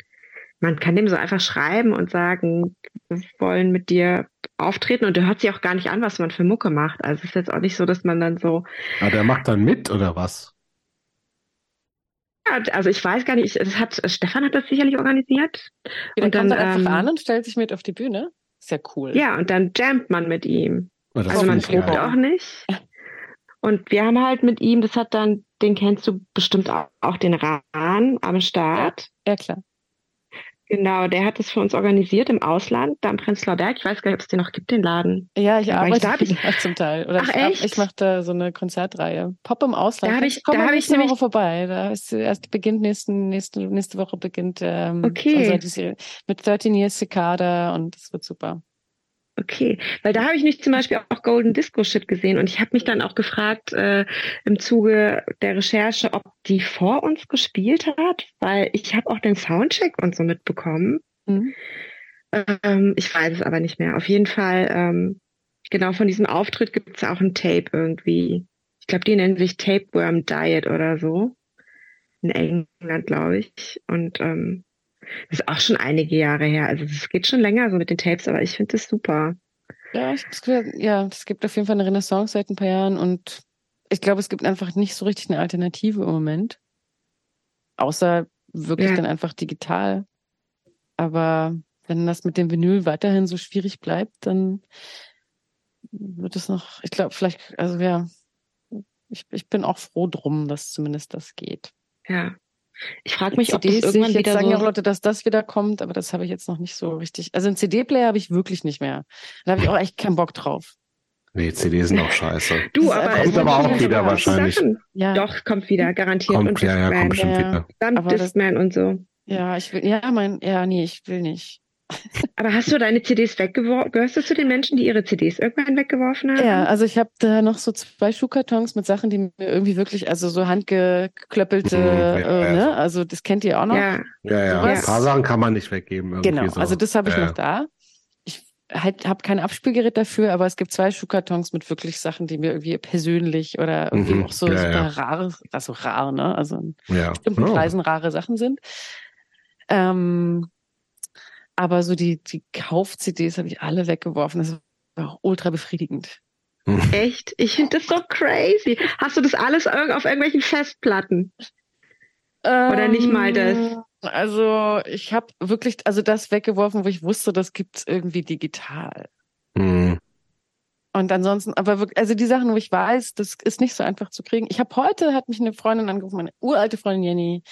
Man kann dem so einfach schreiben und sagen, wir wollen mit dir auftreten und der hört sich auch gar nicht an, was man für Mucke macht. Also es ist jetzt auch nicht so, dass man dann so, Ah, der macht dann mit, oder was? ja, also ich weiß gar nicht, es hat, Stefan hat das sicherlich organisiert. Der und kommt dann, dann einfach ähm, an und stellt sich mit auf die Bühne. Ist ja cool. Ja, und dann jammt man mit ihm. Ah, das Also man probt auch nicht. Und wir haben halt mit ihm, das hat dann, den kennst du bestimmt auch, auch den Rahn am Start. Ja, klar. Genau, der hat das für uns organisiert im Ausland, da am Prenzlauer Berg. Ich weiß gar nicht, ob es den noch gibt, den Laden. Ja, ich arbeite da ich- da zum Teil. Oder Ach, ich, echt? ich mache da so eine Konzertreihe. Pop im Ausland. Da hab ich- Komm da hab ich nächste nämlich- Woche vorbei. Da ist erst beginnt nächsten, nächste, nächste Woche beginnt ähm, Okay. unsere diese, mit 13 Years Cicada und das wird super. Okay, weil da habe ich nicht zum Beispiel auch Golden Disco Shit gesehen und ich habe mich dann auch gefragt äh, im Zuge der Recherche, ob die vor uns gespielt hat, weil ich habe auch den Soundcheck und so mitbekommen. Mhm. Ähm, ich weiß es aber nicht mehr. Auf jeden Fall, ähm, genau von diesem Auftritt gibt es auch ein Tape irgendwie. Ich glaube, die nennen sich Tapeworm Diet oder so. In England, glaube ich. Und ähm, das ist auch schon einige Jahre her. Also es geht schon länger so mit den Tapes, aber ich finde das super. Ja, ich, es gibt- ja, es gibt auf jeden Fall eine Renaissance seit ein paar Jahren und ich glaube, es gibt einfach nicht so richtig eine Alternative im Moment. Außer wirklich Ja. dann einfach digital. Aber wenn das mit dem Vinyl weiterhin so schwierig bleibt, dann wird es noch, ich glaube, vielleicht, also ja, ich, ich bin auch froh drum, dass zumindest das geht. Ja. Ich frage mich, ob CDs das irgendwann ich jetzt wieder sagen ja auch so. Leute, dass das wieder kommt, aber das habe ich jetzt noch nicht so richtig. Also einen CD-Player habe ich wirklich nicht mehr. Da habe ich auch echt keinen Bock drauf. Nee, CDs sind auch scheiße. Du, Das aber kommt es aber auch wieder so wahrscheinlich. Sachen. Ja, Doch, kommt wieder, garantiert. und Kommt, ja, ja, kommt bestimmt Ja. wieder. Das- Discman und so. ja, ich will, ja, mein, ja, nee, ich will nicht. Aber hast du deine CDs weggeworfen? Gehörst du zu den Menschen, die ihre CDs irgendwann weggeworfen haben? Ja, also ich habe da noch so zwei Schuhkartons mit Sachen, die mir irgendwie wirklich, also so handgeklöppelte, Mhm, ja, äh, ne? Also das kennt ihr auch noch. Ja, Ja, ja. Ein paar Sachen kann man nicht weggeben. Irgendwie Genau, so. also das habe ich Ja. noch da. Ich halt, habe kein Abspielgerät dafür, aber es gibt zwei Schuhkartons mit wirklich Sachen, die mir irgendwie persönlich oder irgendwie Mhm, auch so ja, super ja. rare, also rar, ne? Also in Ja. bestimmten Oh. Preisen rare Sachen sind. Ähm, aber so die, die Kauf-CDs habe ich alle weggeworfen. Das war auch ultra befriedigend. echt? Ich finde das so crazy. Hast du das alles auf irgendwelchen Festplatten? Oder nicht mal das? Ähm, Also ich habe wirklich, also das weggeworfen, wo ich wusste, das gibt's irgendwie digital. Hm. Und ansonsten, aber wirklich, also die Sachen, wo ich weiß, das ist nicht so einfach zu kriegen. Ich habe heute, hat mich eine Freundin angerufen, meine uralte Freundin Jenny,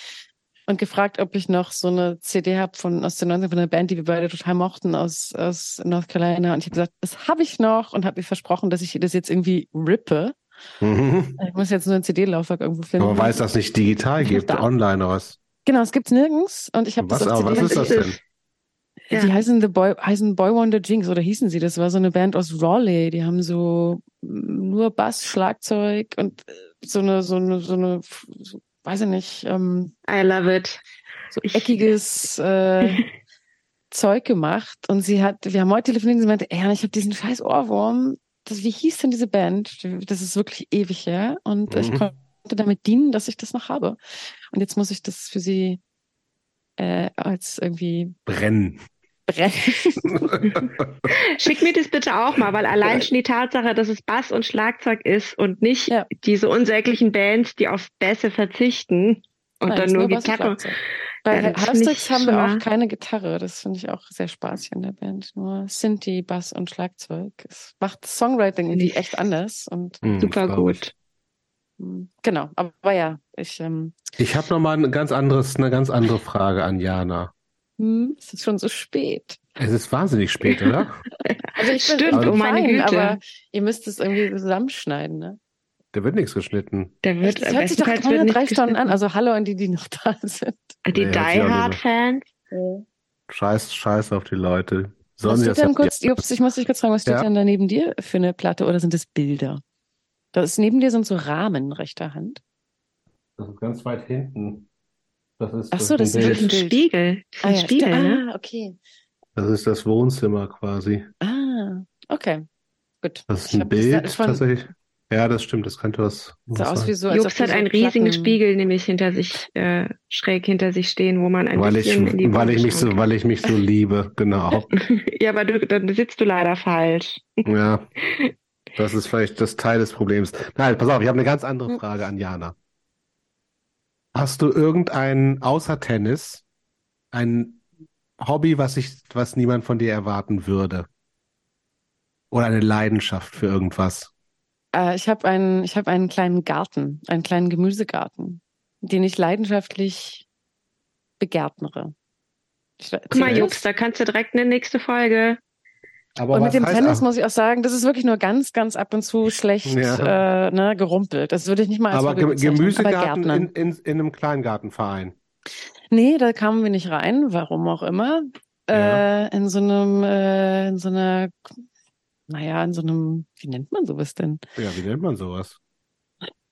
und gefragt, ob ich noch so eine CD habe von aus den 90 von einer Band, die wir beide total mochten aus, aus North Carolina. Und ich habe gesagt, das habe ich noch und habe ihr versprochen, dass ich ihr das jetzt irgendwie rippe. Mhm. Ich muss jetzt nur ein CD-Laufwerk irgendwo finden. Aber weil es das nicht digital Ich gibt, da. online oder was? Genau, es gibt's nirgends. Und ich habe das Was, auf aber was CD. ist das denn? es? Ja. Die heißen The Boy, heißen Boy Wonder Jinx oder hießen sie? Das war so eine Band aus Raleigh. Die haben so nur Bass, Schlagzeug und äh, so eine, so eine, so eine, so, weiß ich nicht, ähm, I love it. so Ich- eckiges äh, Zeug gemacht. Und sie hat, wir haben heute telefoniert und sie meinte, ey, ich habe diesen scheiß Ohrwurm. Das, wie hieß denn diese Band? Das ist wirklich ewig her. Und ich Mhm. konnte damit dienen, dass ich das noch habe. Und jetzt muss ich das für sie äh, als irgendwie Brennen. Brennen. Schick mir das bitte auch mal, weil allein schon die Tatsache, dass es Bass und Schlagzeug ist und nicht Ja. diese unsäglichen Bands, die auf Bässe verzichten und Nein, dann nur und Gitarre. Bei ich haben schon wir auch keine Gitarre. Das finde ich auch sehr spaßig an der Band. Nur Synthi, Bass und Schlagzeug. Es macht das Songwriting irgendwie echt anders. Und Hm, Super ich. gut. mh, genau, aber, aber ja, ich ähm, Ich habe noch mal ein ganz anderes, eine ganz andere Frage an Jana. Hm, es ist schon so spät. Es ist wahnsinnig spät, oder? Also ich bin, Stimmt, bin oh meine fein, Güte. aber ihr müsst es irgendwie zusammenschneiden, ne? Da wird nichts geschnitten. Der wird Das hört sich doch keine drei Stunden an. Also hallo an die, die noch da sind. Die Nee, Die hört sich auch Hard nicht Fans. Scheiß, scheiß auf die Leute. Sollen Was sie steht das ja denn kurz, Jobs, ich muss dich kurz fragen, was steht Ja. denn da neben dir für eine Platte oder sind das Bilder? Da ist neben dir sind so Rahmen rechter Hand. Das ist ganz weit hinten. Das ist, Ach so, das ist Das ein. Spiegel. Das ist ein Spiegel, sta- ne? ah, okay. Das ist das Wohnzimmer quasi. Ah, okay. Gut. Das ist ein das Bild da- von- tatsächlich. Ja, das stimmt. Das könnte was, Sah was aus sein. wie so, als Jobst ob hat so einen riesigen Platten- Spiegel nämlich hinter sich, äh, schräg hinter sich stehen, wo man ein Weil ich, bisschen in die weil ich mich so, weil ich mich so liebe, genau. Ja, aber du, dann sitzt du leider falsch. Ja, das ist vielleicht das Teil des Problems. Nein, pass auf, ich habe eine ganz andere Hm. Frage an Jana. Hast du irgendein, außer Tennis, ein Hobby, was ich, was niemand von dir erwarten würde? Oder eine Leidenschaft für irgendwas? Äh, ich habe einen, ich habe einen kleinen Garten, einen kleinen Gemüsegarten, den ich leidenschaftlich begärtnere. Guck mal, Jux, da kannst du direkt eine nächste Folge. Aber und mit dem Tennis muss ich auch sagen, das ist wirklich nur ganz, ganz ab und zu schlecht ja. äh, ne, gerumpelt. Das würde ich nicht mal als Aber Gemüsegarten aber in, in, in einem Kleingartenverein. Nee, da kamen wir nicht rein, warum auch immer. Ja. Äh, in so einem, äh, in so einer, naja, in so einem, wie nennt man sowas denn? Ja, wie nennt man sowas?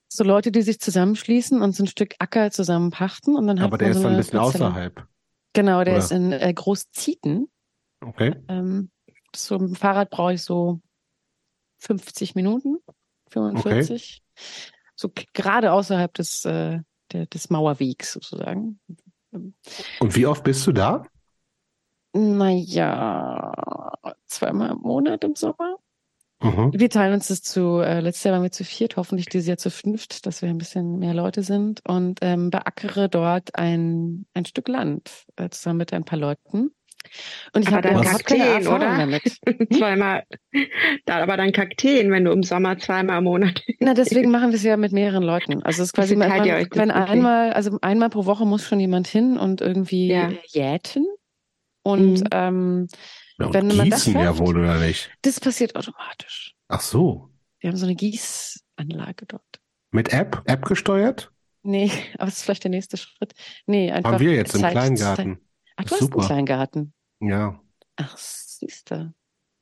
So Leute, die sich zusammenschließen und so ein Stück Acker zusammen pachten und dann Aber der ist so ein bisschen Parzelle. außerhalb. Genau, der Oder? ist in äh, Großzieten. Okay. Ähm, ein Fahrrad brauche ich so 50 Minuten, 45. Okay. So gerade außerhalb des, äh, der, des Mauerwegs sozusagen. Und wie oft bist du da? Naja, zweimal im Monat im Sommer. Mhm. Wir teilen uns das zu, äh, letztes Jahr waren wir zu viert, hoffentlich dieses Jahr zu fünft, dass wir ein bisschen mehr Leute sind und ähm, beackere dort ein, ein Stück Land äh, zusammen mit ein paar Leuten. Und ich habe keine Erfahrung oder? damit. zweimal. Da aber dann Kakteen, wenn du im Sommer zweimal im Monat. Na, deswegen machen wir es ja mit mehreren Leuten. Also es ist quasi, man, man, wenn einmal, also einmal pro Woche muss schon jemand hin und irgendwie ja. jäten. Und mhm. ähm, ja, und wenn man das schafft, ja wohl oder nicht? Das passiert automatisch. Ach so. Wir haben so eine Gießanlage dort. Mit App? App gesteuert? Nee, aber das ist vielleicht der nächste Schritt. Nee, einfach. Haben wir jetzt im Kleingarten. Ach, du Super. hast einen Kleingarten. Ja. Ach, siehst du.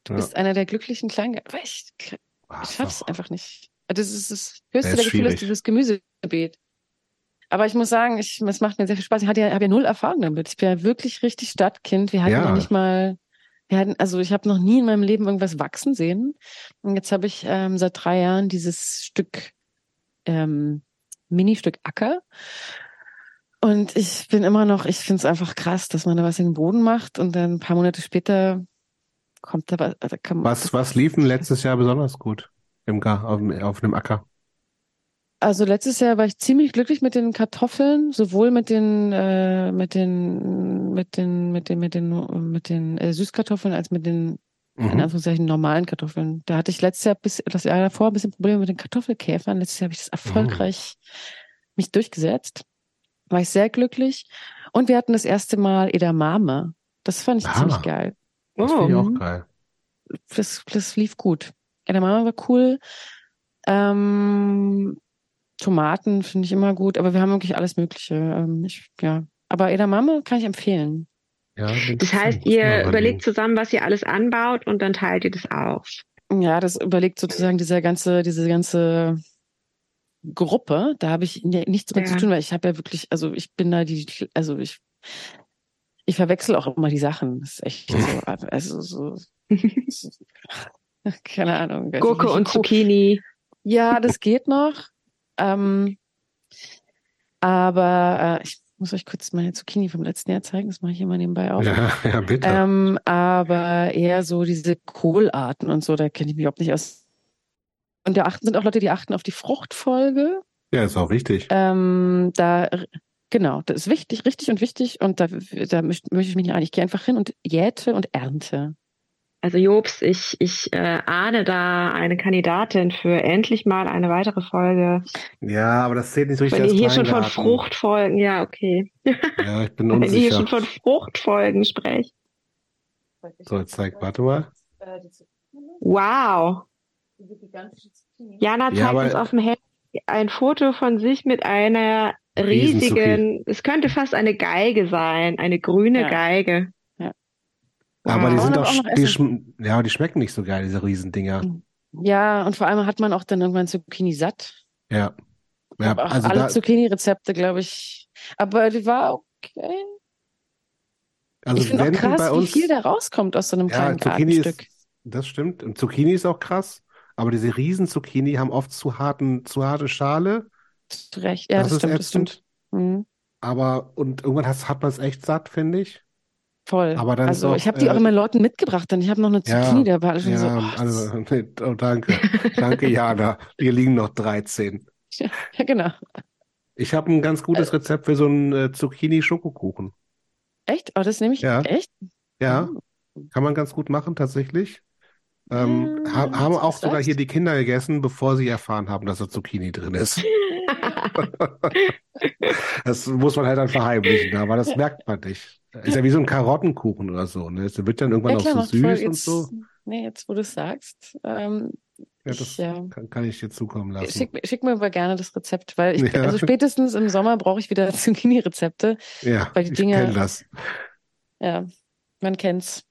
Du ja. bist einer der glücklichen Kleingarten. Ich, ich schaff's einfach nicht. Das ist das höchste der Gefühle, ist dieses Gemüsebeet. Aber ich muss sagen, ich, es macht mir sehr viel Spaß. Ich hatte ja, habe ja null Erfahrung damit. Ich bin ja wirklich richtig Stadtkind. Wir hatten ja, ja nicht mal, wir hatten, also ich habe noch nie in meinem Leben irgendwas wachsen sehen. Und jetzt habe ich ähm, seit drei Jahren dieses Stück ähm, Mini-Stück Acker. Und ich bin immer noch, ich finde es einfach krass, dass man da was in den Boden macht und dann ein paar Monate später kommt da was. Also was, was lief denn letztes Jahr besonders gut im Gar, auf, auf einem Acker? Also letztes Jahr war ich ziemlich glücklich mit den Kartoffeln, sowohl mit den äh, mit den mit den mit den mit den mit den äh, Süßkartoffeln als mit den mhm. in Anführungszeichen normalen Kartoffeln. Da hatte ich letztes Jahr bis das Jahr davor ein bisschen Probleme mit den Kartoffelkäfern. Letztes Jahr habe ich das erfolgreich mhm. mich durchgesetzt war ich sehr glücklich. Und wir hatten das erste Mal Edamame. Das fand ich ah, ziemlich geil. Das oh. finde ich auch geil. Das, das lief gut. Edamame war cool. Ähm, Tomaten finde ich immer gut, aber wir haben wirklich alles Mögliche. Ähm, ich, ja. Aber Edamame kann ich empfehlen. Ja, das heißt, ihr überlegt zusammen, was ihr alles anbaut und dann teilt ihr das auf. Ja, das überlegt sozusagen dieser ganze, diese ganze Gruppe, da habe ich nichts mehr ja. zu tun, weil ich habe ja wirklich, also ich bin da die, also ich, ich verwechsel auch immer die Sachen. Das ist echt so, also so, keine Ahnung. Gurke und Zucchini. Ja, das geht noch. Ähm, aber äh, ich muss euch kurz meine Zucchini vom letzten Jahr zeigen. Das mache ich immer nebenbei auch. Ja, ja bitte. Ähm, aber eher so diese Kohlarten und so, da kenne ich mich überhaupt nicht aus. Und da achten sind auch Leute, die achten auf die Fruchtfolge. Ja, ist auch wichtig. Ähm, da genau, das ist wichtig, richtig und wichtig. Und da, da möchte, möchte ich mich nicht ein. Ich gehe einfach hin und jäte und ernte. Also Jobs, ich, ich äh, ahne da eine Kandidatin für endlich mal eine weitere Folge. Ja, aber das zählt nicht so richtig Wenn ihr hier schon von Fruchtfolgen, ja, okay. Ja, ich bin unsicher. Wenn ihr hier schon von Fruchtfolgen sprecht. So, jetzt zeig, warte mal. Wow. Jana zeigt ja, uns auf dem Handy ein Foto von sich mit einer riesigen, es könnte fast eine Geige sein, eine grüne ja. Geige. Ja. Aber die sind doch, die, schm ja, die schmecken nicht so geil, diese Riesendinger. Ja, und vor allem hat man auch dann irgendwann Zucchini satt. Ja. ja also alle Zucchini-Rezepte, glaube ich. Aber die war okay. Also ich finde auch krass, uns, wie viel da rauskommt aus so einem ja, kleinen Zucchini Gartenstück. Ist, das stimmt. Und Zucchini ist auch krass. Aber diese Riesen-Zucchini haben oft zu, harten, zu harte Schale. Recht, ja, das, das stimmt, das stimmt. Mhm. Aber, und irgendwann hat, hat man es echt satt, finde ich. Voll. Aber dann also, auch, ich habe die äh, auch immer Leuten mitgebracht, denn ich habe noch eine Zucchini, ja, da war alles schon ja, so. Oh, also, nee, oh, danke. danke, Jana. Hier liegen noch 13. Ja, genau. Ich habe ein ganz gutes äh, Rezept für so einen äh, Zucchini-Schokokuchen. Echt? Oh, das nehme ich. Ja. Echt? Ja. Oh. Kann man ganz gut machen, tatsächlich. Ähm, ha haben auch sogar hier die Kinder gegessen, bevor sie erfahren haben, dass da Zucchini drin ist. das muss man halt dann verheimlichen, aber das merkt man nicht. Ist ja wie so ein Karottenkuchen oder so. Ne? Es wird dann irgendwann Ja, klar, auch so süß und jetzt, so. nee, jetzt, wo du es sagst, ähm, Ja, ich, das ja, kann, kann ich dir zukommen lassen. schick, mir- schick mir aber gerne das Rezept, weil ich, Ja. also spätestens im Sommer brauche ich wieder Zucchini-Rezepte. Ja, weil die ich Dinge- kenne das. Ja, man kennt's.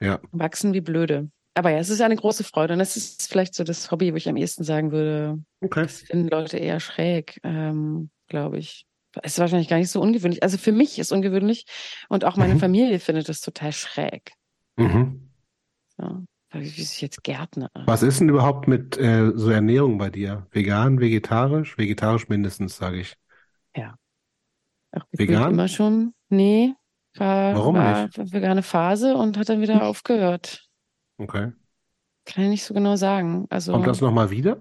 Ja. Wachsen wie blöde. Aber ja, es ist eine große Freude und das ist vielleicht so das Hobby, wo ich am ehesten sagen würde, Okay. das finden Leute eher schräg, ähm, glaube ich. Ist wahrscheinlich gar nicht so ungewöhnlich. Also für mich ist ungewöhnlich und auch meine Mhm. Familie findet das total schräg. Mhm. So. Wie ist jetzt Gärtner? Was ist denn überhaupt mit äh, so Ernährung bei dir? Vegan, vegetarisch? Vegetarisch mindestens, sage ich. Ach, gefühlt Vegan? Immer schon? Nee, war, Warum war nicht? eine vegane Phase und hat dann wieder aufgehört. Okay. Kann ich nicht so genau sagen. Also Kommt das nochmal wieder?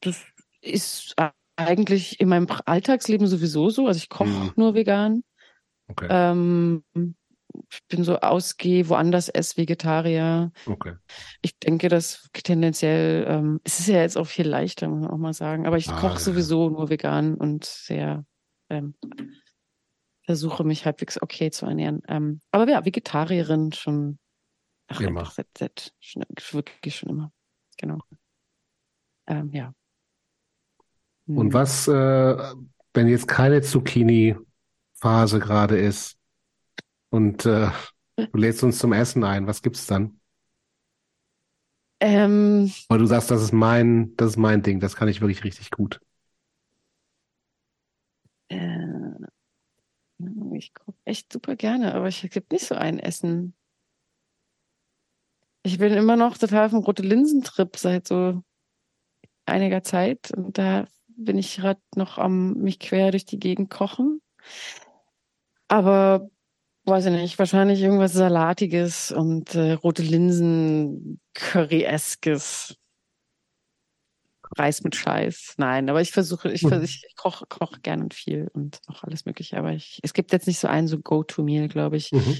das ist eigentlich in meinem Alltagsleben sowieso so. Also ich koche Mhm. nur vegan. Okay. Ähm, ich bin so ausgehe, woanders esse Vegetarier. Okay. Ich denke, dass tendenziell, ähm, es ist ja jetzt auch viel leichter, muss man auch mal sagen. Aber ich Ah, koche ja. sowieso nur vegan und sehr ähm, versuche mich halbwegs okay zu ernähren. Ähm, aber ja, Vegetarierin schon. Ach, Immer. einfach seit, seit schon, wirklich schon immer. Genau. Ähm, ja. Und Hm. was, äh, wenn jetzt keine Zucchini-Phase gerade ist und äh, du lädst uns zum Essen ein, was gibt's dann? Ähm, Weil du sagst, das ist mein, das ist mein Ding, das kann ich wirklich richtig gut. äh, ich gucke echt super gerne, aber ich gibt nicht so ein Essen. Ich bin immer noch total auf dem rote Linsentrip seit so einiger Zeit und da bin ich gerade noch am mich quer durch die Gegend kochen. Aber weiß ich nicht, wahrscheinlich irgendwas Salatiges und äh, rote Linsen, Curry-eskes. Reis mit Scheiß. Nein, aber ich versuche, ich, Mhm. vers- ich koche koch gern und viel und auch alles Mögliche. Aber ich, es gibt jetzt nicht so ein so Go-To-Meal, glaube ich. Mhm.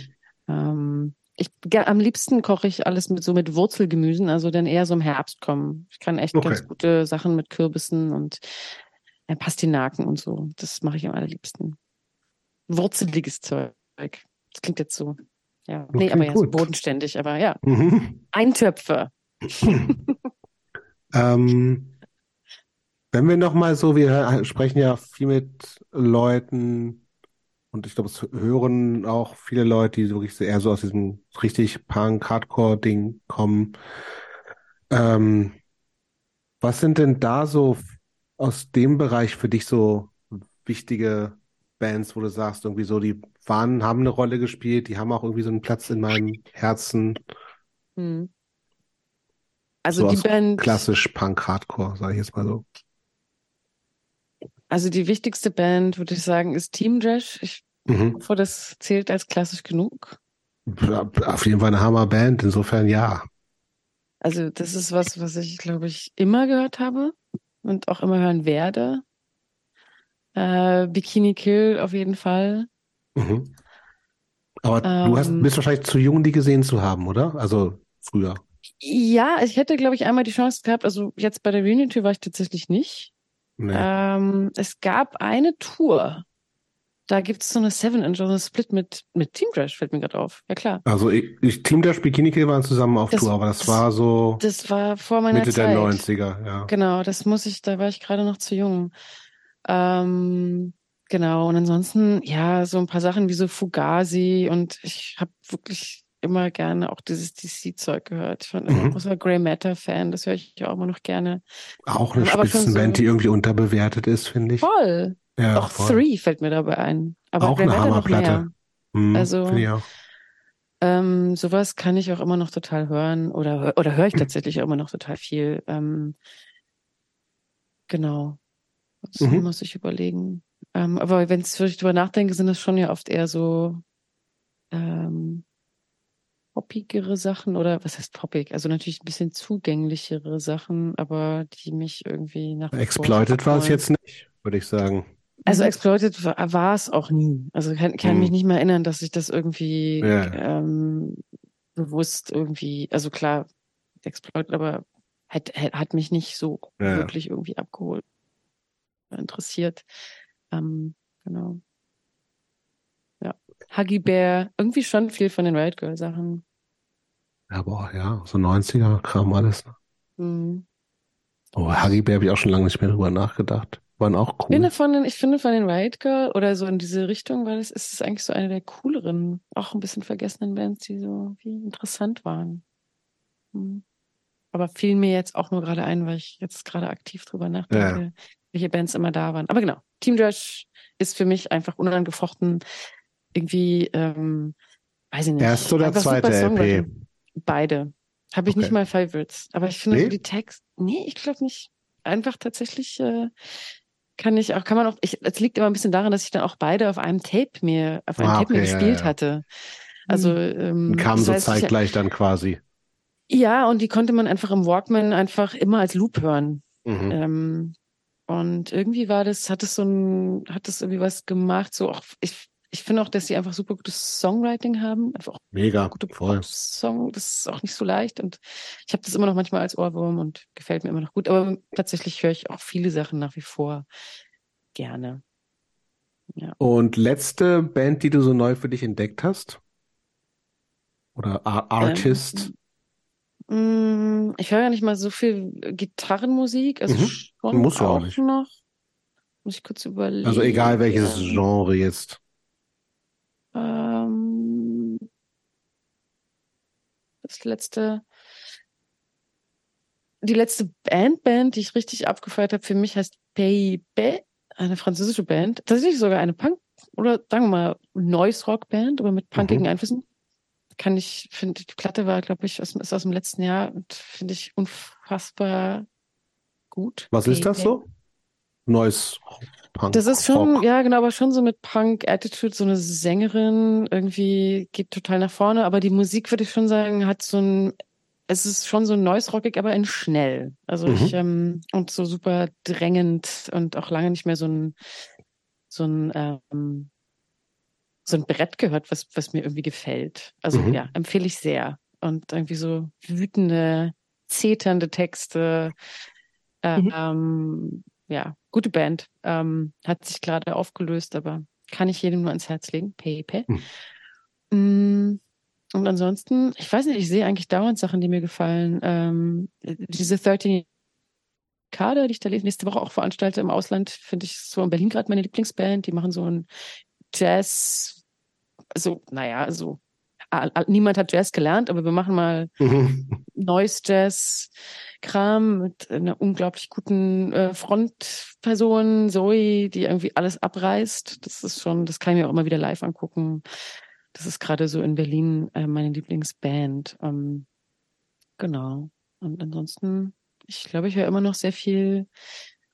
Ähm, ich am liebsten koche ich alles mit so mit Wurzelgemüsen, also dann eher so im Herbst kommen. Ich kann echt Okay. ganz gute Sachen mit Kürbissen und äh, Pastinaken und so. Das mache ich am allerliebsten. Wurzeliges Zeug. Das klingt jetzt so. Ja, nee, Okay, aber ja, so bodenständig, aber ja. Mhm. Eintöpfe. Ähm, wenn wir nochmal so, wir sprechen ja viel mit Leuten und ich glaube, es hören auch viele Leute, die wirklich eher so aus diesem richtig Punk-Hardcore-Ding kommen. Ähm, was sind denn da so aus dem Bereich für dich so wichtige Bands, wo du sagst, irgendwie so, die waren, haben eine Rolle gespielt, die haben auch irgendwie so einen Platz in meinem Herzen, Hm. Also so die Band, klassisch Punk-Hardcore, sage ich jetzt mal so. Also die wichtigste Band, würde ich sagen, ist Team Trash. Ich Mhm. hoffe, das zählt als klassisch genug. Auf jeden Fall eine Hammerband, insofern ja. Also das ist was, was ich, glaube ich, immer gehört habe und auch immer hören werde. Äh, Bikini Kill auf jeden Fall. Mhm. Aber du hast, Ähm. bist wahrscheinlich zu jung, die gesehen zu haben, oder? Also früher. Ja, ich hätte, glaube ich, einmal die Chance gehabt. Also jetzt bei der Reunion-Tour war ich tatsächlich nicht. Nee. Ähm, es gab eine Tour. Da gibt es so eine Seven Inch, so eine Split mit, mit Team Trash, fällt mir gerade auf. Ja klar. Also ich, ich, Team Dash Bikini Kill waren zusammen auf Das- Tour, aber das das- war so Das war vor meiner Mitte Zeit. der 90er, ja. Genau, das muss ich, da war ich gerade noch zu jung. Ähm, genau, und ansonsten, ja, so ein paar Sachen wie so Fugazi und ich habe wirklich immer gerne auch dieses DC-Zeug gehört. Ich immer Mhm. großer Grey Matter-Fan, das höre ich auch immer noch gerne. Auch eine Aber Spitzenband, so- die irgendwie unterbewertet ist, finde ich. Voll! Ja, auch voll. Three fällt mir dabei ein. Aber Auch Grey eine Matter Hammerplatte. Mhm, Also-. Ähm, sowas kann ich auch immer noch total hören oder, oder höre ich tatsächlich auch immer noch total viel. Ähm, genau. Das Mhm. muss ich überlegen. Ähm, aber wenn ich drüber nachdenke, sind das schon ja oft eher so ähm, poppigere Sachen oder was heißt poppig? Also natürlich ein bisschen zugänglichere Sachen, aber die mich irgendwie nach Exploited war es jetzt nicht, würde ich sagen. Also Exploited war, es auch nie. Also kann, kann Mhm. mich nicht mehr erinnern, dass ich das irgendwie Ja. ähm, bewusst irgendwie, also klar, Exploited, aber hat, hat, hat mich nicht so Ja. wirklich irgendwie abgeholt, interessiert. Ähm, genau. Huggy Bear, irgendwie schon viel von den Riot Girl Sachen. Ja, boah, ja, so 90er Kram alles. ne? Hm. Oh, Huggy Bear habe ich auch schon lange nicht mehr drüber nachgedacht. Waren auch Ich finde cool. von den, ich finde von den Riot Girl oder so in diese Richtung, weil es ist es eigentlich so eine der cooleren, auch ein bisschen vergessenen Bands, die so wie interessant waren. Hm. Aber fiel mir jetzt auch nur gerade ein, weil ich jetzt gerade aktiv drüber nachdenke, welche Bands immer da waren. Aber genau, Team Josh ist für mich einfach unangefochten irgendwie, ähm, weiß ich nicht. Erste oder zweite LP? Beide. Habe ich nicht Okay. mal Favorites. Aber ich finde Nee? so die Text, nee, ich glaube nicht. Einfach tatsächlich äh, kann ich auch, kann man auch, es liegt immer ein bisschen daran, dass ich dann auch beide auf einem Tape mir, auf einem Ah, Tape mir okay, ja, gespielt ja. hatte. Also, ähm, Und das so heißt, ich- zeitgleich dann quasi. ja, und die konnte man einfach im Walkman einfach immer als Loop hören. Mhm. Ähm, und irgendwie war das, hat es so ein, hat es irgendwie was gemacht, so auch, ich, ich finde auch, dass sie einfach super gutes Songwriting haben, einfach auch Mega, gute voll. Pop-Song, das ist auch nicht so leicht und ich habe das immer noch manchmal als Ohrwurm und gefällt mir immer noch gut, aber tatsächlich höre ich auch viele Sachen nach wie vor gerne. Und letzte Band, die du so neu für dich entdeckt hast? Oder Ar Artist? Mm, Ich höre ja nicht mal so viel Gitarrenmusik, also Mhm. schon Muss ja auch auch nicht. noch. Muss ich kurz überlegen. Also egal welches Genre jetzt. Ähm, das letzte, die letzte Band-Band, die ich richtig abgefeiert habe, für mich heißt Paybe, eine französische Band. Tatsächlich sogar eine Punk- oder sagen wir mal Noise-Rock-Band, aber mit punkigen Mhm. Einflüssen. Kann ich, finde, die Platte war, glaube ich, aus, ist aus dem letzten Jahr und finde ich unfassbar gut. Was ist das so? Neues Punk. Das ist schon, Rock. ja, genau, aber schon so mit Punk-Attitude, so eine Sängerin, irgendwie geht total nach vorne, aber die Musik, würde ich schon sagen, hat so ein, es ist schon so noise-rockig, aber in schnell. Also Mhm. ich, ähm, und so super drängend und auch lange nicht mehr so ein, so ein, ähm, so ein Brett gehört, was, was mir irgendwie gefällt. Also Mhm. ja, empfehle ich sehr. Und irgendwie so wütende, zeternde Texte, Mhm. ähm, ja, gute Band. Ähm, hat sich gerade aufgelöst, aber kann ich jedem nur ans Herz legen. Pepe. Mm, Und ansonsten, ich weiß nicht, ich sehe eigentlich dauernd Sachen, die mir gefallen. Ähm, diese 13 Kader, die ich da nächste Woche auch veranstalte im Ausland, finde ich so in Berlin gerade meine Lieblingsband. Die machen so ein Jazz, also, naja, also a- a- niemand hat Jazz gelernt, aber wir machen mal Mhm. Noise Jazz Kram mit einer unglaublich guten äh, Frontperson, Zoe, die irgendwie alles abreißt. Das ist schon, das kann ich mir auch immer wieder live angucken. Das ist gerade so in Berlin äh, meine Lieblingsband. Ähm, genau. Und ansonsten, ich glaube, ich höre immer noch sehr viel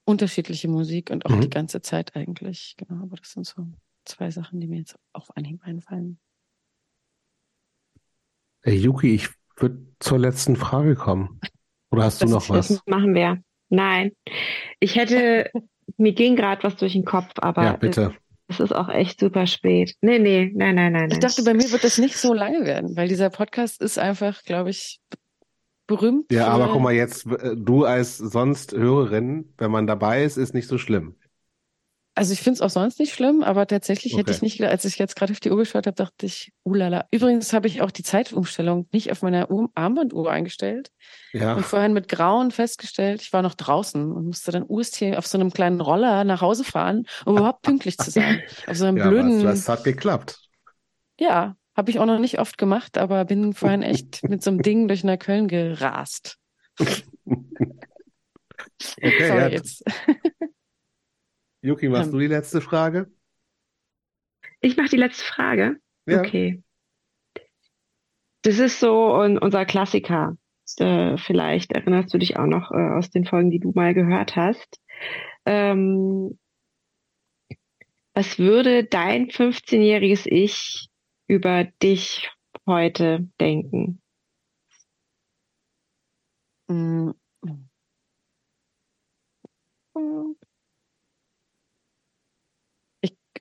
unterschiedliche Musik und auch Mhm. die ganze Zeit eigentlich. Genau, aber das sind so zwei Sachen, die mir jetzt auf Anhieb einfallen. Hey, Yuki, ich würde zur letzten Frage kommen. Oder hast du Das noch ist was? Das machen wir. Nein. Ich hätte, mir ging gerade was durch den Kopf, aber Ja, bitte. es ist auch echt super spät. Nee, nee, nein, nein, nein. Ich nein. dachte, bei mir wird das nicht so lange werden, weil dieser Podcast ist einfach, glaube ich, berühmt. Ja, aber guck mal, jetzt, äh, du als sonst Hörerin, wenn man dabei ist, ist nicht so schlimm. Also ich finde es auch sonst nicht schlimm, aber tatsächlich hätte Okay. ich nicht als ich jetzt gerade auf die Uhr geschaut habe, dachte ich, ulala. Übrigens habe ich auch die Zeitumstellung nicht auf meiner Uhr, Armbanduhr eingestellt Ja, und vorhin mit Grauen festgestellt, ich war noch draußen und musste dann UST auf so einem kleinen Roller nach Hause fahren, um überhaupt pünktlich zu sein. Auf so einem ja, blöden, was, das hat geklappt. ja, habe ich auch noch nicht oft gemacht, aber bin vorhin echt mit so einem Ding durch Neukölln gerast. Okay, Sorry ja. jetzt. Yuki, machst Ähm. du die letzte Frage? Ich mache die letzte Frage. Ja. Okay. Das ist so un unser Klassiker. Äh, vielleicht erinnerst du dich auch noch äh, aus den Folgen, die du mal gehört hast. Ähm, was würde dein 15-jähriges Ich über dich heute denken? Mm. Ich,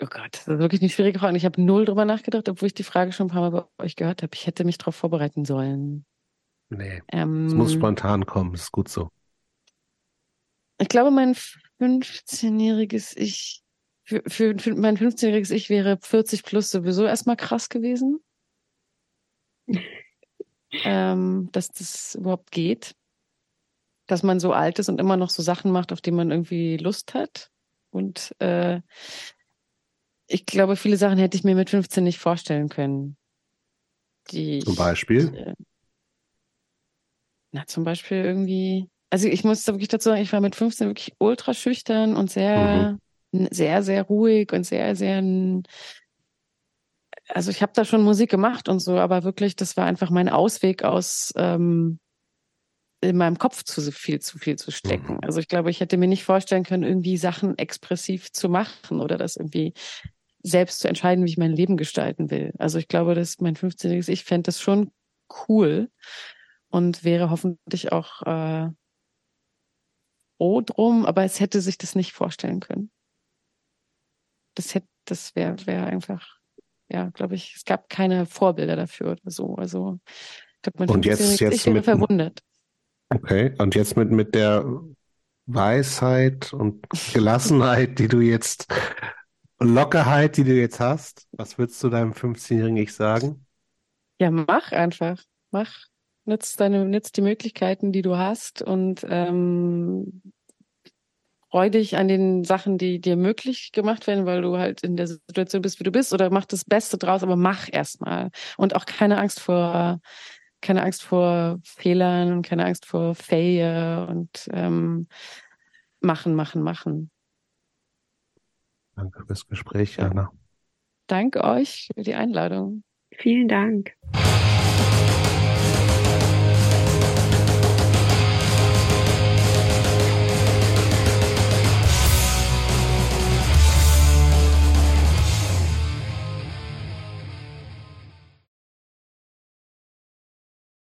oh Gott, das ist wirklich eine schwierige Frage. Ich habe null drüber nachgedacht, obwohl ich die Frage schon ein paar Mal bei euch gehört habe. Ich hätte mich darauf vorbereiten sollen. Nee, Ähm, es muss spontan kommen, ist gut so. ich glaube, mein 15-jähriges Ich für, für, für mein 15-jähriges Ich wäre 40 plus sowieso erstmal krass gewesen. ähm, dass das überhaupt geht. Dass man so alt ist und immer noch so Sachen macht, auf die man irgendwie Lust hat. Und äh, ich glaube, viele Sachen hätte ich mir mit 15 nicht vorstellen können. Die Zum Beispiel? Ich, äh, na, zum Beispiel irgendwie. Also ich muss wirklich dazu sagen, ich war mit 15 wirklich ultra schüchtern und sehr, mhm. sehr, sehr ruhig und sehr, sehr also ich habe da schon Musik gemacht und so, aber wirklich, das war einfach mein Ausweg aus ähm, in meinem Kopf zu viel, zu viel zu stecken. Mhm. Also ich glaube, ich hätte mir nicht vorstellen können, irgendwie Sachen expressiv zu machen oder das irgendwie selbst zu entscheiden, wie ich mein Leben gestalten will. Also ich glaube, dass mein 15-jähriges Ich fände das schon cool und wäre hoffentlich auch äh, froh drum, aber es hätte sich das nicht vorstellen können. Das hätte, das wäre wär einfach, ja, glaube ich, es gab keine Vorbilder dafür oder so. Also ich glaube, mein und jetzt, jetzt ich wäre mit, verwundert. Okay, und jetzt mit, mit der Weisheit und Gelassenheit, die du jetzt Lockerheit, die du jetzt hast, was würdest du deinem 15-jährigen Ich sagen? Ja, mach einfach. Mach. Nutz deine, nutz die Möglichkeiten, die du hast und ähm, freu dich an den Sachen, die dir möglich gemacht werden, weil du halt in der Situation bist, wie du bist, oder mach das Beste draus, aber mach erstmal. Und auch keine Angst vor, keine Angst vor Fehlern und keine Angst vor Failure und ähm, machen, machen, machen. Danke fürs Gespräch, Anna. Danke euch für die Einladung. Vielen Dank.